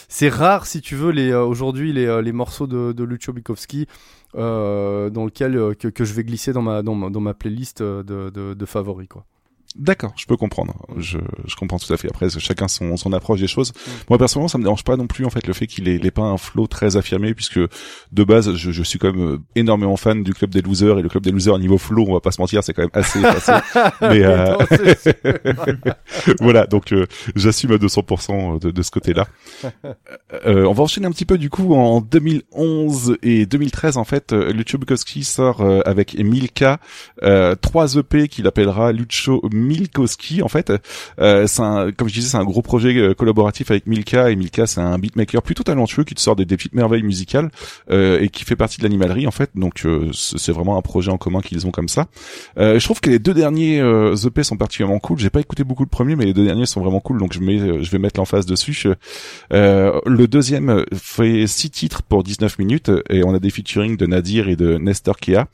[SPEAKER 6] c'est rare, si tu veux, les aujourd'hui les, les morceaux de, de Lucio Bukowski. Euh, dans lequel euh, que, je vais glisser dans ma dans ma, dans ma playlist euh, de, de, de favoris quoi.
[SPEAKER 5] D'accord, je peux comprendre. Je, je comprends tout à fait. Après, chacun son, son approche des choses. Moi, personnellement, ça me dérange pas non plus, en fait, le fait qu'il ait, ait pas un flow très affirmé, puisque de base, je, je suis quand même euh, énormément fan du club des losers, et le club des losers, niveau flow, on va pas se mentir, c'est quand même assez, assez. Mais, euh, voilà. Donc, euh, j'assume à 200% de, de ce côté-là. Euh, on va enchaîner un petit peu, du coup, en 2011 et 2013, en fait, euh, Lucio Bukowski sort euh, avec Milka, euh, trois EP qu'il appellera Lucio Milkowski en fait. Euh, c'est un, comme je disais, c'est un gros projet euh, collaboratif avec Milka et Milka c'est un beatmaker plutôt talentueux qui te sort des, des petites merveilles musicales euh, et qui fait partie de l'animalerie en fait. Donc euh, c'est vraiment un projet en commun qu'ils ont comme ça. Euh, je trouve que les deux derniers euh, EP sont particulièrement cool. J'ai pas écouté beaucoup le premier, mais les deux derniers sont vraiment cool. Donc je mets, je vais mettre l'emphase dessus. Le deuxième fait six titres pour 19 minutes et on a des featuring de Nadir et de Nestor Kea.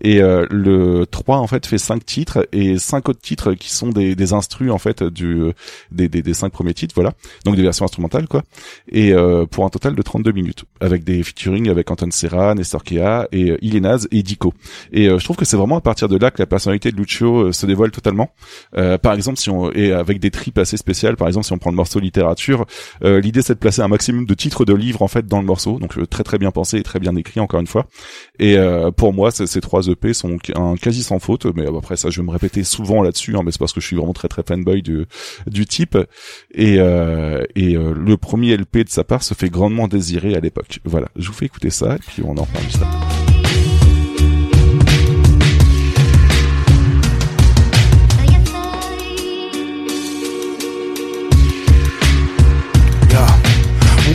[SPEAKER 5] Et le 3 en fait fait cinq titres et cinq autres titres qui sont des, des instrus en fait du des, des, des cinq premiers titres, voilà. Donc des versions instrumentales quoi. Et euh, pour un total de 32 minutes avec des featuring avec Anton Serra, Nestor Kea et euh, Ilénaz et Dico. Et euh, je trouve que c'est vraiment à partir de là que la personnalité de Lucio euh, se dévoile totalement. Euh, par exemple, si on et avec des tripes assez spéciales, par exemple si on prend le morceau littérature, euh, l'idée c'est de placer un maximum de titres de livres en fait dans le morceau, donc euh, très très bien pensé et très bien écrit encore une fois. Et euh, pour moi, ces trois EP sont un quasi sans faute, mais après ça, je vais me répéter souvent là-dessus, hein, mais c'est parce que je suis vraiment très très fanboy du du type. Et euh, et euh, le premier LP de sa part se fait grandement désirer à l'époque. Voilà, je vous fais écouter ça et puis on en parle juste après.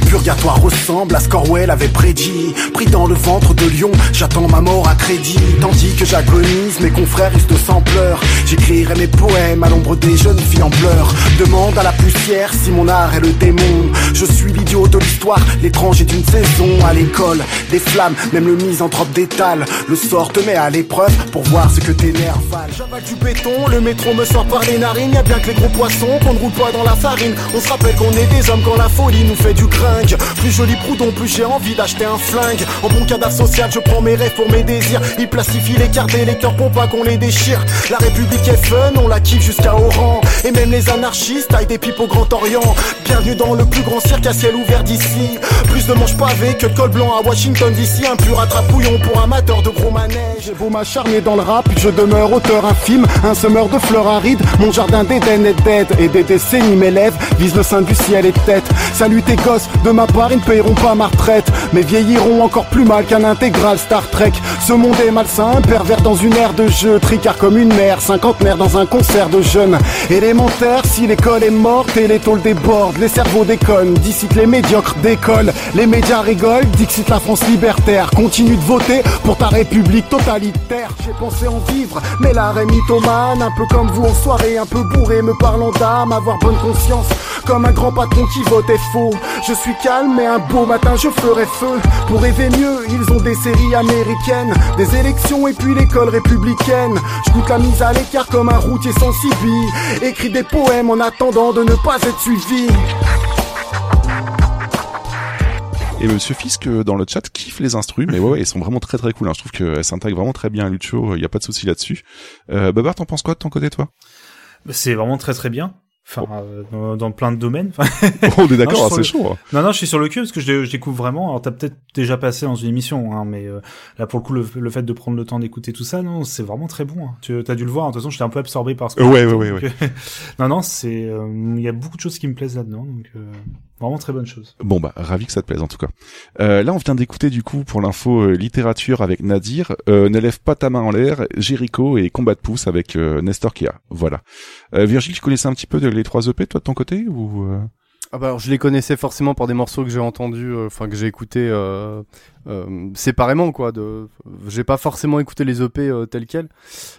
[SPEAKER 22] Purgatoire ressemble à ce avait prédit. Pris dans le ventre de lion, j'attends ma mort à crédit. Tandis que j'agonise, mes confrères restent sans pleurs. J'écrirai mes poèmes à l'ombre des jeunes filles en pleurs. Demande à la poussière si mon art est le démon. Je suis l'idiot de l'histoire, l'étranger d'une saison. À l'école, des flammes, même le misanthrope d'étale. Le sort te met à l'épreuve pour voir ce que tes nerfs valent. J'avale du béton, le métro me sort par les narines. Y'a bien que les gros poissons qu'on ne roule pas dans la farine. On se rappelle qu'on est des hommes quand la folie nous fait du Plus joli proudhon, plus j'ai envie d'acheter un flingue. En bon cadavre social, je prends mes rêves pour mes désirs. Ils plastifient les cartes et les cœurs pour pas qu'on les déchire. La République est fun, on la kiffe jusqu'à Oran. Et même les anarchistes taillent des pipes au Grand Orient. Bienvenue dans le plus grand cirque à ciel ouvert d'ici. Plus de manches pavées que de col blanc à Washington d'ici. Un pur attrapouillon pour amateurs de gros manèges. J'ai beau m'acharner dans le rap, je demeure auteur infime. Un semeur de fleurs arides, mon jardin d'Éden est dead. Et des décennies m'élèvent, visent le sein du ciel et tête. Salut tes gosses, de ma part ils ne paieront pas ma retraite. Mais vieilliront encore plus mal qu'un intégral Star Trek. Ce monde est malsain, pervers dans une ère de jeu. Tricard comme une mère, cinquantenaire dans un concert de jeunes. Élémentaire, si l'école est morte et les tôles débordent, les cerveaux déconnent. D'ici les médiocres décollent, les médias rigolent. Dixit la France libertaire, continue de voter pour ta république totalitaire. J'ai pensé en vivre, mais l'art est mythomane. Un peu comme vous en soirée, un peu bourré, me parlant d'âme, avoir bonne conscience. Comme un grand patron qui votait faux. Je suis calme, mais un beau matin je ferai feu. Pour rêver mieux, ils ont des séries américaines, des élections et puis l'école républicaine. Je goûte la mise à l'écart comme un routier sans civi. Écris des poèmes en attendant de ne pas être suivi.
[SPEAKER 5] Et Monsieur Fisk euh, dans le chat kiffe les instrus, mais ouais, ouais, ils sont vraiment très très cool. Hein. Je trouve qu'elles s'intègrent vraiment très bien à Lucho. Il y a pas de souci là-dessus. Euh, Babar, t'en penses quoi de ton côté, toi?
[SPEAKER 4] C'est vraiment très très bien. Enfin, euh, dans, dans plein de domaines.
[SPEAKER 5] Oh, on est d'accord, c'est
[SPEAKER 4] le-
[SPEAKER 5] chaud. hein.
[SPEAKER 4] Non, non, je suis sur le cul parce que je, je découvre vraiment. Alors, t'as peut-être déjà passé dans une émission, hein, mais euh, là, pour le coup, le, le fait de prendre le temps d'écouter tout ça, non, c'est vraiment très bon. Hein. Tu as dû le voir. hein. De toute façon, j'étais un peu absorbé par ce que
[SPEAKER 5] Ouais,
[SPEAKER 4] j'écoutais,
[SPEAKER 5] ouais, ouais,
[SPEAKER 4] donc, euh, non, non, c'est. euh, Il y a beaucoup de choses qui me plaisent là-dedans, donc euh, vraiment très bonne chose.
[SPEAKER 5] Bon bah ravi que ça te plaise en tout cas. Euh, là on vient d'écouter du coup pour l'info euh, littérature avec Nadir, euh, ne lève pas ta main en l'air, Jericho et combat de pouce avec euh, Nestor Kia. Voilà. Virgile, tu connaissais un petit peu de- les trois EP toi de ton côté ou
[SPEAKER 6] Ah bah alors je les connaissais forcément par des morceaux que j'ai entendus, euh, enfin que j'ai écoutés euh, euh, séparément quoi. De, j'ai pas forcément écouté les EP euh, tels quels,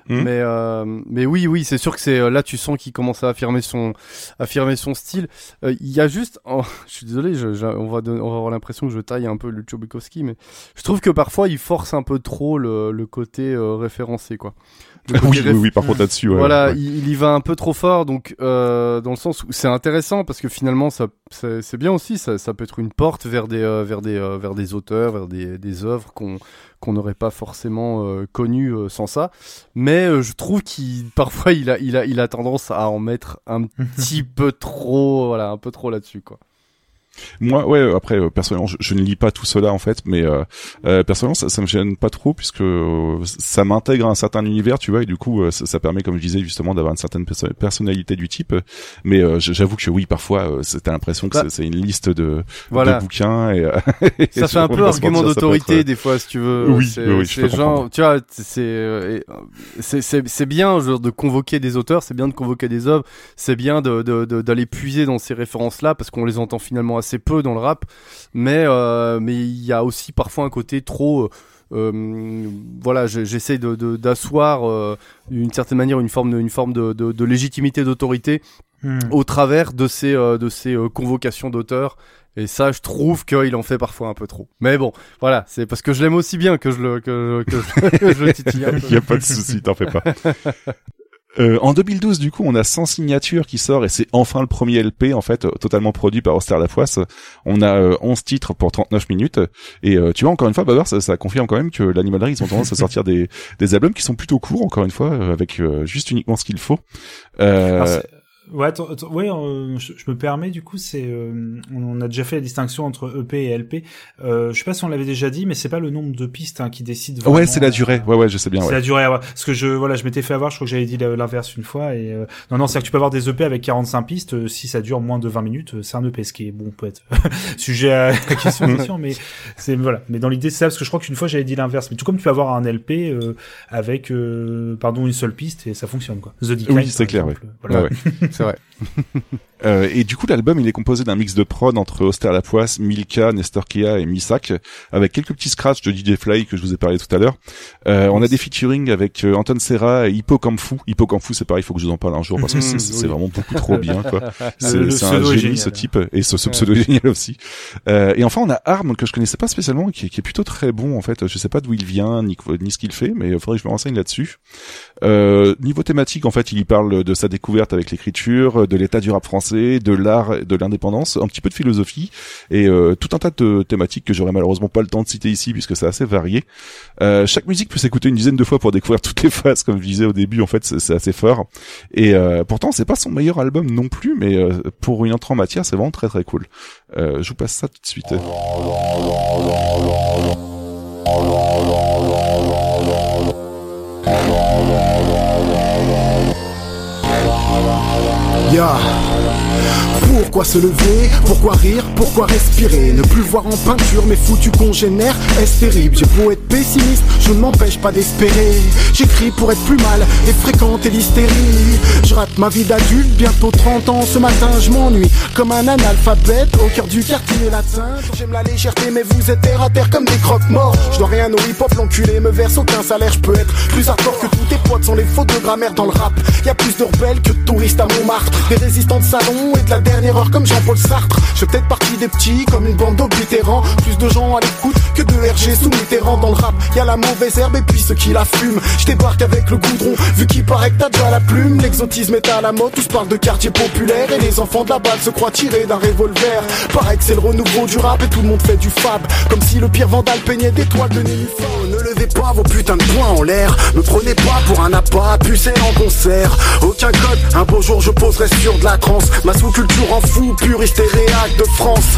[SPEAKER 5] Mhm.
[SPEAKER 6] mais euh, mais oui oui c'est sûr que c'est là tu sens qu'il commence à affirmer son affirmer son style. Euh, Il y a juste, oh, je suis désolé, je, je- on va on va avoir l'impression que je taille un peu Lucho Bukowski, mais je trouve que parfois il force un peu trop le, le côté euh, référencé quoi.
[SPEAKER 5] Oui, oui, oui, par contre, là-dessus, ouais,
[SPEAKER 6] voilà,
[SPEAKER 5] ouais.
[SPEAKER 6] il, il y va un peu trop fort, donc euh, dans le sens où c'est intéressant parce que finalement ça c'est bien aussi, ça, ça peut être une porte vers des euh, vers des euh, vers des auteurs, vers des des œuvres qu'on qu'on n'aurait pas forcément connues sans ça. Mais je trouve qu'il parfois il a il a il a tendance à en mettre un petit peu trop, voilà, un peu trop là-dessus quoi.
[SPEAKER 5] Moi, ouais, après, euh, personnellement, je, je ne lis pas tout cela en fait, mais euh, euh, personnellement, ça, ça me gêne pas trop puisque euh, ça m'intègre à un certain univers, tu vois, et du coup, euh, ça, ça permet, comme je disais, justement, d'avoir une certaine perso- personnalité du type. Mais euh, j'avoue que oui, parfois, euh, t'as l'impression que
[SPEAKER 6] Bah,
[SPEAKER 5] c'est- une liste de,
[SPEAKER 6] voilà.
[SPEAKER 5] de bouquins et, et
[SPEAKER 6] ça fait un peu argument d'autorité
[SPEAKER 5] être,
[SPEAKER 6] des fois si tu veux
[SPEAKER 5] Oui, oui, je peux
[SPEAKER 6] genre tu vois c'est c'est bien genre, de convoquer des auteurs c'est bien de convoquer des œuvres c'est bien de de- de- d'aller puiser dans ces références là parce qu'on les entend finalement assez peu dans le rap mais euh, mais il y a aussi parfois un côté trop euh, euh, voilà, je- j'essaie d'asseoir euh, d'une certaine manière une forme de, une forme de, de, de légitimité d'autorité
[SPEAKER 4] Hmm.
[SPEAKER 6] au travers de ces euh, de ces euh, convocations d'auteurs et ça je trouve qu'il en fait parfois un peu trop mais bon voilà c'est parce que je l'aime aussi bien que je le que, que, je- que je le titille un peu.
[SPEAKER 5] Il y a pas de souci, t'en fais pas. Euh, en 2012, du coup, on a 100 signatures qui sort et c'est enfin le premier LP, en fait, euh, totalement produit par Auster Lafoisse. On a euh, 11 titres pour 39 minutes. Et euh, tu vois, encore une fois, Babar, ça, ça confirme quand même que l'Animalerie, ils ont tendance à sortir des, des albums qui sont plutôt courts, encore une fois, euh, avec euh, juste uniquement ce qu'il faut. Euh,
[SPEAKER 4] c'est- Ouais, ouais, euh, je, je me permets du coup, c'est euh, on, a déjà fait la distinction entre EP et LP. Euh, je sais pas si on l'avait déjà dit, mais c'est pas le nombre de pistes hein, qui décide. Vraiment,
[SPEAKER 5] ouais, c'est la durée. Ouais, ouais, je sais bien.
[SPEAKER 4] C'est
[SPEAKER 5] Ouais.
[SPEAKER 4] la durée, ouais. Parce que je, voilà, je m'étais fait avoir, je crois que j'avais dit l'inverse une fois, et euh, non, non, c'est que tu peux avoir des EP avec 45 pistes, euh, si ça dure moins de 20 minutes, euh, c'est un EP, ce qui est, bon, peut être sujet à question, mais c'est, voilà. Mais dans l'idée, c'est ça, parce que je crois qu'une fois, j'avais dit l'inverse. Mais tout comme tu peux avoir un LP, euh, avec, euh, pardon, une seule piste, et ça fonctionne, quoi. The Decline,
[SPEAKER 5] Oui, c'est clair, ouais.
[SPEAKER 4] exemple, voilà.
[SPEAKER 5] Ouais, ouais.
[SPEAKER 6] c'est vrai.
[SPEAKER 5] Euh, et du coup, l'album, il est composé d'un mix de prod entre Auster Lapoisse, Milka, Nestor Kia et Misak, avec quelques petits scratchs de DJ Fly que je vous ai parlé tout à l'heure. Euh, on a des featuring avec euh, Anton Serra et Hippo Kamfu. Hippo c'est pareil, il faut que je vous en parle un jour parce que c'est
[SPEAKER 6] Oui.
[SPEAKER 5] vraiment beaucoup trop bien, quoi. C'est un génie,
[SPEAKER 4] génial.
[SPEAKER 5] ce type, et ce, ce pseudo génial aussi. Euh, et enfin, on a Arm, que je connaissais pas spécialement, qui, est- qui est plutôt très bon, en fait. Je sais pas d'où il vient, ni, ni ce qu'il fait, mais il faudrait que je me renseigne là-dessus. Niveau thématique, en fait, il y parle de sa découverte avec l'écriture, de l'état du rap français, de l'art, de l'indépendance, un petit peu de philosophie et euh, tout un tas de thématiques que j'aurais malheureusement pas le temps de citer ici puisque c'est assez varié. Euh, chaque musique peut s'écouter une dizaine de fois pour découvrir toutes les phases, comme je disais au début. En fait, c'est assez fort. Et euh, pourtant, c'est pas son meilleur album non plus, mais pour une entrée en matière, c'est vraiment très très cool. Je vous passe ça tout de suite.
[SPEAKER 22] Ya Pourquoi se lever? Pourquoi rire? Pourquoi respirer? Ne plus voir en peinture mes foutus congénères. Est-ce terrible? J'ai beau être pessimiste Je ne m'empêche pas d'espérer. J'écris pour être plus mal Et fréquenter l'hystérie. Je rate ma vie d'adulte Bientôt 30 ans. Ce matin je m'ennuie Comme un analphabète Au cœur du quartier latin. J'aime la légèreté Mais vous êtes terre à terre comme des croque-morts Je dois rien au hip-hop L'enculé me verse aucun salaire. Je peux être plus hardcore que tous tes potes Sans les fautes de grammaire dans le rap. Y a plus de rebelles que de touristes à Montmartre. Des résistants de salon et de la dernière heure comme Jean-Paul Sartre. Je peut-être partie des petits comme une bande d'oblitérants. Plus de gens à l'écoute que de RG sous Mitterrand dans le rap. Y a la mauvaise herbe et puis ceux qui la fument. Je débarque avec le goudron, vu qu'il paraît que t'as déjà la plume. L'exotisme est à la mode, tous parlent de quartier populaire. Et les enfants de la balle se croient tirés d'un revolver. Paraît que c'est le renouveau du rap et tout le monde fait du fab. Comme si le pire vandale peignait des toiles de nénuphar. Ne levez pas vos putains de poings en l'air. Me prenez pas pour un appât, pucé en concert. Aucun code, un beau jour je poserai sur de la trance. Ma sous-culture en fou, puriste et de France.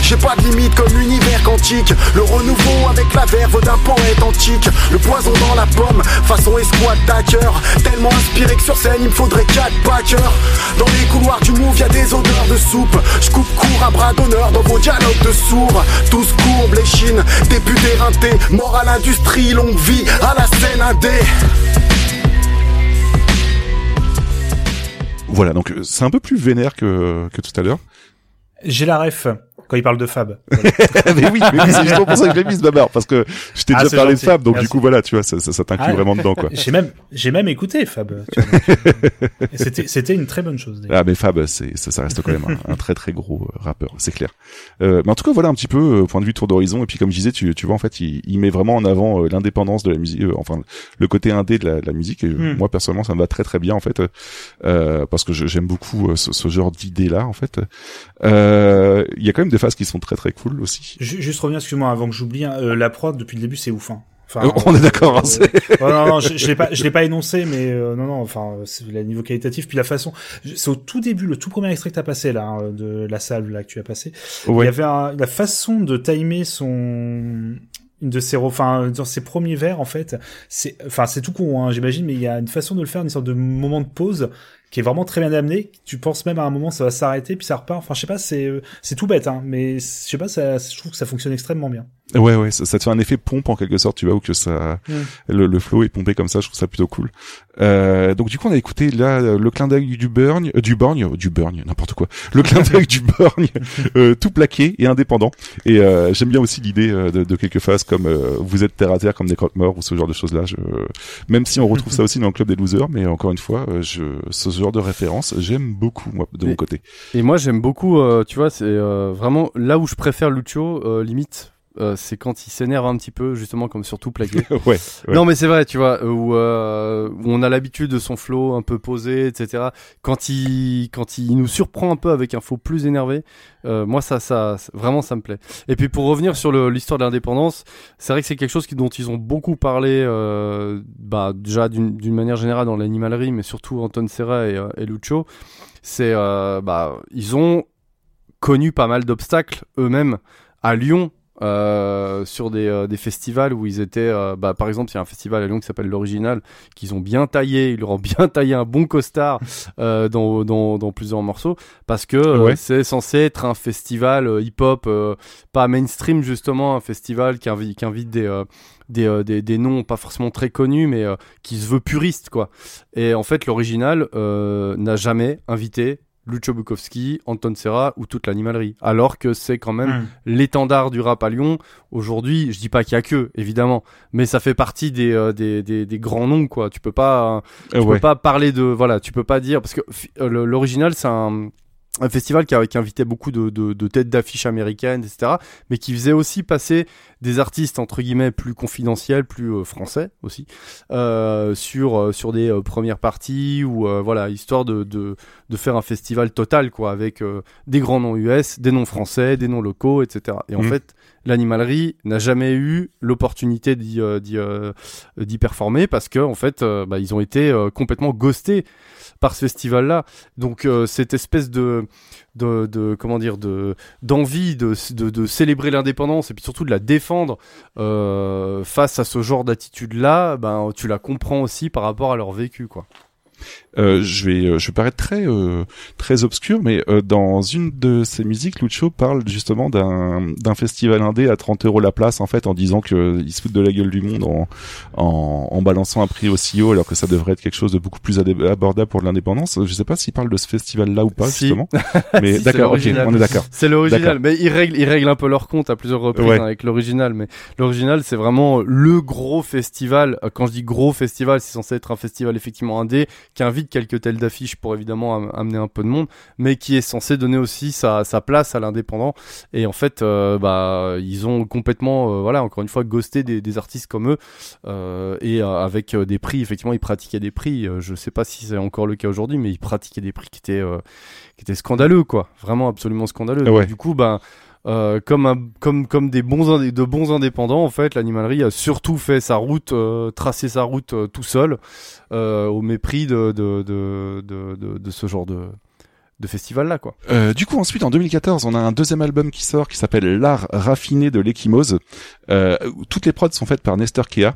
[SPEAKER 22] J'ai pas de limite comme l'univers quantique. Le renouveau avec la verve d'un poète antique. Le poison dans la pomme, façon escouade d'hacker Tellement inspiré que sur scène il me faudrait 4 backers Dans les couloirs du move y'a des odeurs de soupe. Je coupe court à bras d'honneur dans vos dialogues de sourds. Tous courbes les chines, début éreintés Mort à l'industrie, longue vie à la scène indé
[SPEAKER 5] Voilà, donc euh, c'est un peu plus vénère que, que tout à l'heure.
[SPEAKER 4] J'ai la ref quand il parle de Fab.
[SPEAKER 5] mais oui, mais oui, c'est justement pour ça que je l'ai mise, Babar, parce que je t'ai
[SPEAKER 4] Ah,
[SPEAKER 5] déjà parlé
[SPEAKER 4] gentil.
[SPEAKER 5] de Fab, donc
[SPEAKER 4] Merci.
[SPEAKER 5] du coup, voilà, tu vois, ça, ça, ça t'inclut
[SPEAKER 4] Ah,
[SPEAKER 5] vraiment dedans, quoi.
[SPEAKER 4] J'ai même, j'ai même écouté Fab. C'était, c'était une très bonne chose.
[SPEAKER 5] Ah mais Fab, c'est ça, ça reste quand même un, un très très gros euh, rappeur, c'est clair. Euh, mais en tout cas, voilà un petit peu euh, point de vue tour d'horizon. Et puis comme je disais, tu, tu vois en fait, il, il met vraiment en avant euh, l'indépendance de la musique, euh, enfin le côté indé de la, de la musique. Et
[SPEAKER 4] Hmm.
[SPEAKER 5] moi personnellement, ça me va très très bien en fait, euh, parce que j'aime beaucoup ce, ce genre d'idées là en fait. Euh, Il y a quand même des phases qui sont très très cool aussi.
[SPEAKER 4] Ju- Juste revenir, excuse-moi, avant que j'oublie, hein, euh, la prod depuis le début c'est ouf. Hein. Enfin,
[SPEAKER 5] Euh, on est d'accord, hein, c'est-
[SPEAKER 4] ouais, non, non, je, je l'ai pas, je l'ai pas énoncé, mais euh, non, non, enfin, c'est le niveau qualitatif, puis la façon. C'est au tout début, le tout premier extrait que t'as passé là, hein, de la salle là que tu as passé.
[SPEAKER 5] Ouais.
[SPEAKER 4] Il y avait un- la façon de timer son une de ses enfin dans ses premiers vers en fait c'est enfin c'est tout con hein, j'imagine mais il y a une façon de le faire une sorte de moment de pause qui est vraiment très bien amené tu penses même à un moment ça va s'arrêter puis ça repart enfin je sais pas c'est c'est tout bête hein mais je sais pas ça je trouve que ça fonctionne extrêmement bien
[SPEAKER 5] Ouais, ouais, ça, ça te fait un effet pompe en quelque sorte, tu vois, où que ça, le, le flow est pompé comme ça, je trouve ça plutôt cool. Euh, donc du coup, on a écouté là le clin d'œil du burn, euh, du borgne, euh, du burn, n'importe quoi, le clin d'œil du borgne, euh, tout plaqué et indépendant. Et euh, j'aime bien aussi l'idée euh, de, de quelques phases comme euh, vous êtes terre à terre comme des croque-morts ou ce genre de choses-là. Je... Même si on retrouve ça aussi dans le club des losers, mais encore une fois, je... ce genre de référence, j'aime beaucoup moi de mon côté.
[SPEAKER 6] Et moi j'aime beaucoup, euh, tu vois, c'est euh, vraiment là où je préfère Lucho, euh, limite. Euh, c'est quand il s'énerve un petit peu, justement, comme sur tout plaqué.
[SPEAKER 5] ouais, ouais.
[SPEAKER 6] Non, mais c'est vrai, tu vois, euh, où, euh, où on a l'habitude de son flow un peu posé, etc. Quand il, quand il nous surprend un peu avec un flow plus énervé, euh, moi, ça, ça, vraiment, ça me plaît. Et puis, pour revenir sur l'histoire de l'indépendance, c'est vrai que c'est quelque chose qui, dont ils ont beaucoup parlé, bah, déjà d'une manière générale dans l'animalerie, mais surtout Anton Serra et, et Lucho. C'est, bah, ils ont connu pas mal d'obstacles eux-mêmes à Lyon. Euh, sur des, euh, des festivals où ils étaient euh, bah, par exemple il y a un festival à Lyon qui s'appelle l'original qu'ils ont bien taillé ils leur ont bien taillé un bon costard dans, dans, dans plusieurs morceaux parce que
[SPEAKER 5] Ouais.
[SPEAKER 6] c'est censé être un festival hip-hop pas mainstream justement un festival qui invite, qui invite des, des, euh, des, des noms pas forcément très connus mais euh, qui se veut puriste quoi et en fait l'original euh, n'a jamais invité Lucho Bukowski, Anton Serra ou toute l'animalerie. Alors que c'est quand même
[SPEAKER 4] Mm.
[SPEAKER 6] l'étendard du rap à Lyon. Aujourd'hui, je dis pas qu'il y a que, évidemment, mais ça fait partie des, euh, des, des, des grands noms, quoi. Tu peux pas, euh, tu
[SPEAKER 5] ouais.
[SPEAKER 6] peux pas parler de, voilà, tu peux pas dire, parce que euh, l'original, c'est un, un festival qui, qui invitait beaucoup de, de, de têtes d'affiches américaines, etc., mais qui faisait aussi passer des artistes, entre guillemets, plus confidentiels, plus euh, français aussi, euh, sur, euh, sur des euh, premières parties, ou euh, voilà, histoire de, de, de faire un festival total, quoi, avec euh, des grands noms US, des noms français, des noms locaux, etc. Et en
[SPEAKER 5] Mhm.
[SPEAKER 6] fait, l'animalerie n'a jamais eu l'opportunité d'y euh, euh, performer parce que en fait euh, bah, ils ont été complètement ghostés par ce festival là donc cette espèce de de, de comment dire de d'envie de, célébrer l'indépendance et puis surtout de la défendre face à ce genre d'attitude là ben tu la comprends aussi par rapport à leur vécu quoi
[SPEAKER 5] Euh, je vais, euh, je vais paraître très, euh, très obscur, mais euh, dans une de ses musiques, Lucho parle justement d'un, d'un festival indé à 30 euros la place, en fait, en disant que euh, il se fout de la gueule du monde en, en, en balançant un prix aussi haut, alors que ça devrait être quelque chose de beaucoup plus abordable pour l'indépendance. Je sais pas s'il parle de ce festival-là ou pas,
[SPEAKER 6] Si.
[SPEAKER 5] justement. Mais
[SPEAKER 6] Si,
[SPEAKER 5] d'accord, ok, on est d'accord.
[SPEAKER 6] C'est l'original, mais ils règlent, ils règlent un peu leur compte à plusieurs reprises
[SPEAKER 5] Ouais.
[SPEAKER 6] hein, avec l'original. Mais l'original, c'est vraiment le gros festival. Quand je dis gros festival, c'est censé être un festival effectivement indé qui invite quelques telles d'affiches pour évidemment am- amener un peu de monde, mais qui est censé donner aussi sa, sa place à l'indépendant. Et en fait, euh, bah, ils ont complètement, euh, voilà, encore une fois, ghosté des, des artistes comme eux, euh, et avec des prix, effectivement, ils pratiquaient des prix. je sais pas si c'est encore le cas aujourd'hui, mais ils pratiquaient des prix qui étaient, qui étaient scandaleux, quoi. Vraiment absolument scandaleux.
[SPEAKER 5] Ouais.
[SPEAKER 6] Donc, du coup, ben. Euh, comme, un, comme, comme des bons de bons indépendants, en fait, l'animalerie a surtout fait sa route, euh, tracé sa route euh, tout seul, euh, au mépris de, de, de, de ce genre de, de festival-là, quoi.
[SPEAKER 5] Euh, du coup, ensuite, en 2014, on a un deuxième album qui sort qui s'appelle L'art raffiné de l'échymose. Euh, toutes les prods sont faites par Nestor Kea.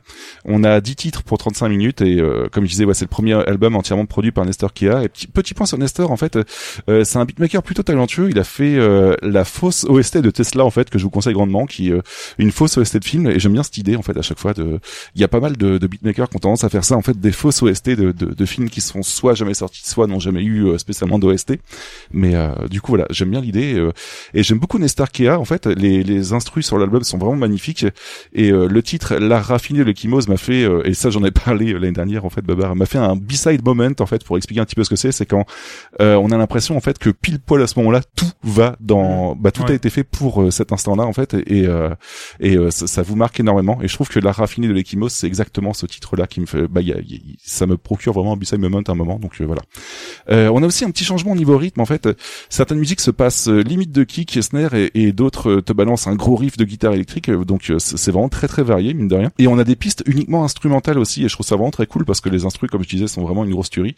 [SPEAKER 5] On a 10 titres pour 35 minutes et euh, comme je disais, ouais, c'est le premier album entièrement produit par Nestor Kea. Et petit, petit point sur Nestor, en fait, euh, c'est un beatmaker plutôt talentueux. Il a fait euh, la fausse OST de Tesla, en fait, que je vous conseille grandement, qui euh, une fausse OST de film. Et j'aime bien cette idée, en fait, à chaque fois. De, il y a pas mal de, de beatmakers qui ont tendance à faire ça, en fait, des fausses OST de, de, de films qui sont soit jamais sortis, soit n'ont jamais eu spécialement d'OST. Mais euh, du coup, voilà, j'aime bien l'idée euh, et j'aime beaucoup Nestor Kea. En fait, les, les instrus sur l'album sont vraiment magnifiques et euh, le titre L'art raffiné le Kimos m'a fait euh, et ça j'en ai parlé l'année dernière en fait, Babar m'a fait un B-side moment en fait pour expliquer un petit peu ce que c'est. C'est quand euh, on a l'impression en fait que pile poil à ce moment-là tout va dans bah tout a été fait pour cet instant-là en fait et euh, et euh, ça, ça vous marque énormément et je trouve que L'art raffiné de l'Ekimos c'est exactement ce titre-là qui me fait bah y a- y- ça me procure vraiment un B-side moment à un moment donc euh, voilà. On a aussi un petit changement au niveau rythme en fait. Certaines musiques se passent euh, limite de kick snare et, d'autres euh, te balancent un gros riff de guitare électrique. euh, Donc euh, c'est vraiment très très varié mine de rien. Et on a des pistes uniquement instrumentales aussi et je trouve ça vraiment très cool parce que les instrus comme je disais sont vraiment une grosse tuerie.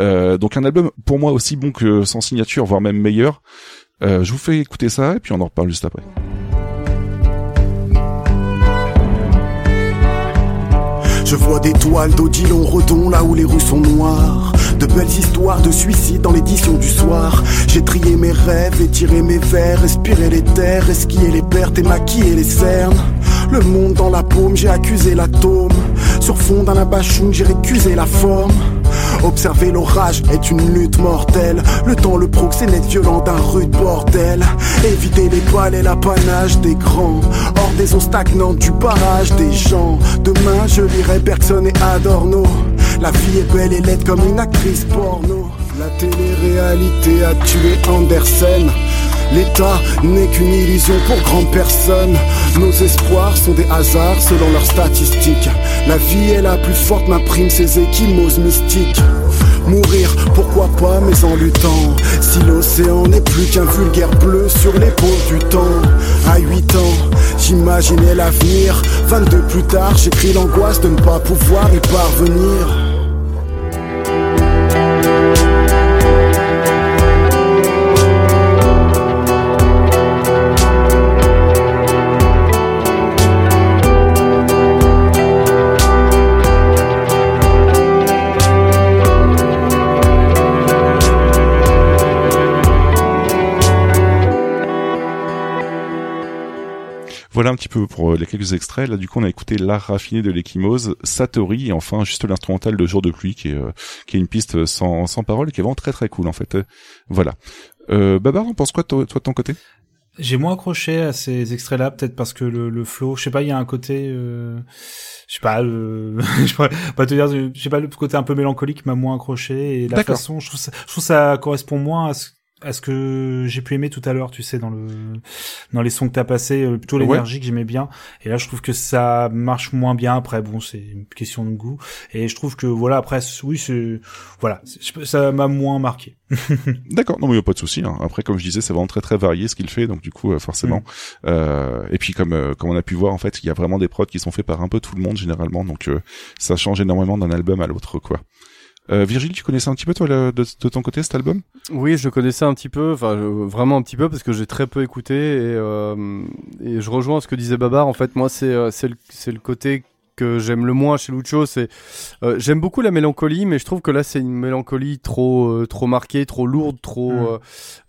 [SPEAKER 5] Euh, donc un album pour moi aussi bon que sans signature voire même meilleur. Euh, je vous fais écouter ça et puis on en reparle juste après.
[SPEAKER 22] Je vois des toiles d'Odilon Redon là où les rues sont noires. De belles histoires de suicide dans l'édition du soir. J'ai trié mes rêves, étiré mes vers, respiré les terres, esquillé les pertes et maquillé les cernes. Le monde dans la paume, j'ai accusé l'atome. Sur fond d'un abachoun, j'ai récusé la forme. Observer l'orage est une lutte mortelle. Le temps, le proxénète violent d'un rude bordel. Éviter les balles et l'apanage des grands. Hors des eaux stagnantes du barrage des gens. Demain, je lirai Bergson et Adorno. La vie est belle et laide comme une actrice porno. La télé-réalité a tué Andersen. L'état n'est qu'une illusion pour grande personne. Nos espoirs sont des hasards selon leurs statistiques. La vie est la plus forte, m'imprime ses échymoses mystiques. Mourir, pourquoi pas, mais en luttant. Si l'océan n'est plus qu'un vulgaire bleu sur l'épaule du temps. À 8 ans, j'imaginais l'avenir. 22 plus tard, j'écris l'angoisse de ne pas pouvoir y parvenir.
[SPEAKER 5] Voilà un petit peu pour euh, les quelques extraits. Là, du coup, on a écouté l'art raffiné de l'échymose, Satori, et enfin juste l'instrumental de Jour de pluie, qui est, euh, qui est une piste sans, sans parole, qui est vraiment très très cool en fait. Euh, Voilà. Euh, Babar, on pense quoi toi, toi de ton côté?
[SPEAKER 4] J'ai moins accroché à ces extraits-là, peut-être parce que le, le flow, je sais pas, il y a un côté, euh, je sais pas, le, je pourrais pas te dire, je sais pas, le côté un peu mélancolique m'a moins accroché et la façon, je trouve ça, je trouve ça correspond moins à ce à ce que j'ai pu aimer tout à l'heure, tu sais, dans le dans les sons que t'as passé, euh, plutôt
[SPEAKER 5] Ouais.
[SPEAKER 4] l'énergie que j'aimais bien. Et là, je trouve que ça marche moins bien. Après, bon, c'est une question de goût. Et je trouve que voilà, après, oui, c'est voilà, ça m'a moins marqué.
[SPEAKER 5] D'accord, non mais y a pas de souci. hein. Après, comme je disais, c'est vraiment très très varié ce qu'il fait, donc du coup, euh, forcément. Euh, et puis comme euh, comme on a pu voir, en fait, il y a vraiment des prods qui sont faits par un peu tout le monde généralement, donc euh, ça change énormément d'un album à l'autre, quoi. Euh, Virgile, tu connaissais un petit peu toi le- de, de ton côté cet album?
[SPEAKER 6] Oui, je le connaissais un petit peu, enfin vraiment un petit peu parce que j'ai très peu écouté et, euh, et je rejoins ce que disait Babar. En fait, moi, c'est euh, c'est le, c'est le côté que j'aime le moins chez Lucho. C'est euh, j'aime beaucoup la mélancolie, mais je trouve que là c'est une mélancolie trop euh, trop marquée, trop lourde, trop.
[SPEAKER 4] Mm.
[SPEAKER 6] euh,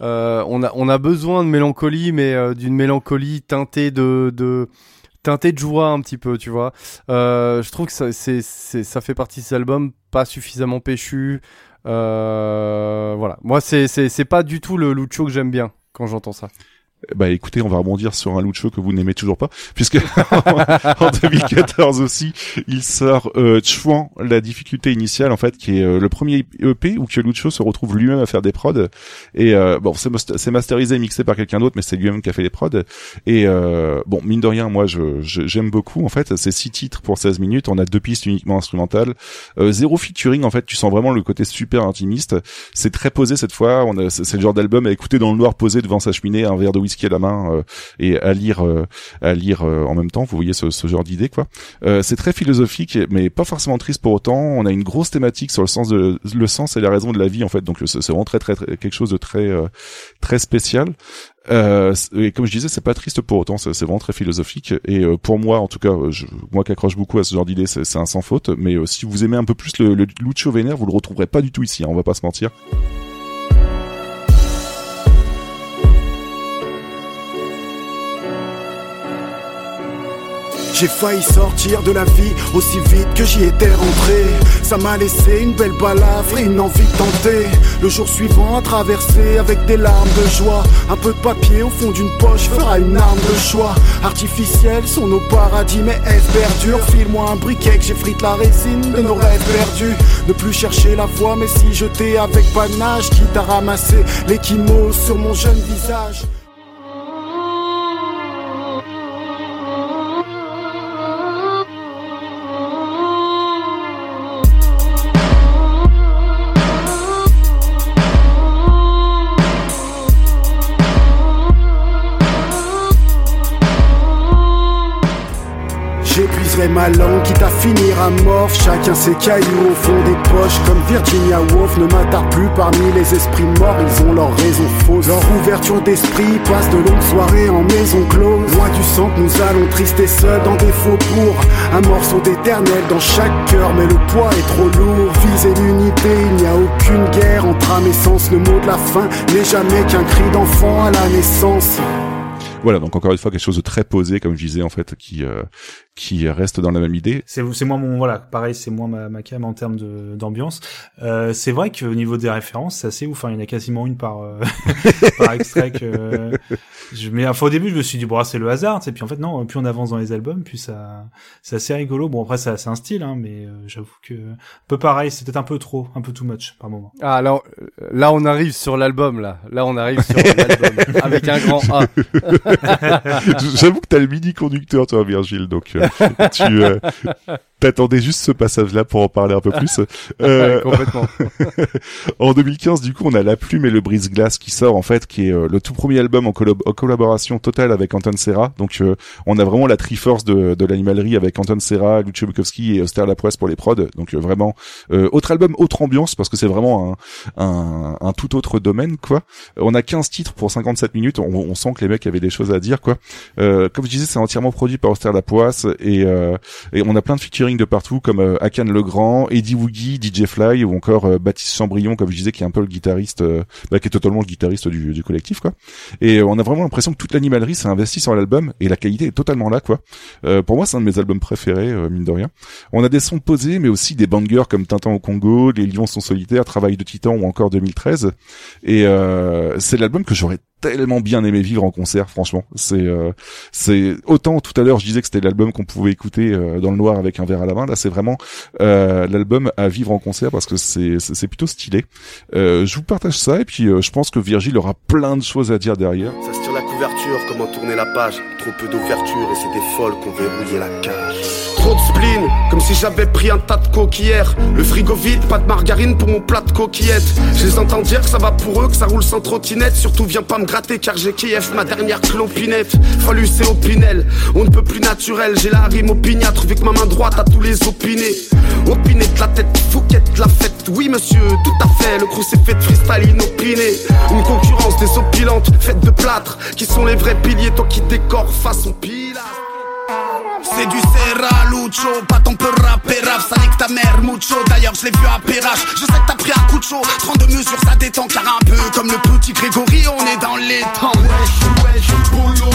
[SPEAKER 6] euh, on a on a besoin de mélancolie, mais euh, d'une mélancolie teintée de de teinté de joie un petit peu, tu vois. Euh, je trouve que ça, fait partie de cet album pas suffisamment péchu. Euh, voilà. Moi, c'est pas du tout le Lucho que j'aime bien quand j'entends ça.
[SPEAKER 5] Bah écoutez, on va rebondir sur un Lucho que vous n'aimez toujours pas, puisque en 2014 aussi, il sort euh, Chuan, la difficulté initiale en fait, qui est euh, le premier EP où que Lucho se retrouve lui-même à faire des prods. Et euh, bon, c'est mas- c'est masterisé, mixé par quelqu'un d'autre, mais c'est lui-même qui a fait les prods. Et euh, bon, mine de rien, moi, je je- j'aime beaucoup. En fait, c'est six titres pour 16 minutes. On a deux pistes uniquement instrumentales, Euh, zéro featuring. En fait, tu sens vraiment le côté super intimiste. C'est très posé cette fois. On c'est le genre d'album à écouter dans le noir, posé devant sa cheminée, un verre de whisky à la main euh, et à lire, euh, à lire euh, en même temps. Vous voyez ce, genre d'idée, quoi. C'est très philosophique, mais pas forcément triste pour autant. On a une grosse thématique sur le sens le sens et la raison de la vie, en fait. Donc c'est vraiment très, très, très- quelque chose de très très spécial. Et comme je disais, c'est pas triste pour autant, c'est vraiment très philosophique. Et pour moi, en tout cas, moi qui accroche beaucoup à ce genre d'idée, c'est un sans faute. Mais si vous aimez un peu plus le, le Lucho vénère, vous le retrouverez pas du tout ici. hein, on va pas se mentir.
[SPEAKER 22] J'ai failli sortir de la vie aussi vite que j'y étais rentré. Ça m'a laissé une belle balafre et une envie de tenter. Le jour suivant à traverser avec des larmes de joie. Un peu de papier au fond d'une poche fera une arme de choix. Artificiels sont nos paradis, mais est-ce perdure File-moi un briquet que j'effrite la résine de nos rêves perdus. Ne plus chercher la voie, mais si jeter avec panache, quitte à ramasser l'échymose sur mon jeune visage. J'épuiserai ma langue quitte à finir amorphe Chacun ses cailloux au fond des poches Comme Virginia Woolf ne m'attarde plus parmi les esprits morts. Ils ont leurs raisons fausses. Leur ouverture d'esprit passe de longues soirées en maison close. Loin du centre nous allons tristes et seuls dans des faubourgs Un morceau d'éternel dans chaque cœur Mais le poids est trop lourd. Viser l'unité, il n'y a aucune guerre Entre âme et sens, le mot de la fin N'est jamais qu'un cri d'enfant à la naissance.
[SPEAKER 5] Voilà, donc encore une fois quelque chose de très posé, comme je disais en fait, qui euh, qui reste dans la même idée.
[SPEAKER 4] C'est c'est moi mon voilà pareil c'est moi ma, ma cam en termes de d'ambiance. Euh, c'est vrai qu'au niveau des références c'est assez ouf. Enfin, il y en a quasiment une par euh, par extrait que euh, je mais enfin, au début je me suis dit bon ah, c'est le hasard. Et puis en fait non plus on avance dans les albums puis ça c'est assez rigolo. Bon après c'est un style hein, mais euh, j'avoue que un peu pareil c'est peut-être un peu trop un peu too much par moment.
[SPEAKER 6] Ah là, on- là on arrive sur l'album là. Là on arrive sur l'album avec un grand A.
[SPEAKER 5] J'avoue que t'as le mini conducteur, toi, Virgile. Donc, euh, tu euh, t'attendais juste ce passage-là pour en parler un peu plus. Euh,
[SPEAKER 6] Complètement.
[SPEAKER 5] en 2015, du coup, on a La Plume et le Brise-Glace qui sort, en fait, qui est euh, le tout premier album en, collab- en collaboration totale avec Anton Serra. Donc, euh, on a vraiment la triforce de, de l'animalerie avec Anton Serra, Lucio Bukowski et Oster Lapoisse pour les prods. Donc, euh, vraiment, euh, autre album, autre ambiance, parce que c'est vraiment un, un, un tout autre domaine, quoi. On a 15 titres pour 57 minutes. On, on sent que les mecs avaient des choses à dire, quoi. Euh, comme je disais, c'est entièrement produit par Oster Lapoisse et, euh, et on a plein de featuring de partout comme euh, Akan Legrand, Eddie Woogie, DJ Fly ou encore euh, Baptiste Chambrion, comme je disais, qui est un peu le guitariste, euh, bah, qui est totalement le guitariste du, du collectif, quoi. Et euh, on a vraiment l'impression que toute l'animalerie s'est investie sur l'album et la qualité est totalement là, quoi. Pour moi, c'est un de mes albums préférés, mine de rien. On a des sons posés, mais aussi des bangers comme Tintin au Congo, Les Lions sont solitaires, Travail de Titan ou encore 2013. Et c'est l'album que j'aurais tellement bien aimé vivre en concert franchement c'est euh, c'est autant tout à l'heure je disais que c'était l'album qu'on pouvait écouter euh, dans le noir avec un verre à la main là c'est vraiment euh, l'album à vivre en concert parce que c'est c'est plutôt stylé euh, je vous partage ça et puis euh, je pense que Virgile aura plein de choses à dire derrière
[SPEAKER 9] Ça se tire la couverture, comment tourner la page. Trop peu d'ouverture et c'est des folles qu'on verrouillé la cage. Comme si j'avais pris un tas de hier. Le frigo vide, pas de margarine pour mon plat de coquillettes. Je les entends dire que ça va pour eux, que ça roule sans trottinette. Surtout viens pas me gratter car j'ai Kiev, ma dernière clopinette. Fallu c'est Opinel, on ne peut plus naturel. J'ai la rime opiniâtre vu que ma main droite a tous les opinés. Opiné de la tête, Fouquette la fête. Oui monsieur, tout à fait, le crew s'est fait de freestyle inopiné. Une concurrence désopilantes, faite de plâtre. Qui sont les vrais piliers, toi qui décore façon pilatre.
[SPEAKER 20] C'est du Serra Lucho, pas ton peu rapper rap, ça nique ta mère mucho. D'ailleurs je l'ai vu à Perrache, je sais que t'as pris un coup de chaud. 32 mesures ça détend car un peu comme le petit Grégory on est dans les temps. Wesh wesh boulot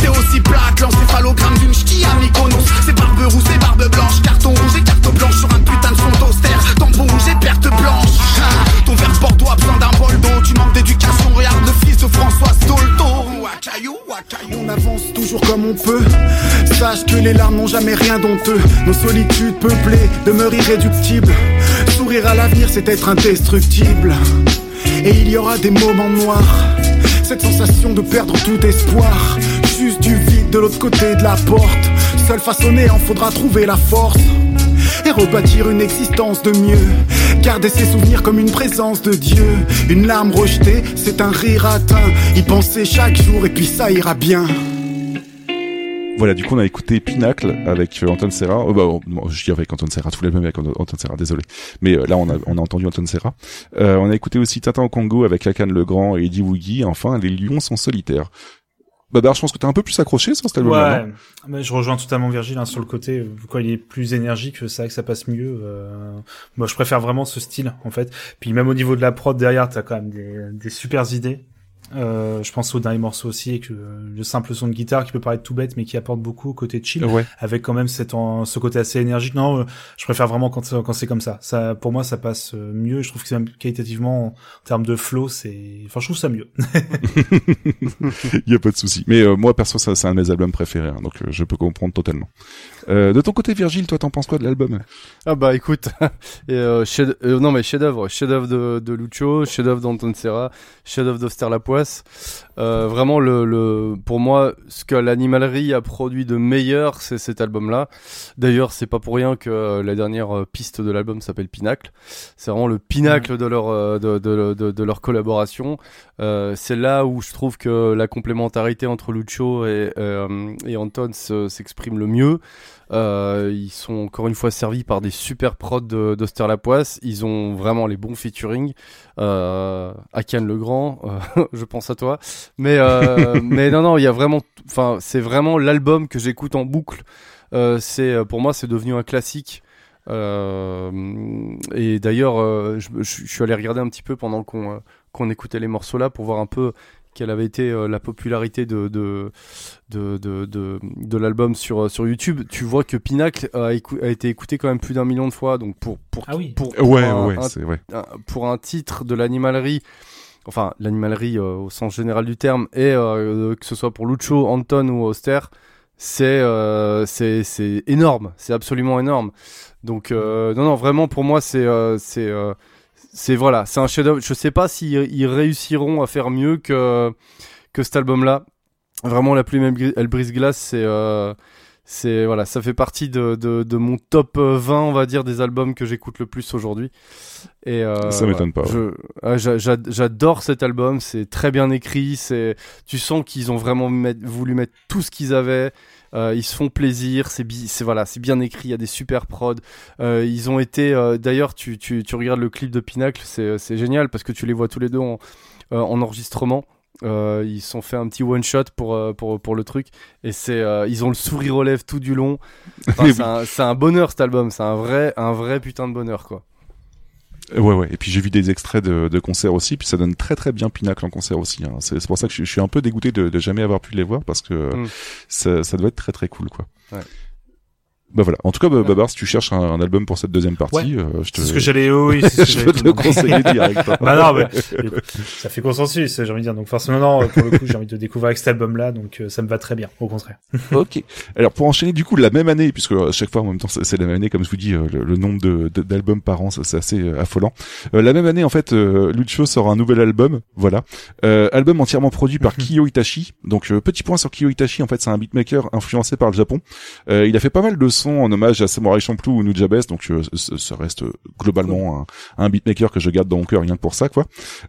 [SPEAKER 20] C'est aussi plat que l'encéphalogramme d'une ch'ti à Mykonos. C'est barbe rouge, c'est barbe blanche, carton rouge et carte blanche Sur un putain de fond d'austère, tampon rouge et perte blanche. Ton verre Bordeaux a besoin d'un bol d'eau. Tu manques d'éducation, regarde le fils de François Stolto Ou à Caillou
[SPEAKER 22] jour comme on peut. Sache que les larmes n'ont jamais rien d'honteux. Nos solitudes peuplées demeurent irréductibles. Sourire à l'avenir, c'est être indestructible. Et il y aura des moments noirs. Cette sensation de perdre tout espoir. Juste du vide de l'autre côté de la porte. Seul façonné, en faudra trouver la force. Et rebâtir une existence de mieux. Garder ses souvenirs comme une présence de Dieu. Une larme rejetée, c'est un rire atteint. Y penser chaque jour et puis ça ira bien.
[SPEAKER 5] Voilà, du coup, on a écouté Pinacle avec euh, Anton Serra. Euh, bah, je dis avec Anton Serra, tout l'album avec Anton Serra, désolé. Mais euh, là, on a, entendu Anton Serra. On a écouté aussi Tintin au Congo avec Lacan Legrand et Eddie Woogie. Enfin, Les Lions sont solitaires. Babar, je pense que t'es un peu plus accroché sur cet album-là.
[SPEAKER 4] Ouais, mais je rejoins totalement Virgile hein, sur le côté. Quand il est plus énergique, c'est vrai que ça passe mieux. euh, Moi, je préfère vraiment ce style, en fait. Puis même au niveau de la prod derrière, t'as quand même des, des supers idées. Euh, je pense au dernier morceau aussi, euh, le simple son de guitare qui peut paraître tout bête, mais qui apporte beaucoup au côté chill,
[SPEAKER 5] Ouais.
[SPEAKER 4] avec quand même cette en- ce côté assez énergique. Non, euh, je préfère vraiment quand, quand c'est comme ça. Ça, pour moi, ça passe euh, mieux. Je trouve que c'est même qualitativement, en termes de flow, c'est, enfin, je trouve ça mieux.
[SPEAKER 5] Il y a pas de souci. Mais euh, moi, perso, ça, c'est un de mes albums préférés, hein, donc euh, je peux comprendre totalement. Euh, de ton côté, Virgile, toi, t'en penses quoi de l'album?
[SPEAKER 6] Ah bah écoute, et, euh, chef- euh, non mais chef-d'œuvre, chef-d'œuvre de, de Lucio, chef-d'œuvre d'Anton Serra, chef-d'œuvre d'Oster Euh, vraiment le, le, pour moi, ce que l'animalerie a produit de meilleur, c'est cet album-là. D'ailleurs, c'est pas pour rien que euh, la dernière euh, piste de l'album s'appelle Pinacle. C'est vraiment le pinacle de leur de, de, de, de leur collaboration. Euh, c'est là où je trouve que la complémentarité entre Lucio et, et Anton se- s'exprime le mieux. Euh, ils sont encore une fois servis par des super prods d'Oster Lapoisse. Ils ont vraiment les bons featuring. Euh, Akan Legrand, euh, je pense à toi. Mais euh, mais non non, il y a vraiment, enfin c'est vraiment l'album que j'écoute en boucle. C'est pour moi c'est devenu un classique. Et d'ailleurs, je, suis allé regarder un petit peu pendant qu'on qu'on écoutait les morceaux là pour voir un peu quelle avait été euh, la popularité de de de de, de, de l'album sur euh, sur YouTube. Tu vois que Pinacle a, été écouté quand même plus d'un million de fois. Donc pour pour
[SPEAKER 4] Ah oui.
[SPEAKER 6] pour,
[SPEAKER 5] Ouais,
[SPEAKER 6] un,
[SPEAKER 5] ouais,
[SPEAKER 6] un-
[SPEAKER 5] c'est- ouais.
[SPEAKER 6] un- pour un titre de l'animalerie. Enfin, l'animalerie euh, au sens général du terme, et euh, que ce soit pour Lucho, Anton ou Auster, c'est euh, c'est c'est énorme, c'est absolument énorme. Donc euh, non non vraiment pour moi c'est c'est euh, c'est voilà c'est un chef-d'œuvre. Je sais pas s'ils ils réussiront à faire mieux que que cet album-là. Vraiment la plume elle brise glace c'est euh, c'est voilà ça fait partie de, de de mon top euh, 20 on va dire des albums que j'écoute le plus aujourd'hui. Et euh,
[SPEAKER 5] Ça m'étonne pas, ouais.
[SPEAKER 6] Ah, j'a- j'a- J'adore cet album, c'est très bien écrit, c'est tu sens qu'ils ont vraiment voulu mettre tout ce qu'ils avaient. Euh, ils se font plaisir, c'est voilà, bien écrit, il y a des super prods. Euh, ils ont été, euh, d'ailleurs, tu, tu, tu regardes le clip de Pinacle, c'est génial parce que tu les vois tous les deux en, en enregistrement. Euh, ils sont fait un petit one shot pour euh, pour pour le truc et c'est euh, ils ont le sourire aux lèvres tout du long. Enfin, c'est un, un bonheur cet album, c'est un vrai un vrai putain de bonheur quoi.
[SPEAKER 5] Ouais, ouais. Et puis j'ai vu des extraits de, de concerts aussi, puis ça donne très très bien Pinacle en concert aussi. Hein. C'est c'est pour ça que je, je suis un peu dégoûté de, de jamais avoir pu les voir parce que
[SPEAKER 6] Mm.
[SPEAKER 5] ça, ça doit être très très cool, quoi.
[SPEAKER 6] Ouais.
[SPEAKER 5] Bah voilà. En tout cas, bah, Babar, si tu cherches un, un album pour cette deuxième partie,
[SPEAKER 4] Ouais.
[SPEAKER 5] euh, je te.
[SPEAKER 4] C'est ce que j'allais, oh oui, ce
[SPEAKER 5] je peux te conseiller direct. hein.
[SPEAKER 4] bah non, mais ça fait consensus, j'ai envie de dire. Donc forcément, non, pour le coup, j'ai envie de découvrir avec cet album-là, donc euh, ça me va très bien, au contraire.
[SPEAKER 5] ok. Alors pour enchaîner du coup la même année, puisque à chaque fois en même temps c'est la même année, comme je vous dis, euh, le, le nombre de- de- d'albums par an, c'est assez euh, affolant. Euh, la même année en fait, euh, Lucio sort un nouvel album, voilà, euh, album entièrement produit par Kiyo Itachi. Donc euh, petit point sur Kiyo Itachi, en fait c'est un beatmaker influencé par le Japon. Euh, il a fait pas mal de sons en hommage à Samurai Champloo ou Nujabes, donc euh, ça reste globalement un, un beatmaker que je garde dans mon cœur rien que pour ça quoi.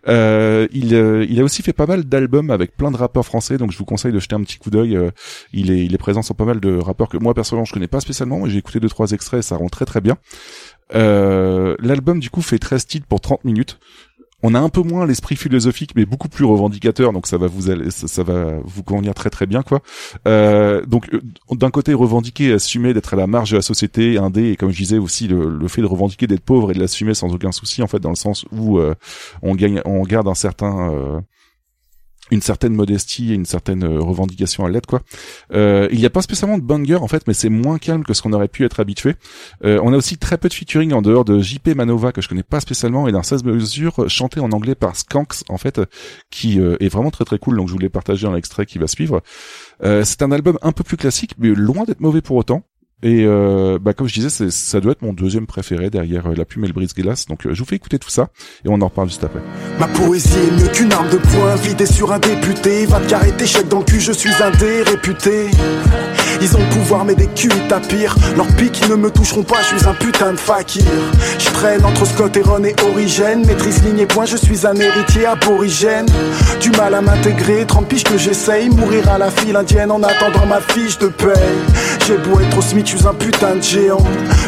[SPEAKER 5] Euh, il, euh, il a aussi fait pas mal d'albums avec plein de rappeurs français, donc je vous conseille de jeter un petit coup d'œil. Euh, il est, il est présent sur pas mal de rappeurs que moi personnellement je connais pas spécialement, mais j'ai écouté deux trois extraits, ça rend très très bien. Euh, L'album du coup fait 13 titres pour 30 minutes. On a un peu moins l'esprit philosophique, mais beaucoup plus revendicateur, donc ça va vous aller, ça, va vous convenir très très bien quoi. Euh, donc euh, d'un côté revendiquer, assumer d'être à la marge de la société, indé, et comme je disais aussi le, le fait de revendiquer d'être pauvre et de l'assumer sans aucun souci en fait, dans le sens où euh, on gagne, on garde un certain une certaine modestie et une certaine euh, revendication à l'aide quoi. Euh, il n'y a pas spécialement de banger en fait, mais c'est moins calme que ce qu'on aurait pu être habitué. Euh, on a aussi très peu de featuring en dehors de JP Manova que je connais pas spécialement et d'un 16 mesures chanté en anglais par Skanks en fait, qui est vraiment très très cool. Donc je voulais partager un extrait qui va suivre. C'est un album un peu plus classique, mais loin d'être mauvais pour autant. Et euh, bah, comme je disais, ça doit être mon deuxième préféré derrière euh, La Plume et le Brise-Glace. Donc euh, je vous fais écouter tout ça et on en reparle juste après.
[SPEAKER 22] Ma poésie est mieux qu'une arme de poing vidée sur un député. Va te carrer tes chèques dans le cul, je suis un dé réputé. Ils ont le pouvoir, mais des culs pire. Leurs pics ne me toucheront pas, je suis un putain de fakir. Je traîne entre Scott et Ron et Origène. Maîtrise ligne et point, je suis un héritier aborigène. Du mal à m'intégrer, 30 piges que j'essaye. Mourir à la file indienne en attendant ma fiche de paye. J'ai beau être au SMIC, je suis un putain de géant.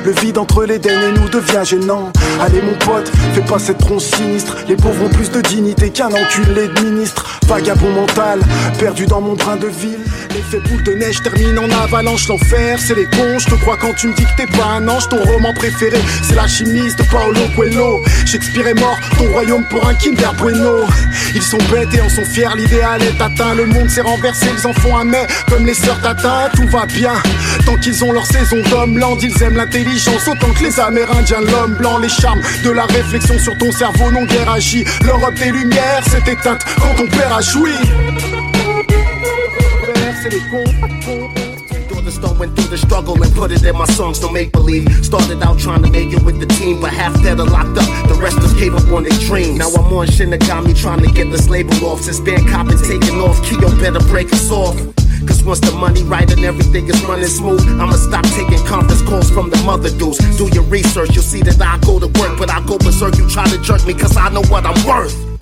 [SPEAKER 22] Le vide entre l'Éden et nous devient gênant. Allez mon pote, fais pas cette tronche sinistre. Les pauvres ont plus de dignité qu'un enculé de ministre. Vagabond mental, perdu dans mon brin de ville. L'effet boule de neige termine en avalanche. L'enfer, c'est les cons. Je te crois quand tu me dis que t'es pas un ange. Ton roman préféré, c'est la chimiste de Paolo Coelho. Shakespeare est mort, ton royaume pour un Kinder Bueno. Ils sont bêtes et en sont fiers, l'idéal est atteint. Le monde s'est renversé, ils en font un mais comme les sœurs Tata. Tout va bien, tant qu'ils ont leur saison d'homme land. Ils aiment l'intelligence autant que les Amérindiens. L'homme blanc, les charmes de la réflexion sur ton cerveau non guère agi. L'Europe des lumières s'est éteinte quand ton père a joui. C'est les cons.
[SPEAKER 24] The stone went through the struggle and put it in my songs to make believe. Started out trying to make it with the team, but half dead or locked up. The rest just gave up on their dreams. Now I'm on Shinigami trying to get this label off. Since Bangkok been taking off, Kyo better break us off. Cause once the money right and everything is running smooth, I'ma stop taking conference calls from the mother dudes. Do your research, you'll see that I go to work, but I go berserk. You try to jerk me cause I know what I'm worth.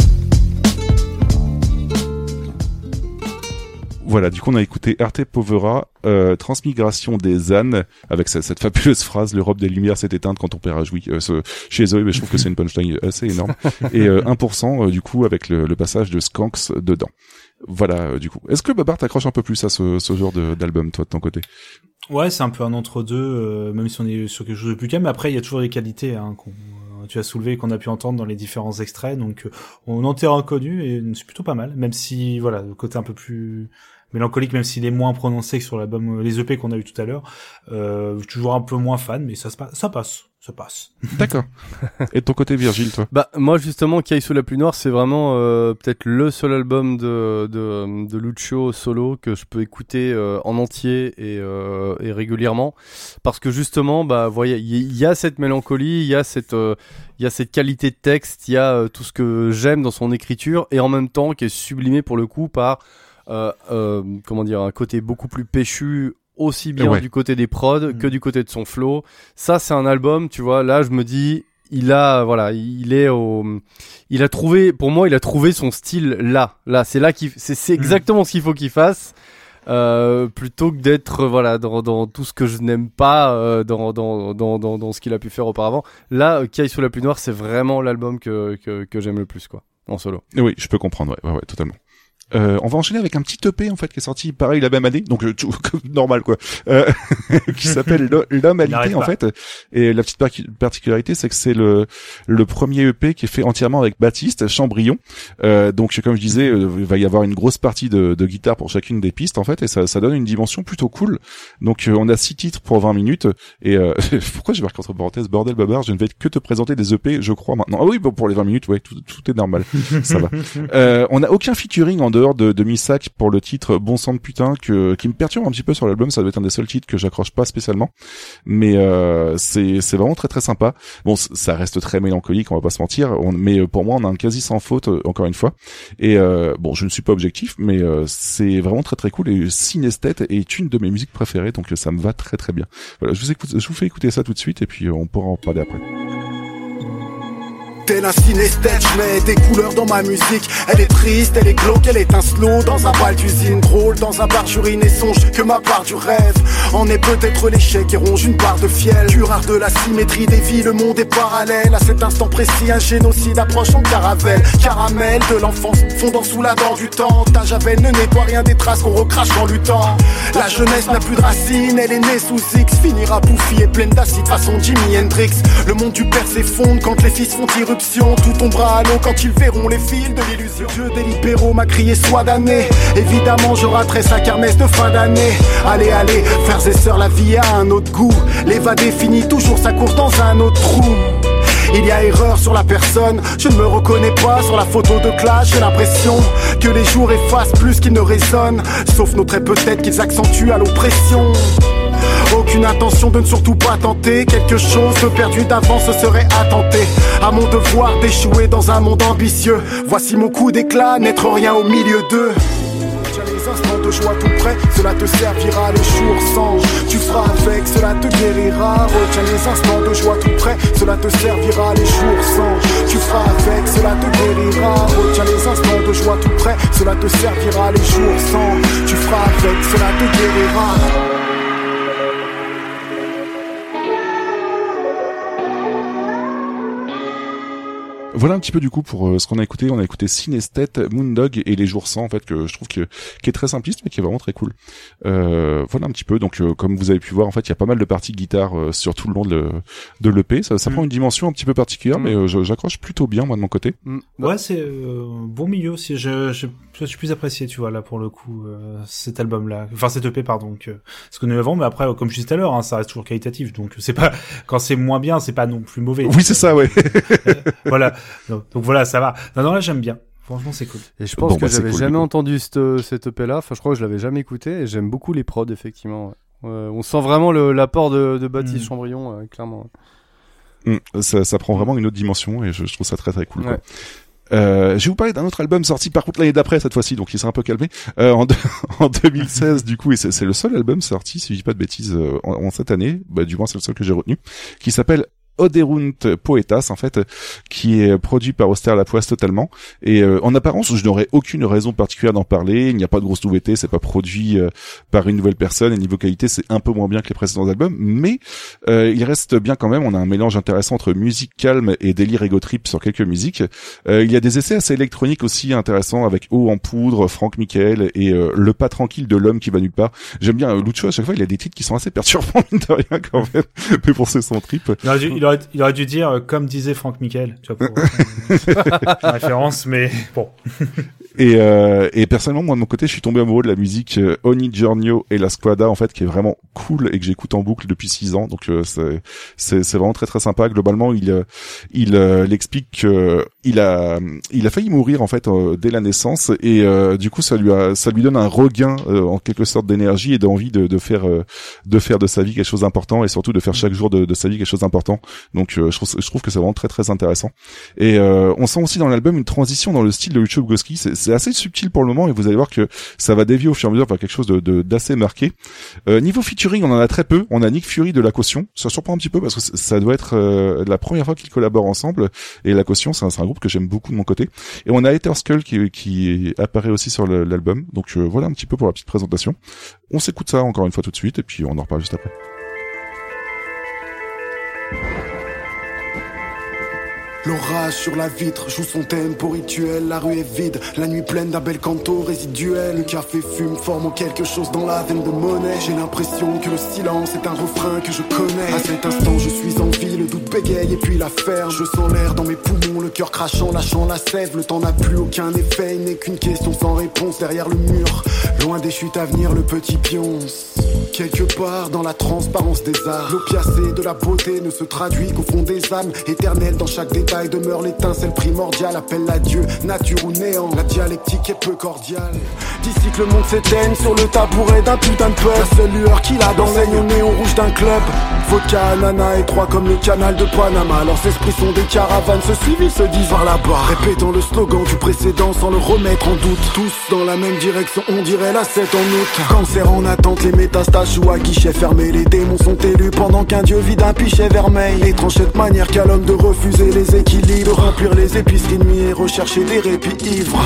[SPEAKER 5] Voilà, du coup on a écouté Arte Povera, euh, Transmigration des ânes, avec cette, fabuleuse phrase l'Europe des Lumières s'est éteinte quand ton père a joui. Euh, suis désolé, mais je trouve que c'est une punchline assez énorme. Et euh, 1% euh, du coup avec le, passage de Skanks dedans. Voilà, euh, du coup. Est-ce que Babar t'accroche un peu plus à ce, ce genre d'album, toi, de ton côté?
[SPEAKER 4] Ouais, c'est un peu un entre-deux, même si on est sur quelque chose de plus calme. Après, il y a toujours des qualités hein, qu'on tu as soulevé qu'on a pu entendre dans les différents extraits. Donc, on en est reconnu et c'est plutôt pas mal. Même si, voilà, le côté un peu plus mélancolique, même s'il est moins prononcé que sur l'album, euh, les EP qu'on a eu tout à l'heure, euh, toujours un peu moins fan, mais ça se passe, ça passe, ça passe.
[SPEAKER 5] D'accord. Et de ton côté, Virgile, toi?
[SPEAKER 6] Bah moi justement, Kai sous la pluie noire, c'est vraiment euh, peut-être le seul album de, de de Lucio solo que je peux écouter euh, en entier et, euh, et régulièrement parce que justement, bah voyez, il y, a cette mélancolie, il y a cette euh, il y a cette qualité de texte, il y a euh, tout ce que j'aime dans son écriture et en même temps qui est sublimé pour le coup par comment dire un côté beaucoup plus péchu aussi bien
[SPEAKER 5] Ouais.
[SPEAKER 6] du côté des prods que du côté de son flow. Ça c'est un album, tu vois, là je me dis il a voilà, il est au il a trouvé pour moi, il a trouvé son style là. Là, c'est là qu'il c'est c'est exactement ce qu'il faut qu'il fasse. Euh, plutôt que d'être euh, voilà dans, dans tout ce que je n'aime pas euh, dans, dans, dans, dans, dans ce qu'il a pu faire auparavant là euh, Kai sous la pluie noire c'est vraiment l'album que, que, que j'aime le plus quoi en solo
[SPEAKER 5] Oui, je peux comprendre, ouais, ouais, ouais, totalement. Euh, on va enchaîner avec un petit EP en fait qui est sorti pareil la même année. Donc euh, tout- normal quoi. Euh, qui s'appelle L'Ho- l'homme
[SPEAKER 4] n'arrête
[SPEAKER 5] alité en fait. Et la petite par- particularité c'est que c'est le le premier EP qui est fait entièrement avec Baptiste Chambrion euh, donc comme je disais euh, il va y avoir une grosse partie de, de guitare pour chacune des pistes en fait et ça, ça donne une dimension plutôt cool. Donc on a six titres pour 20 minutes et euh, pourquoi je marque entre parenthèses bordel babar je ne vais que te présenter des EP je crois maintenant. Ah oui bon, pour les 20 minutes ouais tout, tout est normal. Ça va. Euh, on n'a aucun featuring en dehors de, de Missac pour le titre Bon sang de putain que, qui me perturbe un petit peu sur l'album. Ça doit être un des seuls titres que j'accroche pas spécialement, mais euh, c'est c'est vraiment très très sympa. Bon, ça reste très mélancolique, on va pas se mentir. Mais euh, pour moi, on a un quasi sans faute euh, encore une fois. Et euh, bon, je ne suis pas objectif, mais euh, c'est vraiment très très cool. Et Synesthète est une de mes musiques préférées, donc euh, ça me va très très bien. Voilà, je vous écoute, je vous fais écouter ça tout de suite, et puis on pourra en parler après.
[SPEAKER 22] Tel un je mets des couleurs dans ma musique. Elle est triste, elle est glauque, elle est un slow dans un bal d'usine. Drôle dans un bar, j'urine et songe que ma part du rêve en est peut-être l'échec et ronge une barre de fiel. Du rare de la symétrie des vies, le monde est parallèle. À cet instant précis, un génocide approche en caravelle. Caramel de l'enfance, fondant sous la dent du temps. Ta javel ne nettoie rien des traces qu'on recrache en luttant. La jeunesse n'a plus de racines, elle est née sous X. Finira bouffie et pleine d'acide façon Jimi Hendrix. Le monde du père s'effondre quand les fils font irruption tout tombera à l'eau quand ils verront les fils de l'illusion. Dieu des libéraux m'a crié soit d'année. Évidemment, je raterai sa kermesse de fin d'année. Allez, allez, frères et sœurs, la vie a un autre goût. L'évadé finit toujours sa course dans un autre trou. Il y a erreur sur la personne, je ne me reconnais pas sur la photo de classe, j'ai l'impression que les jours effacent plus qu'ils ne résonnent, sauf nos traits peut-être qu'ils accentuent à l'oppression. Aucune intention de ne surtout pas tenter quelque chose de perdu d'avance serait tenter. À mon devoir d'échouer dans un monde ambitieux. Voici mon coup d'éclat, n'être rien au milieu d'eux. Instants de joie tout près, cela te servira les jours sans. Tu feras avec, cela te guérira. Retiens les instants de joie tout près, cela te servira les jours sans. Tu feras avec, cela te guérira. Retiens les instants de joie tout près, cela te servira les jours sans. Tu feras avec, cela te guérira.
[SPEAKER 5] Voilà un petit peu du coup pour euh, ce qu'on a écouté. On a écouté Synesthète, Moondog et Les Jours Sans en fait que je trouve que qui est très simpliste mais qui est vraiment très cool. Euh, voilà un petit peu. Donc euh, comme vous avez pu voir en fait il y a pas mal de parties de guitare euh, sur tout le long de, de l'EP. Ça, ça
[SPEAKER 4] Mm.
[SPEAKER 5] prend une dimension un petit peu particulière mais euh, j'accroche plutôt bien moi de mon côté.
[SPEAKER 4] Ouais, c'est euh, bon milieu aussi. Je, je, je suis plus apprécié, tu vois, là, pour le coup, euh, cet album-là. Enfin, cet EP, pardon, que ce que nous avons. Mais après, comme je disais tout à l'heure, hein, ça reste toujours qualitatif. Donc, c'est pas, quand c'est moins bien, c'est pas non plus mauvais.
[SPEAKER 5] Oui c'est ça ouais.
[SPEAKER 4] voilà. Donc, donc voilà, ça va. Non, non, là, j'aime bien. Franchement, c'est cool.
[SPEAKER 6] Et je pense que j'avais jamais entendu cette, cette EP là. Enfin, je crois que je l'avais jamais écouté et j'aime beaucoup les prods, effectivement. ouais. Ouais, on sent vraiment le- l'apport de, de Baptiste
[SPEAKER 4] Mm.
[SPEAKER 6] Chambrion, euh, clairement.
[SPEAKER 5] Mm, ça, ça prend vraiment une autre dimension et je, je trouve ça très très cool. quoi. Euh, je vais vous parler d'un autre album sorti par contre l'année d'après cette fois-ci, donc il s'est un peu calmé. Euh, en, deux- en 2016 du coup, et c'est c'est le seul album sorti, si je dis pas de bêtises, euh, en, en cette année, bah, du moins c'est le seul que j'ai retenu, qui s'appelle Oderunt Poetas en fait, qui est produit par Auster totalement. Et euh, en apparence, je n'aurais aucune raison particulière d'en parler. Il n'y a pas de grosse nouveauté, c'est pas produit euh, par une nouvelle personne. Et niveau qualité, c'est un peu moins bien que les précédents albums, mais euh, il reste bien quand même. On a un mélange intéressant entre musique calme et délire ego trip sur quelques musiques. Euh, il y a des essais assez électroniques aussi intéressants avec Eau en poudre, Franck Michael et euh, Le pas tranquille de l'homme qui va nulle part. J'aime bien euh, Lucho à chaque fois. Il a des titres qui sont assez perturbants mine de rien quand même, mais pour c'est son trip.
[SPEAKER 4] Il, aurait, il aurait dû dire, euh, comme disait Franck Michael, tu vois, pour référence, mais bon.
[SPEAKER 5] Et, euh, et personnellement, moi de mon côté, je suis tombé amoureux de la musique euh, Oni Giorgio et la Squadra en fait, qui est vraiment cool et que j'écoute en boucle depuis six ans. Donc euh, c'est c'est vraiment très très sympa. Globalement, il euh, il, euh, il explique que il a il a failli mourir en fait euh, dès la naissance et euh, du coup ça lui a ça lui donne un regain euh, en quelque sorte d'énergie et d'envie de, de faire euh, de faire de sa vie quelque chose d'important et surtout de faire chaque jour de, de sa vie quelque chose d'important. Donc euh, je trouve je trouve que c'est vraiment très très intéressant. Et euh, on sent aussi dans l'album une transition dans le style de Lucho Bukowski. C'est c'est assez subtil pour le moment et vous allez voir que ça va dévier au fur et à mesure vers quelque chose de d'assez marqué. Euh, niveau featuring, on en a très peu. On a Nick Fury de La Caution. Ça surprend un petit peu parce que ça doit être euh, la première fois qu'ils collaborent ensemble. Et La Caution, c'est un, groupe que j'aime beaucoup de mon côté. Et on a Ether Skull qui, apparaît aussi sur l'album. Donc euh, voilà un petit peu pour la petite présentation. On s'écoute ça encore une fois tout de suite et puis on en reparle juste après.
[SPEAKER 22] L'orage sur la vitre joue son tempo rituel, la rue est vide, la nuit pleine d'un bel canto résiduel. Le café fume, formant quelque chose dans la veine de monnaie. J'ai l'impression que le silence est un refrain que je connais. À cet instant, je suis en vie, le doute bégaye et puis la ferme. Je sens l'air dans mes poumons, le cœur crachant, lâchant la sève. Le temps n'a plus aucun effet, il n'est qu'une question sans réponse derrière le mur. Loin des chutes à venir, le petit pionce. Quelque part dans la transparence des arts, l'opiacé de la beauté ne se traduit qu'au fond des âmes. Éternel dans chaque détail demeure l'étincelle primordiale. Appelle à Dieu, nature ou néant. La dialectique est peu cordiale. D'ici que le monde s'éteigne sur le tabouret d'un putain de peuple. La seule lueur qu'il a dans au néon rouge d'un club. Vodka, ananas étroit comme le canal de Panama. Leurs esprits sont des caravanes, se suivent, se disent par là-bas. Répétant le slogan du précédent sans le remettre en doute. Tous dans la même direction, on dirait la 7 en août. Cancer en attente, les métastases jouent à guichet fermé. Les démons sont élus pendant qu'un dieu vide un pichet vermeil. Étrange cette manière qu'a l'homme de refuser les équilibres. De remplir les épiceries nuit et rechercher des répits ivres.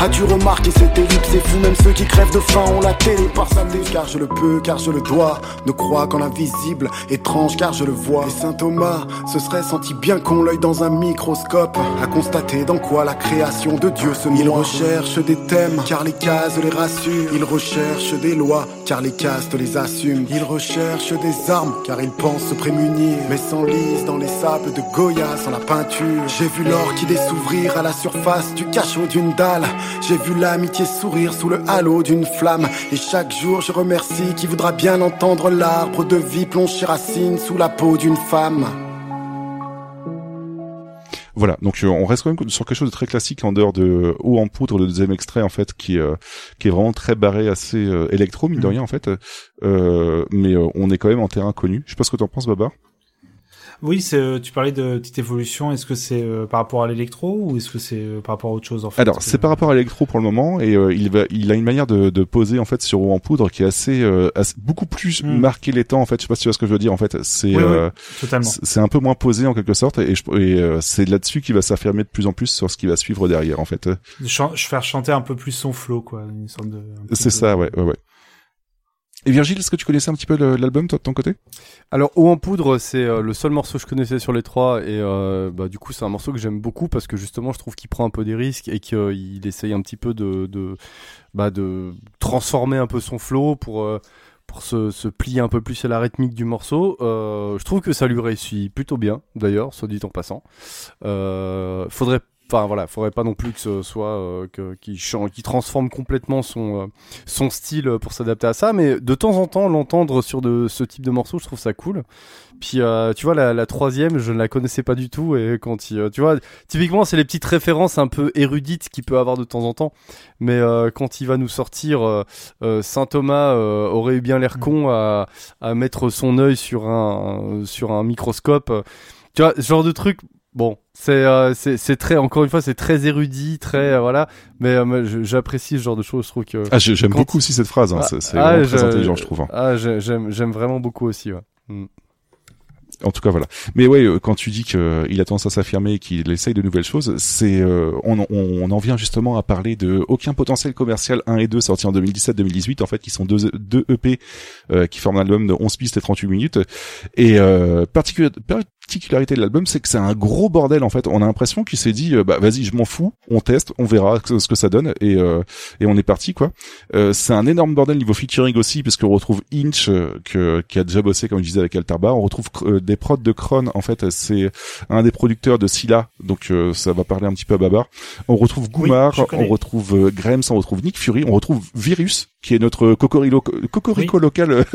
[SPEAKER 22] As-tu remarqué cette ellipse C'est fou, même ceux qui crèvent de faim ont la télé par sa. Car je le peux, car je le dois. Ne crois qu'en l'invisible, étrange car je le vois. Et saint Thomas se serait senti bien con, l'œil dans un microscope. À constater dans quoi la création de Dieu se noie. Il recherche des thèmes, car les cases les rassurent. Il recherche des lois car les castes les assument. Ils recherchent des armes, car ils pensent se prémunir, mais s'enlisent dans les sables de Goya sans la peinture. J'ai vu l'orchidée s'ouvrir à la surface du cachot d'une dalle. J'ai vu l'amitié sourire sous le halo d'une flamme. Et chaque jour, je remercie qui voudra bien entendre l'arbre de vie plonger racine sous la peau d'une femme.
[SPEAKER 5] Voilà, donc euh, on reste quand même sur quelque chose de très classique en dehors de Haut en poudre, le deuxième extrait en fait, qui euh, qui est vraiment très barré, assez euh, électro mine de
[SPEAKER 4] Mhm.
[SPEAKER 5] rien en fait. Euh, mais euh, on est quand même en terrain connu. Je sais pas ce que t'en penses, Babar.
[SPEAKER 4] Oui, c'est, euh, tu parlais de petite évolution. Est-ce que c'est euh, par rapport à l'électro ou est-ce que c'est euh, par rapport à autre chose en fait?
[SPEAKER 5] Alors c'est par rapport à l'électro pour le moment et euh, il va, il a une manière de, de poser en fait sur Haut en poudre qui est assez, euh, assez- beaucoup plus
[SPEAKER 4] Mm.
[SPEAKER 5] marqué les temps en fait. Je sais pas si tu vois ce que je veux dire en fait. C'est
[SPEAKER 4] Oui, oui,
[SPEAKER 5] euh, c'est un peu moins posé en quelque sorte et, je- et euh, c'est là-dessus qu'il va s'affirmer de plus en plus sur ce qui va suivre derrière en fait.
[SPEAKER 4] de chan- faire chanter un peu plus son flow, quoi, une sorte de.
[SPEAKER 5] C'est ça, ouais, ouais, ouais. Et Virgile, est-ce que tu connaissais un petit peu l'album, toi, de ton côté?
[SPEAKER 6] Alors, Eau en poudre, c'est euh, le seul morceau que je connaissais sur les trois, et euh, bah, du coup, c'est un morceau que j'aime beaucoup parce que justement, je trouve qu'il prend un peu des risques et qu'il essaye un petit peu de, bah, de transformer un peu son flow pour. euh, se, plier un peu plus à la rythmique du morceau, je trouve que ça lui réussit plutôt bien, d'ailleurs, soit dit en passant. Faudrait, enfin voilà, faudrait pas non plus que ce soit euh, qu'il transforme complètement son euh, son style pour s'adapter à ça, mais de temps en temps l'entendre sur de ce type de morceau, je trouve ça cool. Puis euh, tu vois la, troisième, je ne la connaissais pas du tout et quand il, euh, tu vois, typiquement c'est les petites références un peu érudites qu'il peut avoir de temps en temps, mais euh, quand il va nous sortir euh, euh, Saint Thomas euh, aurait eu bien l'air con à, à mettre son œil sur un sur un microscope, euh, tu vois, ce genre de truc. Bon, c'est euh, c'est très encore une fois c'est très érudit, très euh, voilà, mais euh, j'apprécie ce genre de choses. Je trouve que
[SPEAKER 5] Ah, j'aime
[SPEAKER 6] quand
[SPEAKER 5] beaucoup aussi cette phrase, hein, c'est- c'est vraiment très intelligent, je trouve, hein.
[SPEAKER 6] Ah, j'ai- j'aime j'aime vraiment beaucoup aussi. Ouais. Mm.
[SPEAKER 5] En tout cas, voilà. Mais ouais, euh, quand tu dis qu'il a tendance à s'affirmer et qu'il essaye de nouvelles choses, c'est euh, on, on, en vient justement à parler de aucun potentiel commercial 1 et 2 sortis en 2017-2018 en fait, qui sont deux, deux EP euh, qui forment un album de 11 pistes et 38 minutes. Et euh, particu- particularité de l'album, c'est que c'est un gros bordel en fait. On a l'impression qu'il s'est dit, euh, bah vas-y, je m'en fous, on teste, on verra ce que ça donne et euh, et on est parti quoi. Euh, c'est un énorme bordel niveau featuring aussi, parce qu'on retrouve Inch euh, que, qui a déjà bossé comme je disais avec Altarba. On retrouve euh, des prods de Kron. En fait, c'est un des producteurs de Scylla, donc euh, ça va parler un petit peu à Babar. On retrouve Goumar, on retrouve euh, Grems, on retrouve Nick Fury, on retrouve Virus qui est notre cocorico, cocorico local euh,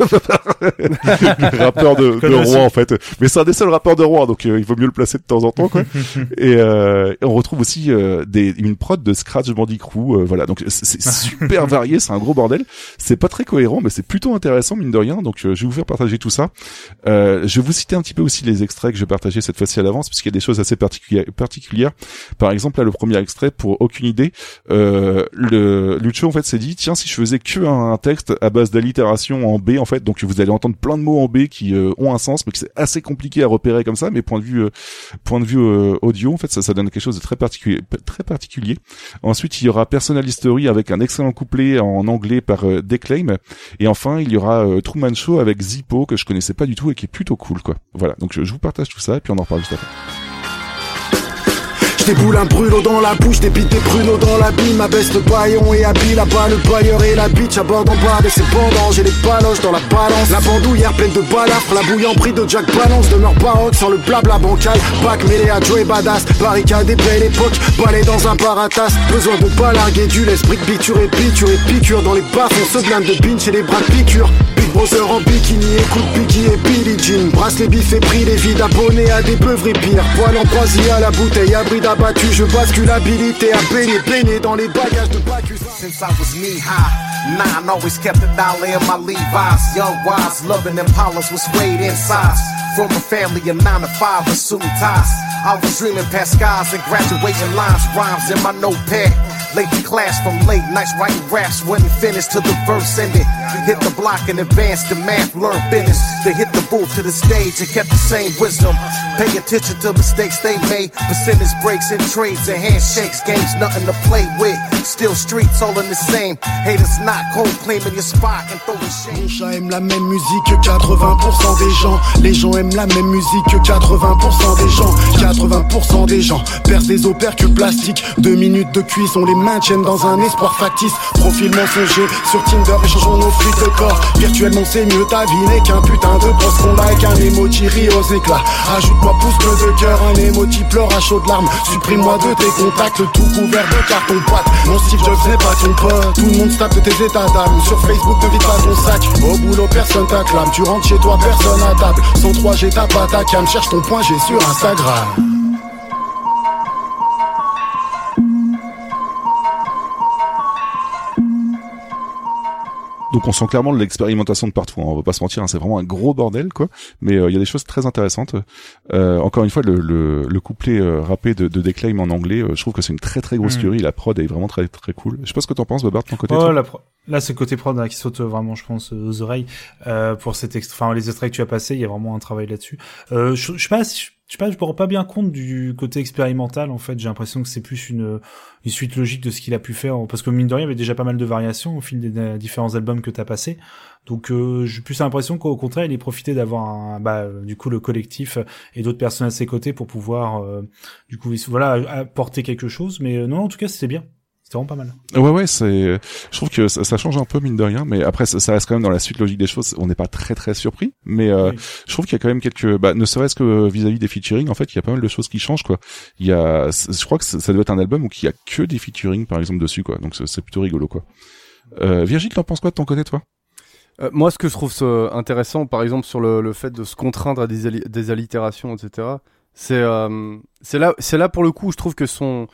[SPEAKER 5] rappeur de, de. Rouen en fait. Mais c'est un des seuls rappeurs de Rouen, donc euh, il vaut mieux le placer de temps en temps quoi. et, euh, et on retrouve aussi euh, des, une prod de Scratch Bandicoot, euh, voilà. Donc c'est super varié, c'est un gros bordel. C'est pas très cohérent, mais c'est plutôt intéressant mine de rien. Donc euh, je vais vous faire partager tout ça. Euh, je vais vous citer un petit peu aussi les extraits que je vais partager cette fois-ci à l'avance, parce qu'il y a des choses assez particulières. particulières. Par exemple, là le premier extrait, pour aucune idée, euh, le Lucho en fait s'est dit tiens si je faisais que un, un texte à base d'allitération en B en fait, donc vous allez entendre plein de mots en B qui euh, ont un sens, mais que c'est assez compliqué à repérer comme ça. Mais point de vue euh, point de vue euh, audio, en fait, ça ça donne quelque chose de très particulier, très particulier. Ensuite, il y aura Personal History avec un excellent couplet en anglais par euh, Declaim. Et enfin, il y aura Truman Show avec Zippo que je connaissais pas du tout et qui est plutôt cool, quoi. Voilà. Donc, je, je vous partage tout ça et puis on en reparle juste après.
[SPEAKER 22] J'déboule un brûlot dans la bouche, des bites des pruneaux dans la bille Ma veste baillon et habille là-bas le bailleur et la bitch à bord en bas et pendant J'ai les paloches dans la balance. La bandoulière pleine de balafres La bouille en prix de Jack Balance Demeure baroque sans le blabla bancal. Bac mêlé à Joey Badass Barricade et belle époque Balai dans un paratas Besoin de pas larguer du l'esprit de biture et piture et piqûre Dans les bas on se blinde de binge et les bras de piqûre. Big Brother en bikini Écoute Biggie et Billie Jean. Brasse les bifs et pris les vides Abonnés à des beuveries pires. Poil en croisier à la bouteille Abri d'abattu Je bascule habilité à baigner Baigner dans les bagages de Bacchus
[SPEAKER 25] Since I was knee high, nine always kept a dollar in my Levi's. Young, wise, loving Impalas was weighed in size. From a family of nine to five, assumed ties. I was dreaming past skies and graduating lines, rhymes in my notepad. Late to class from late nights writing raps, wouldn't finish till the verse ended. Hit the block and advanced the math, learn business. They hit the booth to the stage and kept the same wisdom. Pay attention to mistakes they made, percentage breaks and trades and handshakes, games nothing to play with. Still streets all in the same. Haters not cold claiming your
[SPEAKER 22] aime la même musique que 80% des gens. Les gens aiment la même musique que 80% des gens. 80% des gens percent des opercules plastiques. Deux minutes de cuisson les maintiennent dans un espoir factice. Profil mensonger sur Tinder, échangeons nos frites de corps. Virtuellement c'est mieux, ta vie n'est qu'un putain de boss qu'on like. Un emoji rit aux éclats. Ajoute-moi pouce de cœur, un emoji pleure à chaudes larmes. Supprime-moi de tes contacts, tout couvert de carton boîte. Mon Steve Jobs n'est pas ton pote. Tout le monde se tape de tes Sur Facebook, ne vide pas ton sac. Au boulot, personne t'acclame. Tu rentres chez toi, personne à table. 103, j'ai ta pas ta cam. Cherche ton point, j'ai sur Instagram.
[SPEAKER 5] Donc on sent clairement l'expérimentation de partout. hein. On va pas se mentir, hein, c'est vraiment un gros bordel quoi. Mais euh, il y a des choses très intéressantes. Euh, encore une fois, le, le, le couplet euh, rappé de, de Declaim en anglais, euh, je trouve que c'est une très très grosse
[SPEAKER 4] Mm.
[SPEAKER 5] tuerie. La prod est vraiment très très cool. Je sais pas ce que t'en penses, Bobard, de ton côté. Toi
[SPEAKER 4] la pro- Là, c'est le côté prod hein, qui saute vraiment, je pense, euh, aux oreilles. Euh, pour cet extrait, enfin, les extraits que tu as passés, il y a vraiment un travail là-dessus. Euh, je, je sais pas, si- je sais pas, je me rends pas bien compte du côté expérimental. En fait, j'ai l'impression que c'est plus une, suite logique de ce qu'il a pu faire, parce que mine de rien, il y avait déjà pas mal de variations au fil des, différents albums que t'as passés. Donc, euh, j'ai plus l'impression qu'au contraire, il ait profité d'avoir bah, du coup, le collectif et d'autres personnes à ses côtés pour pouvoir, euh, du coup, voilà, apporter quelque chose. Mais euh, non, en tout cas, c'était bien. C'était vraiment pas mal.
[SPEAKER 5] Ouais ouais, c'est. Je trouve que ça, ça change un peu mine de rien, mais après ça, ça reste quand même dans la suite logique des choses. On n'est pas très très surpris, mais euh, je trouve qu'il y a quand même quelques. Bah, ne serait-ce que vis-à-vis des featuring, en fait, il y a pas mal de choses qui changent quoi. Il y a, je crois que ça doit être un album où il y a que des featuring par exemple dessus quoi. Donc c'est- c'est plutôt rigolo quoi. Euh, Virgile, t'en penses quoi de ton côté toi?
[SPEAKER 6] Euh, moi, ce que je trouve ça intéressant, par exemple, sur le, le fait de se contraindre à des, alli- des allitérations, etc., c'est euh, c'est là, c'est là pour le coup, je trouve que son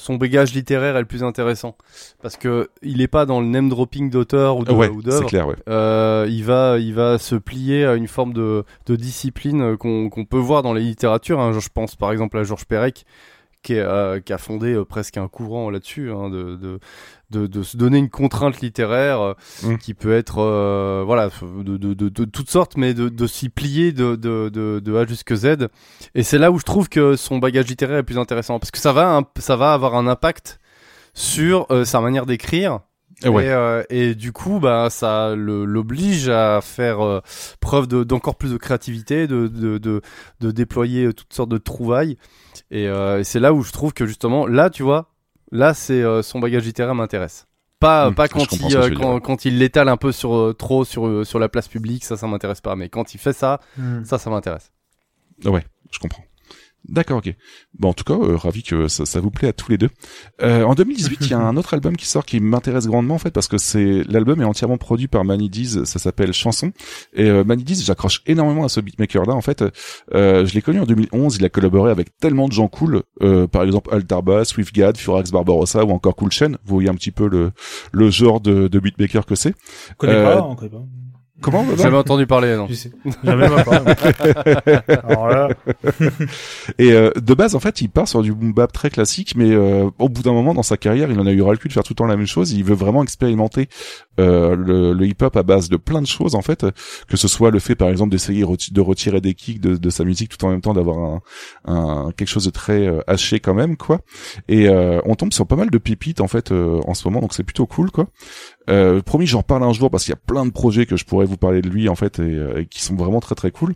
[SPEAKER 6] son bagage littéraire est le plus intéressant parce que il est pas dans le name dropping d'auteur ou
[SPEAKER 5] Ouais,
[SPEAKER 6] d'œuvre.
[SPEAKER 5] c'est clair, ouais.
[SPEAKER 6] Euh, il va il va se plier à une forme de, de discipline euh, qu'on peut voir dans les littératures. hein. Je pense par exemple à Georges Perec qui, est, euh, qui a fondé euh, presque un courant là-dessus, hein, de, de, de, de se donner une contrainte littéraire euh,
[SPEAKER 5] Mm.
[SPEAKER 6] qui peut être euh, voilà de, de, de, de toutes sortes, mais de, de s'y plier de, de, de, de A jusqu'à Z. Et c'est là où je trouve que son bagage littéraire est plus intéressant parce que ça va ça va avoir un impact sur euh, sa manière d'écrire.
[SPEAKER 5] Eh ouais.
[SPEAKER 6] Et, euh, et du coup, bah, ça l'oblige à faire euh, preuve de- d'encore plus de créativité, de, de, de, de déployer toutes sortes de trouvailles. Et, euh, et c'est là où je trouve que justement, là, tu vois, là, c'est euh, son bagage littéraire m'intéresse. Pas,
[SPEAKER 5] Mmh,
[SPEAKER 6] pas quand il, euh, quand, il l'étale un peu sur euh, trop sur, sur la place publique, ça, ça m'intéresse pas. Mais quand il fait ça,
[SPEAKER 5] Mmh.
[SPEAKER 6] ça, ça m'intéresse.
[SPEAKER 5] Ouais, je comprends. D'accord, ok. Bon, en tout cas, euh, ravi que ça, ça vous plaît à tous les deux. Euh, en 2018, il y a un autre album qui sort qui m'intéresse grandement en fait parce que c'est l'album est entièrement produit par Manny Diz, ça s'appelle Chanson. Et euh, Manny Diz, j'accroche énormément à ce beatmaker là en fait. Euh, je l'ai connu en 2011, il a collaboré avec tellement de gens cool, euh, par exemple Altarba, Swiftgad, Furax Barbarossa ou encore Cool Chain. Vous voyez un petit peu le le genre de, de beatmaker que c'est.
[SPEAKER 4] On connaît
[SPEAKER 5] Euh,
[SPEAKER 4] pas, on connaît pas.
[SPEAKER 5] Comment Baba
[SPEAKER 6] Jamais entendu parler, non.
[SPEAKER 4] Parlé. Alors là.
[SPEAKER 5] Et euh, de base, en fait, il part sur du boom bap très classique, mais euh, au bout d'un moment dans sa carrière, il en a eu ras le cul de faire tout le temps la même chose. Il veut vraiment expérimenter euh, le, le hip-hop à base de plein de choses, en fait, que ce soit le fait, par exemple, d'essayer reti- de retirer des kicks de, de sa musique tout en même temps d'avoir un, un quelque chose de très euh, haché quand même, quoi. Et euh, on tombe sur pas mal de pépites en fait euh, en ce moment, donc c'est plutôt cool, quoi. Euh, promis, j'en parle un jour parce qu'il y a plein de projets que je pourrais vous parler de lui en fait et, euh, et qui sont vraiment très très cool.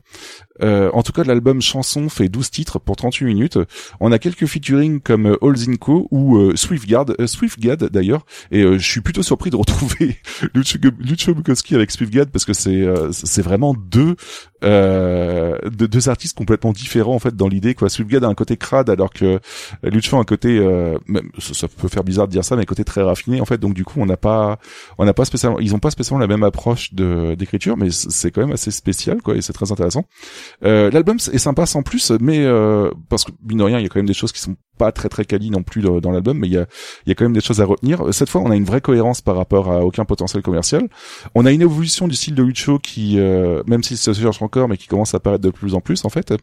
[SPEAKER 5] Euh, en tout cas, l'album Chanson fait 12 titres pour 38 minutes. On a quelques featuring comme euh, All Zinco ou euh, Swiftgad, euh, d'ailleurs. Et euh, je suis plutôt surpris de retrouver Lucho, Bukowski avec Swiftgad parce que c'est euh, c'est vraiment deux euh, de- deux artistes complètement différents en fait dans l'idée quoi. Swiftgad a un côté crade alors que Lucho a un côté euh, même ça peut faire bizarre de dire ça mais un côté très raffiné en fait. Donc du coup, on n'a pas on n'a pas spécialement ils ont pas spécialement la même approche de d'écriture mais c'est quand même assez spécial quoi et c'est très intéressant. Euh, L'album est sympa sans plus, mais euh, parce que mine de rien, il y a quand même des choses qui sont pas très très quali non plus dans, l'album, mais il y a, y a quand même des choses à retenir. Cette fois, on a une vraie cohérence par rapport à aucun potentiel commercial. On a une évolution du style de Lucho qui, euh, même s'il se cherche encore, mais qui commence à apparaître de plus en plus en fait.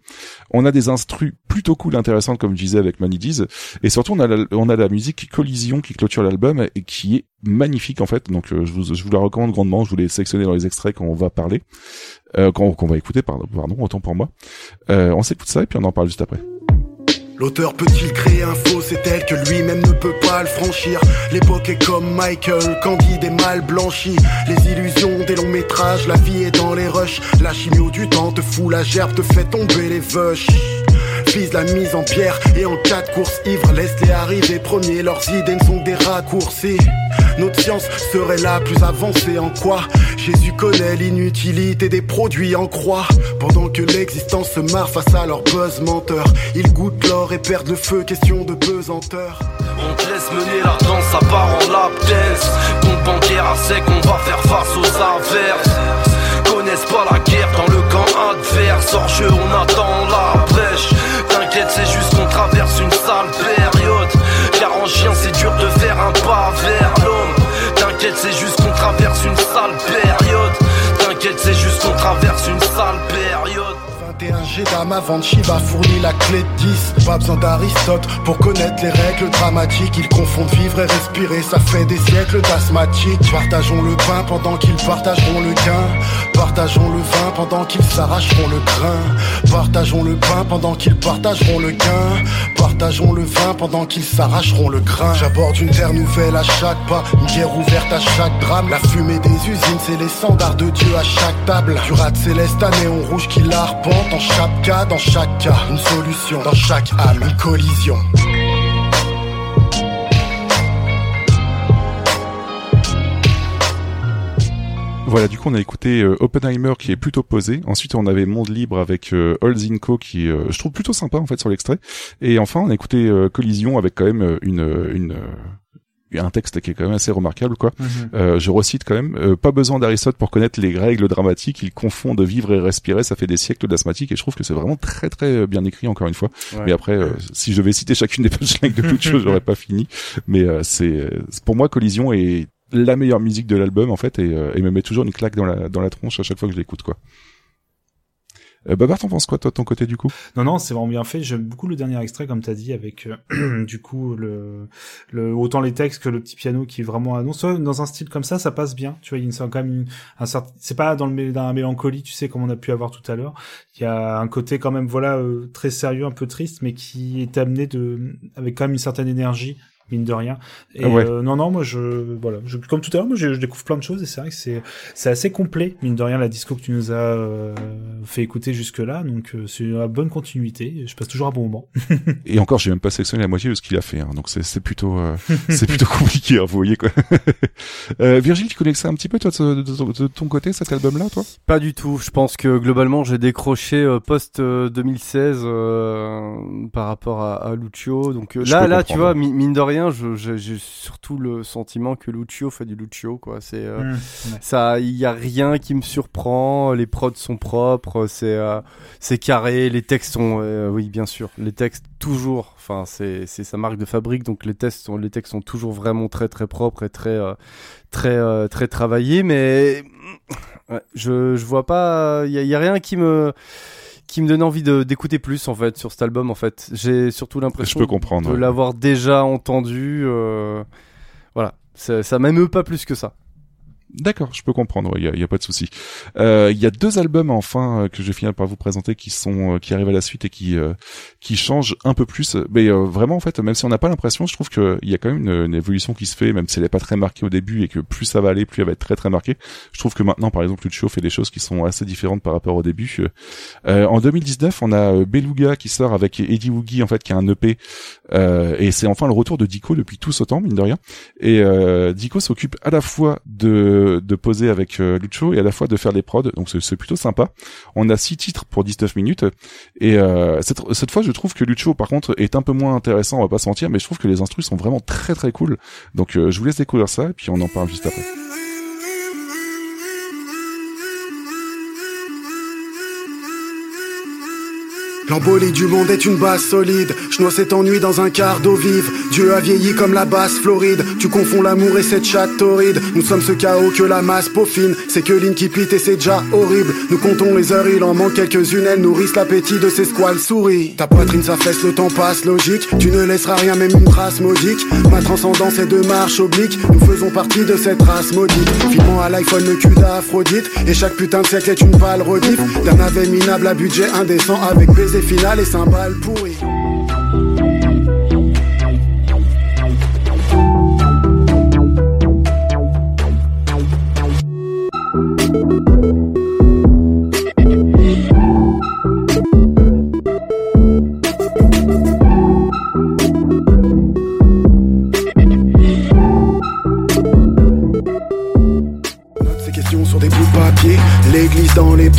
[SPEAKER 5] On a des instrus plutôt cool, intéressantes comme je disais avec Manny Diz, et surtout on a la, on a la musique Collision qui clôture l'album et qui est magnifique en fait. Donc euh, je, vous, je vous la recommande grandement. Je vous l'ai sélectionné dans les extraits qu'on va parler, euh, qu'on va écouter, pardon, pardon, autant pour moi. Euh, on s'écoute ça et puis on en parle juste après.
[SPEAKER 22] L'auteur peut-il créer un faux? C'est tel que lui-même ne peut pas le franchir. L'époque est comme Michael, candide et mal blanchi. Les illusions des longs métrages, la vie est dans les rushs. La chimio du temps te fout la gerbe, te fait tomber les vaches. La mise en pierre et en cas de course ivre, laisse-les arriver premiers. Leurs idées ne sont des raccourcis. Notre science serait la plus avancée en quoi Jésus connaît l'inutilité des produits en croix. Pendant que l'existence se marre face à leur buzz menteur, ils goûtent l'or et perdent le feu, question de pesanteur.
[SPEAKER 26] On te laisse mener la danse, ça part en lap dance Compte bancaire à sec, on va faire face aux averses Pas la guerre dans le camp adverse? Hors jeu, on attend la brèche. T'inquiète, c'est juste qu'on traverse une sale période. Car en chien, c'est dur de faire un pas vers l'homme. T'inquiète, c'est juste qu'on traverse une sale période. T'inquiète, c'est juste qu'on traverse une sale période
[SPEAKER 22] 21 G d'âme avant de Shiva fournit la clé de 10 Pas besoin d'Aristote pour connaître les règles dramatiques. Ils confondent vivre et respirer, ça fait des siècles d'asthmatiques. Partageons le pain pendant qu'ils partageront le gain. Partageons le vin pendant qu'ils s'arracheront le grain. Partageons le pain pendant qu'ils partageront le gain. Partageons le vin pendant qu'ils s'arracheront le grain. J'aborde une terre nouvelle à chaque pas Une guerre ouverte à chaque drame. La fumée des usines c'est les standards de Dieu à chaque table. Du rat céleste à néon rouge qui l'arpente dans chaque dans chaque cas, une solution, dans chaque âme, une collision.
[SPEAKER 5] Voilà, du coup, on a écouté euh, Oppenheimer qui est plutôt posé. Ensuite, on avait Monde Libre avec euh, Olzinko qui, euh, je trouve plutôt sympa en fait sur l'extrait. Et enfin, on a écouté euh, Collision avec quand même une une un texte qui est quand même assez remarquable quoi.
[SPEAKER 4] Mhm.
[SPEAKER 5] Euh, je recite quand même euh, pas besoin d'Aristote pour connaître les règles dramatiques, il confond de vivre et respirer, ça fait des siècles d'asthmatique et je trouve que c'est vraiment très très bien écrit encore une fois.
[SPEAKER 6] Ouais.
[SPEAKER 5] Mais après euh, si je devais citer chacune des punchlines de chose, j'aurais pas fini, mais euh, c'est c'est- pour moi Collision est la meilleure musique de l'album en fait et, euh, et me met toujours une claque dans la dans la tronche à chaque fois que je l'écoute quoi. Euh, Babar, t'en penses quoi toi de ton côté du coup?
[SPEAKER 4] Non, non, c'est vraiment bien fait. J'aime beaucoup le dernier extrait, comme t'as dit, avec euh, du coup le, le autant les textes que le petit piano qui est vraiment annonce. Dans un style comme ça, ça passe bien. Tu vois, il y a quand même une- un certain. C'est pas dans le dans la mélancolie, tu sais, comme on a pu avoir tout à l'heure. Il y a un côté quand même, voilà, euh, très sérieux, un peu triste, mais qui est amené de avec quand même une certaine énergie mine de rien. Et
[SPEAKER 5] Ah ouais.
[SPEAKER 4] euh, non, non, moi je, voilà, je, comme tout à l'heure, moi je, je découvre plein de choses et c'est vrai que c'est, c'est assez complet mine de rien la disco que tu nous as euh, fait écouter jusque là, donc euh, c'est une bonne continuité. Je passe toujours un bon moment.
[SPEAKER 5] Et encore, j'ai même pas sélectionné la moitié de ce qu'il a fait, hein, donc c'est c'est plutôt euh, c'est plutôt compliqué, hein, vous voyez quoi. euh, Virgile, tu connais ça un petit peu toi de, de- de- de ton côté cet album-là, toi?
[SPEAKER 6] Pas du tout. Je pense que globalement j'ai décroché euh, post euh, 2016 euh, par rapport à, à Lucio. Donc euh, là, là, tu vois, mi- mine de rien, j'ai surtout le sentiment que Lucio fait du Lucio. Quoi. C'est euh,
[SPEAKER 4] Mm, ouais.
[SPEAKER 6] ça, il y a rien qui me surprend. Les prods sont propres, c'est euh, c'est carré. Les textes sont, euh, oui, bien sûr, les textes toujours. Enfin, c'est c'est sa marque de fabrique, donc les textes sont les textes sont toujours vraiment très très propres et très très très travaillés. Mais Ouais, je, je vois pas, il y, y a rien qui me qui me donne envie d'écouter plus en fait sur cet album en fait. J'ai surtout l'impression de
[SPEAKER 5] ouais.
[SPEAKER 6] l'avoir déjà entendu. euh, voilà, ça, ça m'émeut pas plus que ça.
[SPEAKER 5] D'accord, je peux comprendre, il y, a, y a pas de souci. Euh, Il y a deux albums enfin euh, que je vais finir par vous présenter qui sont euh, qui arrivent à la suite et qui euh, qui changent un peu plus. Mais euh, vraiment en fait, même si on n'a pas l'impression, je trouve que il y a quand même une, une évolution qui se fait, même si elle est pas très marquée au début et que plus ça va aller, plus elle va être très très marquée. Je trouve que maintenant, par exemple, Lucio fait des choses qui sont assez différentes par rapport au début. Euh, en 2019, on a euh, Beluga qui sort avec Eddie Woogie en fait, qui a un EP, euh, et c'est enfin le retour de Dico depuis tout ce temps, mine de rien. Et euh, Dico s'occupe à la fois de de poser avec euh, Lucho et à la fois de faire des prods, donc c'est- plutôt sympa. On a six titres pour 19 minutes, et euh, cette, cette fois je trouve que Lucho par contre est un peu moins intéressant, on va pas se mentir, mais je trouve que les instrus sont vraiment très très cool. Donc euh, je vous laisse découvrir ça, et puis on en parle juste après.
[SPEAKER 22] L'embolie du monde est une base solide. Je noie cet ennui dans un quart d'eau vive. Dieu a vieilli comme la basse Floride. Tu confonds l'amour et cette chatte torride. Nous sommes ce chaos que la masse peaufine. C'est que l'incipit et c'est déjà horrible. Nous comptons les heures, il en manque quelques-unes. Elles nourrissent l'appétit de ces squales souris. Ta poitrine s'affaisse, le temps passe logique. Tu ne laisseras rien, même une trace modique. Ma transcendance est de marche oblique. Nous faisons partie de cette race maudite. Filmant à l'iPhone le cul d'Aphrodite. Et chaque putain de siècle est une pâle rediff. D'un navet minable à budget indécent avec baiser final et cymbales pourries.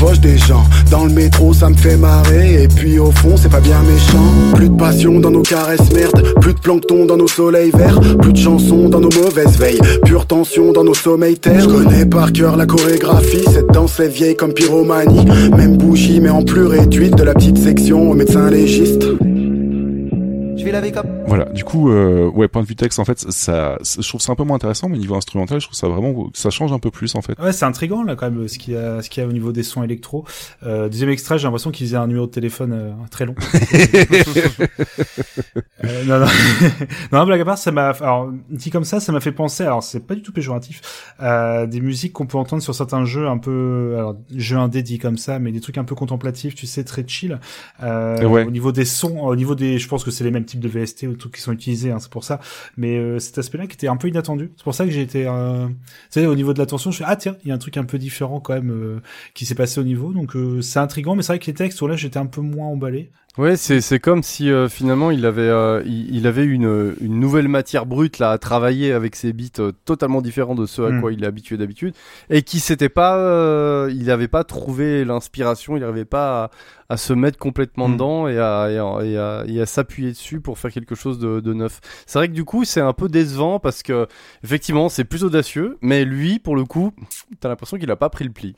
[SPEAKER 22] Poches des gens. Dans le métro, ça me fait marrer. Et puis au fond, c'est pas bien méchant. Plus de passion dans nos caresses merde. Plus de plancton dans nos soleils verts. Plus de chansons dans nos mauvaises veilles. Pure tension dans nos sommeils terres. Je connais par cœur la chorégraphie. Cette danse est vieille comme pyromanie. Même bougie, mais en plus réduite. De la petite section au médecin légiste.
[SPEAKER 1] Je vais laver comme.
[SPEAKER 5] Voilà, du coup, euh, ouais, point de vue texte, en fait, ça, je trouve ça un peu moins intéressant, mais niveau instrumental, je trouve ça vraiment, ça change un peu plus, en fait.
[SPEAKER 4] Ouais, c'est intriguant là quand même ce qu'il y a, ce qu'il y a au niveau des sons électro. Euh, deuxième extrait, j'ai l'impression qu'ils faisaient un numéro de téléphone euh, très long. euh, non, non, non, blague à part, ça m'a, alors dit comme ça, ça m'a fait penser. Alors c'est pas du tout péjoratif, à des musiques qu'on peut entendre sur certains jeux un peu, alors jeux indé dit comme ça, mais des trucs un peu contemplatifs, tu sais, très chill. Euh,
[SPEAKER 5] Ouais.
[SPEAKER 4] Au niveau des sons, au niveau des, je pense que c'est les mêmes de VST ou trucs qui sont utilisés, hein, c'est pour ça. Mais euh, cet aspect-là qui était un peu inattendu. C'est pour ça que j'ai été, euh, au niveau de l'attention, je fais ah tiens, il y a un truc un peu différent quand même euh, qui s'est passé au niveau. Donc c'est intriguant, mais c'est vrai que les textes, là, j'étais un peu moins emballé.
[SPEAKER 6] Ouais, c'est c'est comme si euh, finalement il avait euh, il, il avait une une nouvelle matière brute là à travailler avec ses beats euh, totalement différents de ceux à
[SPEAKER 4] Mm.
[SPEAKER 6] quoi il est habitué d'habitude et qui s'était pas euh, il n'avait pas trouvé l'inspiration, il n'arrivait pas à, à se mettre complètement
[SPEAKER 4] Mm.
[SPEAKER 6] dedans et à et à, et à, et à s'appuyer dessus pour faire quelque chose de, de neuf. C'est vrai que du coup c'est un peu décevant parce que effectivement c'est plus audacieux, mais lui pour le coup t'as l'impression qu'il a pas pris le pli.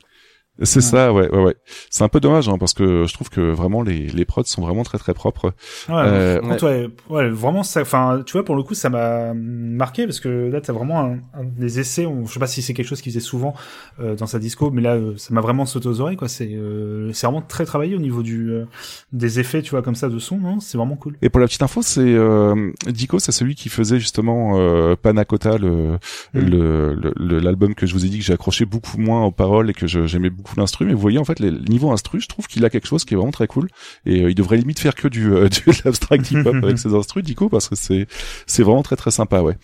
[SPEAKER 5] C'est ça, ouais, ouais, ouais. C'est un peu dommage, hein, parce que je trouve que vraiment les, les prods sont vraiment très très propres.
[SPEAKER 4] Ouais,
[SPEAKER 5] Euh,
[SPEAKER 4] ouais, ouais, vraiment ça. Enfin, tu vois, pour le coup, ça m'a marqué parce que là, t'as vraiment un, un des essais. On, je sais pas si c'est quelque chose qu'il faisait souvent euh, dans sa disco, mais là, euh, ça m'a vraiment sauté aux oreilles. Quoi, c'est euh, c'est vraiment très travaillé au niveau du euh, des effets, tu vois, comme ça de son. Non, c'est vraiment cool.
[SPEAKER 5] Et pour la petite info, c'est euh, Dico, c'est celui qui faisait justement euh, Panacota, le
[SPEAKER 4] Mm.
[SPEAKER 5] le- le- le- l'album que je vous ai dit que j'ai accroché beaucoup moins aux paroles et que je- j'aimais beaucoup l'instru. Mais vous voyez, en fait, les, le niveau instru, je trouve qu'il a quelque chose qui est vraiment très cool. Et euh, il devrait limite faire que du, euh, du de l'abstract hip hop avec ses instrus, Dico, parce que c'est c'est vraiment très très sympa, ouais.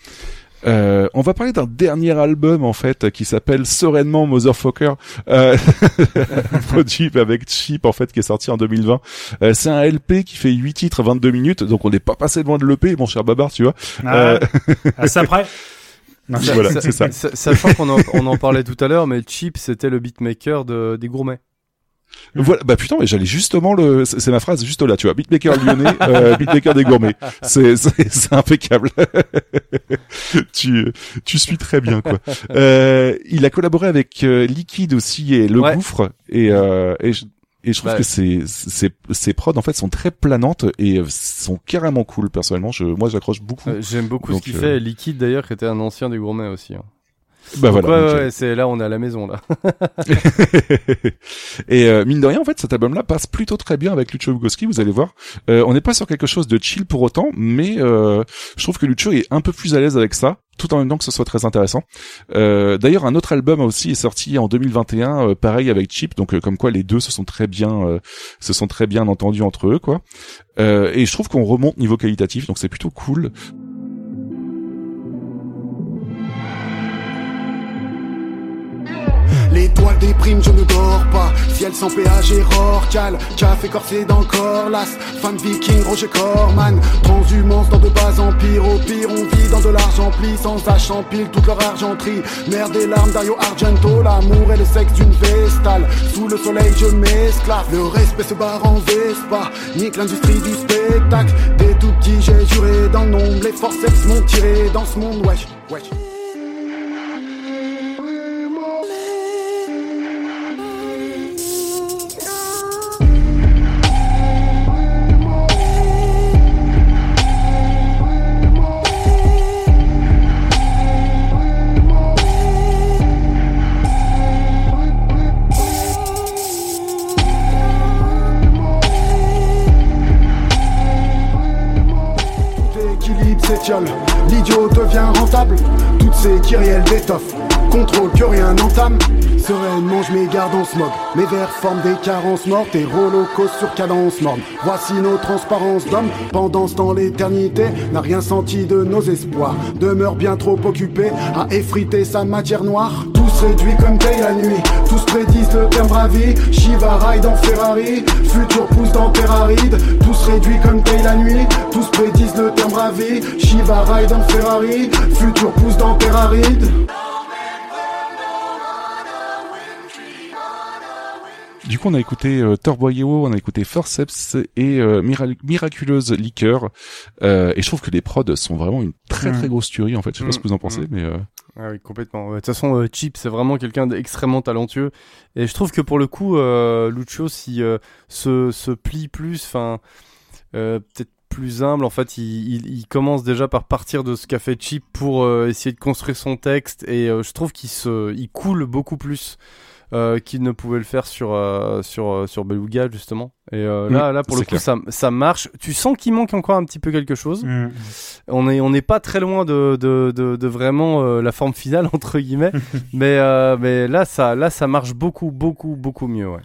[SPEAKER 5] Euh, on va parler d'un dernier album en fait qui s'appelle Sereinement Motherfucker, euh, produit avec Chip en fait qui est sorti en 2020. Euh, c'est un LP qui fait 8 titres 22 minutes, donc on n'est pas passé loin de l'EP, mon cher Babar, tu vois.
[SPEAKER 4] Ah,
[SPEAKER 5] Euh,
[SPEAKER 4] ah, ça après. Non,
[SPEAKER 5] Voilà, c'est ça.
[SPEAKER 6] sa- Sachant qu'on en, on en parlait tout à l'heure, mais Chip c'était le beatmaker de, des gourmets.
[SPEAKER 5] Voilà, bah putain, mais j'allais justement le, c'est ma phrase juste là, tu vois, beatmaker lyonnais, euh, beatmaker des gourmets, c'est c'est c'est impeccable. tu tu suis très bien quoi. Euh, il a collaboré avec euh, Liquid aussi et Le
[SPEAKER 6] Ouais.
[SPEAKER 5] Gouffre et euh, et je, et je trouve
[SPEAKER 6] Bah,
[SPEAKER 5] que ces ces ces prods en fait sont très planantes et euh, sont carrément cool personnellement. Je moi j'accroche beaucoup.
[SPEAKER 6] Euh, J'aime beaucoup
[SPEAKER 5] Donc,
[SPEAKER 6] ce qu'il
[SPEAKER 5] euh,
[SPEAKER 6] fait. Liquid d'ailleurs, qui était un ancien des gourmets aussi. hein.
[SPEAKER 5] Bah
[SPEAKER 6] Donc,
[SPEAKER 5] voilà.
[SPEAKER 6] ouais, ouais, c'est là on est à la maison là.
[SPEAKER 5] et euh, mine de rien, en fait, cet album-là passe plutôt très bien avec Lucho Bukowski, vous allez voir. Euh, on n'est pas sur quelque chose de chill pour autant, mais euh, je trouve que Lucho est un peu plus à l'aise avec ça, tout en même temps que ce soit très intéressant. Euh, D'ailleurs, un autre album aussi est sorti en 2021, euh, pareil avec Chip, donc euh, comme quoi les deux se sont très bien, euh, se sont très bien entendus entre eux, quoi. Euh, et je trouve qu'on remonte niveau qualitatif, donc c'est plutôt cool.
[SPEAKER 22] L'étoile des primes, je ne dors pas. Ciel sans péage et Rorcal. Café corsé dans le corps, las. Femme viking, Roger Corman. Transhumance dans de bas empires. Au pire, on vit dans de l'argent pli. Sans H en pile toute leur argenterie. Merde et larmes, Dario Argento. L'amour et le sexe d'une vestale. Sous le soleil, je m'esclave. Le respect se barre en Vespa. Nique l'industrie du spectacle. Dès tout petit, j'ai juré dans le nombre. Les forceps m'ont tiré dans ce monde, wesh, wesh. L'idiot devient rentable, toutes ces kyrielles d'étoffe, contrôle que rien n'entame. Sereinement, je m'égare en smog, mes vers forment des carences mortes et holocaustes sur cadence morne. Voici nos transparences d'hommes, pendant ce temps l'éternité n'a rien senti de nos espoirs, demeure bien trop occupé à effriter sa matière noire. Tous réduits comme paye la nuit, tous prédisent le terme bravi, Shiva ride en Ferrari, futur pousse dans Terraride, tous réduits comme paye la nuit, tous prédisent le terme bravi, Shiva ride en Ferrari, futur pousse dans Terraride.
[SPEAKER 5] Coup, on a écouté euh, Torboyeo, on a écouté Forceps et euh, Mira- Miraculeuse Liqueur. Euh, et je trouve que les prods sont vraiment une très très
[SPEAKER 6] Mm.
[SPEAKER 5] grosse tuerie en fait. Je sais pas
[SPEAKER 6] Mm,
[SPEAKER 5] ce que vous en pensez,
[SPEAKER 6] mm.
[SPEAKER 5] mais euh,
[SPEAKER 6] Ah oui, complètement. De toute façon, euh, Chip, c'est vraiment quelqu'un d'extrêmement talentueux. Et je trouve que pour le coup, euh, Lucho, s'il euh, se, se plie plus, enfin, euh, peut-être plus humble, en fait, il, il, il commence déjà par partir de ce qu'a fait Chip pour euh, essayer de construire son texte. Et euh, je trouve qu'il se, il coule beaucoup plus. Euh, qu'il ne pouvait le faire sur euh, sur euh, sur Beluga justement. Et euh, là
[SPEAKER 5] Mm,
[SPEAKER 6] là pour le coup ça ça marche. Tu sens qu'il manque encore un petit peu quelque chose.
[SPEAKER 4] Mm.
[SPEAKER 6] on est on n'est pas très loin de de, de, de vraiment euh, la forme finale entre guillemets. Mais euh, mais là ça là ça marche beaucoup beaucoup beaucoup mieux ouais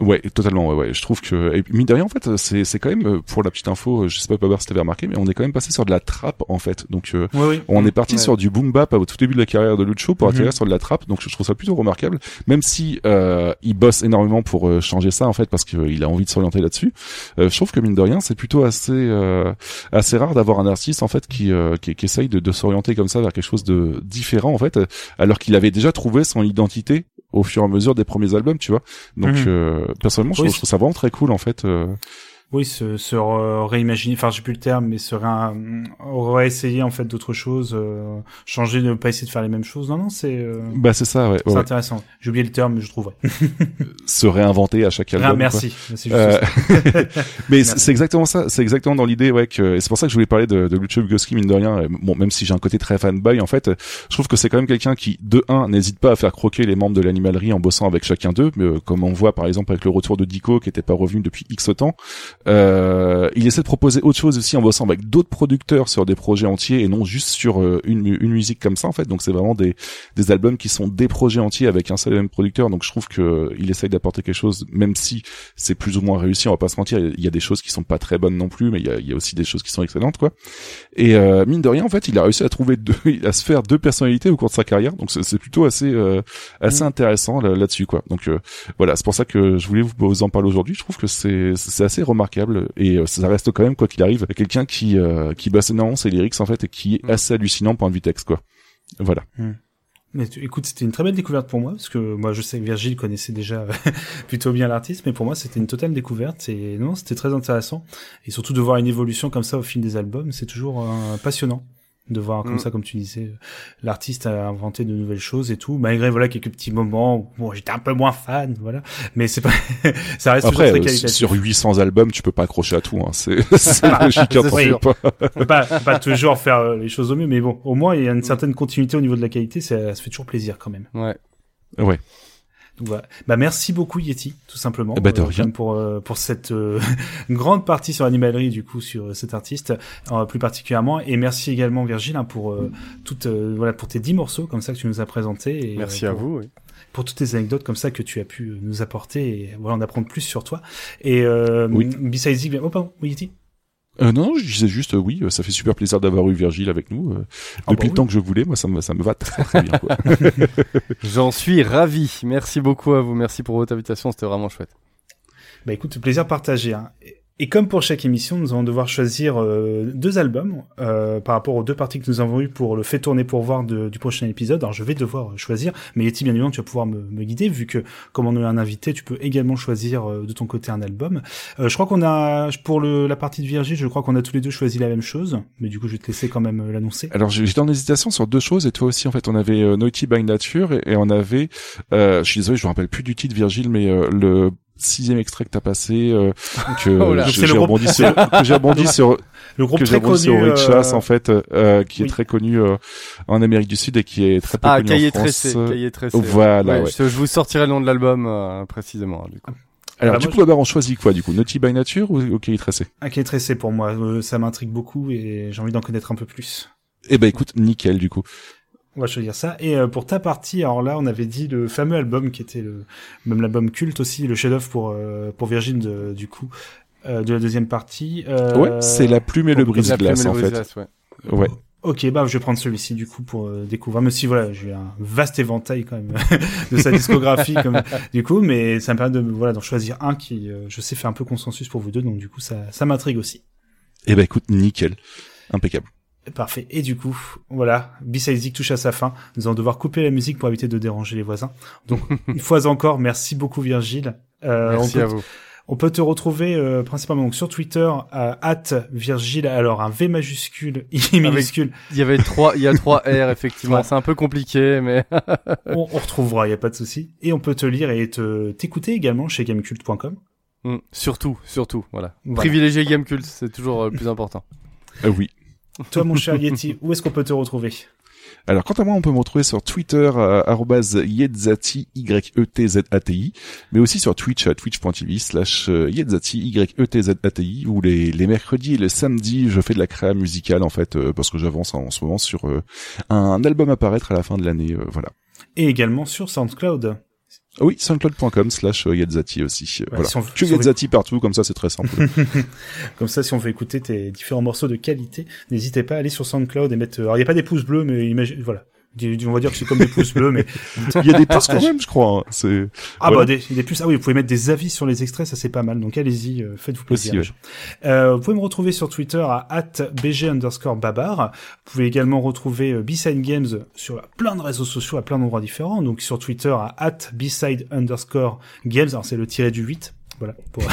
[SPEAKER 5] Ouais, totalement. Ouais, ouais. Je trouve que et mine de rien, en fait, c'est c'est quand même pour la petite info, je sais pas Pablo si t'avais remarqué, mais on est quand même passé sur de la trappe en fait. Donc euh,
[SPEAKER 4] Ouais, oui.
[SPEAKER 5] on est parti
[SPEAKER 6] Ouais.
[SPEAKER 5] sur du boom bap au tout début de la carrière de Lucho pour
[SPEAKER 4] Mhm.
[SPEAKER 5] atterrir sur de la trappe. Donc je trouve ça plutôt remarquable, même si euh, il bosse énormément pour euh, changer ça en fait parce qu'il a envie de s'orienter là-dessus. Euh, je trouve que mine de rien, c'est plutôt assez euh, assez rare d'avoir un artiste en fait qui euh, qui, qui essaye de, de s'orienter comme ça vers quelque chose de différent en fait, alors qu'il avait déjà trouvé son identité au fur et à mesure des premiers albums, tu vois. Donc
[SPEAKER 4] Mhm.
[SPEAKER 5] euh, personnellement, je,
[SPEAKER 4] Oui,
[SPEAKER 5] trouve, je trouve ça vraiment très cool en fait. Euh.
[SPEAKER 4] Oui, se, se réimaginer, enfin j'ai plus le terme, mais se réessayer en fait d'autres choses, euh, changer, ne pas essayer de faire les mêmes choses. Non, non, c'est euh,
[SPEAKER 5] Bah c'est ça, ouais.
[SPEAKER 4] c'est
[SPEAKER 5] ouais.
[SPEAKER 4] intéressant. J'ai oublié le terme, mais je trouve ouais.
[SPEAKER 5] se réinventer à chaque album.
[SPEAKER 4] Ah, merci.
[SPEAKER 5] Euh, mais c'est exactement ça. C'est exactement dans l'idée, ouais. Que, et c'est pour ça que je voulais parler de, de Lucio Bukowski, mine de rien. Euh, Bon, même si j'ai un côté très fanboy, en fait, euh, je trouve que c'est quand même quelqu'un qui, de un, n'hésite pas à faire croquer les membres de l'animalerie en bossant avec chacun d'eux, mais, euh, comme on voit par exemple avec le retour de Dico, qui était pas revenu depuis X temps. Euh, il essaie de proposer autre chose aussi en bossant avec d'autres producteurs sur des projets entiers et non juste sur euh, une, mu- une musique comme ça, en fait. Donc c'est vraiment des, des albums qui sont des projets entiers avec un seul et même producteur. Donc je trouve que euh, il essaye d'apporter quelque chose, même si c'est plus ou moins réussi. On va pas se mentir. Il y a des choses qui sont pas très bonnes non plus, mais il y a, il y a aussi des choses qui sont excellentes, quoi. Et euh, mine de rien, en fait, il a réussi à trouver deux, à se faire deux personnalités au cours de sa carrière. Donc c'est plutôt assez assez intéressant là- là-dessus, quoi. Donc voilà, c'est pour ça que je voulais vous, vous en parler aujourd'hui. Je trouve que c'est c'est assez remarquable et euh, ça reste quand même quoi qu'il arrive quelqu'un qui euh, qui bosse énormément ses lyrics en fait et qui est assez hallucinant point de vue texte, quoi. Voilà.
[SPEAKER 4] Mais tu- écoute, c'était une très belle découverte pour moi, parce que moi je sais que Virgile connaissait déjà plutôt bien l'artiste, mais pour moi c'était une totale découverte, et non, c'était très intéressant. Et surtout de voir une évolution comme ça au fil des albums, c'est toujours euh, passionnant de voir comme
[SPEAKER 6] Mm.
[SPEAKER 4] ça, comme tu disais, l'artiste a inventé de nouvelles choses et tout, malgré voilà quelques petits moments où bon, j'étais un peu moins fan, voilà, mais c'est pas, ça reste
[SPEAKER 5] Après,
[SPEAKER 4] toujours très
[SPEAKER 5] euh,
[SPEAKER 4] qualitatif.
[SPEAKER 5] sur 800 albmes, tu peux pas accrocher à tout. Hein. C'est c'est
[SPEAKER 4] Bah,
[SPEAKER 5] logique,
[SPEAKER 4] c'est
[SPEAKER 5] hein, pas.
[SPEAKER 4] Pas, pas toujours faire euh, les choses au mieux, mais bon, au moins il y a une certaine continuité au niveau de la qualité, ça, ça fait toujours plaisir quand même.
[SPEAKER 6] ouais
[SPEAKER 5] Ouais.
[SPEAKER 4] Donc voilà. Bah merci beaucoup Yeti, tout simplement.
[SPEAKER 5] De
[SPEAKER 4] euh,
[SPEAKER 5] rien.
[SPEAKER 4] pour euh, pour cette euh, grande partie sur l'animalerie du coup sur cet artiste euh, plus particulièrement et merci également Virgile hein, pour euh, toute euh, voilà pour tes 10 morceaux comme ça que tu nous as présentés et,
[SPEAKER 6] merci
[SPEAKER 4] euh,
[SPEAKER 6] à
[SPEAKER 4] pour-
[SPEAKER 6] vous oui.
[SPEAKER 4] pour toutes tes anecdotes comme ça que tu as pu nous apporter et voilà en apprendre plus sur toi et euh,
[SPEAKER 5] Oui.
[SPEAKER 4] besides oh pardon oui Yeti
[SPEAKER 5] Euh, non, non, je disais juste euh, oui, euh, ça fait super plaisir d'avoir eu Virgile avec nous euh,
[SPEAKER 4] Ah
[SPEAKER 5] depuis
[SPEAKER 4] bah
[SPEAKER 5] le temps que je voulais. Moi, ça me ça me va très très bien. Quoi.
[SPEAKER 6] j'en suis ravi merci beaucoup à vous merci pour votre invitation c'était vraiment chouette
[SPEAKER 4] Bah écoute, plaisir partagé. Hein. Et- comme pour chaque émission, nous allons devoir choisir euh, deux albums euh, par rapport aux deux parties que nous avons eues pour le fait tourner pour voir de- du prochain épisode. Alors je vais devoir euh, choisir, mais Yeti, bien évidemment, tu vas pouvoir me, me guider vu que comme on a un invité, tu peux également choisir euh, de ton côté un album. Euh, je crois qu'on a pour le, la partie de Virgile, je crois qu'on a tous les deux choisi la même chose, mais du coup je vais te laisser quand même euh, l'annoncer.
[SPEAKER 5] Alors j'étais en hésitation sur deux choses et toi aussi en fait on avait Naughty by Nature et, et on avait je suis désolé je me rappelle plus du titre Virgile mais le sixième extrait que t'as passé euh, que
[SPEAKER 4] Oh le
[SPEAKER 5] j'ai rebondi sur que j'ai rebondi sur
[SPEAKER 4] Le groupe
[SPEAKER 5] que j'ai
[SPEAKER 4] très
[SPEAKER 5] rebondi
[SPEAKER 4] connu,
[SPEAKER 5] sur Rich Chas,
[SPEAKER 4] euh,
[SPEAKER 5] en fait euh, qui
[SPEAKER 4] oui.
[SPEAKER 5] est très connu euh, en Amérique du Sud et qui est très peu
[SPEAKER 6] ah
[SPEAKER 5] connu
[SPEAKER 6] cahier
[SPEAKER 5] en France.
[SPEAKER 6] tressé cahier tressé
[SPEAKER 5] Voilà.
[SPEAKER 6] Ouais,
[SPEAKER 5] ouais.
[SPEAKER 6] Je, je vous sortirai le nom de l'album euh, précisément du coup
[SPEAKER 5] Alors
[SPEAKER 4] Ah,
[SPEAKER 5] du
[SPEAKER 4] moi,
[SPEAKER 5] coup d'abord on choisit quoi du coup Naughty by Nature ou, ou Cahier Tressé?
[SPEAKER 4] Un qui est tressé pour moi, Euh, ça m'intrigue beaucoup et j'ai envie d'en connaître un peu plus.
[SPEAKER 5] Eh ben écoute nickel du coup.
[SPEAKER 4] On va choisir ça. Et euh, pour ta partie, alors là, on avait dit le fameux album qui était le même l'album culte aussi, le chef-d'œuvre pour euh, pour Virgin de, du coup euh, de la deuxième partie. Euh,
[SPEAKER 5] Ouais c'est la plume et le brise-glace
[SPEAKER 6] La
[SPEAKER 5] en
[SPEAKER 6] Plume et
[SPEAKER 5] fait.
[SPEAKER 6] ouais.
[SPEAKER 5] Ouais.
[SPEAKER 4] Ok, bah je vais prendre celui-ci du coup pour euh, découvrir. Même si voilà, j'ai un vaste éventail quand même de sa discographie, comme du coup, mais ça me permet de voilà d'en choisir un qui, euh, je sais, fait un peu consensus pour vous deux, donc du coup ça ça m'intrigue aussi.
[SPEAKER 5] Eh ben écoute nickel impeccable.
[SPEAKER 4] Parfait. Et du coup, voilà, B-Side Zik touche à sa fin. Nous allons devoir couper la musique pour éviter de déranger les voisins. Donc, une fois encore, merci beaucoup Virgile. Euh,
[SPEAKER 6] Merci
[SPEAKER 4] on peut,
[SPEAKER 6] à vous.
[SPEAKER 4] On peut te retrouver euh, principalement donc, sur Twitter à Virgile, alors un V majuscule, I minuscule.
[SPEAKER 6] Il y avait trois, il y a trois R effectivement. C'est un peu compliqué, mais
[SPEAKER 4] on, on retrouvera, il y a pas de souci. Et on peut te lire et te t'écouter également chez gamecult.com.
[SPEAKER 6] Mm, surtout, surtout, voilà.
[SPEAKER 4] Voilà.
[SPEAKER 6] Privilégier Gamecult, c'est toujours euh, le plus important.
[SPEAKER 5] Euh, oui.
[SPEAKER 4] Toi, mon cher Yeti, où est-ce qu'on peut te retrouver
[SPEAKER 5] Alors, quant à moi, on peut me retrouver sur Twitter, euh, arrobase yetzati, Y-E-T-Z-A-T-I, mais aussi sur Twitch, à twitch.tv slash euh, yetzati, Y-E-T-Z-A-T-I, où les, les mercredis et les samedis, je fais de la créa musicale, en fait, euh, parce que j'avance en, ce moment sur euh, un album à paraître à la fin de l'année, euh, voilà.
[SPEAKER 4] Et également sur SoundCloud.
[SPEAKER 5] Oui, soundcloud.com slash euh, yetzati aussi. euh,
[SPEAKER 4] Ouais,
[SPEAKER 5] voilà.
[SPEAKER 4] si on-
[SPEAKER 5] que
[SPEAKER 4] si on-
[SPEAKER 5] yetzati partout, comme ça, c'est très simple.
[SPEAKER 4] Comme ça, si on veut écouter tes différents morceaux de qualité, n'hésitez pas à aller sur SoundCloud et mettre. Alors, il n'y a pas des pouces bleus, mais imagine, voilà. On va dire que c'est comme des pouces bleus, mais
[SPEAKER 5] Il y a des pouces quand même, je crois. hein. C'est
[SPEAKER 4] Ah
[SPEAKER 5] voilà.
[SPEAKER 4] bah des, des puces. Ah oui, vous pouvez mettre des avis sur les extraits, ça c'est pas mal. Donc allez-y, euh, faites-vous plaisir.
[SPEAKER 5] Aussi, ouais.
[SPEAKER 4] Euh, vous pouvez me retrouver sur Twitter à @bg underscore babar. Vous pouvez également retrouver euh, B-Side Games sur plein de réseaux sociaux à plein d'endroits différents. Donc sur Twitter à @bside underscore games. Alors c'est le tiré du 8. Voilà. pour-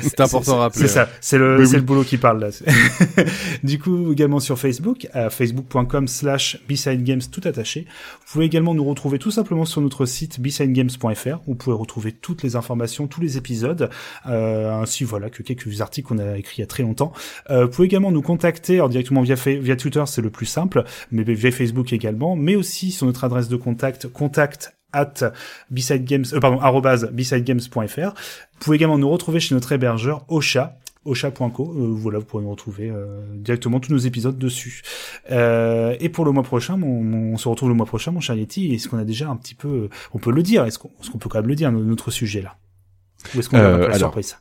[SPEAKER 6] C'est important à rappeler,
[SPEAKER 4] C'est ça. C'est le,
[SPEAKER 6] Oui,
[SPEAKER 4] c'est
[SPEAKER 6] oui.
[SPEAKER 4] le boulot qui parle là. du coup, également sur Facebook, à facebook.com slash bsidegames tout attaché. Vous pouvez également nous retrouver tout simplement sur notre site bsidegames.fr. Vous pouvez retrouver toutes les informations, tous les épisodes, euh, ainsi voilà que quelques articles qu'on a écrits il y a très longtemps. Euh, vous pouvez également nous contacter alors directement via Twitter, c'est le plus simple, mais via Facebook également, mais aussi sur notre adresse de contact, contact at bsidegames, euh, pardon, arrobase bsidegames.fr. Vous pouvez également nous retrouver chez notre hébergeur Ocha, ocha.co. Euh, voilà, vous pourrez nous retrouver euh, directement tous nos épisodes dessus. Euh, et pour le mois prochain, mon, mon- on se retrouve le mois prochain, mon cher Yeti. Est-ce qu'on a déjà un petit peu, euh, on peut le dire Est-ce qu'on qu'on peut quand même le dire notre sujet là? Ou est-ce qu'on
[SPEAKER 5] Euh,
[SPEAKER 4] a pas la
[SPEAKER 5] alors,
[SPEAKER 4] surprise?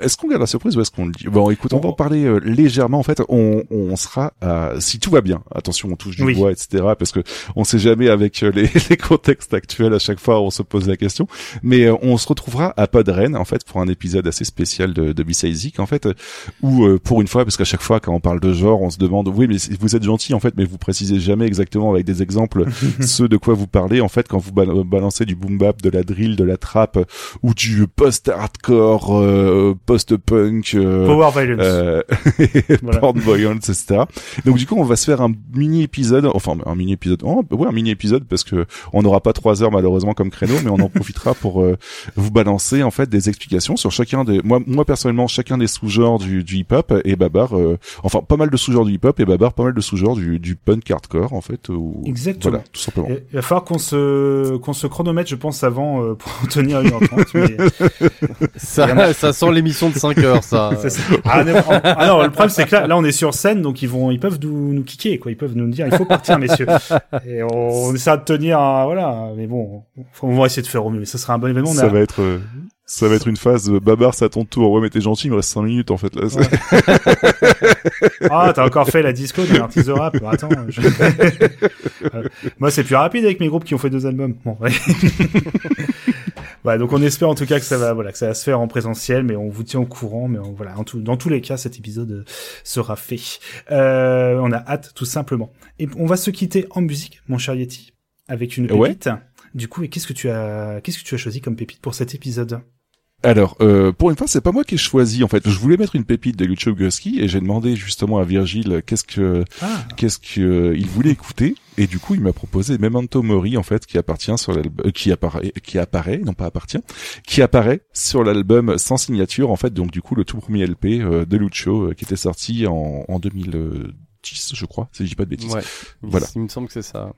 [SPEAKER 5] Est-ce qu'on garde la surprise ou est-ce qu'on le dit? Bon, écoute, on va en parler euh, légèrement. En fait, on, on sera, à- si tout va bien, attention, on touche du
[SPEAKER 4] Oui.
[SPEAKER 5] bois, etc. Parce que on sait jamais avec euh, les, les contextes actuels. À chaque fois, on se pose la question. Mais euh, on se retrouvera à Podren, en fait, pour un épisode assez spécial de, de B-Sizic, en fait, euh, où euh, pour une fois, parce qu'à chaque fois, quand on parle de genre, on se demande, oui, mais vous êtes gentil, en fait, mais vous précisez jamais exactement avec des exemples ce de quoi vous parlez. En fait, quand vous bal- balancez du boom bap, de la drill, de la trap ou du post-hardcore, euh, post-punk, euh,
[SPEAKER 4] Power violence.
[SPEAKER 5] euh,
[SPEAKER 4] Voilà.
[SPEAKER 5] porn violence, etc. Donc du coup, on va se faire un mini épisode, enfin un mini épisode, oh, ouais, un mini épisode parce que on n'aura pas trois heures malheureusement comme créneau, mais on en profitera pour euh, vous balancer en fait des explications sur chacun des, moi, moi personnellement, chacun des sous-genres du, du hip-hop et Babar, euh, enfin pas mal de sous-genres du hip-hop et Babar pas mal de sous-genres du, du punk hardcore en fait. Ou,
[SPEAKER 4] Exactement.
[SPEAKER 5] Voilà, tout simplement.
[SPEAKER 4] Il va falloir qu'on se qu'on se chronomètre, je pense, avant euh, pour tenir 1h30. Mais...
[SPEAKER 6] Ça-
[SPEAKER 4] en
[SPEAKER 6] ça sent l'émission de 5 heures, ça.
[SPEAKER 4] Ça. Ah, non, ah non, le problème c'est que là, là on est sur scène, donc ils vont, ils peuvent nous, nous kicker, quoi. Ils peuvent nous dire, il faut partir, messieurs. Et on, on essaiera de tenir, un- voilà. Mais bon, on va essayer de faire au mieux. Ça sera un bon événement.
[SPEAKER 5] ça
[SPEAKER 4] a-
[SPEAKER 5] va être, euh, ça va être une phase. euh, Babar, c'est à ton tour. Ouais, mais t'es gentil, il me reste 5 minutes en fait là.
[SPEAKER 4] Ah, t'as encore fait la disco de l'artiste de rap. Attends. je- Euh, Moi, c'est plus rapide avec mes groupes qui ont fait deux albums. Bon, ouais. Voilà, donc on espère en tout cas que ça va, voilà, que ça va se faire en présentiel, mais on vous tient au courant. Mais on- voilà, en tout, dans tous les cas, cet épisode euh, sera fait. Euh, on a hâte, tout simplement. Et on va se quitter en musique, mon cher Yeti, avec une
[SPEAKER 5] Ouais.
[SPEAKER 4] pépite. Du coup, et qu'est-ce que tu as, qu'est-ce que tu as choisi comme pépite pour cet épisode?
[SPEAKER 5] Alors, euh, pour une fois, c'est pas moi qui ai choisi. En fait, je voulais mettre une pépite de Lucio Gurski et j'ai demandé justement à Virgile qu'est-ce que
[SPEAKER 4] Ah.
[SPEAKER 5] qu'est-ce que euh, il voulait écouter et du coup, il m'a proposé Memento Mori en fait qui appartient sur l'album euh, qui apparaît qui apparaît non pas appartient qui apparaît sur l'album sans signature en fait donc du coup le tout premier LP euh, de Lucio qui était sorti en en 2010 je crois si je dis pas de bêtises.
[SPEAKER 6] Ouais.
[SPEAKER 5] Voilà.
[SPEAKER 6] Il me semble que c'est ça.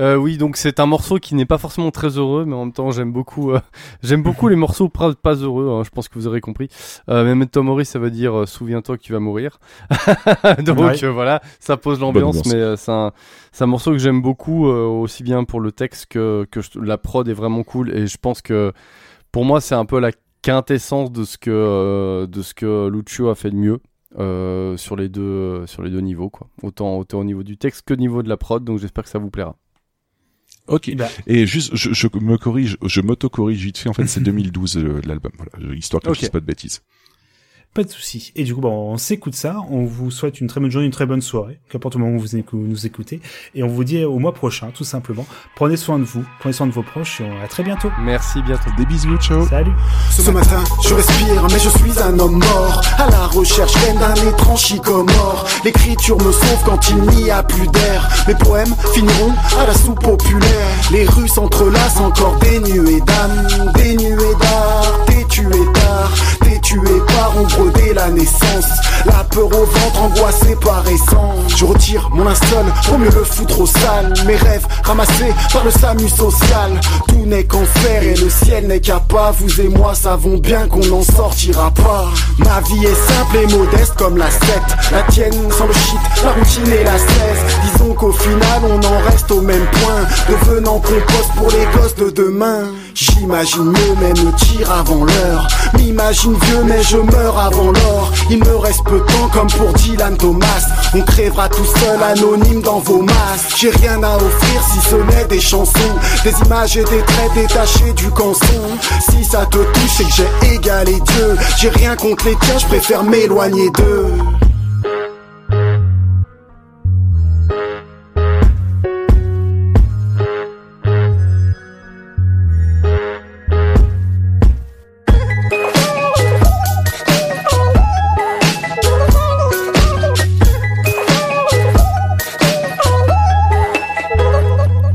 [SPEAKER 6] Euh, oui, donc c'est un morceau qui n'est pas forcément très heureux, mais en même temps j'aime beaucoup, euh, j'aime beaucoup les morceaux pas, pas heureux. hein, je pense que vous aurez compris. Euh, Memento Mori, ça veut dire euh, souviens-toi que tu vas mourir. donc
[SPEAKER 4] Ouais.
[SPEAKER 6] euh, voilà, ça pose l'ambiance,
[SPEAKER 5] ambiance.
[SPEAKER 6] mais euh, c'est un, c'est un morceau que j'aime beaucoup, euh, aussi bien pour le texte que que je- la prod est vraiment cool. Et je pense que pour moi c'est un peu la quintessence de ce que euh, de ce que Lucio a fait de mieux. Euh, sur les deux sur les deux niveaux quoi autant autant au niveau du texte que au niveau de la prod donc j'espère que ça vous plaira
[SPEAKER 5] Ok.
[SPEAKER 4] Bah.
[SPEAKER 5] Et juste, je, je me corrige, je m'auto-corrige vite fait. En fait, c'est 2012 euh, l'album. Voilà, histoire que
[SPEAKER 6] Ok.
[SPEAKER 5] je dise pas de bêtises.
[SPEAKER 4] Pas de souci. Et du coup, bon, on s'écoute ça. On vous souhaite une très bonne journée, une très bonne soirée, qu'importe le moment où vous nous écoutez. Et on vous dit au mois prochain, tout simplement. Prenez soin de vous, prenez soin de vos proches et on à très bientôt.
[SPEAKER 6] Merci, bientôt.
[SPEAKER 5] Des bisous, ciao.
[SPEAKER 4] Salut.
[SPEAKER 22] Ce matin, je respire, mais je suis un homme mort. À la recherche même d'un étrange chicomore. L'écriture me sauve quand il n'y a plus d'air. Mes poèmes finiront à la soupe populaire. Les rues s'entrelacent encore dénuées d'âme, dénuées d'art, détuées d'art, détuées par dès la naissance. La peur au ventre, angoissée par essence. Je retire mon linceul pour mieux le foutre au sale. Mes rêves ramassés par le SAMU social. Tout n'est qu'enfer et le ciel n'est qu'à pas. Vous et moi savons bien qu'on n'en sortira pas. Ma vie est simple et modeste comme la secte. La tienne sans le shit, la routine et la cesse. Disons qu'au final on en reste au même point. Devenant compost pour les gosses de demain. J'imagine mieux mais me tire avant l'heure. M'imagine vieux mais je meurs avant Il me reste peu de temps comme pour Dylan Thomas. On crèvera tout seul anonyme dans vos masses. J'ai rien à offrir si ce n'est des chansons. Des images et des traits détachés du canson. Si ça te touche c'est que j'ai égalé Dieu. J'ai rien contre les tiens, je préfère m'éloigner d'eux.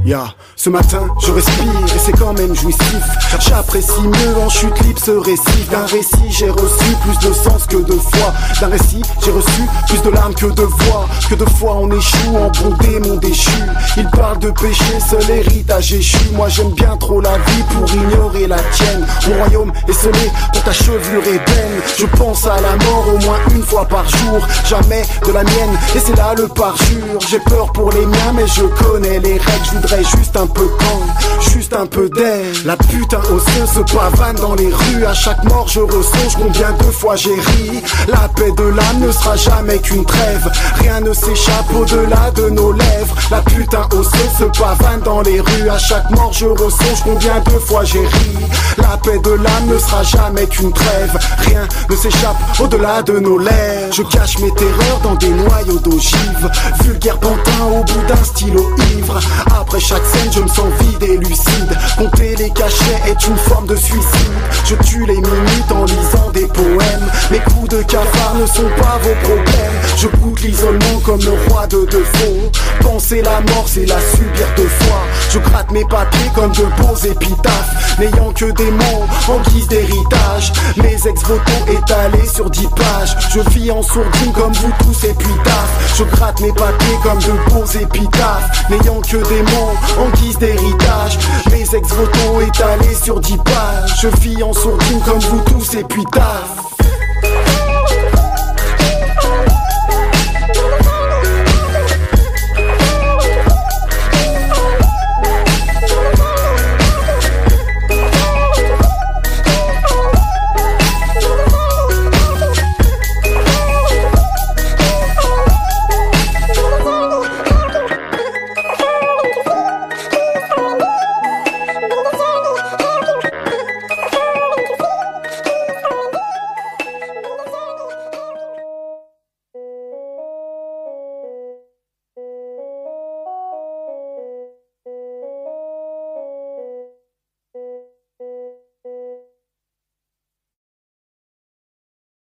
[SPEAKER 22] Ya, ce matin, je respire et c'est quand même jouissif. J'apprécie mieux en chute libre ce récit. D'un récit, j'ai reçu plus de sens que de foi. D'un récit, j'ai reçu plus de larmes que de voix. Que de fois on échoue en bon démon déchu. Il parle de péché, seul héritage échu. Moi j'aime bien trop la vie pour ignorer la tienne. Mon royaume est scellé pour ta chevelure ébène. Je pense à la mort au moins une fois par jour. Jamais de la mienne, et c'est là le parjure. J'ai peur pour les miens, mais je connais les règles. Je voudrais juste peu quand, juste un peu d'air. La putain osseuse se pavane dans les rues. À chaque mort, je ressonge combien de fois j'ai ri. La paix de l'âme ne sera jamais qu'une trêve. Rien ne s'échappe au-delà de nos lèvres. La putain osseuse se pavane dans les rues. À chaque mort, je ressonge combien de fois j'ai ri. La paix de l'âme ne sera jamais qu'une trêve. Rien ne s'échappe au-delà de nos lèvres. Je cache mes terreurs dans des noyaux d'ogive. Vulgaire pantin au bout d'un stylo ivre. Après chaque scène, je me sens vide et lucide. Compter les cachets est une forme de suicide. Je tue les minutes en lisant des poèmes. Mes coups de cafard ne sont pas vos problèmes. Je goûte l'isolement comme le roi de défaut. Penser la mort, c'est la subir deux fois. Je gratte mes papiers comme de beaux épitaphes. N'ayant que des mots en guise d'héritage. Mes ex-votants étalés sur dix pages. Je vis en sourdine comme vous tous taf. Je gratte mes papiers comme de beaux épitaphes. N'ayant que des mots en guise d'héritage. Mes ex-votants étalés sur dix pages. Je vis en sourdine comme vous tous et puis taf.